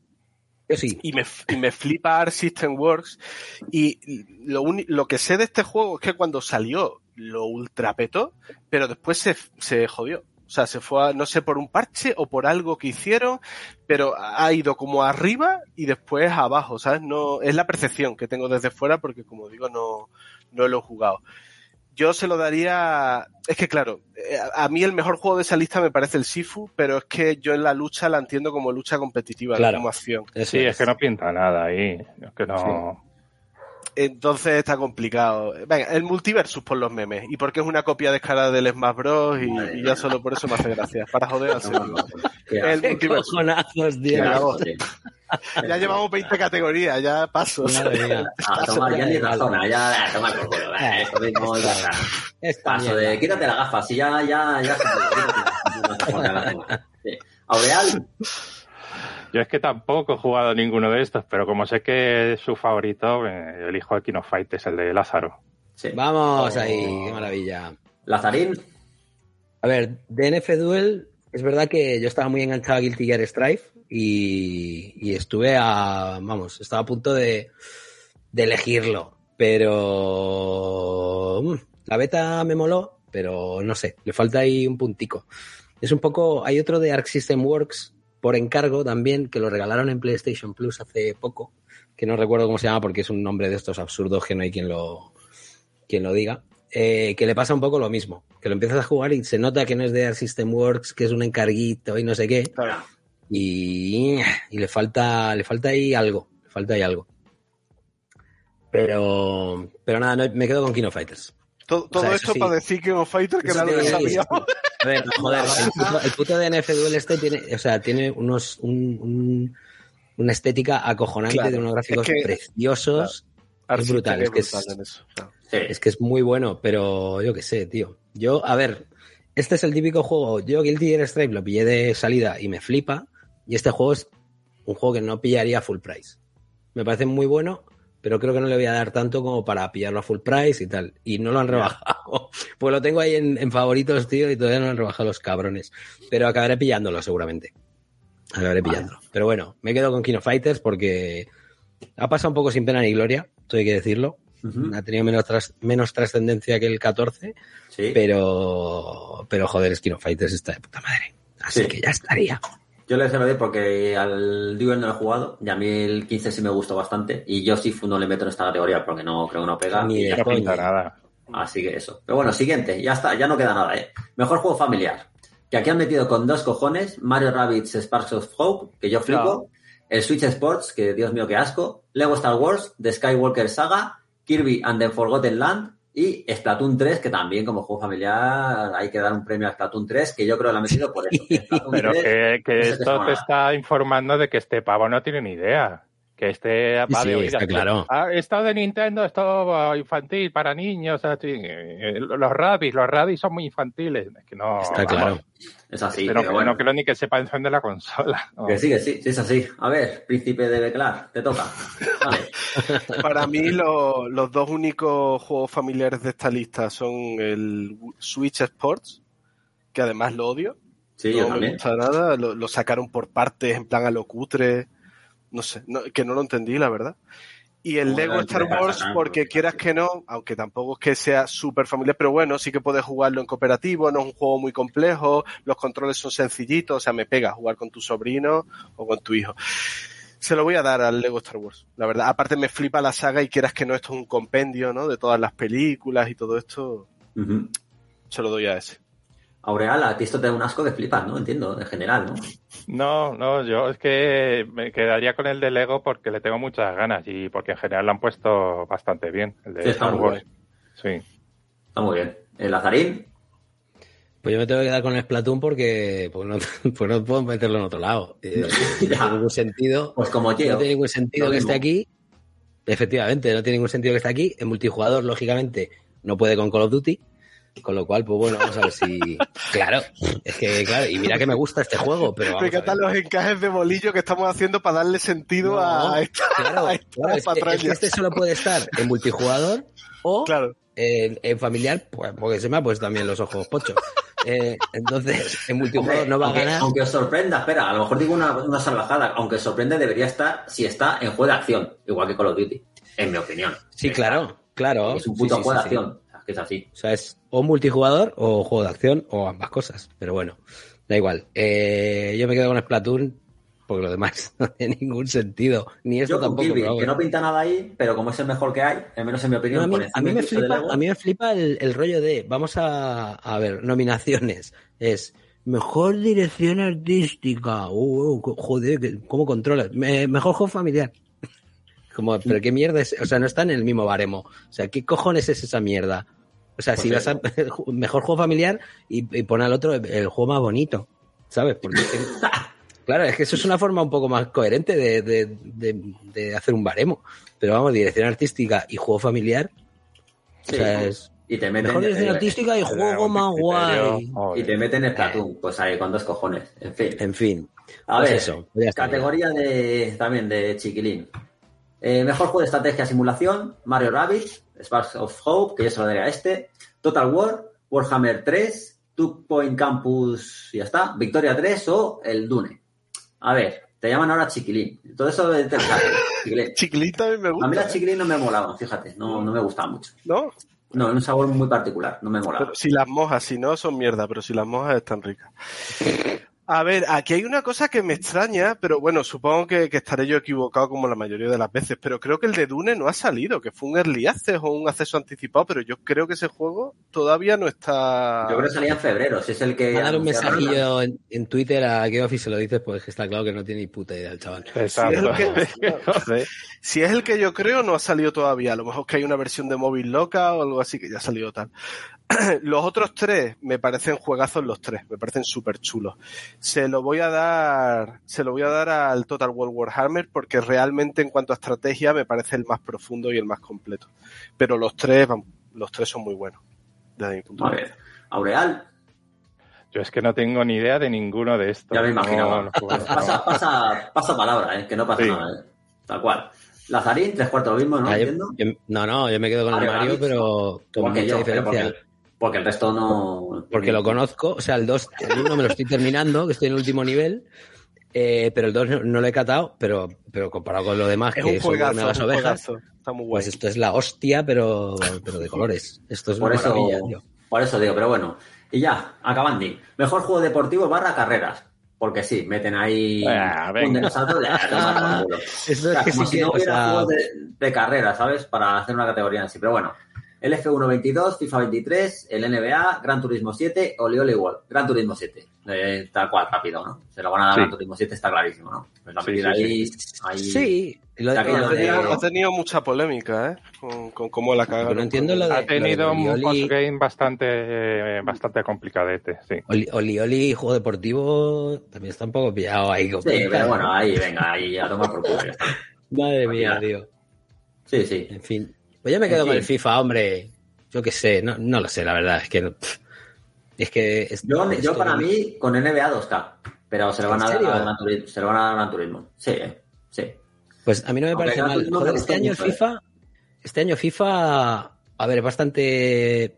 Sí. y me, y me flipa Art System Works. Y lo, lo que sé de este juego es que cuando salió lo ultrapetó, pero después se, se jodió. O sea, se fue, a- no sé, por un parche o por algo que hicieron, pero ha ido como arriba y después abajo, ¿sabes? No, es la percepción que tengo desde fuera porque, como digo, no, no lo he jugado. Yo se lo daría, es que claro, eh, a mí el mejor juego de esa lista me parece el Sifu, pero es que yo en la lucha la entiendo como lucha competitiva, Claro. como acción. Sí, es que no pinta nada ahí. Es que no. Entonces está complicado. Venga, el multiversus por los memes. Y porque es una copia descarada del Smash Bros. Y, ya solo por eso me hace gracia. Para joder al. Qué El multiversus. Ya llevamos 20 categorías, ya paso. Ah, tomar, ya ni razona, ya, toma por culo, eh, esto mismo, ya está. Esta Paso de quítate la gafa, si ya, ya, ya. Aureal, Yo es que tampoco he jugado ninguno de estos, pero como sé que es su favorito, eh, elijo el Kino Fight, es el de Lázaro. sí. Vamos Oh. ahí, qué maravilla. Lazarín, A ver, DNF Duel, es verdad que yo estaba muy enganchado a Guilty Gear Strive y, y estuve a, vamos, estaba a punto de, de elegirlo, pero mm, la beta me moló, pero no sé, le falta ahí un puntico. Es un poco, hay otro de Arc System Works por encargo también, que lo regalaron en PlayStation Plus hace poco, que no recuerdo cómo se llama porque es un nombre de estos absurdos que no hay quien lo, quien lo diga, eh, que le pasa un poco lo mismo, que lo empiezas a jugar y se nota que no es de Arc System Works, que es un encarguito y no sé qué, Claro. y, y le falta, le falta ahí algo, le falta ahí algo. Pero, pero nada, me quedo con Kino Fighters. Todo, todo O sea, esto sí. para decir que un Fighter que era lo que sí, sabíamos. A ver, joder, el puto, el puto DNF Duel este tiene, o sea, tiene unos, un- un- una estética acojonante Claro, de unos gráficos es que- preciosos. Brutal, es que es- brutal en eso. claro. sí. Es que es muy bueno, pero yo qué sé, tío. Yo, a ver, este es el típico juego. Yo Guilty Gear Stripe lo pillé de salida y me flipa. Y este juego es un juego que no pillaría full price. Me parece muy bueno, pero creo que no le voy a dar tanto como para pillarlo a full price y tal. Y no lo han rebajado. Pues lo tengo ahí en, en favoritos, tío, y todavía no han rebajado los cabrones. Pero acabaré pillándolo seguramente. Acabaré pillándolo. Pero bueno, me quedo con Kino Fighters porque ha pasado un poco sin pena ni gloria, esto hay que decirlo. Ha tenido menos, tras- menos trascendencia que el 14, Sí. pero, pero joder, es Kino Fighters está de puta madre. Así Sí. que ya estaría. Yo le doy porque al Duel no lo he jugado y a mí el 15 sí me gustó bastante y yo sí no le meto en esta categoría porque no creo que no pega. Ni de pinta nada. Así que eso. Pero bueno, siguiente, ya está, ya no queda nada, ¿eh? Mejor juego familiar. Que aquí han metido con dos cojones Mario Rabbids Sparks of Hope, que yo flipo, el Switch Sports, que Dios mío, qué asco, Lego Star Wars, The Skywalker Saga, Kirby and the Forgotten Land y Splatoon 3, que también como juego familiar hay que dar un premio a Splatoon 3, que yo creo que lo han metido por eso. Pero 3, que, que esto te está informando de que este pavo no tiene ni idea. Que este Sí, vale, sí, está claro. Ah, esto de Nintendo, esto eh, infantil para niños. así, eh, los Rabbids, los Rabbids son muy infantiles. Es que no. Está vamos, claro. Es así, pero pero que bueno. no creo ni que sepa encender la consola. No. Que sí, que sí, sí, es así. A ver, príncipe de Beclar, te toca. Vale. Para mí lo- los dos únicos juegos familiares de esta lista son el Switch Sports, que además lo odio. Sí, no yo me también. gusta nada. Lo, lo sacaron por partes, en plan a lo cutre. No sé, no- que no lo entendí, la verdad. Y el Lego Star Wars, porque quieras que no, aunque tampoco es que sea súper familiar, pero bueno, sí que puedes jugarlo en cooperativo, no es un juego muy complejo, los controles son sencillitos, o sea, me pega jugar con tu sobrino o con tu hijo. Se lo voy a dar al Lego Star Wars, la verdad. Aparte me flipa la saga y quieras que no, esto es un compendio, ¿no? De todas las películas y todo esto, se lo doy a ese. Aureal, a ti esto te da un asco de flipas, ¿no? Entiendo, en general, ¿no? No, no, yo es que me quedaría con el de Lego porque le tengo muchas ganas y porque en general lo han puesto bastante bien. El de Sí, está Star muy Wars. Sí. Está muy bien. El Lazarín, Pues yo me tengo que quedar con el Splatoon porque, porque no, pues no puedo meterlo en otro lado. Eh, no Ya. tiene ningún sentido. pues como No yo. tiene ningún sentido que mismo. esté aquí. Efectivamente, no tiene ningún sentido que esté aquí. En multijugador, lógicamente, no puede con Call of Duty. Con lo cual, pues bueno, vamos a ver si. Claro, es que, claro, y mira que me gusta este juego, pero. Vamos Me encantan los encajes de bolillo que estamos haciendo para darle sentido No, a esta, Claro, a esta claro, es, que, es que patraña. este solo puede estar en multijugador o Claro. en, en familiar, pues, porque se me ha puesto también los ojos pocho. Eh, entonces, en multijugador Hombre, no va a aunque, ganar. aunque os sorprenda, espera, a lo mejor digo una, una salvajada, aunque os sorprende debería estar si está en juego de acción, igual que Call of Duty, en mi opinión. Sí, claro, claro. Es un puto sí, juego sí, de sí. acción, que es así. O sea, es o multijugador o juego de acción o ambas cosas. Pero bueno, da igual. Eh, yo me quedo con Splatoon porque lo demás no tiene ningún sentido. Ni esto Yo tampoco. Kirby, que bueno. no pinta nada ahí, pero como es el mejor que hay, al menos en mi No, opinión, a, mí, a mí me flipa, a mí me flipa el, el rollo de, vamos a, a ver, nominaciones. Es mejor dirección artística. Uh, uh, joder, ¿cómo controlas? Me- mejor juego familiar. Como, pero qué mierda es, o sea, no está en el mismo baremo. O sea, ¿qué cojones es esa mierda? O sea, Pues si vas a mejor juego familiar y, y pon al otro el juego más bonito, ¿sabes? Porque claro, es que eso es una forma un poco más coherente de, de- de- de hacer un baremo. Pero vamos, dirección artística y juego familiar. Sí, o sea, es y te meten mejor dirección eh, artística y El juego más Criterio, guay. y te meten en Splatoon, pues ahí con dos cojones, en fin. En fin. A pues ver, eso, categoría de también de chiquilín. Eh, mejor juego de estrategia simulación, Mario Rabbids, Sparks of Hope, que yo se lo daré a este, Total War, Warhammer 3, Two Point Campus, y ya está, Victoria 3 o el Dune. A ver, te llaman ahora chiquilín. Todo eso es interesante, chiquilín. Chiquilita a mí me A gusta. mí las chiquilín no me molaban, fíjate, no, no me gustaban mucho. ¿No? No, un sabor muy particular, no me molaba. Pero si las mojas, si no, son mierda, pero si las mojas están ricas. A ver, aquí hay una cosa que me extraña, pero bueno, supongo que, que estaré yo equivocado como la mayoría de las veces, pero creo que el de Dune no ha salido, que fue un early access o un acceso anticipado, pero yo creo que ese juego todavía no está... Yo creo que salía en febrero, si es el que... Voy a dar un mensajillo en, en Twitter a Geoff y se lo dices, pues que está claro que no tiene ni puta idea el chaval. Exacto. Sí, es Joder. Si es el que yo creo, no ha salido todavía. A lo mejor que hay una versión de móvil loca o algo así que ya ha salido tal. Los otros tres me parecen juegazos los tres, me parecen súper chulos. Se lo voy a dar, se lo voy a dar al Total War Warhammer porque realmente en cuanto a estrategia me parece el más profundo y el más completo. Pero los tres, vamos, los tres son muy buenos. Desde mi punto A de ver, Aureal, Yo es que no tengo ni idea de ninguno de estos. Ya me imaginaba. No, no. Pasa, pasa, pasa palabra, ¿eh? que no pasa Sí. nada. ¿eh? Tal cual. Lazarín, tres cuartos lo mismo, ¿no? Ah, yo- Entiendo. yo- no, no, yo me quedo con el Mario pero con mucha yo, pero diferencia. Porque el resto no. Porque lo conozco, o sea, el 2, el 1 me lo estoy terminando, que estoy en el último nivel, eh, pero el 2 no, no lo he catado, pero, pero comparado con lo demás, Es que un son juegazo, las ovejas, juegazo. Está muy guay. pues esto es la hostia, pero, pero de colores. Esto es Por una eso, maravilla, tío. por eso digo, pero bueno. Y ya, acabando. Mejor juego deportivo barra carreras. Porque sí, meten ahí Ah, un dinosaurio de es O sea, que como sí si que, no o hubiera sea, juegos de, de carrera, ¿sabes? Para hacer una categoría en sí. Pero bueno, el F1 22, FIFA 23, el NBA, Gran Turismo 7, Oli Oli World. Gran Turismo 7. Eh, tal cual, rápido, ¿no? Se lo van a dar a Sí. Gran Turismo 7, está clarísimo, ¿no? Pues la Sí, ahí, ahí- lo de- Ha tenido mucha polémica, ¿eh? Con, con cómo la cagaron. No entiendo lo de- Ha tenido Oli un postgame bastante, eh, bastante complicadete, sí. Oli, Oli Oli, juego deportivo, también está un poco pillado ahí. Sí, pero ¿no? bueno, ahí, venga, ahí a tomar por culo. Madre mía, tío. Sí, sí. En fin. Pues yo me quedo En con fin. el FIFA, hombre. Yo qué sé, no, no lo sé, la verdad. Es que. Es que. es- Yo, para mí, con NBA 2K. Pero se lo van a ¿En dar a Gran Turismo. Se lo van a dar a Gran Turismo. Sí, eh, sí. Pues a mí no me Aunque parece mal. Joder, este año mucho, ¿eh? FIFA. Este año FIFA. A ver, es bastante.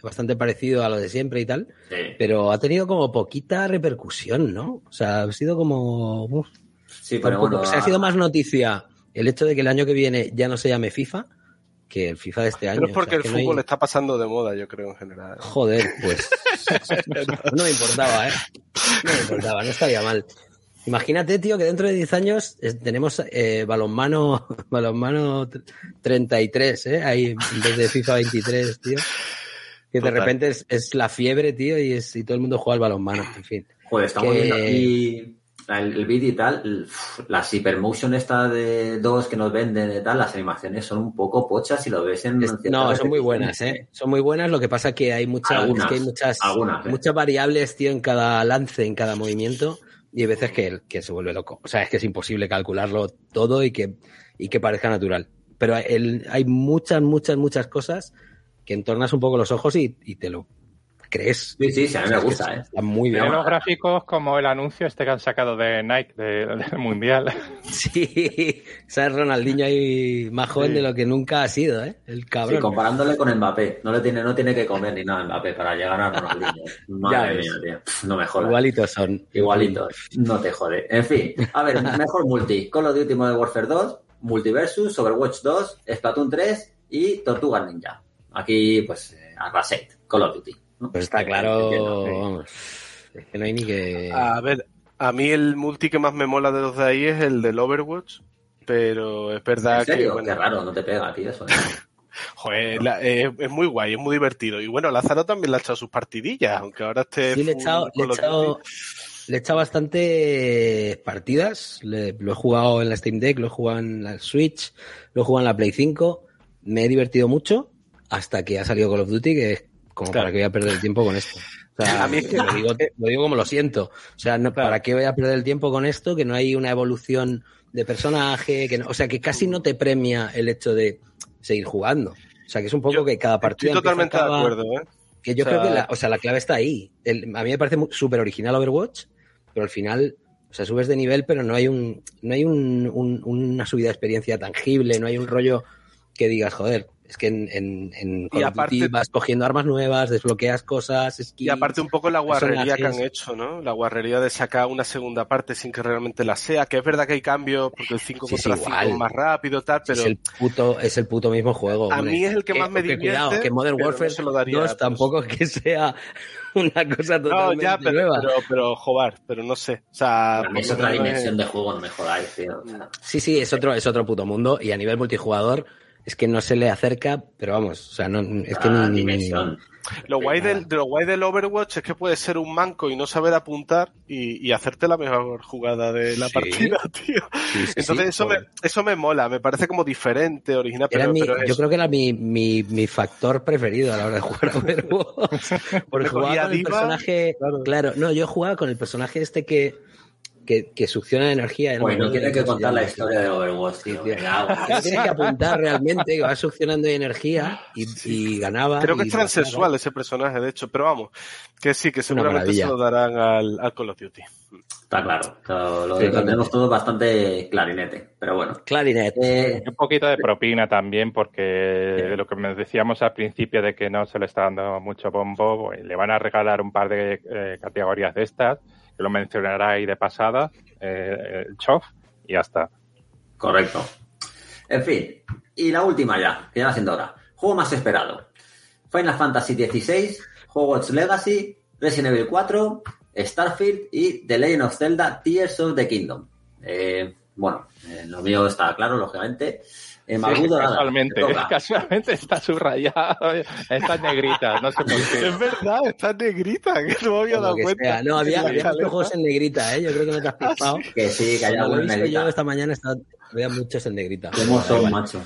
Bastante parecido a lo de siempre y tal. sí. Pero ha tenido como poquita repercusión, ¿no? O sea, ha sido como. uf, Sí, pero bueno. o sea, ha sido más noticia el hecho de que el año que viene ya no se llame FIFA que el FIFA de este año. Pero es O porque sea, el que no hay- fútbol está pasando de moda, yo creo, en general. Joder, pues. no me importaba, ¿eh? No me importaba, no estaría mal. Imagínate, tío, que dentro de 10 años tenemos eh, balonmano, balonmano tr- 33, ¿eh? Ahí en vez de FIFA 23, tío. Que de repente es, es la fiebre, tío, y, es, y todo el mundo juega al balonmano, en fin. Joder, estamos que- viendo aquí el, el vídeo y tal. las Hypermotion esta de dos que nos venden de tal, las animaciones son un poco pochas si lo ves en. Es- no, son muy buenas, ¿eh? Son muy buenas, lo que pasa que hay, muchas Algunas, es que hay muchas, algunas, ¿eh? muchas variables, tío, en cada lance, en cada movimiento, y hay veces que, que se vuelve loco. O sea, es que es imposible calcularlo todo y que, y que parezca natural. Pero el- hay muchas, muchas, muchas cosas que entornas un poco los ojos y, y te lo crees. Sí, sí, sí, a mí me gusta, ¿eh? Está muy bien. Los gráficos como el anuncio este que han sacado de Nike de- del Mundial. Sí, sabes Ronaldinho ahí más joven Sí. de lo que nunca ha sido, ¿eh? El Sí, cabrón. comparándole con Mbappé. No le tiene, no tiene que comer ni nada Mbappé para llegar a Ronaldinho. Madre mía, tío. No me jodas. Igualitos son. Igualitos. No te jode. En fin, a ver, mejor multi. Call of Duty Modern Warfare 2, Multiversus, Overwatch 2, Splatoon 3 y Tortuga Ninja. Aquí, pues, eh, Arrasate, Call of Duty. Pues está claro, vamos, es que no hay ni que... A ver, a mí el multi que más me mola de los de ahí es el del Overwatch, pero es verdad ¿En serio? que, bueno, Qué raro, no te pega, tío, eso. ¿eh? joder, la- eh, es muy guay, es muy divertido. Y bueno, Lázaro también le ha echado sus partidillas, aunque ahora esté. Sí, le he echado, le he echado, le he echado bastante partidas, le- lo he jugado en la Steam Deck, lo he jugado en la Switch, lo he jugado en la Play 5, me he divertido mucho hasta que ha salido Call of Duty, que es como Claro. para que voy a perder el tiempo con esto. O sea, A mí es que- lo, digo, lo digo como lo siento. O sea, no, Claro. ¿para qué voy a perder el tiempo con esto? Que no hay una evolución de personaje, que no- o sea, que casi no te premia el hecho de seguir jugando. O sea, que es un poco Yo que cada partida Estoy totalmente de acuerdo, ¿eh? que yo O sea- creo que la, o sea, la clave está ahí. El- a mí me parece súper original Overwatch, pero al final, o sea, subes de nivel, pero no hay un, no hay un, un- una subida de experiencia tangible, no hay un rollo que digas, joder, es que en, en, en Call of aparte- Duty vas cogiendo armas nuevas, desbloqueas cosas, skills. Y aparte un poco la guarrería que han hecho, ¿no? La guarrería de sacar una segunda parte sin que realmente la sea, que es verdad que hay cambios, porque el 5 Sí, contra 5 igual. es más rápido, tal, pero es el puto, es el puto mismo juego. A hombre. mí es el que más me que Cuidado, divierte, que Modern no Warfare se lo daría, 2 pues. tampoco es que sea una cosa no, totalmente ya, pero, nueva. pero, pero, joder, pero no sé. O sea, Para mí es otra dimensión es- de juego, no me jodáis, tío. O sea, Sí, sí, es otro, es otro puto mundo y a nivel multijugador es que no se le acerca, pero vamos, o sea, no, es que ni, ni- dimensión. Lo guay, del, de lo guay del Overwatch es que puedes ser un manco y no saber apuntar y, y hacerte la mejor jugada de la Sí. partida, tío. Sí, sí, Entonces sí, eso, me, eso me mola, me parece como diferente, original, Era pero, mi- pero es- yo creo que era mi, mi, mi factor preferido a la hora de jugar a Overwatch. Porque jugaba con el personaje. claro. Claro. no, yo jugaba con el personaje este que, que, que succiona energía. Pues no me acuerdo tiene que contar la historia de Overwatch, Sí, tío. tío. Tienes que apuntar realmente, que va succionando energía y, y ganaba. Creo que es transexual ese personaje, de hecho, pero vamos, que sí, que seguramente se lo darán al, al Call of Duty. Está claro. Lo, lo- Sí, todo bastante clarinete. Pero bueno. Clarinet. Eh, Un poquito de propina también, porque lo que me decíamos al principio de que no se le está dando mucho bombo, pues, le van a regalar un par de eh, categorías de estas, lo mencionará ahí de pasada, eh, y ya está. Correcto. En fin, y la última ya, que ya va siendo hora. Juego más esperado. Final Fantasy XVI, Hogwarts Legacy, Resident Evil 4, Starfield y The Legend of Zelda Tears of the Kingdom. Eh, bueno, eh, lo mío está claro, lógicamente. Sí, nada, casualmente, casualmente está subrayado, está en negrita, no sé por qué. Es verdad, está negrita, que no me había Como dado cuenta. sea. No, había, había juegos en negrita, ¿eh? Yo creo que no te has pistado. Que sí, que haya alguna visto yo esta mañana, está, había muchos en negrita. Da igual. macho.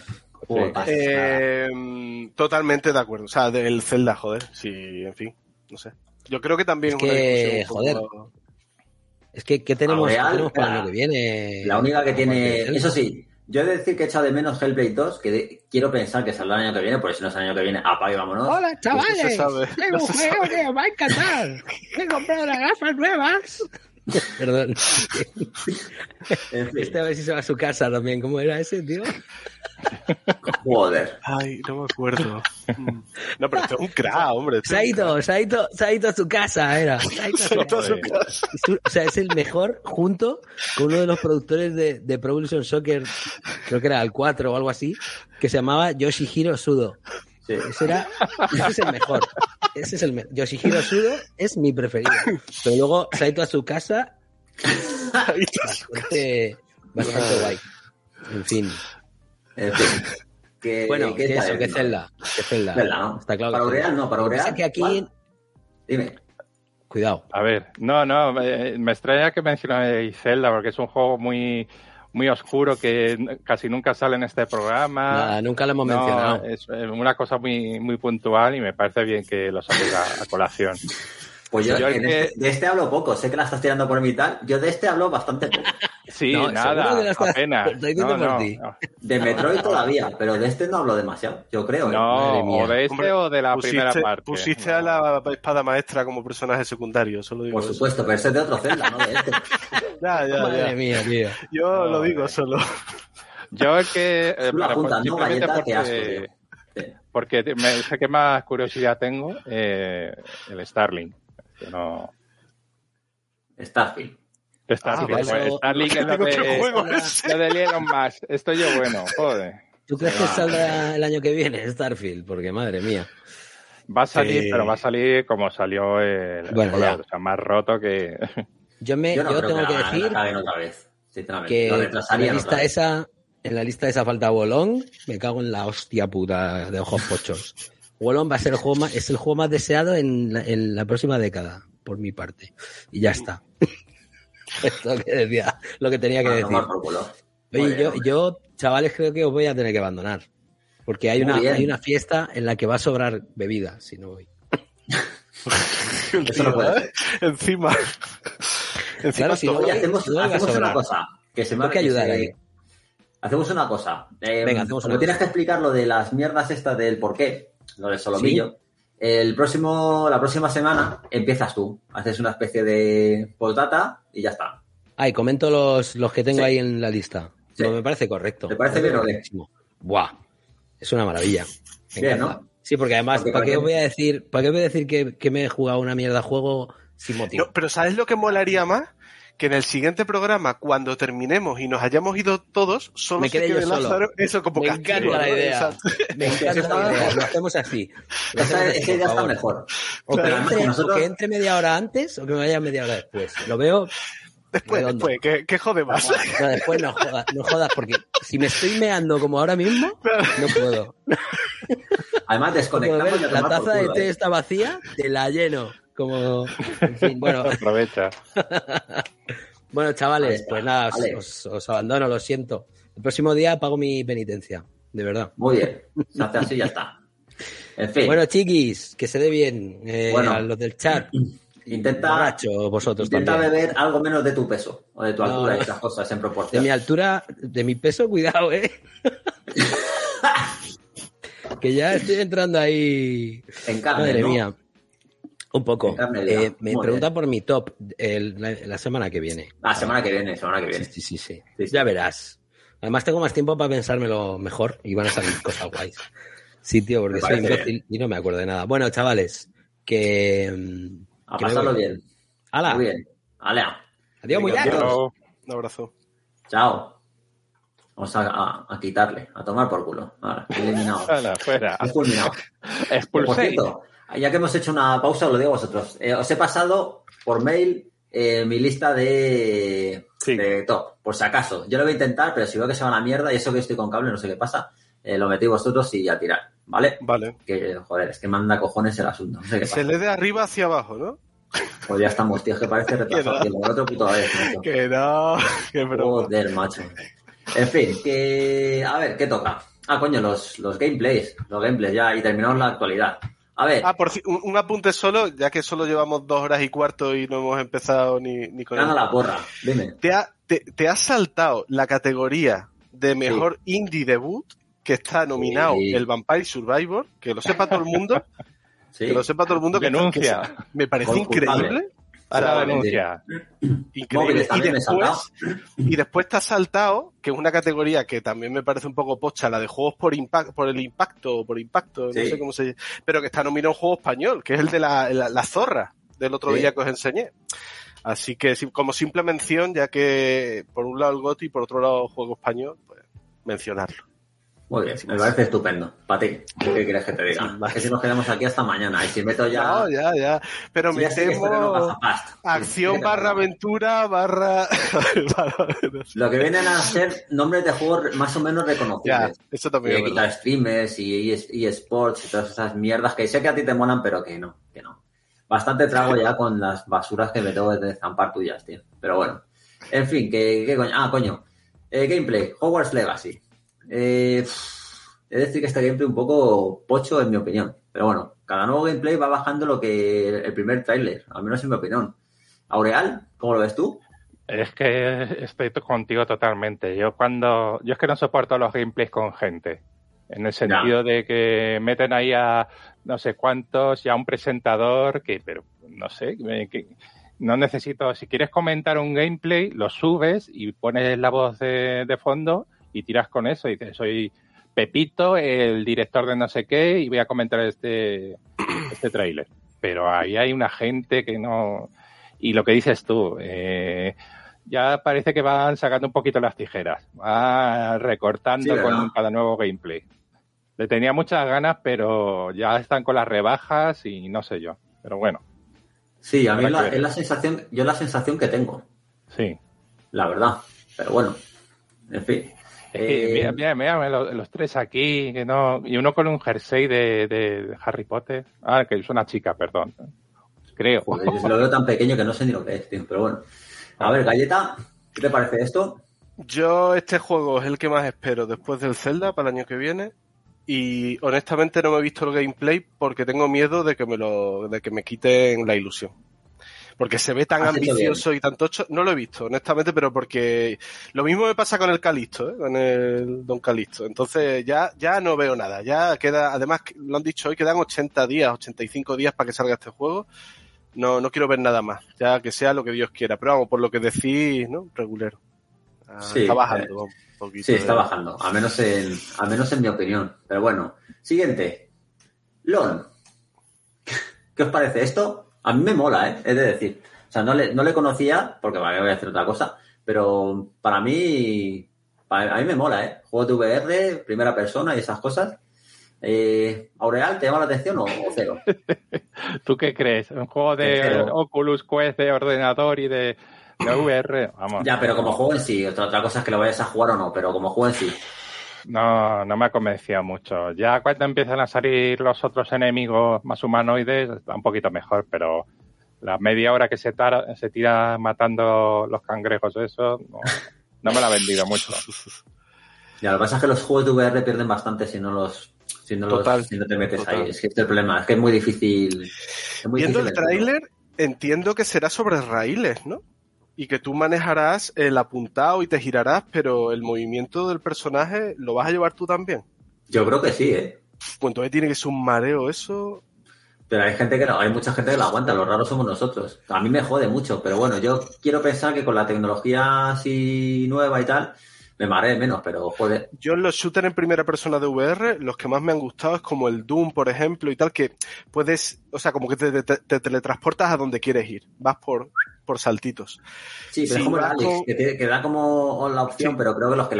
Eh, totalmente de acuerdo. O sea, del Zelda, joder. Sí, en fin, no sé. Yo creo que también Es una que, poco- Es que, ¿qué tenemos, Real, ¿qué tenemos para el año que viene? La única que tiene. Eso sí, yo he de decir que he echado de menos Hellblade 2, que de- quiero pensar que saldrá el año que viene, porque si no es el año que viene, apaga y vámonos. Hola, No chavales. se sabe, Tengo no un se juego sabe. que os va a encantar. He comprado las gafas nuevas. Perdón. Este a ver si se va a su casa también. ¿Cómo era ese, tío? joder. Ay, no me acuerdo. No, pero esto es un crack, hombre. Saito, Saito, Saito a su casa era. Saito a su casa. O sea, es el mejor junto con uno de los productores de, de Pro Evolution Soccer, creo que era el 4 o algo así, que se llamaba Yoshihiro Sudo. Sí. Ese, era, ese es el mejor. Ese es el me- Yoshihiro Sudo es mi preferido. Pero luego Saito a su casa, bastante, bastante guay. En fin. En fin. Que, Bueno, ¿qué que eso, que? Zelda. Que Zelda. Zelda, ¿no? Está claro Para Zelda. no, para Lo que aquí. Dime. cuidado. A ver, no, no, me, me extraña que mencionéis Zelda, porque es un juego muy, muy oscuro que casi nunca sale en este programa. Nada, nunca lo hemos No, mencionado. es una cosa muy, muy puntual y me parece bien que lo saques a, a colación. Pues yo, Yo es en que- este- de este hablo poco, sé que la estás tirando por mi tal. Yo de este hablo bastante poco. Sí, No, nada, que lo estás- apenas. lo estoy diciendo No, por no, ti. no. De Metroid todavía, pero de este no hablo demasiado, yo creo. ¿eh? No, mía. o de este Hombre, o de la pusiste, primera parte. pusiste No. a la espada maestra como personaje secundario, solo digo Por eso. supuesto, pero ese es de otro Zelda, no de este. Ya, ya, Madre ya. mía, tío. Yo No, lo digo eh. solo. Yo es que... eh, bueno, apuntas, ¿no? simplemente Galleta, qué asco, porque, porque me, sé que más curiosidad tengo eh, el Starlink. Que no... Starfield. Starlink, Ah, pues, eso- Starlink es lo de, juego ese. lo de Elon Musk. Estoy yo bueno, joder. ¿Tú crees que saldrá el año que viene Starfield? Porque madre mía. Va a salir, Sí. pero va a salir como salió el, Bueno, o sea, más roto que... Yo, me, Yo yo, no tengo que, que, la, la decir otra vez, que en la lista vez. esa, en la lista esa falta Bolón, me cago en la hostia puta de ojos pochos. Bolón va a ser el juego más, es el juego más deseado en la, en la próxima década, por mi parte. Y ya está. es lo que decía, lo que tenía que Ah, decir. Oye, bien, yo, yo, chavales, creo que os voy a tener que abandonar. Porque hay Muy una, bien. hay una fiesta en la que va a sobrar bebida, si no voy. Eso no puede. Encima. Encima Claro, si no hacemos, una cosa. Que se me que que ayudar se- ahí. Hacemos una cosa. Eh, Venga, hacemos una tienes cosa. que explicar lo de las mierdas estas del por qué, lo del solomillo, el próximo, la próxima semana empiezas tú. Haces una especie de postdata y ya está. Ah, y comento los, los que tengo Sí. ahí en la lista. Sí. No, me parece correcto. ¿Te parece bien o. Buah. Es una maravilla. Me Bien, encanta. ¿no? Sí, porque además, Porque ¿para qué voy a decir, para qué voy a decir que, que me he jugado una mierda de juego sin motivo? No, pero ¿sabes lo que molaría más? Que en el siguiente programa, cuando terminemos y nos hayamos ido todos, solo Me se quede solo. Lázaro, eso como me castigo, encanta la idea. Exacto. Me encanta la idea. Lo hacemos así. Lo hacemos Esa, así, esa por idea está mejor. O que, entre, que nosotros- o que entre media hora antes o que me vaya media hora después. Lo veo. Después, redondo. después, ¿qué, qué jode más? No, después no jodas, no jodas, porque si me estoy meando como ahora mismo, no puedo. Además, desconectamos ver, la taza de té ¿eh? está vacía, te la lleno. Como, en fin, bueno, Aprovecha. bueno, chavales, pues nada, os, vale. os- os abandono, lo siento. El próximo día pago mi penitencia, de verdad. Muy bien. Se hace así y ya está. En fin. Bueno, chiquis, que se dé bien eh, Bueno. a los del chat. Intenta, Borracho vosotros intenta también. beber algo menos de tu peso o de tu No, altura esas cosas en De proporción. mi altura, de mi peso, cuidado, ¿eh? que ya estoy entrando ahí. En carne, Madre ¿no? mía. Un poco. Eh, me Muy preguntan por mi top el- la, la semana que viene. La semana que viene, semana que viene. Sí, sí, sí, Sí, sí. Ya verás. Además tengo más tiempo para pensármelo mejor y van a salir cosas guays. Sí, tío, porque soy imbécil y no me acuerdo de nada. Bueno, chavales, que... mm, A que pasarlo bien. ¡Hala! Muy bien. Alea. Adiós. Pero- Un abrazo. Chao. Vamos a, a- a quitarle, a tomar por culo. Ahora, eliminado. Hala, fuera. Es fulminado. Cierto, ya que hemos hecho una pausa, os lo digo a vosotros. Eh, os he pasado por mail eh, mi lista de, Sí. de top, por si acaso. Yo lo voy a intentar, pero si veo que se va a la mierda y eso que estoy con cable, no sé qué pasa, eh, lo metí vosotros y a tirar, ¿vale? Vale. Que, joder, es que manda cojones el asunto. No sé qué Se pasa. lee de arriba hacia abajo, ¿no? Pues ya estamos, tío, es que parece retrasado. Que tío, vez, macho. No, que broma. Joder, macho. En fin, que. A ver, ¿qué toca? Ah, coño, los, los gameplays. Los gameplays ya, y terminamos la actualidad. A ver, Ah, por un, un apunte solo, ya que solo llevamos dos horas y cuarto y no hemos empezado ni, ni con gana él. la porra. Dime. ¿Te, ha, te, te has saltado la categoría de mejor indie debut que está nominado Sí. el Vampire Survivor, que lo sepa todo el mundo, Sí. que lo sepa todo el mundo que, Denuncia. que se- me parece increíble. A la denuncia. increíble. Y después, y después te has saltado, que es una categoría que también me parece un poco pocha, la de juegos por impacto, por el impacto, o por impacto, Sí. no sé cómo se llama, pero que está nominado un juego español, que es el de la, la, la zorra del otro Sí. día que os enseñé. Así que como simple mención, ya que por un lado el GOTY y por otro lado juego español, pues mencionarlo. Muy bien, me parece estupendo. Para ti, ¿qué quieres que te diga? Más. Que si nos quedamos aquí hasta mañana y si meto ya. No, ya, ya. Pero si ya no metemos acción barra aventura barra... Lo que vienen a ser nombres de juegos más o menos ya, reconocibles. eso Y también es verdad. quitar streamers y y eSports y todas esas mierdas que sé que a ti te molan, pero que no, que no. Bastante trago ya con las basuras que me tengo de zampar tuyas, tío. Pero bueno. En fin, que, que coño. Ah, coño. Eh, gameplay, Hogwarts Legacy. Eh, de decir que este gameplay un poco pocho en mi opinión. Pero bueno, cada nuevo gameplay va bajando lo que el primer tráiler, al menos en mi opinión. Aureal, ¿cómo lo ves tú? Es que estoy to- contigo totalmente. Yo cuando, yo es que no soporto los gameplays con gente. En el sentido de que meten ahí a no sé cuántos y a un presentador que, pero no sé, que no necesito. Si quieres comentar un gameplay, lo subes y pones la voz de, de fondo y tiras con eso. Y dices, soy Pepito, el director de no sé qué, y voy a comentar este, este tráiler. Pero ahí hay una gente que no. Y lo que dices tú, eh, ya parece que van sacando un poquito las tijeras, va recortando Sí, con cada nuevo gameplay. Le tenía muchas ganas, pero ya están con las rebajas y no sé yo. Pero bueno, Sí, a mí la- es la sensación, yo la sensación que tengo, sí. la verdad. Pero bueno, en fin. Eh, mira, mira, mira, los, los tres aquí, que no, y uno con un jersey de, de- de Harry Potter. Ah, que es una chica, perdón. Creo. Joder, yo lo veo tan pequeño que no sé ni lo que es, tío. Pero bueno. A ver, Galleta, ¿qué te parece esto? Yo este juego es el que más espero después del Zelda para el año que viene y honestamente no me he visto el gameplay porque tengo miedo de que me lo de que me quiten la ilusión. Porque se ve tan Has ambicioso y tan tocho, no lo he visto, honestamente, pero porque lo mismo me pasa con el Calisto, ¿eh? con el Don Calisto. Entonces ya, ya no veo nada, ya queda, además lo han dicho hoy, quedan 80 días, 85 días para que salga este juego. No, no quiero ver nada más, ya que sea lo que Dios quiera. Pero vamos, por lo que decís, ¿no? Regulero. Ah, Sí, está bajando eh, vamos, un poquito. Sí, está bajando, al menos en, al menos en mi opinión. Pero bueno, siguiente. Lon. ¿Qué os parece esto? A mí me mola, ¿eh? Es de decir. O sea, no le, no le conocía, porque vale, voy a hacer otra cosa, pero para mí, para- a mí me mola, ¿eh? Juego de VR, primera persona y esas cosas. Eh, ¿Aureal te llama la atención o, o cero? ¿Tú qué crees? ¿Un juego de Oculus Quest de ordenador y de, de VR? Vamos. Ya, pero como juego en sí, otra, otra cosa es que lo vayas a jugar o no, pero como juego en sí. No, no me ha convencido mucho. Ya cuando empiezan a salir los otros enemigos más humanoides, está un poquito mejor, pero la media hora que se, tar- se tira matando los cangrejos, eso, no, no me la ha vendido mucho. Ya, lo que pasa es que los juegos de VR pierden bastante si no los si no, los- Total, si no te metes total. ahí. Es que este es el problema, es que es muy difícil. Es muy Viendo difícil el tráiler, entiendo que será sobre raíles, ¿no? Y que tú manejarás el apuntado y te girarás, pero el movimiento del personaje lo vas a llevar tú también. Yo creo que sí, ¿eh? Pues entonces tiene que ser un mareo eso. Pero hay gente que no, hay mucha gente que lo aguanta, los raros somos nosotros. A mí me jode mucho, pero bueno, yo quiero pensar que con la tecnología así nueva y tal, me mareé menos, pero joder. Yo en los shooters en primera persona de VR, los que más me han gustado es como el Doom, por ejemplo, y tal, que puedes, o sea, como que te, te- te teletransportas a donde quieres ir. Vas por, por saltitos. Sí, pero Sí, es como el Alex, que, te- que da como la opción, Sí. pero creo que los que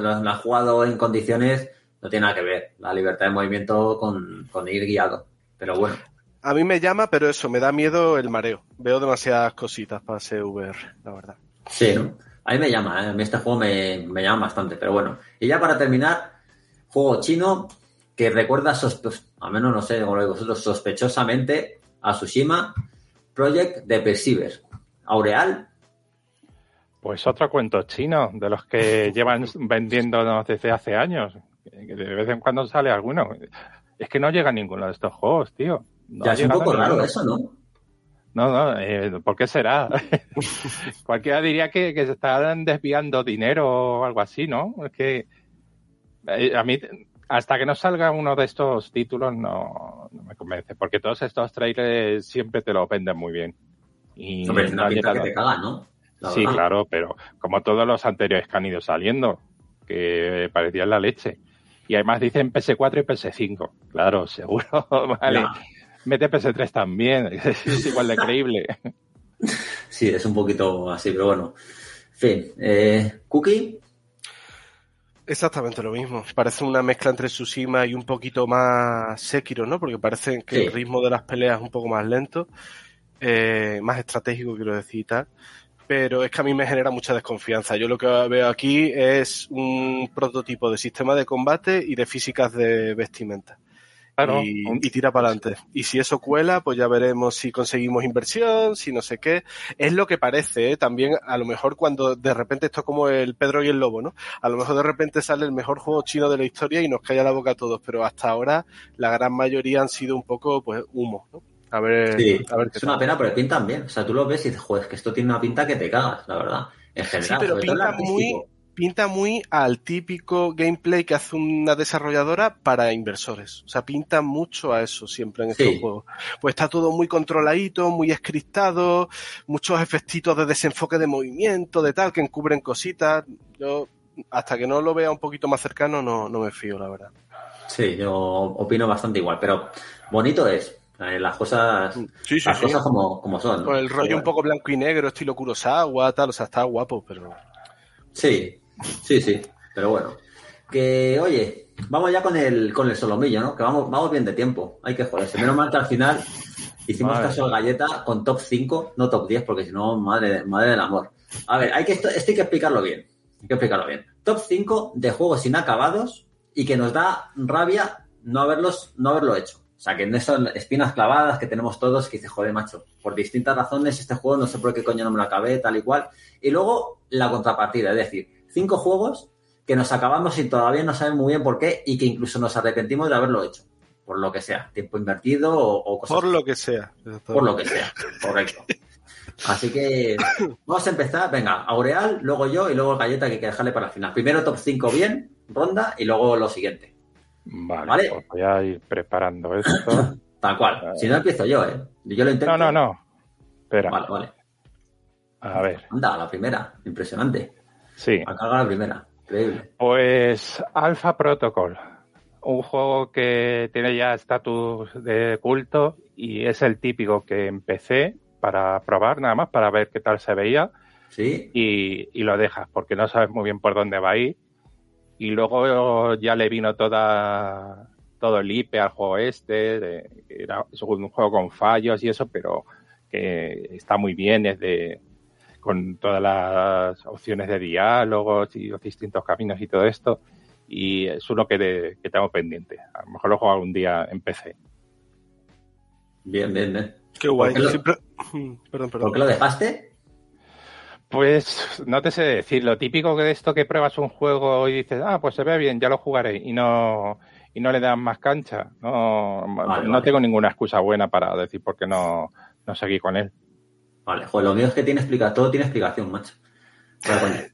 lo- lo han jugado en condiciones no tiene nada que ver. La libertad de movimiento con, con ir guiado. Pero bueno, A mí me llama, pero eso, me da miedo el mareo. Veo demasiadas cositas para ser VR, la verdad. sí, ¿no? A mí me llama, ¿eh? a mí este juego me, me llama bastante, pero bueno. Y ya para terminar, juego chino que recuerda, a menos no sé, como lo digo vosotros, sospechosamente a Tsushima, Project de Perceiver. Aureal, Pues otro cuento chino, de los que llevan vendiéndonos desde hace años. De vez en cuando sale alguno. Es que no llega ninguno de estos juegos, tío. No ya es un poco raro eso, ¿no? No, no, eh, ¿por qué será? Cualquiera diría que, que se están desviando dinero o algo así, ¿no? Es que eh, a mí, hasta que no salga uno de estos títulos, no, no me convence, porque todos estos trailers siempre te lo venden muy bien. Y Hombre, no que te caga, ¿no? La Sí, verdad. claro, pero como todos los anteriores que han ido saliendo, que parecían la leche. Y además dicen PS4 y PS5. Claro, seguro. Vale. Mete PS3 también. Es igual de creíble. Sí, es un poquito así, pero bueno. En fin, eh, Cookie, Exactamente lo mismo. Parece una mezcla entre Tsushima y un poquito más Sekiro, ¿no? Porque parece que Sí. el ritmo de las peleas es un poco más lento, eh, más estratégico, quiero decir, y tal. Pero es que a mí me genera mucha desconfianza. Yo lo que veo aquí es un prototipo de sistema de combate y de físicas de vestimenta. Claro. y, tira para adelante. Y si eso cuela, pues ya veremos si conseguimos inversión, si no sé qué. Es lo que parece, ¿eh? También a lo mejor cuando de repente esto es como el Pedro y el Lobo, ¿no? A lo mejor de repente sale el mejor juego chino de la historia y nos calla la boca a todos, pero hasta ahora la gran mayoría han sido un poco, pues, humo, ¿no? A ver, sí, a ver qué es una pena, pero pintan bien. O sea, tú lo ves y dices, joder, es que esto tiene una pinta que te cagas, la verdad. En general, Sí, pero sobre pinta artístico. muy, pinta muy al típico gameplay que hace una desarrolladora para inversores. O sea, pinta mucho a eso siempre en estos Sí. juegos. Pues está todo muy controladito, muy escriptado, muchos efectitos de desenfoque de movimiento, de tal, que encubren cositas. Yo, hasta que no lo vea un poquito más cercano, no, no me fío, la verdad. Sí, yo opino bastante igual, pero bonito es. Las cosas, Sí, sí, las sí. cosas como, como son. ¿no? Con el rollo un poco blanco y negro, estilo Kurosawa, tal, o sea, está guapo, pero... Sí, sí, sí. Pero bueno. Que, oye, vamos ya con el, con el solomillo, ¿no? Que vamos, vamos bien de tiempo. Hay que joderse. Menos mal que al final hicimos caso al galleta con top 5, no top 10, porque si no, madre, madre del amor. A ver, hay que, esto, esto hay que explicarlo bien. Hay que explicarlo bien. Top 5 de juegos inacabados y que nos da rabia no haberlos, no haberlo hecho. O sea, que no son espinas clavadas que tenemos todos que dice, joder, macho, por distintas razones este juego no sé por qué coño no me lo acabé, tal y cual. Y luego la contrapartida, es decir, cinco juegos que nos acabamos y todavía no sabemos muy bien por qué y que incluso nos arrepentimos de haberlo hecho. Por lo que sea, tiempo invertido o, o cosas Por lo que sea. por lo que sea, correcto. Así que vamos a empezar, venga, Aureal, luego yo y luego el galleta que hay que dejarle para el final. Primero top 5 bien, ronda y luego lo siguiente. Vale, Vale. pues voy a ir preparando esto. Tal cual. Si no empiezo yo, ¿eh? Yo lo intento. No, no, no. Espera, Vale, vale. a ver. Anda, la primera. Impresionante. Sí, Acá la primera. Increíble. pues Alpha Protocol. Un juego que tiene ya estatus de culto y es el típico que empecé para probar nada más, para ver qué tal se veía ¿Sí? y, y lo dejas porque no sabes muy bien por dónde va a ir. Y luego ya le vino toda todo el IP al juego este, de- era es un juego con fallos y eso, pero que está muy bien, es de con todas las opciones de diálogos y los distintos caminos y todo esto. Y es uno que, de- que tengo pendiente. A lo mejor lo juego algún día en PC. Bien, bien, bien. Qué guay. ¿Por qué lo- Siempre- Perdón, perdón. ¿Por qué lo dejaste? Pues no te sé decir, lo típico que de esto que pruebas un juego y dices, ah, pues se ve bien, ya lo jugaré, y no, y no le das más cancha. No, Vale, no vale. tengo ninguna excusa buena para decir por qué no, no seguí con él. Vale, joder, lo mío es que tiene explica, todo tiene explicación, macho.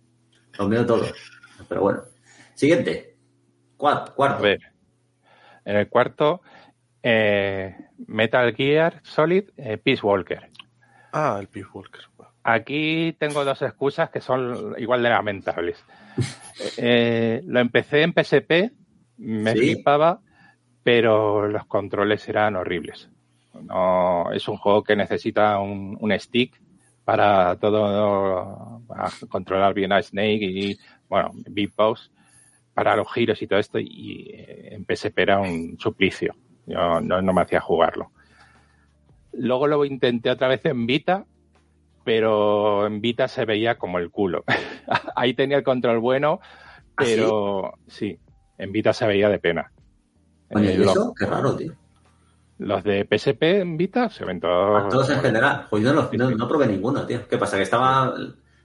Lo mío todo. Pero bueno. Siguiente. Cuarto. A cuarto. ver, en el cuarto, eh, Metal Gear Solid eh, Peace Walker. Ah, el Peace Walker. Aquí tengo dos excusas que son igual de lamentables. Eh, lo empecé en PSP, me Sí. flipaba, pero los controles eran horribles. No, es un juego que necesita un, un stick para todo, para controlar bien a Snake y, bueno, Big Boss, para los giros y todo esto, y eh, en PSP era un suplicio. Yo no, no me hacía jugarlo. Luego lo intenté otra vez en Vita, pero en Vita se veía como el culo. Ahí tenía el control bueno, ¿Ah, sí? pero sí? en Vita se veía de pena. Eh, ¿y eso? Qué raro, tío. Los de PSP en Vita se ven A todos. todos en general. Pues yo no, no, no probé ninguno, tío. ¿Qué pasa? Que estaba.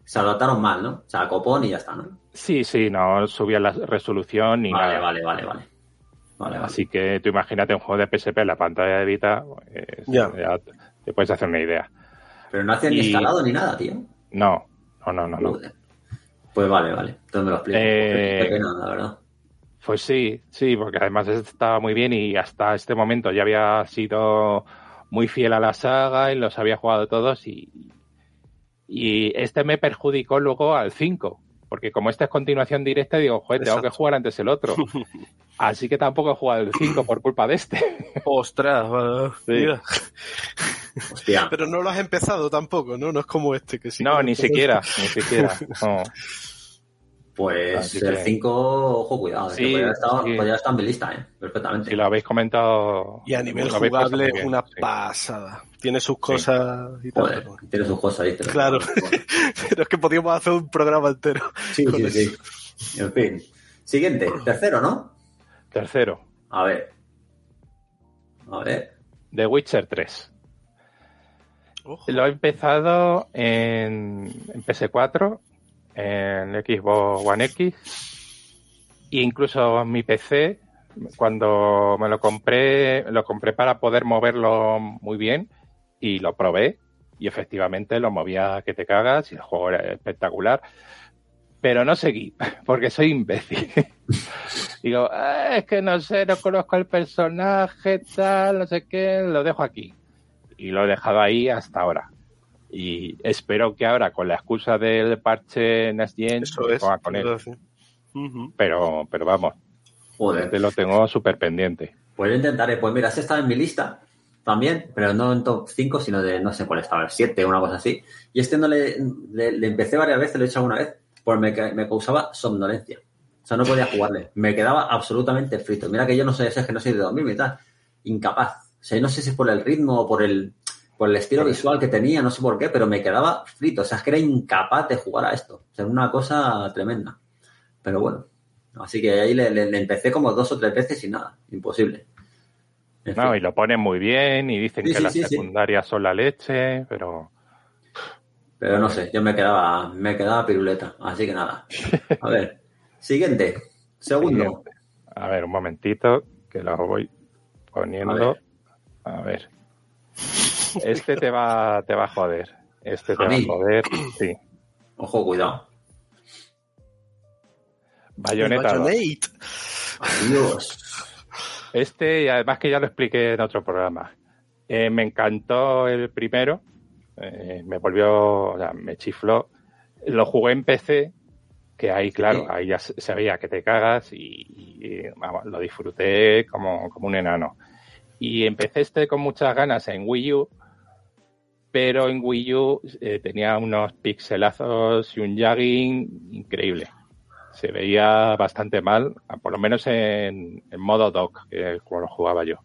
Se adaptaron mal, ¿no? O sea, copón y ya está, ¿no? Sí, sí, no subía la resolución ni Vale, nada. vale, vale, vale. Vale, vale. Así que tú imagínate un juego de PSP en la pantalla de Vita, pues, Ya. ya te puedes hacer una idea. Pero no hacían ni instalado ni nada, tío. No, no, no, no. Pues vale, vale. Entonces me lo explico. Eh, Qué pena, la verdad. Pues sí, sí, porque además estaba muy bien y hasta este momento ya había sido muy fiel a la saga y los había jugado todos y, y este me perjudicó luego al 5, porque como esta es continuación directa, digo, joder, tengo que jugar antes el otro. Así que tampoco he jugado el 5 por culpa de este. Ostras, Sí. Hostia. Pero no lo has empezado tampoco, ¿no? No es como este que sí. No, que- ni siquiera, ni siquiera. no. Pues Así el que- 5, ojo, cuidado. Sí, que podría, estar, sí. podría estar en mi lista, ¿eh? Perfectamente. Si lo habéis comentado. Y a nivel jugable es bien, una sí. pasada. Tiene sus cosas y tal. Joder, pero- tiene sus cosas, ¿viste? Claro. Pero es que podríamos hacer un programa entero. Sí, sí, eso. sí. En fin. Siguiente, tercero, ¿no? Tercero, A ver. A ver. The Witcher 3. Ojo. Lo he empezado en, en PS4, en Xbox One X, e incluso mi PC, cuando me lo compré, lo compré para poder moverlo muy bien y lo probé y efectivamente lo movía que te cagas y el juego era espectacular. Pero no seguí, porque soy imbécil. Digo, "Ah, es que no sé, no conozco al personaje, tal, no sé qué, lo dejo aquí y lo he dejado ahí hasta ahora. Y espero que ahora, con la excusa del parche Next Gen, Eso me es. ponga con él. Pero, pero vamos, Joder. te lo tengo súper pendiente. Pues yo intentaré. Pues mira, este estaba en mi lista también, pero no en top 5, sino de no sé cuál estaba, el 7 o una cosa así. Y este no le, le, le empecé varias veces, lo he hecho alguna vez, porque me, me causaba somnolencia. O sea, no podía jugarle. Me quedaba absolutamente frito. Mira que yo no sé, es que no soy de dormir y tal. Incapaz. O sea, no sé si es por el ritmo o por el, por el estilo visual que tenía, no sé por qué, pero me quedaba frito. O sea, es que era incapaz de jugar a esto. O sea, una cosa tremenda. Pero bueno. Así que ahí le, le- le empecé como dos o tres veces y nada. Imposible. En No, fin. y lo ponen muy bien y dicen Sí, que sí, las secundarias son la leche, pero Pero no sé, yo me quedaba, me quedaba piruleta. Así que nada. A ver. Siguiente. Segundo. Siguiente. a ver, un momentito, que lo voy poniendo. A ver. Este te va, te va a joder. Este te ¿A va a joder. Sí. Ojo, cuidado. Bayonetta 2. Bayonetta. Adiós. Este, y además que ya lo expliqué en otro programa. Eh, me encantó el primero. eh, me volvió, o sea, me chifló. Lo jugué en PC, que ahí, claro, ahí ya veía que te cagas y, y, vamos, lo disfruté como, como un enano. Y empecé este con muchas ganas en Wii U, pero en Wii U eh, tenía unos pixelazos y un jagging increíble. Se veía bastante mal, por lo menos en, en modo dock, que es como lo jugaba yo.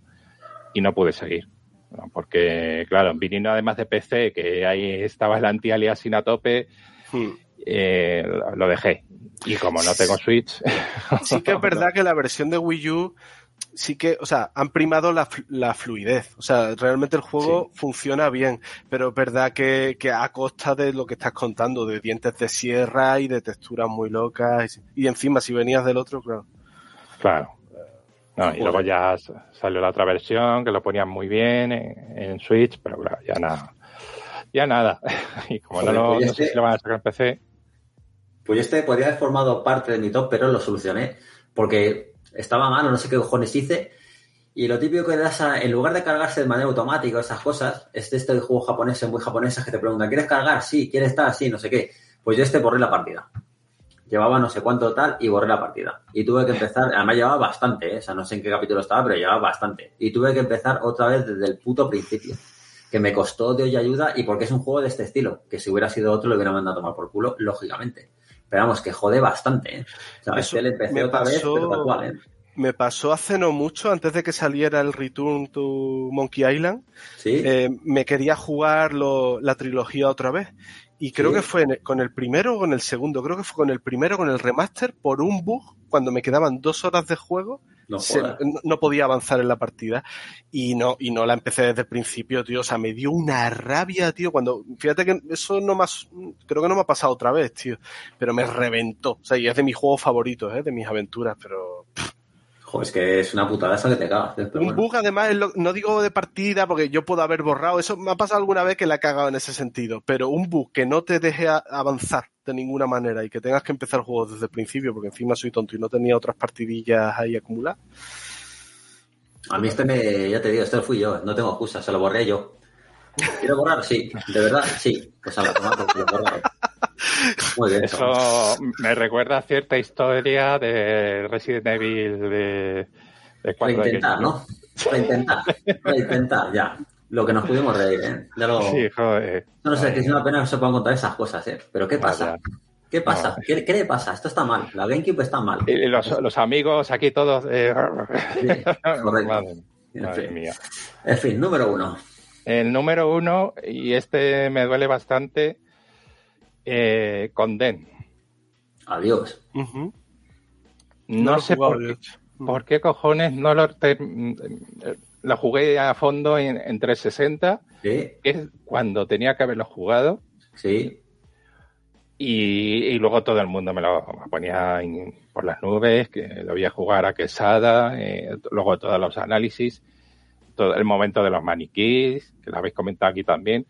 Y no pude seguir. ¿no? Porque, claro, viniendo además de PC, que ahí estaba el anti-aliasing a tope, Hmm. eh, lo- lo dejé. Y como no tengo Switch, Sí que es verdad que la versión de Wii U sí que, o sea, han primado la, flu- la fluidez. O sea, realmente el juego funciona bien, pero es verdad que, que a costa de lo que estás contando, de dientes de sierra y de texturas muy locas. Y, y encima, si venías del otro, claro. claro. No, y luego ya s- salió la otra versión que lo ponían muy bien en, en Switch, pero claro, ya nada. ya nada. Y como Joder, no, lo- pues no sé si lo van a sacar en PC, Pues este podría haber formado parte de mi top, pero lo solucioné. Porque estaba mal, o no sé qué cojones hice. Y lo típico que das a- en lugar de cargarse de manera automática esas cosas, es de este juego japonés, muy japonesas que te preguntan, ¿quieres cargar? Sí, ¿quieres estar? Sí, no sé qué. Pues yo este borré la partida. Llevaba no sé cuánto tal y borré la partida. Y tuve que empezar, además llevaba bastante, ¿eh? o sea, no sé en qué capítulo estaba, pero llevaba bastante. Y tuve que empezar otra vez desde el puto principio. Que me costó de hoy ayuda y porque es un juego de este estilo. Que si hubiera sido otro lo hubiera mandado a tomar por culo, lógicamente. Pero vamos, que jode bastante, ¿eh? O sea, Eso empecé me otra vez, pasó- pero tal cual, ¿eh? Me pasó hace no mucho, antes de que saliera el Return to Monkey Island, Sí, eh, me quería jugar lo- la trilogía otra vez. Y creo Sí. que fue con el primero o con el segundo. Creo que fue con el primero, con el remaster, por un bug, cuando me quedaban dos horas de juego, no se- jodas. no, no podía avanzar en la partida. Y no, y no la empecé desde el principio, tío. O sea, me dio una rabia, tío. Cuando, fíjate que eso no más, creo que no me ha pasado otra vez, tío. Pero me reventó. O sea, y es de mis juegos favoritos, ¿eh? de mis aventuras, pero Joder, es que es una putada esa que te cagas. Pero un bueno. bug, además, lo- no digo de partida porque yo puedo haber borrado. Eso me ha pasado alguna vez que la he cagado en ese sentido. Pero un bug que no te deje a- avanzar de ninguna manera y que tengas que empezar el juego desde el principio porque encima soy tonto y no tenía otras partidillas ahí acumuladas. A mí este me, ya te digo, este lo fui yo, no tengo excusa, se lo borré yo. ¿Quiero borrar? Sí, de verdad, sí. Pues a la toma, porque lo borro. Muy bien. eso me recuerda a cierta historia de Resident Evil de, de Para cuando intentar, ¿no? Para intentar, para intentar, ya. Lo que nos pudimos reír, ¿eh? Ya lo... Sí, joder. No, no sé, que es una pena que se puedan contar esas cosas, ¿eh? Pero ¿qué pasa? Vaya. ¿Qué pasa? No. ¿Qué, qué le pasa? Esto está mal. La GameCube está mal. Y los, los amigos aquí todos. eh, Sí, correcto. madre, En madre fin. mía. En fin, número uno. El número uno, y este me duele bastante, eh, Conden. Adiós. No, sé jugado, por qué, hecho. por qué cojones no lo... te- lo jugué a fondo en, en 360, Sí, que es cuando tenía que haberlo jugado, sí. y, y luego todo el mundo me lo me ponía en- por las nubes, que lo voy a jugar a Quesada, eh, luego todos los análisis, todo el momento de los maniquís, que lo habéis comentado aquí también,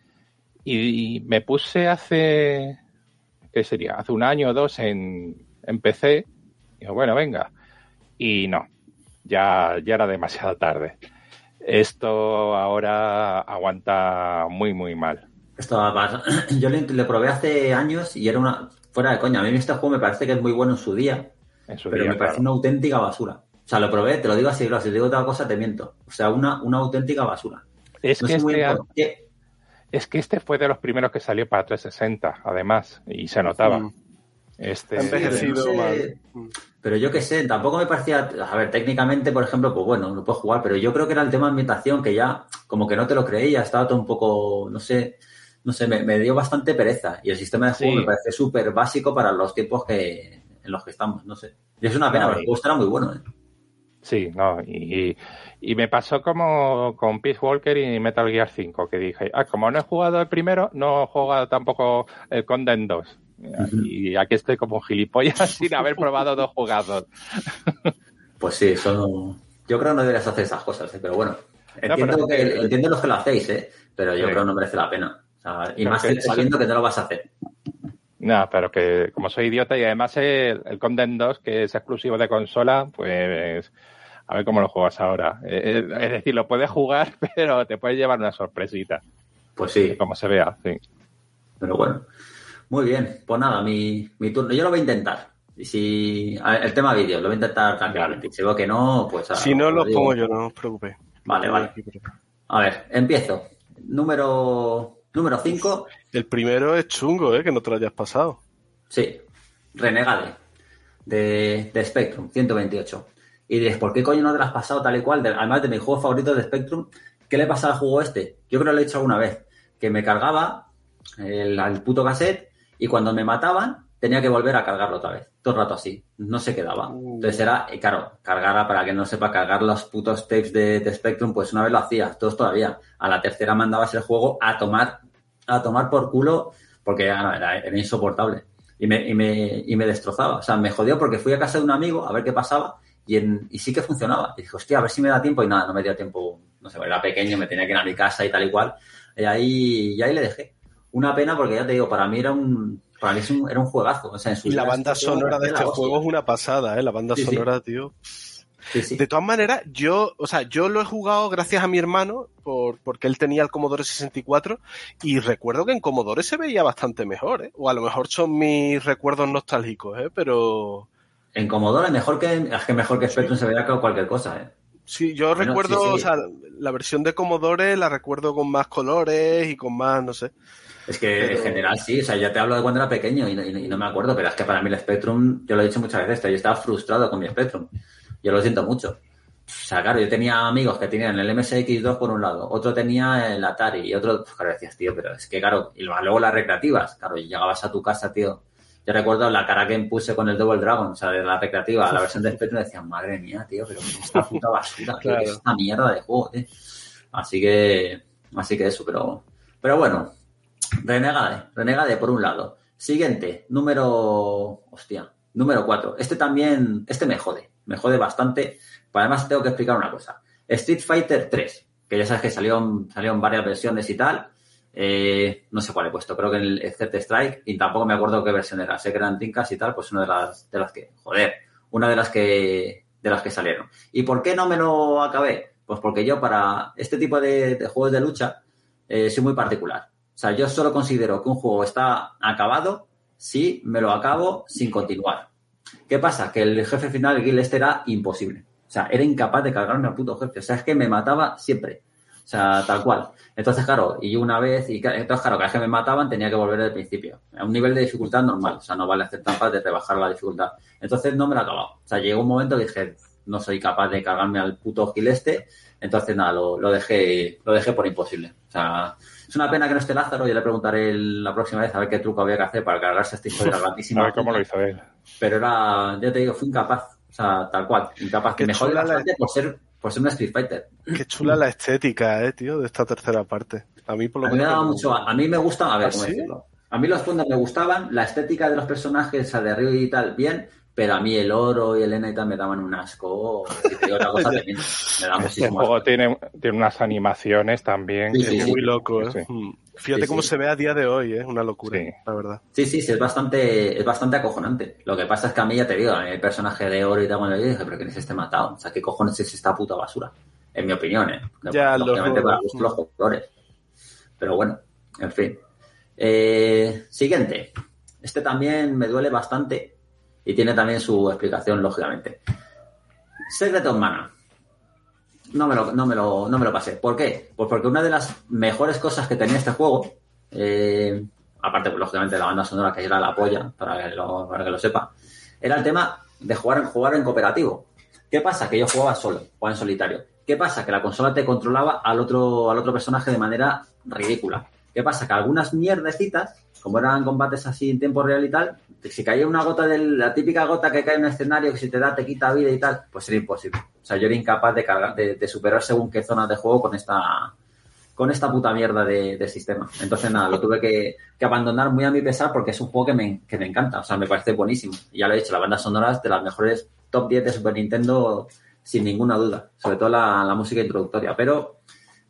y, me puse hace, ¿qué sería? Hace un año o dos en, en PC, y digo, bueno, venga, y no, ya, ya era demasiado tarde. Esto ahora aguanta muy, muy mal. Esto. Yo le, le probé hace años y era una. Fuera de coña. A mí este juego me parece que es muy bueno en su día, En su pero día, me parece una auténtica basura. O sea, lo probé, te lo digo así, claro, si te digo otra cosa te miento. O sea, una, una auténtica basura. Es No que muy este qué. Es que este fue de los primeros que salió para 360, además, y se notaba. Mm. Este, Ha envejecido no sé, mal. Pero yo qué sé, tampoco me parecía. A ver, técnicamente, por ejemplo, pues bueno, no puedes jugar, pero yo creo que era el tema de ambientación que ya, como que no te lo creía, estaba todo un poco, no sé, no sé, me, me dio bastante pereza. Y el sistema de juego Sí. me parece súper básico para los tiempos que en los que estamos, no sé. Y es una pena, porque el juego estará muy bueno, ¿eh? Sí, no, y, y me pasó como con Peace Walker y Metal Gear 5, que dije, ah, como no he jugado el primero, no he jugado tampoco el Condemn 2. Y aquí estoy como gilipollas sin haber probado dos jugados. Pues sí, eso no- Yo creo que no deberías hacer esas cosas, ¿eh? pero bueno. Entiendo, pero- que, entiendo los que lo hacéis, ¿eh? Pero yo Sí. creo que no merece la pena. O sea, y Pero más que sabiendo que no lo vas a hacer. No, pero que como soy idiota y además el, el Condemn 2, que es exclusivo de consola, pues a ver cómo lo juegas ahora. Eh, Es decir, lo puedes jugar, pero te puedes llevar una sorpresita, Pues sí, como se vea. Sí. pero bueno. Muy bien, pues nada, mi, mi turno. Yo lo voy a intentar. Y si ver, el tema vídeo, lo voy a intentar tranquilamente. Si veo que no, pues a- Si no, os lo pongo yo, no os preocupéis. Vale, vale. A ver, empiezo. Número número 5, El primero es chungo, ¿eh? Que no te lo hayas pasado. sí, Renegade, de, de Spectrum, 128. Y diréis, ¿por qué coño no te lo has pasado tal y cual? De- además de mi juego favorito de Spectrum, ¿qué le pasa al juego este? Yo creo que lo he dicho alguna vez, que me cargaba el, al puto cassette y cuando me mataban tenía que volver a cargarlo otra vez. Todo el rato así. No se quedaba. Uh. Entonces era, claro, cargar, para que no sepa, cargar los putos tapes de, de Spectrum, pues una vez lo hacías, todos todavía. A la tercera mandabas el juego a tomar, a tomar por culo, porque era, era insoportable. Y me, y, me, y me destrozaba. O sea, me jodió porque fui a casa de un amigo a ver qué pasaba y, en, y sí que funcionaba. Y dije, hostia, a ver si me da tiempo. Y nada, no me dio tiempo. No sé, era pequeño, me tenía que ir a mi casa y tal y cual. Y ahí, y ahí le dejé. Una pena porque ya te digo, para mí era un, para mí es un- era un juegazo. O sea, en su Y la banda sonora de este juego es una pasada, ¿eh? La banda Sí, sí. sonora, tío. Sí. De todas maneras, yo, o sea, yo lo he jugado gracias a mi hermano, por, porque él tenía el Commodore 64, y recuerdo que en Commodore se veía bastante mejor, ¿eh? O a lo mejor son mis recuerdos nostálgicos, ¿eh? Pero En Commodore mejor que, es que mejor que Spectrum se veía cualquier cosa, ¿eh? sí, yo Bueno, recuerdo, o sea, la versión de Commodore la recuerdo con más colores y con más, no sé. Es que Pero- en general sí, o sea, ya te hablo de cuando era pequeño y no, y no- me acuerdo, pero es que para mí el Spectrum, yo lo he dicho muchas veces, yo estaba frustrado con mi Spectrum. Yo lo siento mucho. O sea, claro, yo tenía amigos que tenían el MSX2 por un lado, otro tenía el Atari y otro, pues, claro, decías, tío, pero es que claro, y luego las recreativas, claro, y llegabas a tu casa, tío. Yo recuerdo la cara que puse con el Double Dragon, o sea, de la recreativa, la versión de Spectrum, decían, madre mía, tío, pero ¿qué es esta puta basura, tío, Claro. ¿qué es esta mierda de juego, tío? Así que, así que eso, pero, pero bueno, Renegade, Renegade por un lado. Siguiente, número. Hostia, número 4. Este también. Este me jode. Me jode bastante. Pero además tengo que explicar una cosa. Street Fighter 3, que ya sabes que salió, en varias versiones y tal. Eh, no sé cuál he puesto, creo que en el Third Strike, y tampoco me acuerdo qué versión era. Sé que eran Tinkas y tal, pues una de las, de las que. Joder, una de las que. de las que salieron. ¿Y por qué no me lo acabé? Pues porque yo para este tipo de, de juegos de lucha eh, soy muy particular. O sea, yo solo considero que un juego está acabado si me lo acabo sin continuar. ¿Qué pasa? Que el jefe final, el Gil este, era imposible. O sea, era incapaz de cargarme al puto jefe. O sea, es que me mataba siempre. O sea, tal cual. Entonces, claro, y una vez, y entonces, claro, cada vez que me mataban tenía que volver del principio. A un nivel de dificultad normal. O sea, no vale hacer trampas de rebajar la dificultad. Entonces no me lo he acabado. O sea, llegó un momento que dije, no soy capaz de cargarme al puto Gil este. Entonces, nada, lo dejé, lo dejé por imposible. O sea, es una pena que no esté Lázaro. Yo le preguntaré la próxima vez a ver qué truco había que hacer para cargarse esta historia A grandísima. ver cómo lo hizo él. Pero era, ya te digo, fui incapaz. O sea, tal cual, incapaz. Que Qué me jode chula la- bastante por ser, por ser un Street Fighter. Qué chula la estética, eh, tío, de esta tercera parte. A mí por lo A mí me menos. daba mucho, a mí me gusta, a ver, ¿Ah, ¿cómo sí? decirlo? A mí los fondos me gustaban, la estética de los personajes, o sea, de Ryu y tal, bien, pero a mí el oro y Elena y tal me daban un asco. Digo otra cosa. Me da Este juego asco. tiene, tiene unas animaciones también. Sí, Es sí, sí. muy loco, eh. Sí. Mm. Fíjate Sí, cómo sí. se ve a día de hoy, eh. Es una locura, Sí. la verdad. Sí, sí, sí, es bastante, es bastante acojonante. Lo que pasa es que a mí ya te digo, el personaje de oro y tal, bueno, yo dije, pero ¿quién es este matado? O sea, ¿qué cojones es esta puta basura? En mi opinión, ¿eh? Ya, Lógicamente los- para gustos los colores. Pero bueno, en fin. Eh, siguiente. Este también me duele bastante y tiene también su explicación, lógicamente. Secret of Mana. No me, lo, no, me lo, no me lo pasé. ¿Por qué? Pues porque una de las mejores cosas que tenía este juego, eh, aparte, pues, lógicamente, la banda sonora que era la polla, para que lo, para que lo sepa, era el tema de jugar, en- jugar en cooperativo. ¿Qué pasa? Que yo jugaba solo, jugaba en solitario. ¿Qué pasa? Que la consola te controlaba al otro, al otro personaje de manera ridícula. ¿Qué pasa? Que algunas mierdecitas, como eran combates así en tiempo real y tal, si caía una gota de la típica gota que cae en un escenario que si te da te quita vida y tal, pues era imposible. O sea, yo era incapaz de cargar, de, superar según qué zonas de juego con esta con esta puta mierda de, sistema. Entonces nada, lo tuve que, abandonar muy a mi pesar porque es un juego que me, que me encanta, o sea, me parece buenísimo. Y ya lo he dicho, la banda sonora es de las mejores top 10 de Super Nintendo sin ninguna duda, sobre todo la, la música introductoria, pero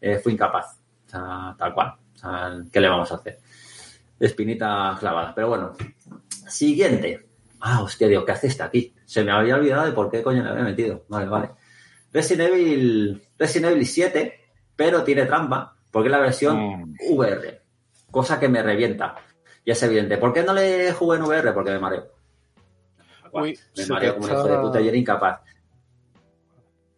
eh, fui incapaz, o sea, tal cual. O sea, ¿qué le vamos a hacer? Espinita clavada, pero bueno. Siguiente. Ah, hostia, digo, ¿qué hace este aquí? Se me había olvidado de por qué coño le había metido. Vale, vale. Resident Evil, Resident Evil 7, pero tiene trampa, porque es la versión Mm. VR, cosa que me revienta. Y es evidente. ¿Por qué no le jugué en VR? Porque me mareo. Uy, me mareo como un hijo de puta y era incapaz.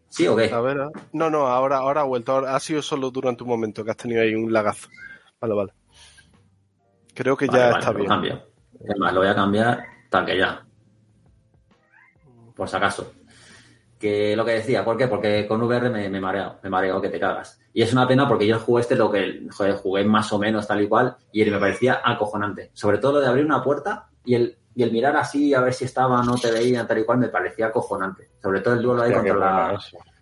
¿Sí o qué? A ver, ah. no, no, ahora, ahora ha vuelto. Ahora, ha sido solo durante un momento que has tenido ahí un lagazo. Vale, vale. Creo que Vale, ya vale, está lo bien. cambio. Es más, lo voy a cambiar tal que ya. Por si acaso. Que lo que decía, ¿por qué? Porque con VR me, me mareo, me mareo que te cagas. Y es una pena porque yo jugué este lo que joder, jugué más o menos tal y cual y me parecía acojonante. Sobre todo lo de abrir una puerta y el, y el mirar así a ver si estaba no te veían tal y cual me parecía acojonante. Sobre todo el duelo ahí contra la,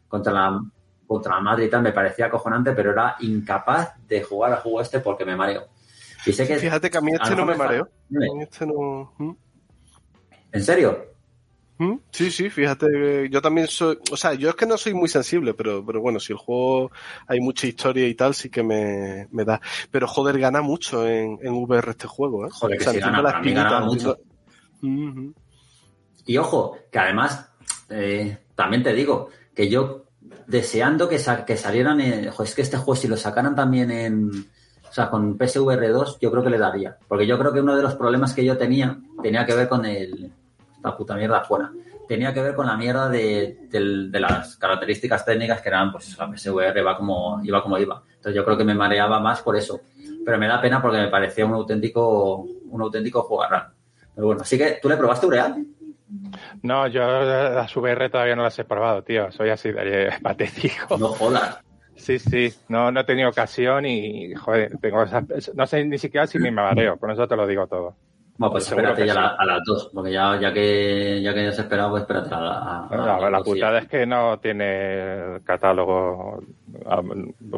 contra la contra la madre y tal me parecía acojonante, pero era incapaz de jugar al juego este porque me mareo. Y sé que Fíjate que a mí este no me mareo. A mí este no. ¿Mm? ¿En serio? ¿Mm? Sí, sí, fíjate, yo también soy, o sea, yo es que no soy muy sensible, pero, pero bueno, si el juego hay mucha historia y tal, sí que me, me da. Pero joder, gana mucho en, en VR este juego, ¿eh? Joder, que O sea, sí, me gana, mucho. Y ojo, que además, eh, también te digo, que yo deseando que, sa- que salieran, en, jo, es que este juego si lo sacaran también en, o sea, con PSVR 2, yo creo que le daría. Porque yo creo que uno de los problemas que yo tenía, tenía que ver con el, esta puta mierda afuera, tenía que ver con la mierda de, las características técnicas que eran, pues la PSVR va como, iba como iba. Entonces yo creo que me mareaba más por eso. Pero me da pena porque me parecía un auténtico, un auténtico jugarrán. Pero bueno, así que, ¿tú le probaste Ureal? No, yo las VR todavía no las he probado, tío. Soy así de patético. No jodas. Sí, sí. No, no he tenido ocasión y, joder, tengo esa- no sé ni siquiera si me mareo. Con eso te lo digo todo. Bueno, pues Seguro espérate ya sí. la- a las dos, porque ya, ya que ya que has esperado, pues espérate a, a- a- La, la sí. putada es que no tiene catálogo.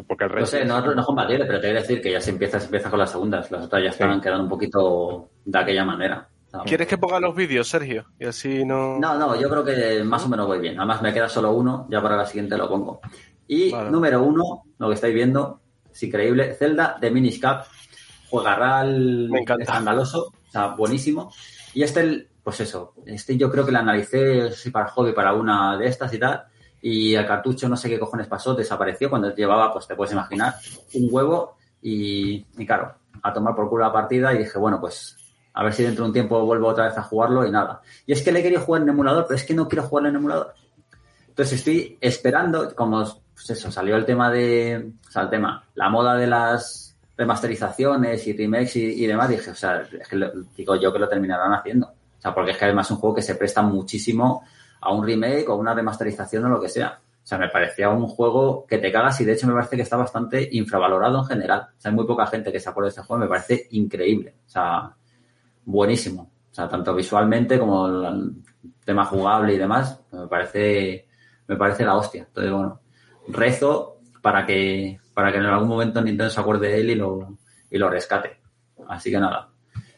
Porque el No resto. sé, no, no es compatible, pero te voy a decir que ya se empieza, se empieza con las segundas. Las otras ya Sí. están quedando un poquito de aquella manera. ¿sabes? ¿Quieres que ponga los vídeos, Sergio? Y así no. No, no, yo creo que más o menos voy bien. Además me queda solo uno, ya para la siguiente lo pongo. Y Vale. número uno, lo que estáis viendo, es increíble, Zelda de Minish Cap, juegarral escandaloso, o sea, buenísimo. Y este, pues eso, este yo creo que lo analicé si para hobby, para una de estas y tal, y el cartucho no sé qué cojones pasó, desapareció cuando llevaba, pues te puedes imaginar, un huevo y, y claro, a tomar por culo la partida y dije, bueno, pues a ver si dentro de un tiempo vuelvo otra vez a jugarlo y nada. Y es que le he querido jugar en emulador, pero es que no quiero jugarlo en emulador. Entonces estoy esperando, como pues eso, salió el tema de, o sea, el tema, la moda de las remasterizaciones y remakes y, demás, dije, o sea, es que digo yo que lo terminarán haciendo. O sea, porque es que además es un juego que se presta muchísimo a un remake o una remasterización o lo que sea. O sea, me parecía un juego que te cagas y de hecho me parece que está bastante infravalorado en general. O sea, hay muy poca gente que se acuerda de este juego, me parece increíble. O sea, buenísimo. O sea, tanto visualmente como el tema jugable y demás, me parece, me parece la hostia. Entonces, bueno, rezo para que, para que en algún momento Nintendo se acuerde de él y lo, y lo rescate. Así que nada.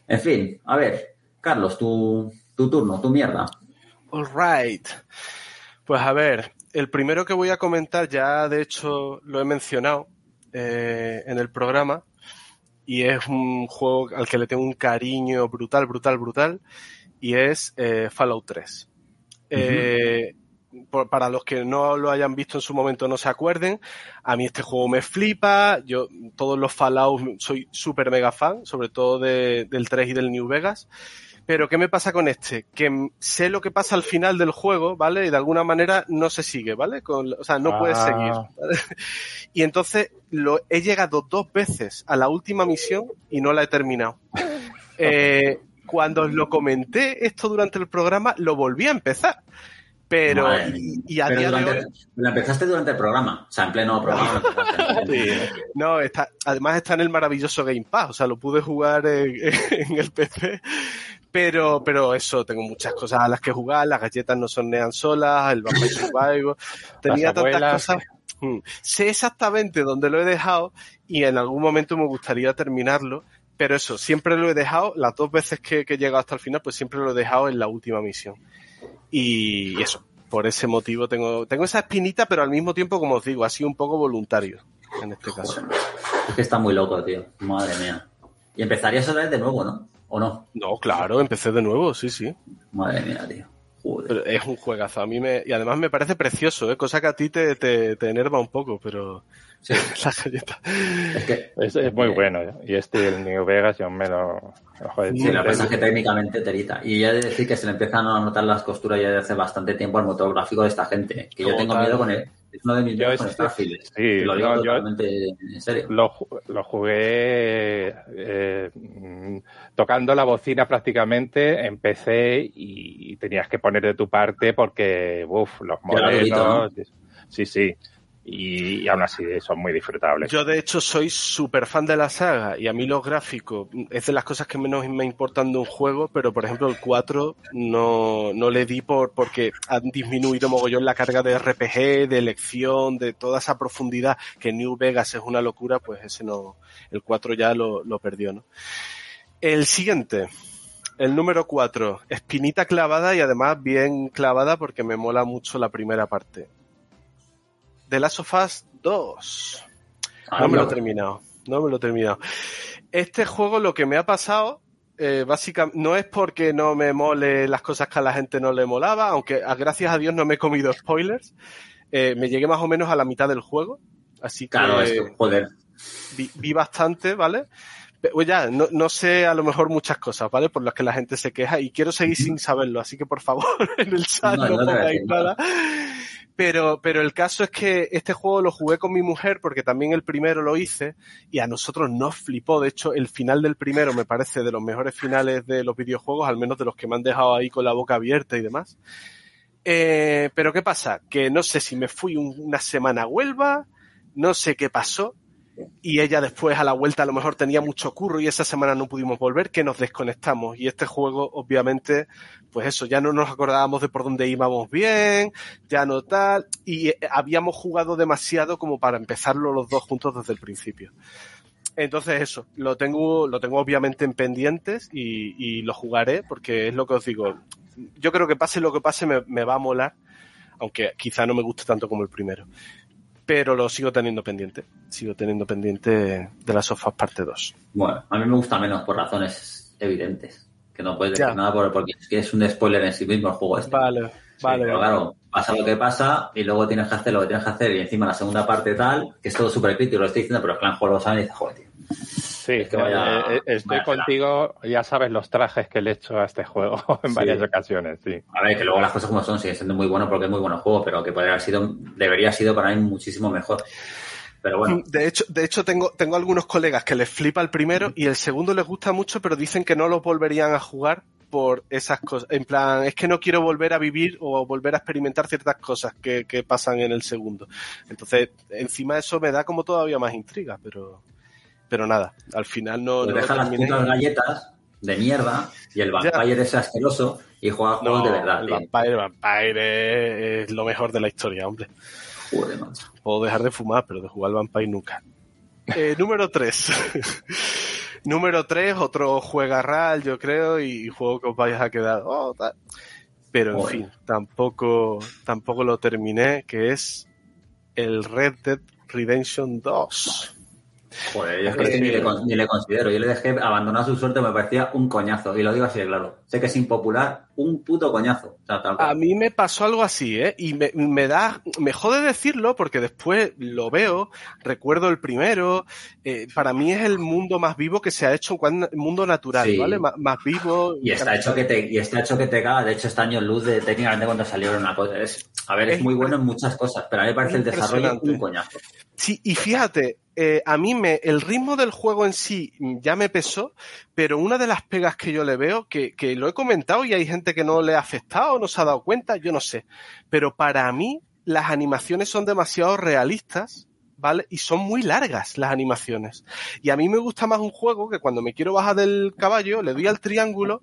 En fin, a ver, Carlos, tu, tu turno, tu mierda. All right. Pues a ver, el primero que voy a comentar ya de hecho lo he mencionado eh, en el programa y es un juego al que le tengo un cariño brutal, brutal, brutal y es eh, Fallout 3. Eh, por- para los que no lo hayan visto en su momento no se acuerden, a mí este juego me flipa, yo todos los Fallout soy súper mega fan, sobre todo de- del 3 y del New Vegas. Pero ¿qué me pasa con este? Que sé lo que pasa al final del juego, ¿vale? Y de alguna manera no se sigue, ¿vale? Con, o sea, no puedes Ah. seguir. ¿vale? Y entonces lo, he llegado dos veces a la última misión y no la he terminado. Eh, cuando os lo comenté esto durante el programa, lo volví a empezar. Pero, Madre y, y a Pero día de durante- hoy, la empezaste durante el programa, o sea, en pleno programa. No, está, además está en el maravilloso Game Pass, o sea, lo pude jugar en, en el PC. Pero, pero eso, tengo muchas cosas a las que jugar, las galletas no sonean solas, el Vampire Survivor, tenía tantas abuelas. cosas. Mm. Sé exactamente dónde lo he dejado y en algún momento me gustaría terminarlo, pero eso, siempre lo he dejado, las dos veces que, que he llegado hasta el final, pues siempre lo he dejado en la última misión. Y eso, por ese motivo tengo, tengo esa espinita, pero al mismo tiempo, como os digo, ha sido un poco voluntario en este caso. Es que está muy loco, tío. Madre mía. Y empezarías otra vez de nuevo, ¿no? ¿O no? No, claro, empecé de nuevo, sí, sí. Madre mía, tío. Joder. Pero es un juegazo. A mí me, y además me parece precioso, ¿eh? cosa que a ti te, te, te enerva un poco, pero Sí. la galleta. Es que, Es, es muy bueno. Y este, el New Vegas, yo me lo. joder, Sí, la cosa es que técnicamente terita. Y ya he de decir que se le empiezan a notar las costuras ya de hace bastante tiempo al motor gráfico de esta gente. Que yo tengo miedo con él. Es uno de mis Yo miedos con este- Starfield. sí, lo digo no, yo- totalmente en serio. Lo, lo jugué eh, tocando la bocina prácticamente, empecé y tenías que poner de tu parte porque, uff, los modelos, sí, sí, y, aún así son muy disfrutables. Yo, de hecho, soy súper fan de la saga y a mí los gráficos es de las cosas que menos me importan de un juego, pero por ejemplo el 4 no, no le di por porque han disminuido mogollón la carga de RPG, de elección, de toda esa profundidad que New Vegas es una locura, pues ese no, el 4 ya lo, lo perdió, ¿no? El siguiente, el número 4, espinita clavada y además bien clavada porque me mola mucho la primera parte. The Last of Us 2. Ah, No me lo he terminado. No me lo he terminado. Este juego lo que me ha pasado, eh, básicamente, no es porque no me mole las cosas que a la gente no le molaba, aunque a- gracias a Dios no me he comido spoilers. Eh, me llegué más o menos a la mitad del juego. Así que Claro, joder. vi, vi bastante, ¿vale? Pero ya, no, no sé a lo mejor muchas cosas, ¿vale? Por las que la gente se queja y quiero seguir sin saberlo, así que por favor, en el chat No, pongáis nada. Pero, pero el caso es que este juego lo jugué con mi mujer porque también el primero lo hice y a nosotros nos flipó. De hecho, el final del primero me parece de los mejores finales de los videojuegos, al menos de los que me han dejado ahí con la boca abierta y demás. Eh, pero ¿qué pasa? Que no sé si me fui un- una semana a Huelva, no sé qué pasó, y ella después a la vuelta a lo mejor tenía mucho curro y esa semana no pudimos volver, que nos desconectamos. Y este juego, obviamente, pues eso, ya no nos acordábamos de por dónde íbamos bien, ya no tal, y eh, habíamos jugado demasiado como para empezarlo los dos juntos desde el principio. Entonces eso, lo tengo, lo tengo obviamente en pendientes y, lo jugaré porque es lo que os digo. Yo creo que pase lo que pase me, me va a molar, aunque quizá no me guste tanto como el primero. Pero lo sigo teniendo pendiente. Sigo teniendo pendiente de las sofás parte 2. Bueno, a mí me gusta menos por razones evidentes. Que no puedes decir Ya. nada por- porque es que es un spoiler en sí mismo el juego este. Vale, Sí, vale. pero claro, pasa lo que pasa y luego tienes que hacer lo que tienes que hacer y encima la segunda parte tal, que es todo súper crítico, lo estoy diciendo, pero el clan juego lo sabe y dice, joder, tío. Sí, Es que vaya- eh, eh, estoy vaya contigo, ya sabes los trajes que le he hecho a este juego en Sí. varias ocasiones, sí. A ver, que luego las cosas como son, sigue siendo muy bueno porque es muy bueno juego, pero que podría haber sido, debería haber sido para mí muchísimo mejor. Pero bueno, De hecho, de hecho tengo, tengo algunos colegas que les flipa el primero y el segundo les gusta mucho, pero dicen que no lo volverían a jugar por esas cosas. En plan, es que no quiero volver a vivir o volver a experimentar ciertas cosas que, que pasan en el segundo. Entonces, encima eso me da como todavía más intriga, pero, pero nada, al final no, pues no deja las putas galletas de mierda y el Ya. vampire ese asqueroso y juega juegos No, de verdad, el tío. Vampire, Vampire es lo mejor de la historia, hombre. Joder, macho. Puedo dejar de fumar, pero de jugar al Vampire nunca. Eh, número 3. número 3, otro juegarral, yo creo, y juego que os vais a quedar. oh, tal. Pero en fin, tampoco, tampoco lo terminé, que es el Red Dead Redemption 2. Joder, yo es que Eh, ni, le, con- ni le considero. Yo le dejé abandonar su suerte, me parecía un coñazo. Y lo digo así de claro. Sé que es impopular, un puto coñazo. O sea, tal cual. A mí me pasó algo así, ¿eh? Y me, me da, me jode decirlo porque después lo veo, recuerdo el primero, eh, para mí es el mundo más vivo que se ha hecho, cuan- mundo natural, Sí. ¿vale? Más, más vivo. Y está hecho que te, y está hecho que te caga. De hecho, este año luz de técnicamente cuando salió era una cosa. Es, a ver, es, Es muy bueno en muchas cosas, pero a mí me parece el desarrollo un coñazo. Sí, y fíjate, eh, a mí me, el ritmo del juego en sí ya me pesó, pero una de las pegas que yo le veo, que, que lo he comentado y hay gente que no le ha afectado, no se ha dado cuenta, yo no sé, pero para mí las animaciones son demasiado realistas, ¿vale? Y son muy largas las animaciones. Y a mí me gusta más un juego que cuando me quiero bajar del caballo, le doy al triángulo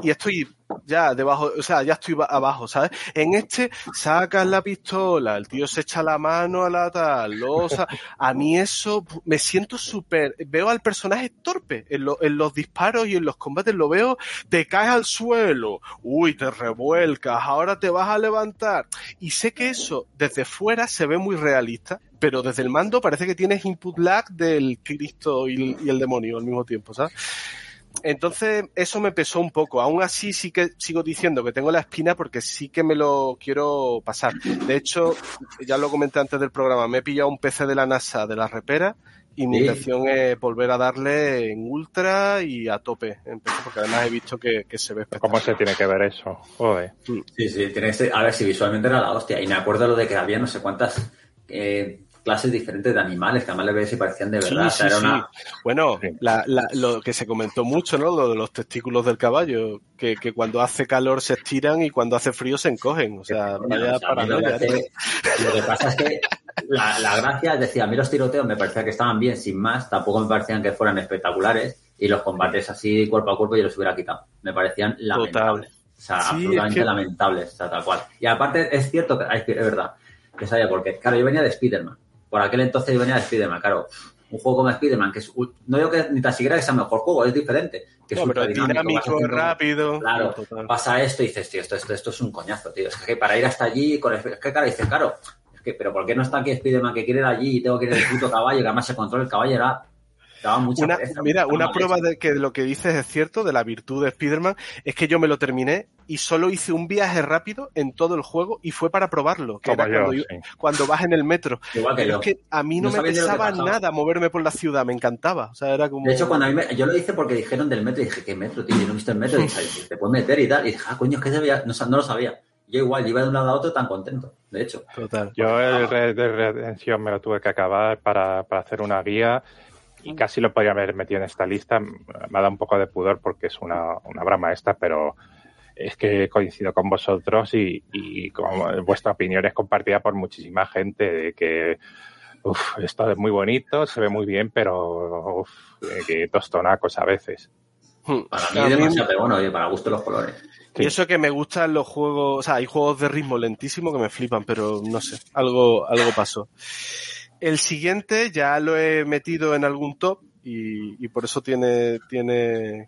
y estoy ya debajo, o sea, ya estoy ba- abajo, ¿sabes? En este sacas la pistola, el tío se echa la mano a la tal, lo sa- a mí eso me siento súper, veo al personaje torpe en, lo- los disparos y en los combates, lo veo, te caes al suelo, uy, te revuelcas, ahora te vas a levantar. Y sé que eso desde fuera se ve muy realista, pero desde el mando parece que tienes input lag del Cristo y, y el demonio al mismo tiempo, ¿sabes? Entonces, eso me pesó un poco. Aún así, sí que sigo diciendo que tengo la espina porque sí que me lo quiero pasar. De hecho, ya lo comenté antes del programa, me he pillado un PC de la NASA de la repera y mi Sí. intención es volver a darle en ultra y a tope porque además he visto que, que se ve ¿Cómo espectacular. se tiene que ver eso? Joder. Sí, sí, tiene que ser- a ver si visualmente era la hostia. Y me acuerdo lo de que había no sé cuántas eh, clases diferentes de animales que además le veía si parecían de verdad. Sí, o sea, sí, era sí. una. Bueno, la- la- lo que se comentó mucho, ¿no? Lo de los testículos del caballo, que, que cuando hace calor se estiran y cuando hace frío se encogen. O sea, Coño, vaya o sea, a mí lo, que paranoia. ¿no? hace- lo que pasa es que la, la gracia, es decir, a mí los tiroteos me parecía que estaban bien, sin más, tampoco me parecían que fueran espectaculares, y los combates así cuerpo a cuerpo yo los hubiera quitado. Me parecían lamentables. O sea, Sí, absolutamente es que- lamentables, o sea, tal cual. Y aparte, es cierto que, es que es verdad, que sabía, porque, claro, yo venía de Spider-Man. Por aquel entonces venía de Spider-Man, claro. un juego como Spider-Man, que es, no digo que ni tan siquiera que sea mejor juego, es diferente. Que es No, pero es dinámico, haciendo- rápido. Claro, Total. pasa esto y dices, tío, esto, esto, esto es un coñazo, tío. Es que para ir hasta allí, con es que claro, dices, claro, es que, pero ¿por qué no está aquí Spider-Man que quiere ir allí y tengo que ir el puto caballo, que además se controla el caballo? Era, Una- pereza, mira, una prueba hecho. de que lo que dices es cierto, de la virtud de Spider-Man, es que yo me lo terminé y solo hice un viaje rápido en todo el juego y fue para probarlo, que Como era yo, cuando, sí. cuando vas en el metro. Igual que Pero yo. es que a mí no, No me pesaba nada moverme por la ciudad, me encantaba. O sea, era como... De hecho, cuando a mí me- yo lo hice porque dijeron del metro y dije, ¿qué metro, tío? Yo no he visto el metro y dije, "Ay, te puedes meter y tal. Y dije, ah, coño, es que sabía- no, no lo sabía. Yo igual, iba de un lado a otro tan contento, de hecho. Total. Yo el Red de Redemption me lo tuve que acabar para, para hacer una guía y casi lo podía haber metido en esta lista. Me ha dado un poco de pudor porque es una, una obra maestra, pero es que coincido con vosotros y, y como vuestra opinión es compartida por muchísima gente de que uf, esto es muy bonito, se ve muy bien, pero uf, eh, que tostonacos a veces. Hmm. Para mí mí- demasiado, pero bueno, oye, para gusto los colores. Sí. Y eso que me gustan los juegos, o sea, hay juegos de ritmo lentísimo que me flipan, pero no sé, algo, algo pasó. El siguiente ya lo he metido en algún top y, y por eso tiene, tiene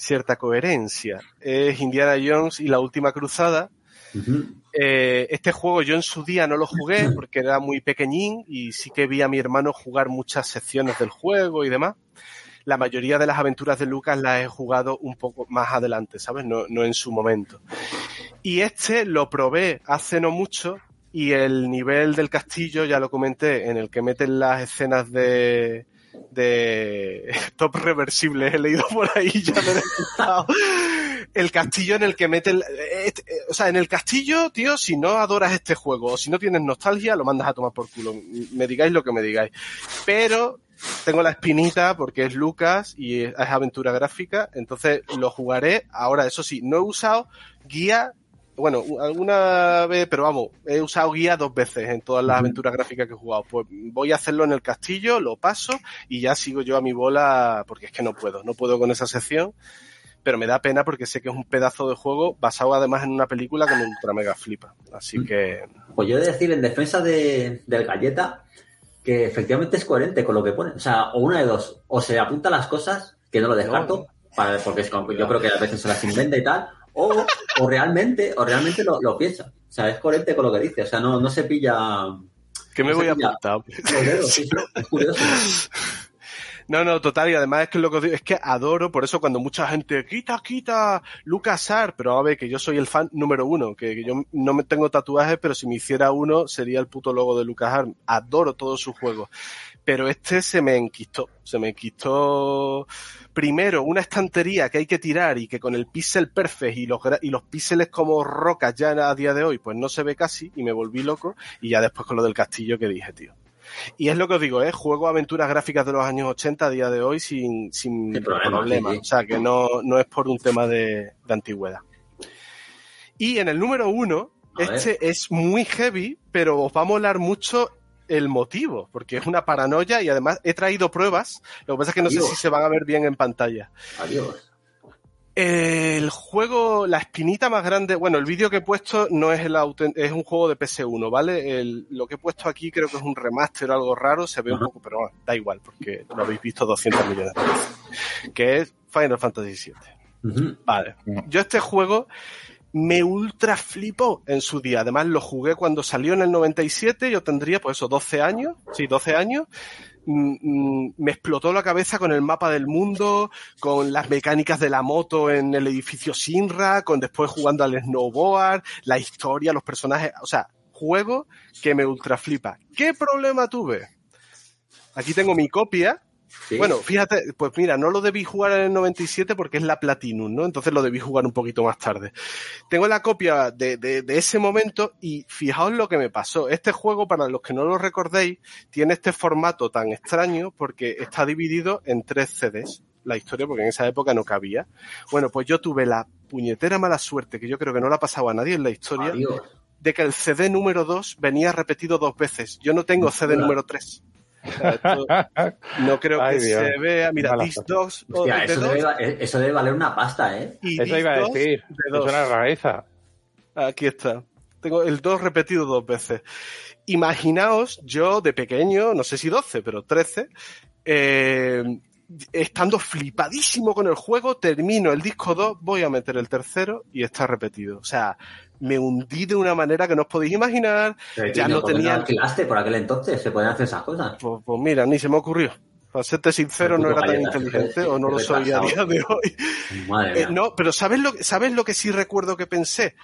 cierta coherencia. Es Indiana Jones y la última cruzada. Eh, este juego yo en su día no lo jugué porque era muy pequeñín y sí que vi a mi hermano jugar muchas secciones del juego y demás. La mayoría de las aventuras de Lucas las he jugado un poco más adelante, ¿sabes? No, no en su momento. Y este lo probé hace no mucho y el nivel del castillo, ya lo comenté, en el que meten las escenas de, de top reversibles, he leído por ahí, ya me he despistado. El castillo en el que meten, este- o sea, en el castillo, tío, si no adoras este juego o si no tienes nostalgia, lo mandas a tomar por culo. Me digáis lo que me digáis. Pero tengo la espinita porque es Lucas y es aventura gráfica, entonces lo jugaré. Ahora, eso sí, no he usado guía, bueno, alguna vez, pero vamos, he usado guía dos veces en todas las aventuras gráficas que he jugado. Pues voy a hacerlo en el castillo, lo paso y ya sigo yo a mi bola porque es que no puedo, no puedo con esa sección. Pero me da pena porque sé que es un pedazo de juego basado además en una película que me ultra mega flipa. Así que Pues yo he de decir en defensa de, del galleta que efectivamente es coherente con lo que pone. O sea, o una de dos, o se apunta las cosas, que no lo descarto, para, porque es como- yo creo que a veces se las inventa y tal, o, o realmente, o realmente lo, lo piensa. O sea, es coherente con lo que dice. O sea, no, no se pilla. que me No voy a apuntar. es curioso. No, no, total, y además es que lo que digo es que adoro, por eso cuando mucha gente quita, quita, Lucas Art, pero a ver, que yo soy el fan número uno, que, yo no me tengo tatuajes, pero si me hiciera uno sería el puto logo de Lucas Art. Adoro todos sus juegos. Pero este se me enquistó, se me enquistó primero una estantería que hay que tirar y que con el pixel perfect y los, y los píxeles como rocas ya a día de hoy, pues no se ve casi y me volví loco y ya después con lo del castillo que dije, tío. Y es lo que os digo, ¿eh? juego aventuras gráficas de los años 80 a día de hoy sin, sin problema, problema. sí, sí. O sea, que no, no es por un tema de, de antigüedad. Y en el número uno, A ver. este es muy heavy, pero os va a molar mucho el motivo, porque es una paranoia y además he traído pruebas. Lo que pasa es que no sé si se van a ver bien en pantalla. Adiós. El juego, la espinita más grande, bueno, el vídeo que he puesto no es el es un juego de PS1, ¿vale? El- lo que he puesto aquí creo que es un remaster o algo raro, se ve un poco, pero bueno, da igual, porque lo habéis visto 200 millones de veces. Que es Final Fantasy VII. Vale. Yo este juego me ultra flipó en su día. Además, lo jugué cuando salió en el 97. Yo tendría, pues eso, 12 años. Sí, 12 años. Mm, mm, Me explotó la cabeza con el mapa del mundo, con las mecánicas de la moto en el edificio Sinra, con después jugando al snowboard, la historia, los personajes. O sea, juego que me ultra flipa. ¿Qué problema tuve? Aquí tengo mi copia, Sí. bueno, fíjate, pues mira, no lo debí jugar en el 97 porque es la Platinum, ¿no? Entonces lo debí jugar un poquito más tarde. Tengo la copia de, de- de ese momento y fijaos lo que me pasó. Este juego, para los que no lo recordéis, tiene este formato tan extraño porque está dividido en tres CDs. La historia, porque en esa época no cabía. Bueno, pues yo tuve la puñetera mala suerte, que yo creo que no la ha pasado a nadie en la historia, Adiós. de que el CD número 2 venía repetido dos veces. Yo no tengo CD número 3. No creo Ay, que Dios. se vea. Mira, Dis suerte. 2 o Hostia, de eso, dos debe, eh, eso debe valer una pasta, ¿eh? y Eso iba a 2 decir. de Es una rareza. Aquí está. Tengo el 2 repetido dos veces. Imaginaos, yo de pequeño, no sé si 12, pero 13, eh, estando flipadísimo con el juego, termino el disco 2, voy a meter el tercero y está repetido. O sea, me hundí de una manera que no os podéis imaginar. Pero, Ya no ¿por qué tenía- alquilaste por aquel entonces? Se pueden hacer esas cosas. Pues, pues mira, ni se me ocurrió. Para serte sincero, no era tan inteligente qué- o no lo soy a día de hoy. Madre Eh, no, pero ¿sabes lo, ¿sabes lo que sí recuerdo que pensé?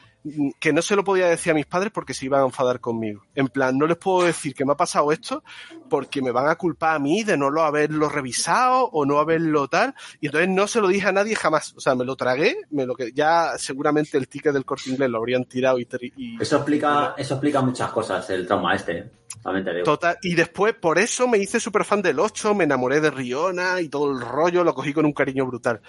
Que no se lo podía decir a mis padres porque se iban a enfadar conmigo. En plan, no les puedo decir que me ha pasado esto porque me van a culpar a mí de no lo haberlo revisado o no haberlo tal. Y entonces no se lo dije a nadie jamás. O sea, me lo tragué, me lo que ya seguramente el ticket del corte inglés lo habrían tirado y, y- Eso explica, eso explica muchas cosas, el trauma este. ¿eh? Total, y después por eso me hice súper fan del 8, me enamoré de Riona y todo el rollo, lo cogí con un cariño brutal.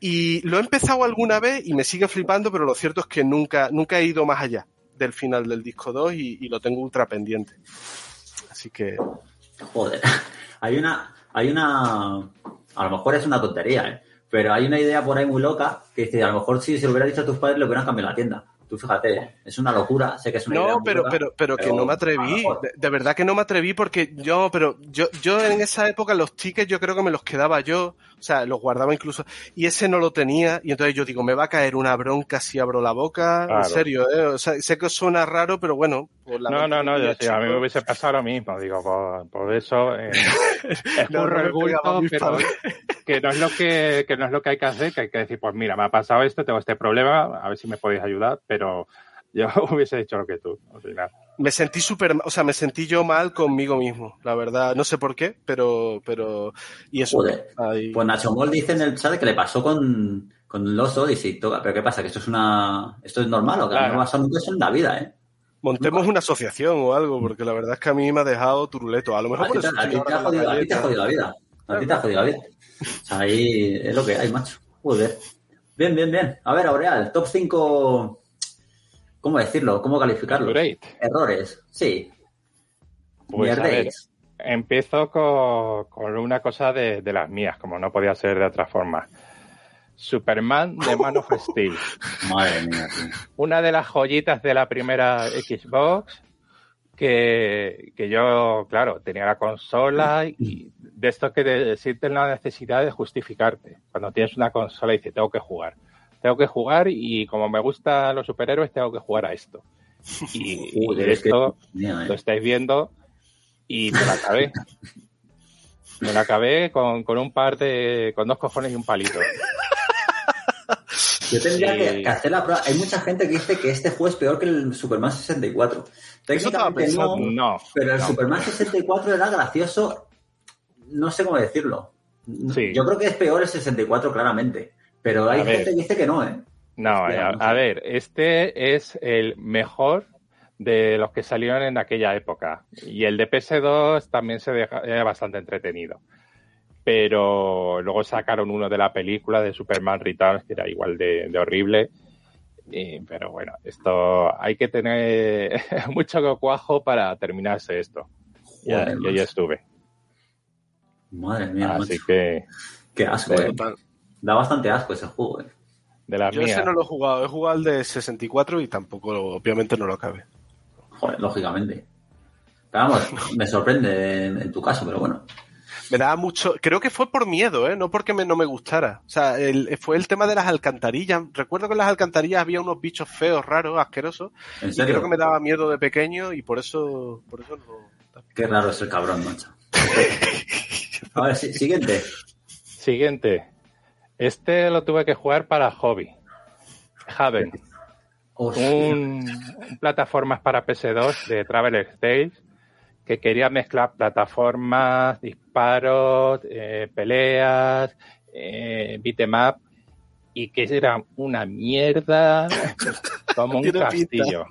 Y lo he empezado alguna vez y me sigue flipando, pero lo cierto es que nunca, nunca he ido más allá del final del disco 2 y, lo tengo ultra pendiente. Así que, Joder. Hay una, hay una, a lo mejor es una tontería, ¿eh? Pero hay una idea por ahí muy loca que dice, a lo mejor si se lo hubiera dicho a tus padres le hubieran cambiado la tienda. Tú fíjate, ¿eh? es una locura, sé que es una no, pero, pero, pero que no me atreví, de, de verdad que no me atreví porque yo, pero yo, yo en esa época los tickets yo creo que me los quedaba yo, o sea, los guardaba incluso, y ese no lo tenía, y entonces yo digo, me va a caer una bronca si abro la boca, Claro. en serio, ¿eh? o sea, sé que os suena raro, pero bueno. Por la No, no, no, yo, sí, a mí me hubiese pasado lo mismo, digo, por, por eso eh, No, escurro no bulto, mis pero que no es lo que, que no es lo que hay que hacer, que hay que decir, pues mira, me ha pasado esto, tengo este problema, a ver si me podéis ayudar, pero yo hubiese dicho lo que tú, al final. Me sentí súper, o sea, me sentí yo mal conmigo mismo, la verdad, no sé por qué, pero, pero, y eso. Ahí- Pues Nacho Mol dice en el chat que le pasó con, con los Odyssey. Toca- Pero ¿qué pasa? ¿Que esto es una esto es normal o que a mí Claro. me ha pasado nunca eso en la vida, eh? Montemos una asociación o algo, porque la verdad es que a mí me ha dejado turuleto. A lo mejor A por eso a ti te ha jodido, la vida. A ti te ha jodido la vida. O sea, ahí es lo que hay, macho. Joder. Bien, bien, bien. A ver, Aureal, top 5... ¿Cómo decirlo? ¿Cómo calificarlo? Great. Errores. Sí. Pues a ver, empiezo con, con una cosa de, de las mías, como no podía ser de otra forma. Superman de Man of Steel. Madre mía, tío. una de las joyitas de la primera Xbox que, que yo, claro, tenía la consola y de esto que sienten la necesidad de justificarte. Cuando tienes una consola y dices, tengo que jugar. Tengo que jugar y como me gustan los superhéroes, tengo que jugar a esto. Y, y Joder, es que- esto eh. lo estáis viendo y me la acabé. Me la acabé con, con un par de, con dos cojones y un palito. Yo tendría Sí. que, que hacer la prueba. Hay mucha gente que dice que este juego es peor que el Superman 64. estaba Técnicamente no, pero el no. Superman 64 era gracioso. No sé cómo decirlo. Sí. Yo creo que es peor el 64, claramente. Pero hay A ver. gente que dice que no, ¿eh? No, Hostia, a, no sé. a ver, este es el mejor de los que salieron en aquella época. Y el de PS2 también se deja, era bastante entretenido. Pero luego sacaron uno de la película de Superman Returns, que era igual de, de horrible. Y- pero bueno, esto hay que tener mucho cuajo para terminarse esto. Ya, yo ya estuve. Madre mía, Así macho. que, Qué asco, eh. Total. Da bastante asco ese juego, eh. de la Yo mía. ese no lo he jugado, he jugado el de 64 y tampoco, obviamente no lo acabé. Joder, lógicamente. Pero vamos, me sorprende en, en tu caso, pero bueno. Me daba mucho, creo que fue por miedo, ¿eh? no porque me, no me gustara. O sea, el- fue el tema de las alcantarillas. Recuerdo que en las alcantarillas había unos bichos feos, raros, asquerosos. En Y serio, creo que me daba miedo de pequeño y por eso, por eso no. qué raro es el cabrón, macho. A ver, siguiente. Siguiente. Este lo tuve que jugar para hobby. Haven. Hostia. un, un plataformas para PS2 de Traveler Tales que quería mezclar plataformas, disparos, eh, peleas, eh, beat'em up y que era una mierda como un castillo.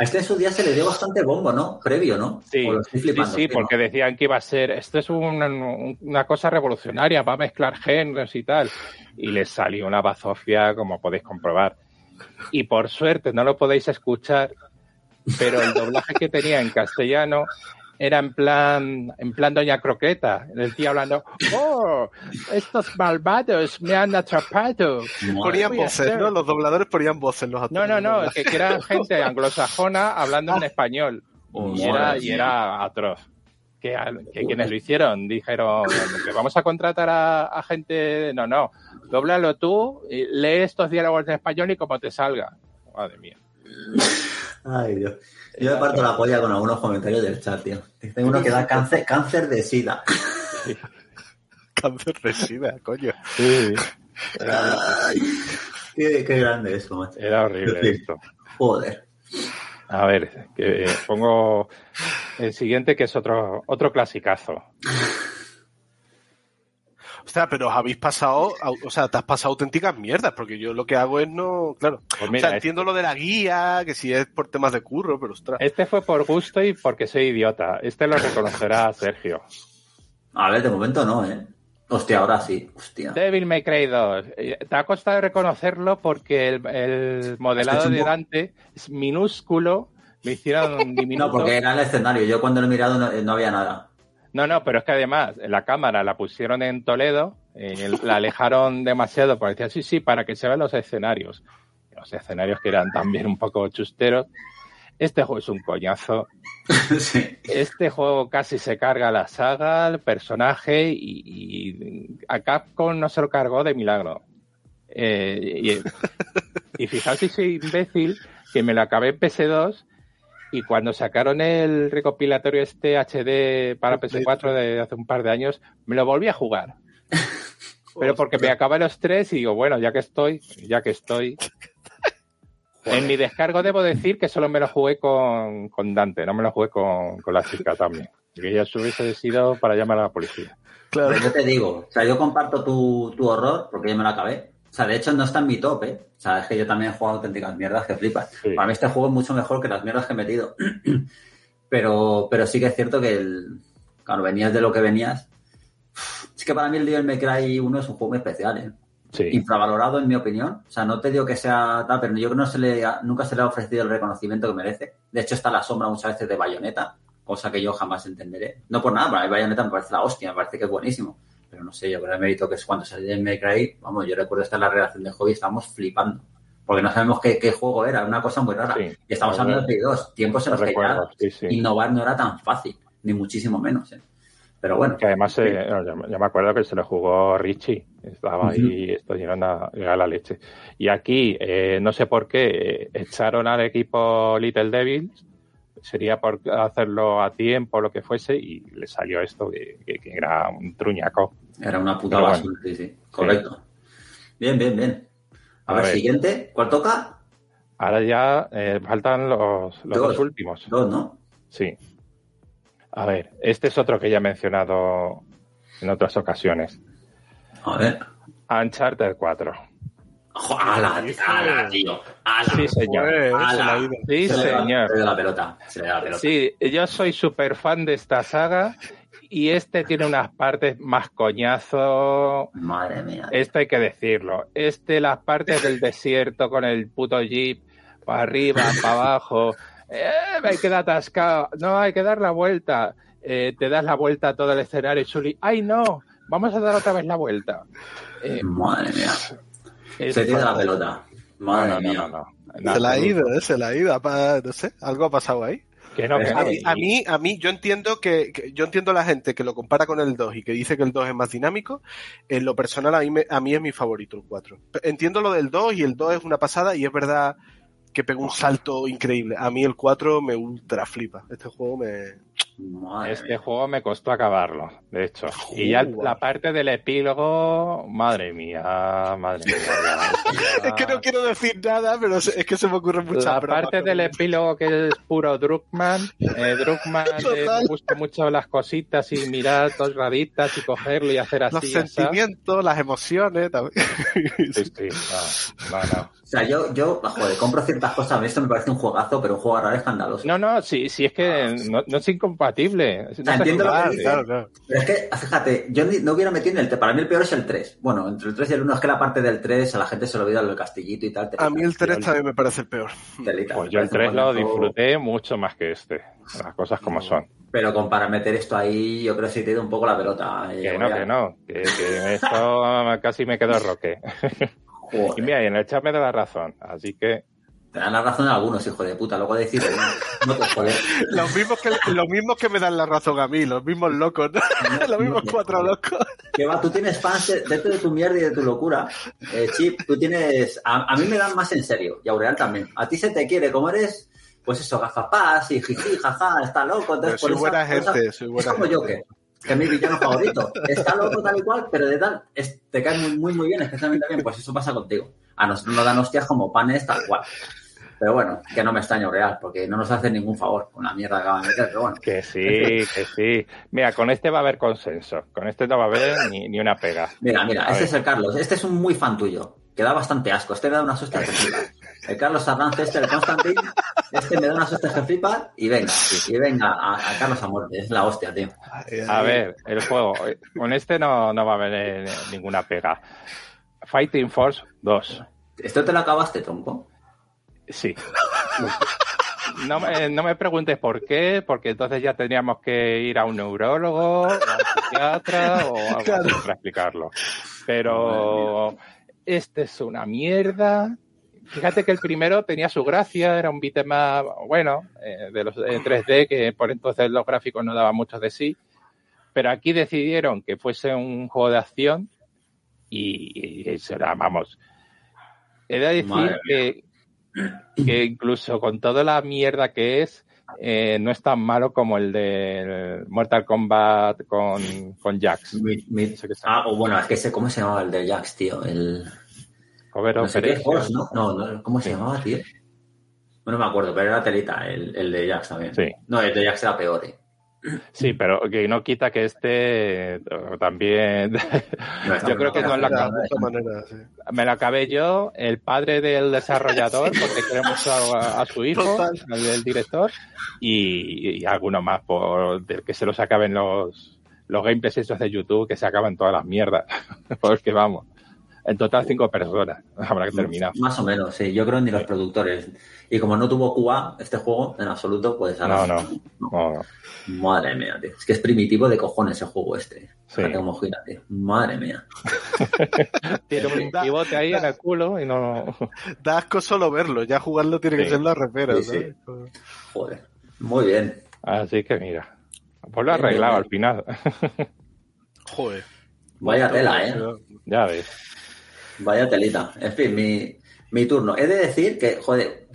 A este en su día se le dio bastante bombo, ¿no? Previo, ¿no? Sí, sí, sí, porque decían que iba a ser, esto es una, una cosa revolucionaria, va a mezclar géneros y tal. Y les salió una bazofia, como podéis comprobar. Y por suerte no lo podéis escuchar, pero el doblaje que tenía en castellano era en plan, en plan Doña Croqueta, el tío hablando, oh, estos malvados me han atrapado. Ponían voces. ¿no? Los dobladores ponían voces. Los No, no, no, que, que era gente anglosajona hablando en español. Y era, y era atroz. que, que quienes lo hicieron dijeron que vamos a contratar a, a gente. No, no, dóblalo tú, lee estos diálogos en español y como te salga. Madre mía. Ay, Dios. Yo me parto la polla con algunos comentarios del chat, tío. Tengo uno que da cáncer, cáncer de sida. Cáncer de sida, coño. Sí, Qué, qué grande eso, macho. era horrible Sí. esto. Joder. A ver, que pongo el siguiente que es otro, otro clasicazo. O sea, pero os habéis pasado, o sea, te has pasado auténticas mierdas, porque yo lo que hago es no, claro. Pues o mira, sea, entiendo lo de la guía, que si es por temas de curro, pero ostras. Este fue por gusto y porque soy idiota. Este lo reconocerá Sergio. A ver, de momento no, ¿eh? Hostia, ahora sí. Hostia. Devil May Cry 2. Eh, Te ha costado reconocerlo porque el, el modelado Este de Dante es minúsculo. Lo hicieron diminuto. No, porque era el escenario. Yo cuando lo he mirado no, no había nada. No, no, pero es que además la cámara la pusieron en Toledo, eh, la alejaron demasiado, porque decían, sí, sí, para que se vean los escenarios. Los escenarios que eran también un poco chusteros. Este juego es un coñazo. sí. Este juego casi se carga la saga, el personaje, y, y a Capcom no se lo cargó de milagro. Eh, y, y fijaos si soy imbécil, que me lo acabé en PS2 y cuando sacaron el recopilatorio este HD para PS4 de hace un par de años, me lo volví a jugar. Pero porque me acabé los tres y digo, bueno, ya que estoy, ya que estoy. En mi descargo debo decir que solo me lo jugué con, con Dante, no me lo jugué con, con la chica también. Que ya se hubiese sido para llamar a la policía. Claro. Pero yo te digo, o sea, yo comparto tu, tu horror porque yo me lo acabé. O sea, de hecho no está en mi top, ¿eh? O sea, es que yo también he jugado auténticas mierdas que flipas. Sí. Para mí este juego es mucho mejor que las mierdas que he metido. pero, pero sí que es cierto que el, claro, venías de lo que venías. Es que para mí el Devil May Cry 1 es un juego muy especial, ¿eh? Sí. Infravalorado en mi opinión. O sea, no te digo que sea tal, pero yo creo que no se le ha- nunca se le ha ofrecido el reconocimiento que merece. De hecho, está a la sombra muchas veces de Bayonetta, cosa que yo jamás entenderé. No por nada, para mí Bayonetta me parece la hostia, me parece que es buenísimo. Pero no sé, yo creo el mérito que es cuando salió Devil May Cry, vamos, yo recuerdo estar en la redacción de hobby estábamos flipando. Porque no sabemos qué, qué juego era, una cosa muy rara. Sí. y estamos hablando de Play 2, tiempos en Lo los que ya recuerdo, sí, sí. innovar no era tan fácil, ni muchísimo menos. ¿eh? Pero bueno, Que además, eh, no, yo, yo me acuerdo que se lo jugó Richie. Estaba ahí, esto llegando a la leche. Y aquí, eh, no sé por qué, eh, echaron al equipo Little Devils. Sería por hacerlo a tiempo, lo que fuese, y le salió esto, que, que- que era un truñaco. era una puta Pero basura, sí, sí, correcto. Bien, bien, bien. A, A ver, ver. siguiente, ¿cuál toca? Ahora ya eh, faltan los, los Dos. dos últimos. Dos, ¿no? Sí. A ver, este es otro que ya he mencionado en otras ocasiones. A ver. Uncharted 4. Jo, ¡Hala, hala, tío! Sí, señor. Pues, ido. Sí, Se señor. Se le da la pelota. Se le da la pelota. Sí, yo soy súper fan de esta saga y este tiene unas partes más coñazo. Madre mía. Esto hay que decirlo. Este, las partes del desierto con el puto jeep, para arriba, para abajo. Eh, hay que dar atascado. No, hay que dar la vuelta. Eh, te das la vuelta a todo el escenario y Sully, ¡ay no! Vamos a dar otra vez la vuelta. Eh, Madre mía. Se tira la pelota. Madre no, mía. no, no. Se la ha ido, ¿eh? Se la ha ido. No sé, algo ha pasado ahí. Que no, que A mí, a mí, a mí, yo entiendo que, que- yo entiendo a la gente que lo compara con el 2 y que dice que el 2 es más dinámico. En lo personal, a mí, me- a mí es mi favorito el 4. Entiendo lo del 2 y el 2 es una pasada y es verdad que pegó un salto increíble. A mí el 4 me ultra flipa. Este juego me... Madre Este juego me costó acabarlo, de hecho. Y ya la parte del epílogo, madre mía, madre mía. Es que no quiero decir nada, pero es que se me ocurren muchas La parte del epílogo que es puro Druckmann, eh, Druckmann eh, gusta mucho las cositas y mirar dos raditas y cogerlo y hacer Los así. está. sentimientos, las emociones también. Sí, sí, no, no, no. O sea, yo, yo, joder, compro ciertas cosas. A mí esto me parece un juegazo, pero un juego raro escandaloso. No, no, sí, sí es que no, no es incompatible. No entiendo lo que dices. Claro, claro. Pero es que, fíjate, yo no hubiera metido en el 3. Para mí el peor es el 3. Bueno, entre el 3 y el 1 es que la parte del 3 a la gente se le olvida lo del castillito y tal. A mí el 3 también me parece el peor. telita, Pues yo el parece 3 un lo disfruté mucho más que este. Las cosas como son. Pero con para meter esto ahí, yo creo que sí te he ido un poco la pelota. eh, Que no, Goya. que no. Que, que esto casi me quedo roque. Joder, Y mira, y en el chat me da la razón. Así que Te dan la razón a algunos, hijo de puta. Luego decir, no te joder. Los mismos, que, los mismos que me dan la razón a mí, los mismos locos, ¿no? los mismos no, cuatro no. locos. Que va, tú tienes fans de- dentro de tu mierda y de tu locura. Eh, Chip, tú tienes. A, a mí me dan más en serio, y Aureal también. A ti se te quiere, como eres, pues eso, gafapás y jiji, jaja, está loco. Entonces, soy por buena esa cosa- gente, soy buena es como gente. Joker, que es mi villano favorito. Está loco tal y cual, pero de tal, es- te cae muy, muy, muy bien, especialmente bien. Pues eso pasa contigo. A nosotros nos dan hostias como panes tal cual. Pero bueno, que no me extraño real, porque no nos hace ningún favor con la mierda que acaban de meter, pero bueno. Que sí, que sí. Mira, con este va a haber consenso. Con este no va a haber ni, ni una pega. Mira, mira, A este ver. es el Carlos. Este es un muy fan tuyo, que da bastante asco. Este me da una hostias que flipa. El Carlos Arranz, este, el Constantin, este me da unas hostias que flipa y venga, y venga a, a Carlos a muerte. Es la hostia, tío. A ver, el juego. Con este no, no va a haber eh, ninguna pega. Fighting Force 2. ¿Esto te lo acabaste, tronco? Sí. No me, no me preguntes por qué, porque entonces ya tendríamos que ir a un neurólogo, a un psiquiatra o algo así para explicarlo. Pero este es una mierda. Fíjate que el primero tenía su gracia, era un bitema, bueno, eh, de los eh, 3D, que por entonces los gráficos no daban mucho de sí. Pero aquí decidieron que fuese un juego de acción y, y será, vamos. He de decir que, que incluso con toda la mierda que es, eh, no es tan malo como el de Mortal Kombat con, con Jax. Ah, o bueno, es que sé cómo se llamaba el de Jax, tío. El. Cover No sé qué, Operations. Force, ¿no? No, no, ¿cómo se llamaba, tío? No me acuerdo, pero era telita, el, el de Jax también. Sí. No, el de Jax era peor, eh. Sí, pero que no quita que este eh, también Yo creo que no la acabé. me lo acabé yo, el padre del desarrollador, porque queremos a, a su hijo, del director, y, y alguno más por del que se los acaben los, los gameplays esos de YouTube, que se acaban todas las mierdas. porque vamos, en total cinco personas habrá que terminar. Más o menos, sí. Yo creo ni los productores. Y como no tuvo QA este juego en absoluto, pues No, no, no. Madre mía, tío. Es que es primitivo de cojones el juego este. Sí. Cómo gira, tío. Madre mía. Tiene un pivote ahí en el culo y no... Da asco solo verlo, ya jugarlo tiene que ser la repera, Sí. Joder. Muy bien. Así que mira, pues lo arreglado al final. Joder. Vaya tela, ¿eh? ya ves. Vaya telita. En fin, mi, mi turno. He de decir que, joder,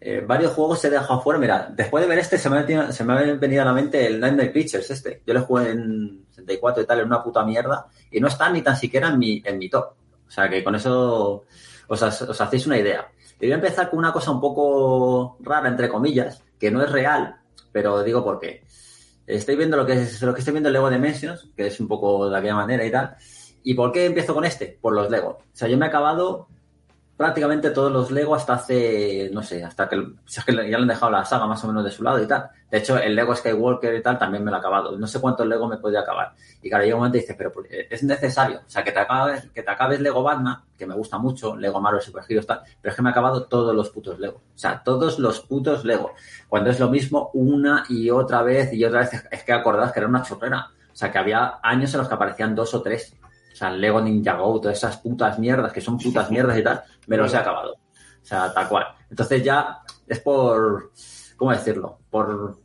eh, varios juegos he dejado fuera. Mira, después de ver este, se me, ha se me ha venido a la mente el Nightmare Pictures este. Yo lo jugué en 64 y tal, en una puta mierda. Y no está ni tan siquiera en mi, en mi top. O sea, que con eso os hacéis una idea. Y voy a empezar con una cosa un poco rara, entre comillas, que no es real, pero digo por qué. Estoy viendo lo que es lo que estoy viendo en Lego Dimensions, que es un poco de aquella manera y tal. ¿Y por qué empiezo con este? Por los Lego. O sea, yo me he acabado prácticamente todos los Lego hasta hace, no sé, hasta que, es que ya le han dejado la saga más o menos de su lado y tal. De hecho, el Lego Skywalker y tal también me lo he acabado. No sé cuántos Lego me podía acabar. Y claro, llega un momento y dices, pero pues, es necesario. O sea, que te acabes, que te acabes Lego Batman, que me gusta mucho, Lego Marvel Super Heroes tal, pero es que me he acabado todos los putos Lego. O sea, todos los putos Lego. Cuando es lo mismo una y otra vez y otra vez, es que acordás que era una chorrera. O sea, que había años en los que aparecían dos o tres. O sea, el Lego Ninjago, todas esas putas mierdas que son putas mierdas y tal, me los he acabado. O sea, tal cual. Entonces ya es por, ¿cómo decirlo? Por,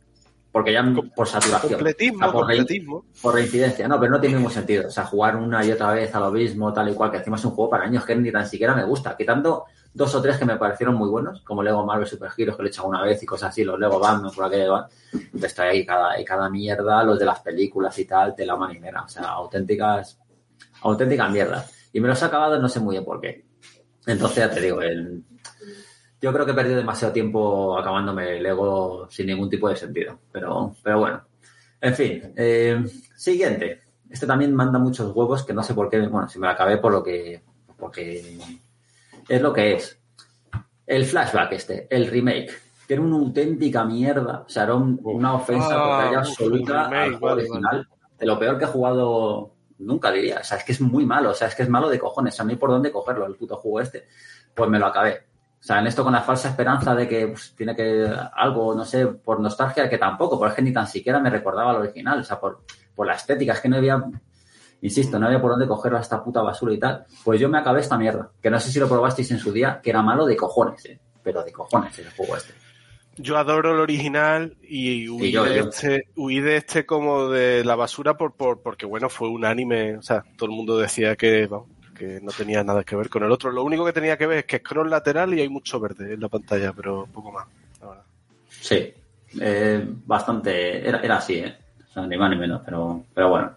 porque ya por saturación. Completismo, O sea, por, completismo. por reincidencia. No, pero no tiene ningún sentido. O sea, jugar una y otra vez a lo mismo, tal y cual, que encima es un juego para años que ni tan siquiera me gusta. Quitando dos o tres que me parecieron muy buenos, como Lego Marvel Super Heroes, que le he echado una vez y cosas así, los Lego Batman, por aquello van. Entonces estoy ahí cada, y cada mierda, los de las películas y tal, de la marinera. O sea, auténticas, auténticas mierdas. Y me los he acabado no sé muy bien por qué. Entonces ya te digo, el, yo creo que he perdido demasiado tiempo acabándome el Lego sin ningún tipo de sentido. Pero, pero bueno. En fin. eh, siguiente. Este también manda muchos huevos que no sé por qué. Bueno, si me lo acabé por lo que. Porque es lo que es. El flashback este, el remake. Que era una auténtica mierda. O sea, era un- una ofensa Ah, total y absoluta remake, al juego vale, original. De lo peor que he jugado nunca diría. O sea, es que es muy malo. O sea, es que es malo de cojones. A mí por dónde cogerlo, el puto juego este. Pues me lo acabé. O sea, en esto con la falsa esperanza de que pues, tiene que algo, no sé, por nostalgia, que tampoco, porque ni tan siquiera me recordaba al original, o sea, por, por la estética, es que no había, insisto, no había por dónde cogerlo a esta puta basura y tal. Pues yo me acabé esta mierda, que no sé si lo probasteis en su día, que era malo de cojones, ¿eh? pero de cojones el juego este. Yo adoro el original y huí, yo, de, yo. Este, huí de este como de la basura por, por, porque, bueno, fue un anime. O sea, todo el mundo decía que, que no tenía nada que ver con el otro. Lo único que tenía que ver es que es scroll lateral y hay mucho verde en la pantalla, pero poco más. Sí, eh, bastante. Era, era así, ¿eh? O sea, ni más ni menos, pero, pero bueno.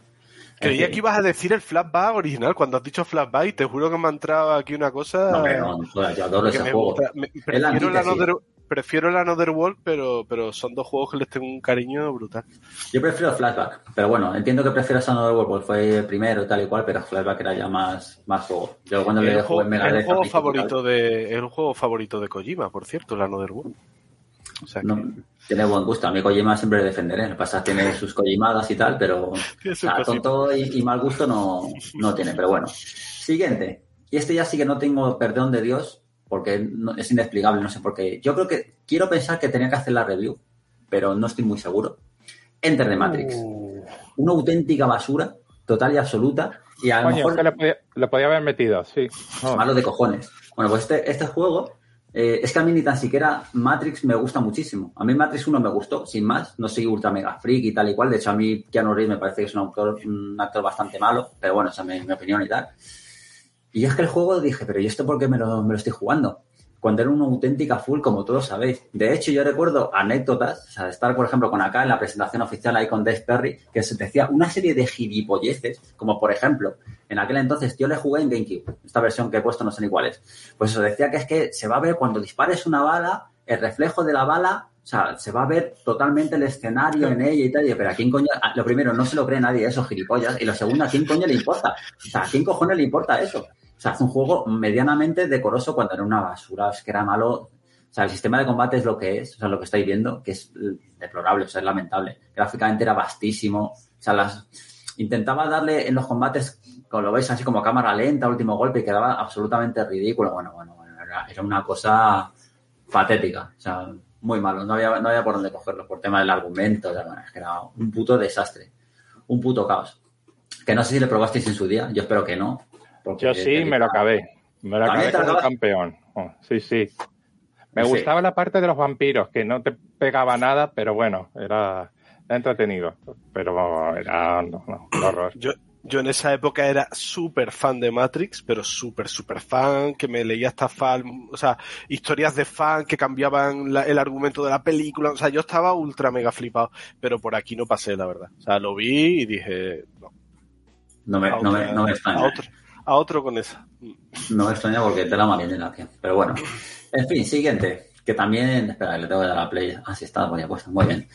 Creía En que ibas a decir el flashback original cuando has dicho flashback y te juro que me ha entrado aquí una cosa. No, no, joder, yo adoro ese me juego. gusta. Me- prefiero, la. Prefiero la Another World, pero, pero son dos juegos que les tengo un cariño brutal. Yo prefiero Flashback, pero bueno, entiendo que prefieras Another World porque fue el primero tal y cual, pero Flashback era ya más, más juego. Yo cuando le El jugué juego, en Mega el juego favorito de, el juego favorito de Kojima, por cierto, la Another World. O sea, que No, tiene buen gusto. A mí Kojima siempre le defenderé. Lo que pasa es que tiene sus Kojimadas y tal, pero o sea, tonto y, y mal gusto no, no tiene. Pero bueno. Siguiente. Y este ya sí que no tengo perdón de Dios porque no- es inexplicable, no sé por qué. Yo creo que quiero pensar que tenía que hacer la review, pero no estoy muy seguro. Enter the Matrix. Uh, Una auténtica basura, total y absoluta. Y a lo Coño, mejor que lo podía, lo podía haber metido, sí. No, malo de cojones. Bueno, pues este, este juego, eh, es que a mí ni tan siquiera Matrix me gusta muchísimo. A mí Matrix 1 me gustó, sin más. No soy ultra mega freak y tal y cual. De hecho, a mí Keanu Reeves me parece que es un actor, un actor bastante malo, pero bueno, esa es mi, mi opinión y tal. Y es que el juego dije, pero ¿y esto por qué me lo, me lo estoy jugando? Cuando era una auténtica full, como todos sabéis. De hecho, yo recuerdo anécdotas, o sea, de estar, por ejemplo, con acá en la presentación oficial ahí con Dave Perry, que se decía una serie de gilipolleces, como por ejemplo, en aquel entonces yo le jugué en GameCube, esta versión que he puesto no sé ni cuál es. Pues eso decía que es que se va a ver cuando dispares una bala, el reflejo de la bala, sea, se va a ver totalmente el escenario en ella y tal. Pero a quién coño, a- lo primero, no se lo cree nadie esos gilipollas. Y lo segundo, ¿a quién coño le importa? O sea, ¿a quién cojones le importa eso? O sea, hace un juego medianamente decoroso cuando era una basura, es que era malo. O sea, el sistema de combate es lo que es, o sea, lo que estáis viendo, que es mm, deplorable, o sea, es lamentable. Gráficamente era vastísimo. O sea, las intentaba darle en los combates, como lo veis, así como cámara lenta, último golpe, y quedaba absolutamente ridículo. Bueno, bueno, bueno, era una cosa patética. O sea, muy malo. No había, no había por dónde cogerlo, por tema del argumento. o sea, bueno, es que era un puto desastre. Un puto caos. Que no sé si le probasteis en su día, yo espero que no. porque Yo sí, me lo acabé. Me lo ¿También acabé como campeón. Oh, sí, sí. Me Sí. gustaba la parte de los vampiros, que no te pegaba nada, pero bueno, era, era entretenido. Pero era no, no, un horror. yo, yo en esa época era súper fan de Matrix, pero súper, súper fan, que me leía hasta fan, o sea, historias de fan que cambiaban la- el argumento de la película. O sea, yo estaba ultra mega flipado, pero por aquí no pasé, la verdad. O sea, lo vi y dije, no, No me, a, no me, no me a extraña. otro, a otro con esa. No me extraña porque te la marinera. Pero bueno. En fin, siguiente. Que también. Espera, le tengo que dar a la play. Así está, voy a puesto. Muy bien.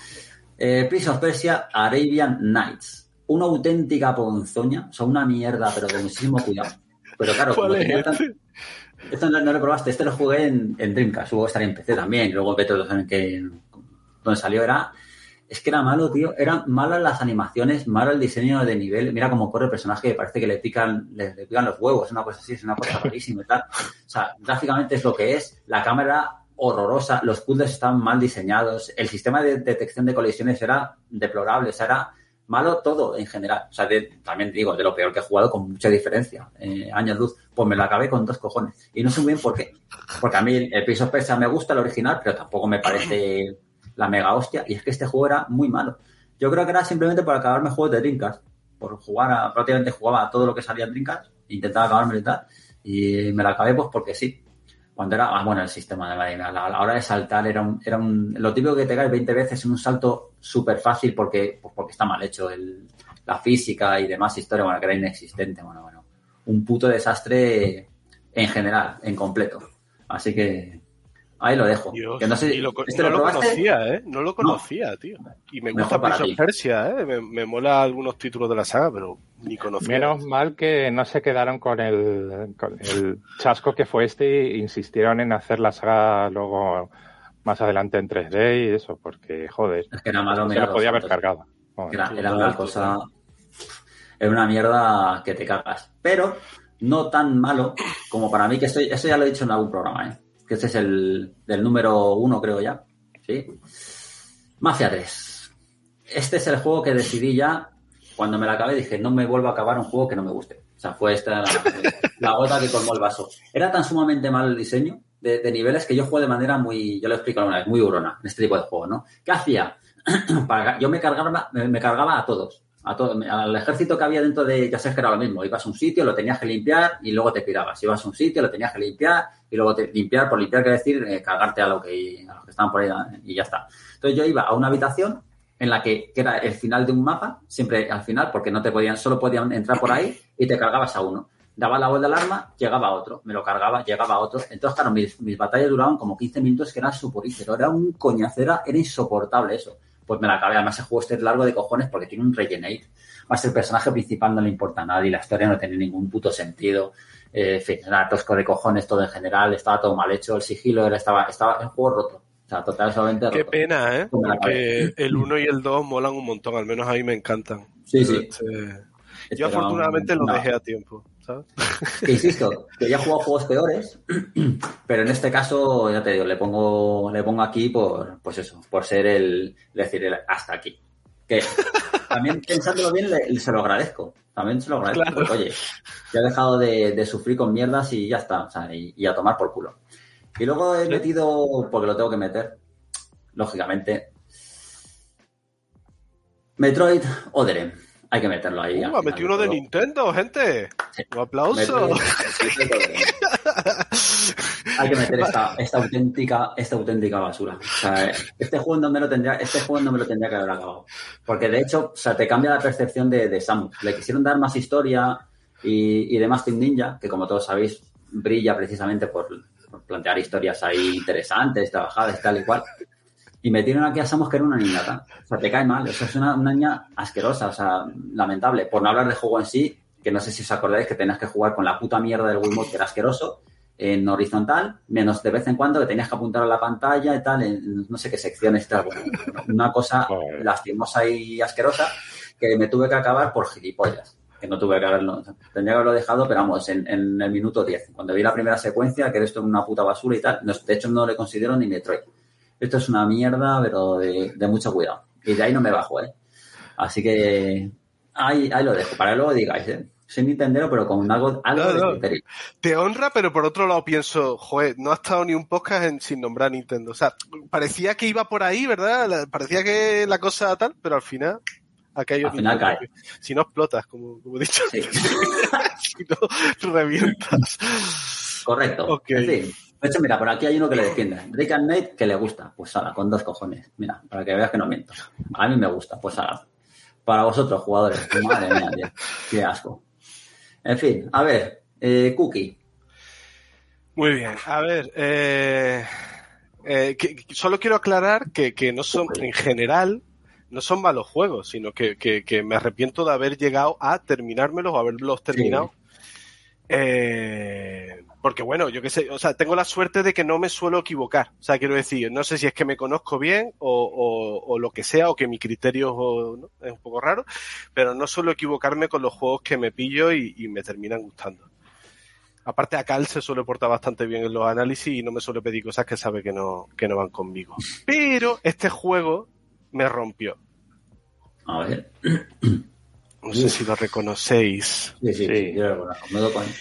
Eh, Prince of Persia Arabian Nights. Una auténtica ponzoña. O sea, una mierda, pero de muchísimo cuidado. Pero claro, como ¿Cuál es tenía tan- este? Esto no, no lo probaste. Este lo jugué en, en Dreamcast. Luego estaría en PC también. y Luego vete en que donde salió era. Es que era malo, tío. Eran malas las animaciones, malo el diseño de nivel. Mira cómo corre el personaje, que parece que le pican, le, le pican los huevos, una cosa así, es una cosa rarísima y tal. O sea, gráficamente es lo que es. La cámara horrorosa, los puzzles están mal diseñados, el sistema de detección de colisiones era deplorable, o sea, era malo todo en general. O sea, de- también digo, de lo peor que he jugado con mucha diferencia, eh, años luz. Pues me lo acabé con dos cojones. Y no sé muy bien por qué. Porque a mí el, Prince of me gusta, el original, pero tampoco me parece la mega hostia. Y es que este juego era muy malo. Yo creo que era simplemente por acabarme juegos de Dreamcast. Por jugar a, prácticamente jugaba a todo lo que salía en intentaba acabarme y tal. Y me la acabé pues porque sí. Cuando era, ah, bueno, el sistema de madre mía, la, la hora de saltar era un, era un, lo típico que te caes 20 veces en un salto súper fácil porque, pues porque está mal hecho el, la física y demás historia, bueno, que era inexistente, bueno, bueno. Un puto desastre en general, en completo. Así que ahí lo dejo. Dios, que no sé, lo ¿este no lo conocía, ¿eh? No lo conocía, tío. Y me gusta Mejor Prince ti. of Persia, ¿eh? Me, me mola algunos títulos de la saga, pero ni conocía. Menos mal que no se quedaron con el, con el chasco que fue este e insistieron en hacer la saga luego más adelante en 3D y eso, porque, joder, Es que era malo, se la podía haber cargado. Joder. Era, una cosa. Era una mierda que te cagas. Pero no tan malo como para mí, que estoy, eso ya lo he dicho en algún programa, ¿eh? Que este es el del número uno, creo ya. ¿Sí? Mafia 3. Este es el juego que decidí ya. Cuando me la acabé dije, no me vuelvo a acabar un juego que no me guste. O sea, fue esta la, gota que colmó el vaso. Era tan sumamente malo el diseño de, niveles que yo juego de manera muy, yo lo explico alguna vez, muy urona en este tipo de juegos, ¿no? ¿Qué hacía? Yo me cargaba, me cargaba a todos, a todo, al ejército que había dentro de, ya sabes que era lo mismo, ibas a un sitio, lo tenías que limpiar y luego te pirabas. Ibas a un sitio, lo tenías que limpiar y luego te, limpiar, por limpiar quiere decir eh, cargarte a lo que, a los que estaban por ahí y ya está. Entonces yo iba a una habitación en la que, que era el final de un mapa, siempre al final, porque no te podían, solo podían entrar por ahí y te cargabas a uno. Daba la vuelta al arma, llegaba a otro, me lo cargaba, llegaba a otro. Entonces, claro, mis, mis batallas duraban como 15 minutos, que era suporífero, era un coñacera, era insoportable eso. Pues me la acabé, además el juego este es largo de cojones porque tiene un regenerate. Más el personaje principal no le importa a nadie, la historia no tiene ningún puto sentido. Eh, en fin, era tosco de cojones todo en general, estaba todo mal hecho, el sigilo era, estaba, estaba el juego roto. O sea, totalmente roto. Qué pena, ¿eh? Pues Porque el 1 y el 2 molan un montón, al menos a mí me encantan. Sí, sí. Este, Este yo era afortunadamente un- lo dejé a tiempo, insisto, que ya he jugado juegos peores, pero en este caso, ya te digo, le pongo, le pongo aquí por, pues eso, por ser el, decir, el hasta aquí. Que también pensándolo bien, le- se lo agradezco. También se lo agradezco. Claro. porque, oye, ya he dejado de, de sufrir con mierdas y ya está, o sea, y, y a tomar por culo. Y luego he metido, porque lo tengo que meter, lógicamente, Metroid Otherem. Hay que meterlo ahí. Uh, ha metido uno de todo. Nintendo, gente. Sí. Un aplauso. Hay que meter esta, esta auténtica esta auténtica basura. O sea, este juego no me lo tendría este juego no me lo tendría que haber acabado. Porque de hecho, o sea, te cambia la percepción de, de Samus. Le quisieron dar más historia y, y demás Team Ninja, que como todos sabéis, brilla precisamente por, por plantear historias ahí interesantes, trabajadas, tal y cual. Y metieron aquí a Samus que era una niñata. O sea, te cae mal. Eso es una, una niña asquerosa, o sea, lamentable. Por no hablar del juego en sí, que no sé si os acordáis que tenías que jugar con la puta mierda del Wiimote, que era asqueroso, en horizontal, menos de vez en cuando que tenías que apuntar a la pantalla y tal, en no sé qué secciones, tal. Bueno, una cosa lastimosa y asquerosa que me tuve que acabar por gilipollas. Que no tuve que haberlo. Tendría que haberlo dejado, pero vamos, en, en el minuto 10. Cuando vi la primera secuencia, que esto es una puta basura y tal, no- de hecho no le considero ni Metroid. Esto es una mierda, pero de, de mucho cuidado. Y de ahí no me bajo, ¿eh? Así que ahí, ahí lo dejo, para que luego digáis, ¿eh? Soy Nintendero, pero con algo, algo No, de no. criterio. Te honra, pero por otro lado pienso, joder, no ha estado ni un podcast en- sin nombrar Nintendo. O sea, parecía que iba por ahí, ¿verdad? Parecía que la cosa tal, pero al final. Si no explotas, como, como he dicho, Sí. si no revientas. Correcto. Ok. En fin. De hecho, mira, por aquí hay uno que le defiende. Rick and Nate que le gusta. Pues ahora, con dos cojones. Mira, para que veas que no miento. A mí me gusta. Pues ahora. Para vosotros, jugadores. Madre mía, tío. Qué asco. En fin, a ver. Eh, Cookie. Muy bien, a ver, eh, eh, que- que solo quiero aclarar que, que no son, en general, no son malos juegos, sino que, que- que me arrepiento de haber llegado a terminármelos o haberlos terminado. Eh, porque bueno, yo qué sé, o sea, tengo la suerte de que no me suelo equivocar. O sea, quiero decir, no sé si es que me conozco bien o, o- o lo que sea, o que mi criterio o, ¿no? es un poco raro, pero no suelo equivocarme con los juegos que me pillo y, y me terminan gustando. Aparte, a Cal se suele portar bastante bien en los análisis y no me suele pedir cosas que sabe que no, que no van conmigo. Pero este juego me rompió. A ver. No sé si lo reconocéis. Sí, sí, Sí. sí, yo lo conozco. Me doy cuenta.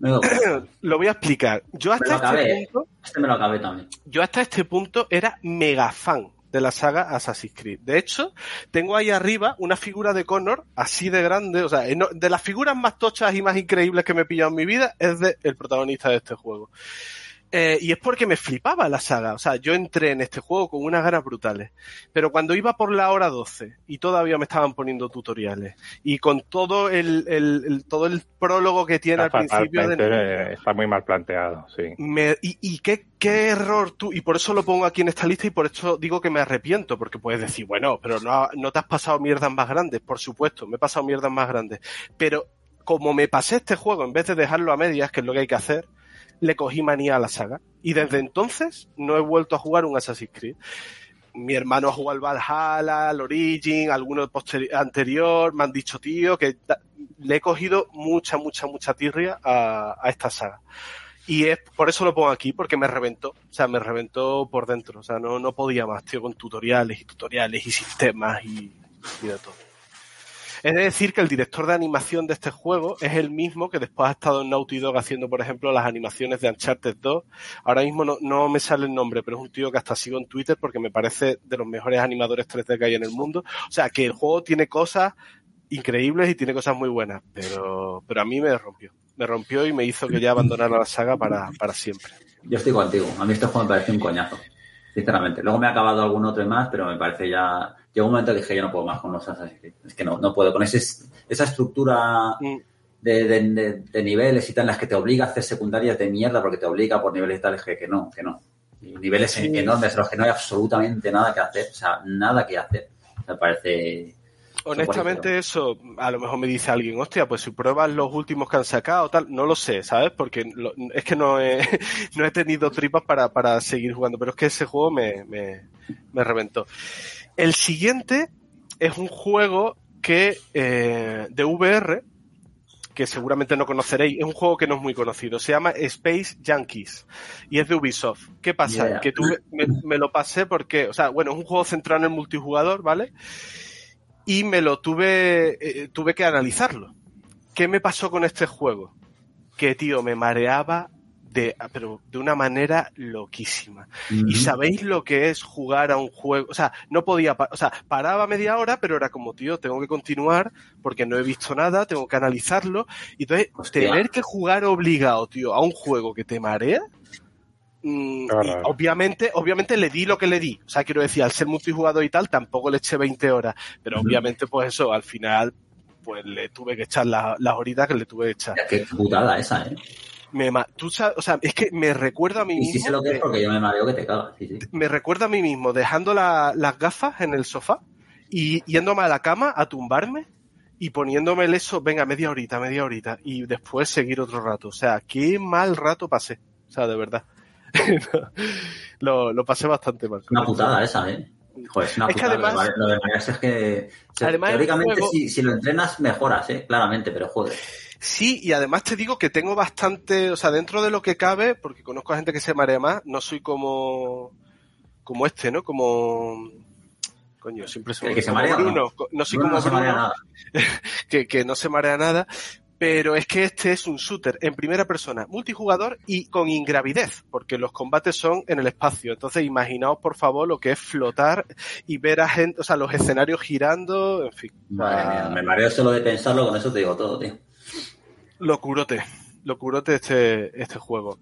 Lo voy a explicar. Yo Me hasta este punto, Este me lo acabé también. yo hasta este punto era mega fan de la saga Assassin's Creed. De hecho, tengo ahí arriba una figura de Connor así de grande, o sea, de las figuras más tochas y más increíbles que me he pillado en mi vida es de el protagonista de este juego. Eh, y es porque me flipaba la saga. O sea, yo entré en este juego con unas ganas brutales. Pero cuando iba por la hora 12 y todavía me estaban poniendo tutoriales y con todo el, el- el- todo el prólogo que tiene al principio de fatalmente- está muy mal planteado, sí. me- y y qué, qué error tú, y por eso lo pongo aquí en esta lista y por eso digo que me arrepiento, porque puedes decir, bueno, pero no, no te has pasado mierdas más grandes, por supuesto, me he pasado mierdas más grandes, pero como me pasé este juego, en vez de dejarlo a medias, que es lo que hay que hacer, le cogí manía a la saga. Y desde entonces no he vuelto a jugar un Assassin's Creed. Mi hermano ha jugado al Valhalla, al Origin, alguno anterior, me han dicho, tío, que le he cogido mucha, mucha, mucha tirria a, a esta saga. Y es por eso lo pongo aquí, porque me reventó. O sea, me reventó por dentro. O sea, no, no podía más, tío, con tutoriales y tutoriales y sistemas y, y de todo. Es de decir que el director de animación de este juego es el mismo que después ha estado en Naughty Dog haciendo, por ejemplo, las animaciones de Uncharted 2. Ahora mismo no, me sale el nombre, pero es un tío que hasta sigo en Twitter porque me parece de los mejores animadores 3D que hay en el mundo. O sea, que el juego tiene cosas increíbles y tiene cosas muy buenas, pero, pero a mí me rompió. Me rompió y me hizo que ya abandonara la saga para, para siempre. Yo estoy contigo. A mí este juego me parece un coñazo. Sinceramente. Luego me ha acabado algún otro más, pero me parece ya. Llegó un momento que dije, yo no puedo más con los Assassin's Creed. Es que no, no puedo. Con ese, esa estructura Mm. de, de, de- de niveles y tal, en las que te obliga a hacer secundarias de mierda porque te obliga por niveles y tal, que, que no, que no. Y niveles Sí. enormes en los que no hay absolutamente nada que hacer. O sea, nada que hacer. Me parece. Honestamente, eso, a lo mejor me dice alguien, hostia, pues si pruebas los últimos que han sacado, tal, no lo sé, ¿sabes? Porque lo- es que no he, no he tenido tripas para, para seguir jugando, pero es que ese juego me, me, me reventó. El siguiente es un juego que, eh, de VR, que seguramente no conoceréis, es un juego que no es muy conocido, se llama Space Yankees y es de Ubisoft. ¿Qué pasa? Yeah. Que tuve, me, me lo pasé porque, o sea, bueno, es un juego centrado en el multijugador, ¿vale? y me lo tuve, eh, tuve que analizarlo. ¿Qué me pasó con este juego? Que, tío, me mareaba de, pero de una manera loquísima. ¿Y sabéis lo que es jugar a un juego? O sea, no podía, o sea, paraba media hora, pero era como, tío, tengo que continuar porque no he visto nada, tengo que analizarlo. Y entonces, Hostia. tener que jugar obligado, tío, a un juego que te marea, mm, Claro. obviamente, obviamente le di lo que le di. O sea, quiero decir, al ser multijugador y tal, tampoco le eché 20 horas. Pero obviamente, pues eso, al final, pues le tuve que echar la- las horitas que le tuve que echar. Qué putada esa, ¿eh? Me, tú sabes, o sea, es que me recuerda a mí Y mismo. sí sé lo que es porque yo me mareo que te cagas. Sí, sí. me recuerda a mí mismo dejando la- las gafas en el sofá y yéndome a la cama a tumbarme y poniéndome el eso, venga, media horita, media horita, y después seguir otro rato. O sea, qué mal rato pasé. O sea, de verdad. lo, lo pasé bastante mal. Una putada esa, ¿eh? Joder, es una Es que además- lo de- lo de es que. o sea, Además, el teóricamente, juego- si, si lo entrenas, mejoras, ¿eh? Claramente, pero joder. Sí, y además te digo que tengo bastante, o sea, dentro de lo que cabe, porque conozco a gente que se marea más, no soy como, como este, ¿no? Como, coño, siempre ¿El que se marea no? Bruno, no soy Bruno como no se marea nada. que, que no se marea nada, pero es que este es un shooter en primera persona, multijugador y con ingravidez, porque los combates son en el espacio. Entonces, imaginaos por favor lo que es flotar y ver a gente, o sea, los escenarios girando, en fin. Madre mía, me mareo solo de pensarlo, con eso te digo todo, tío. Locurote, locurote este, este juego.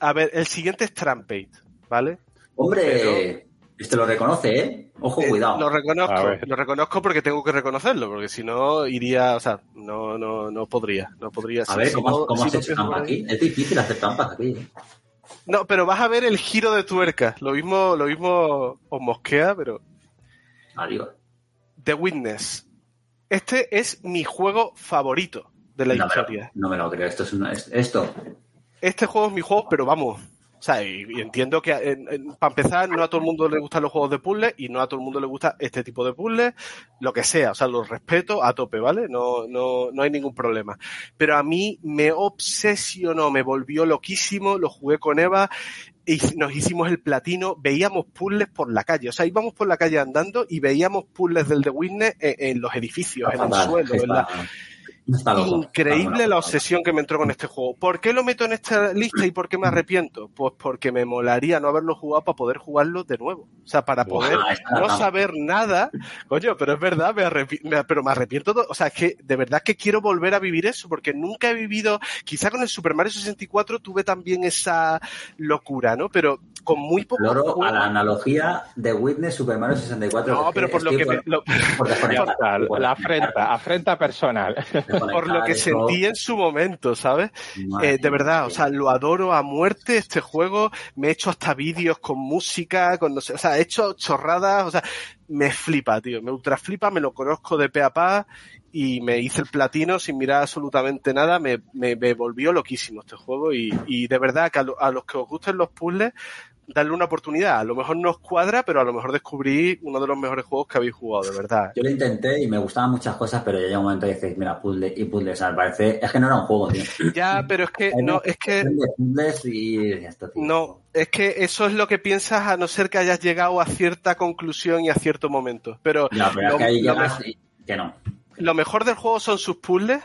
A ver, el siguiente es Trampade, ¿vale? Hombre, este lo reconoce, ¿eh? Ojo, Eh, cuidado. Lo reconozco, lo reconozco porque tengo que reconocerlo, porque si no iría, o sea, no, no, no podría, no podría. A si- ver, si ¿cómo, no- cómo si has hecho trampa aquí? Es difícil hacer trampas aquí. ¿eh? No, pero vas a ver el giro de tuerca. Lo mismo, lo mismo os mosquea, pero Adiós. The Witness. Este es mi juego favorito de la No me, lo, historia. no me lo creo. Esto es una, es- esto. Este juego es mi juego, pero vamos. O sea, y, y entiendo que en- en- para empezar, no a todo el mundo le gustan los juegos de puzzle y no a todo el mundo le gusta este tipo de puzzle, lo que sea. O sea, los respeto a tope, ¿vale? No, no, no hay ningún problema. Pero a mí me obsesionó, me volvió loquísimo, lo jugué con Eva y nos hicimos el platino, veíamos puzzles por la calle. O sea, íbamos por la calle andando y veíamos puzzles del The Witness en, en los edificios, en el suelo, en la. Increíble Está la obsesión que me entró con este juego. ¿Por qué lo meto en esta lista y por qué me arrepiento? Pues porque me molaría no haberlo jugado para poder jugarlo de nuevo. O sea, para poder no saber nada. Coño, pero es verdad, me arrepi- me- pero me arrepiento. to- O sea, es que de verdad que quiero volver a vivir eso porque nunca he vivido. Quizá con el Super Mario 64 tuve también esa locura, ¿no? Pero con muy poco. Loro a la analogía de Witness Super Mario 64. No, pero por lo que me- lo- por desconectar, Total, por la afrenta, afrenta personal. por lo que sentí en su momento, ¿sabes? Eh, de verdad, o sea, lo adoro a muerte este juego. Me he hecho hasta vídeos con música, con no sé, o sea, he hecho chorradas, o sea, me flipa, tío, me ultra flipa, me lo conozco de pe a pa y me hice el platino sin mirar absolutamente nada. Me, me, me volvió loquísimo este juego y, y de verdad que a, lo- a los que os gusten los puzzles, darle una oportunidad. A lo mejor no os cuadra, pero a lo mejor descubrí uno de los mejores juegos que habéis jugado, de verdad. Yo lo intenté y me gustaban muchas cosas, pero ya llega un momento que dices, mira, puzzle y puzzle, o sea, me parece, es que no era un juego, tío. Ya, pero es que no, es que De puzzles y esto, tío. No, es que eso es lo que piensas a no ser que hayas llegado a cierta conclusión y a cierto momento. Pero Ya, pero es que ahí llegas y que no. lo mejor del juego son sus puzzles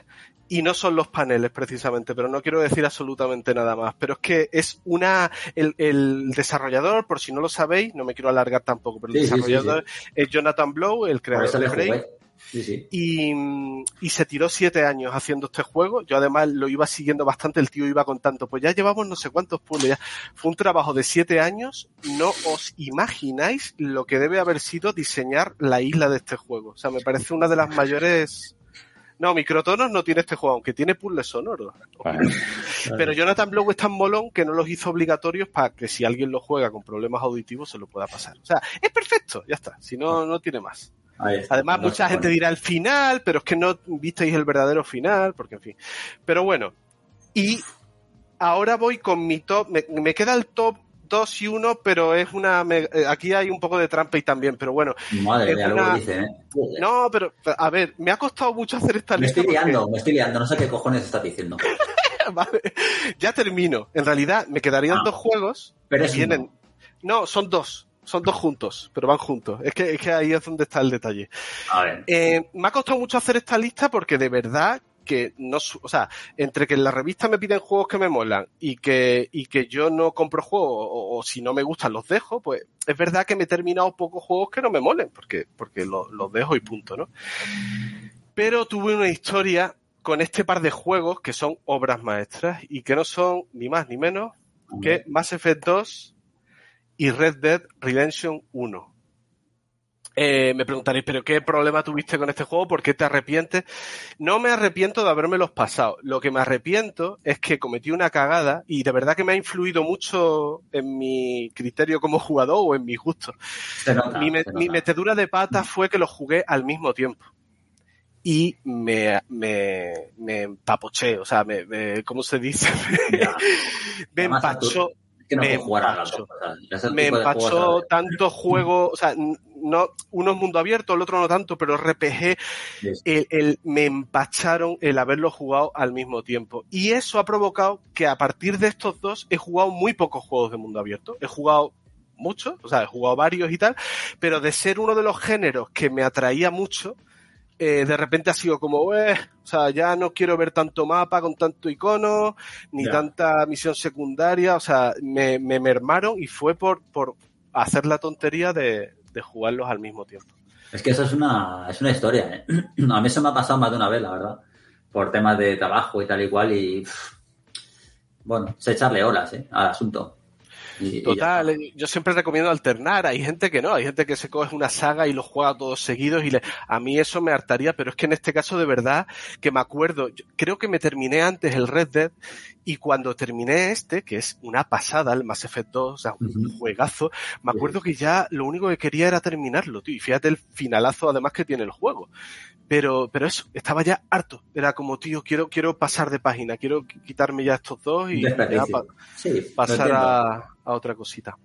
y no son los paneles precisamente, pero no quiero decir absolutamente nada más. Pero es que es una, el, el desarrollador, por si no lo sabéis, no me quiero alargar tampoco, pero el Sí, sí, sí, desarrollador es Jonathan Blow, el creador de jugué. Sí, sí. Y, y se tiró siete años haciendo este juego. Yo además lo iba siguiendo bastante, el tío iba contando, pues ya llevamos no sé cuántos puzzles. ya. Fue un trabajo de siete años. No os imagináis lo que debe haber sido diseñar la isla de este juego. O sea, me parece una de las mayores... No, Microtonos no tiene este juego, aunque tiene puzzles sonoros. Pero Jonathan Blow es tan molón que no los hizo obligatorios para que si alguien lo juega con problemas auditivos se lo pueda pasar. O sea, es perfecto, ya está. Si no, no tiene más. Está. Además, No mucha gente dirá el final, pero es que no visteis el verdadero final, porque en fin. Pero bueno, y ahora voy con mi top, me, me queda el top 2 y 1, pero es una, me- eh, aquí hay un poco de trampa y también, pero bueno, Madre mía, luego una- dicen, ¿eh? no, pero a ver, me ha costado mucho hacer esta Me lista. estoy porque- liando, me estoy liando, no sé qué cojones estás diciendo. Vale, ya termino. En realidad, me quedarían Ah. dos juegos Pero es vienen. uno. No, son dos. Son dos juntos, pero van juntos. Es que, es que ahí es donde está el detalle. A ver. Eh, me ha costado mucho hacer esta lista porque de verdad que no, o sea, entre que en la revista me piden juegos que me molan y que, y que yo no compro juegos o, o si no me gustan los dejo, pues es verdad que me he terminado pocos juegos que no me molen porque, porque lo- los dejo y punto, ¿no? Pero tuve una historia con este par de juegos que son obras maestras y que no son ni más ni menos que Mass Effect 2 y Red Dead Redemption 1. Eh, me preguntaréis, ¿pero qué problema tuviste con este juego? ¿Por qué te arrepientes? No me arrepiento de habérmelos pasado. Lo que me arrepiento es que cometí una cagada y de verdad que me ha influido mucho en mi criterio como jugador o en mis gustos. Nota, mi, me- mi metedura de pata fue que los jugué al mismo tiempo. Y me, me, me empapoché, o sea, me, me- ¿cómo se dice? Me empachó, me empachó tanto juego, o sea, no, uno es mundo abierto, el otro no tanto, pero RPG, el, el- me empacharon el haberlo jugado al mismo tiempo. Y eso ha provocado que a partir de estos dos he jugado muy pocos juegos de mundo abierto. He jugado muchos, o sea, he jugado varios y tal, pero de ser uno de los géneros que me atraía mucho, eh, de repente ha sido como, eh, o sea, ya no quiero ver tanto mapa con tanto icono, ni tanta misión secundaria, o sea, me, me mermaron y fue por, por hacer la tontería de, de jugarlos al mismo tiempo. Es que eso es una, es una historia, ¿eh? A mí eso me ha pasado más de una vez, la verdad. Por temas de trabajo y tal y cual y... Bueno, sé echarle horas, ¿eh? Al asunto. Y- Total, yo siempre recomiendo alternar. Hay gente que no, hay gente que se coge una saga y los juega todos seguidos y le, a mí eso me hartaría, pero es que en este caso de verdad que me acuerdo, yo creo que me terminé antes el Red Dead y cuando terminé este, que es una pasada, el Mass Effect 2, o sea, un juegazo, me acuerdo que ya lo único que quería era terminarlo, tío. Y fíjate el finalazo además que tiene el juego. Pero, pero eso, estaba ya harto. Era como, tío, quiero, quiero pasar de página, quiero quitarme ya estos dos y ya Desperdicio. pa- Sí, pasar a, a otra cosita.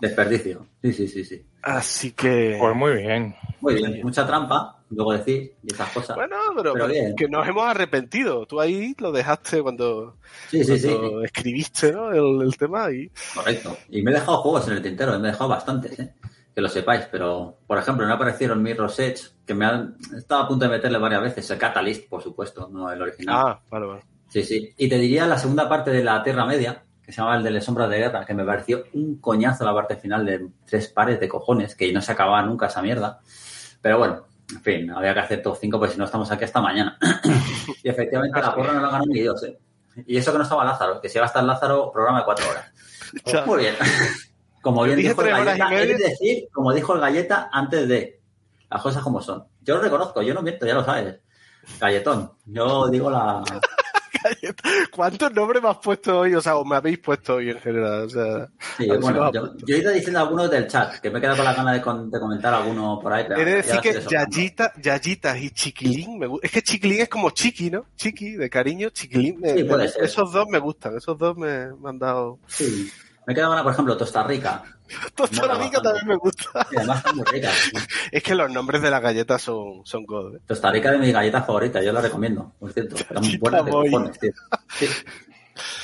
Desperdicio. Sí, sí, sí, sí. Así que. Pues muy bien. Muy bien, mucha trampa, luego decir, y esas cosas. bueno, pero, pero bien. que nos hemos arrepentido. Tú ahí lo dejaste cuando, sí, sí, sí. cuando escribiste ¿no? el, el tema y. Correcto. Y me he dejado juegos en el tintero, me he dejado bastantes, ¿eh? Que lo sepáis, pero por ejemplo, no aparecieron Mirror's Edge, que me han estaba a punto de meterle varias veces, el Catalyst, por supuesto, no el original. Ah, vale, vale. Sí, sí. Y te diría la segunda parte de la Tierra Media, que se llama el de las sombras de guerra, que me pareció un coñazo la parte final de tres pares de cojones, que no se acababa nunca esa mierda. Pero bueno, en fin, había que hacer top 5, porque si no estamos aquí hasta mañana. y efectivamente la porra no la ganó ni Dios, ¿eh? Y eso que no estaba Lázaro, que si va a estar Lázaro, programa de cuatro horas. Muy bien. Como bien dijo el galleta, es decir, como dijo el galleta antes de las cosas como son. Yo lo reconozco, yo no miento, ya lo sabes. Galletón. Yo digo la. ¿Cuántos nombres me has puesto hoy? O sea, o me habéis puesto hoy en general. O sea, Sí, si bueno, yo, yo he ido diciendo algunos del chat, que me he quedado con la gana de, con- de comentar alguno por ahí. Ya decir que. Yayita, Yayitas y Chiquilín me Es que Chiquilín es como Chiqui, ¿no? Chiqui, de cariño, Chiquilín. me- Sí. Esos dos me gustan, esos dos me, me han dado. Sí. Me quedado con, por ejemplo, Costa Rica. Tosta Rica también me gusta. Y además están muy ricas. Es que los nombres de las galletas son, son god. ¿eh? Rica de mis galletas favoritas, yo la recomiendo, por cierto. Están muy buenas de Boy. cojones, tío. Sí.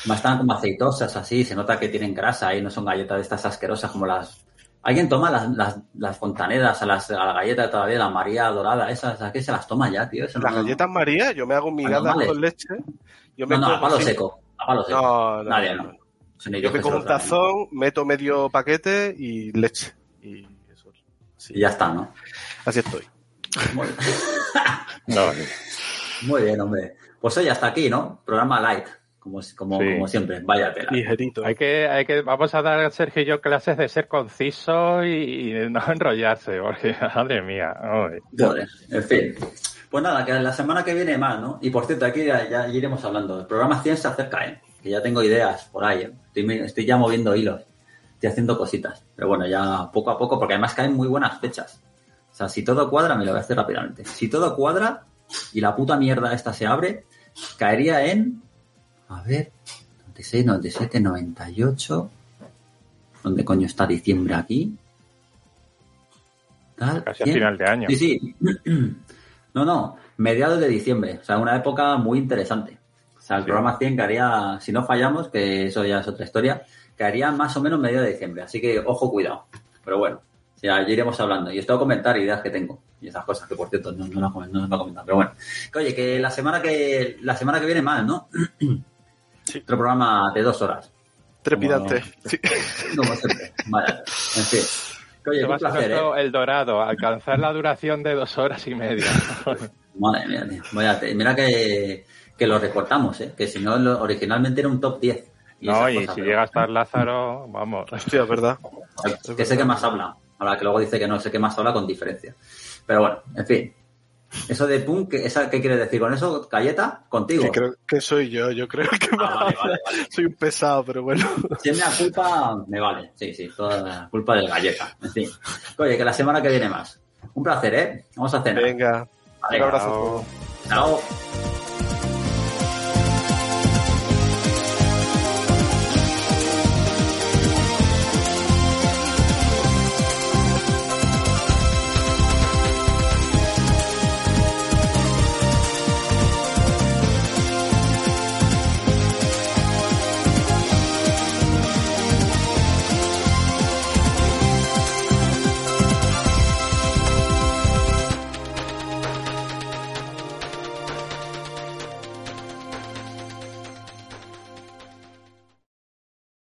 Además están como aceitosas así, se nota que tienen grasa y no son galletas de estas asquerosas como las ¿Alguien toma las, las, las fontanedas a, las, a la galleta todavía, la María dorada, esas? ¿A qué se las toma ya, tío? Las galletas María, yo me hago migadas con leche. Yo me No, no, a palo seco. A palo seco. No, no, Nadie, no, Yo me se un tazón, meto medio paquete y leche. Y eso. Sí, Y ya está, ¿no? así estoy. Muy bien. No, Muy bien, hombre. Pues hoy hasta aquí, ¿no? Programa light, como, como, Sí. como siempre. Vaya tela. Ligerito. Hay que, hay que, vamos a dar a Sergio y yo clases de ser conciso y, y no enrollarse, porque madre mía. Joder, en fin. Pues nada, que la semana que viene más, ¿no? Y por cierto, aquí ya, ya iremos hablando. El programa 100 se acerca, ¿eh? Que ya tengo ideas por ahí, ¿eh? Estoy, ya moviendo hilos. Estoy haciendo cositas. Pero bueno, ya poco a poco, porque además caen muy buenas fechas. O sea, si todo cuadra, me lo voy a hacer rápidamente. Si todo cuadra y la puta mierda esta se abre, caería en... A ver... 96, 97, 98... ¿Dónde coño está diciembre aquí? Tal, casi a 100. final de año. Sí, sí. No, no, mediados de diciembre. O sea, una época muy interesante. O sea, el Sí. programa 100 caería, si no fallamos, que eso ya es otra historia, caería más o menos mediados de diciembre. Así que, ojo, cuidado. Pero bueno, ya, ya iremos hablando. Y os tengo que comentar ideas que tengo. Y esas cosas que, por cierto, no, no las no os voy a comentar. Pero bueno. Que, oye, que la semana que, la semana que viene más, ¿no? Sí. Otro programa de dos horas. Trepidante. Como- Sí. Como siempre. Vaya. En fin. Que, oye, va placer, ¿eh? El Dorado, alcanzar la duración de dos horas y media. Madre mía, tío. Mira que, que lo recortamos, ¿eh? Que si no, lo- originalmente era un top 10. No, y cosas, si pero- llega a estar Lázaro, vamos. Hostia, es verdad. Que sé que más habla. Ahora que luego dice que no sé qué más habla con diferencia. Pero bueno, en fin. Eso de punk, ¿qué, esa, ¿qué quieres decir con eso? ¿Galleta? ¿Contigo? Que creo que soy yo. Yo creo que Ah, vale, vale, vale. soy un pesado, pero bueno. Si es mi culpa, me vale. Sí, sí, toda la culpa del galleta. En fin. Oye, que la semana que viene más. Un placer, ¿eh? Vamos a cenar. Venga. Vale, Un abrazo a chao. todos. Chao.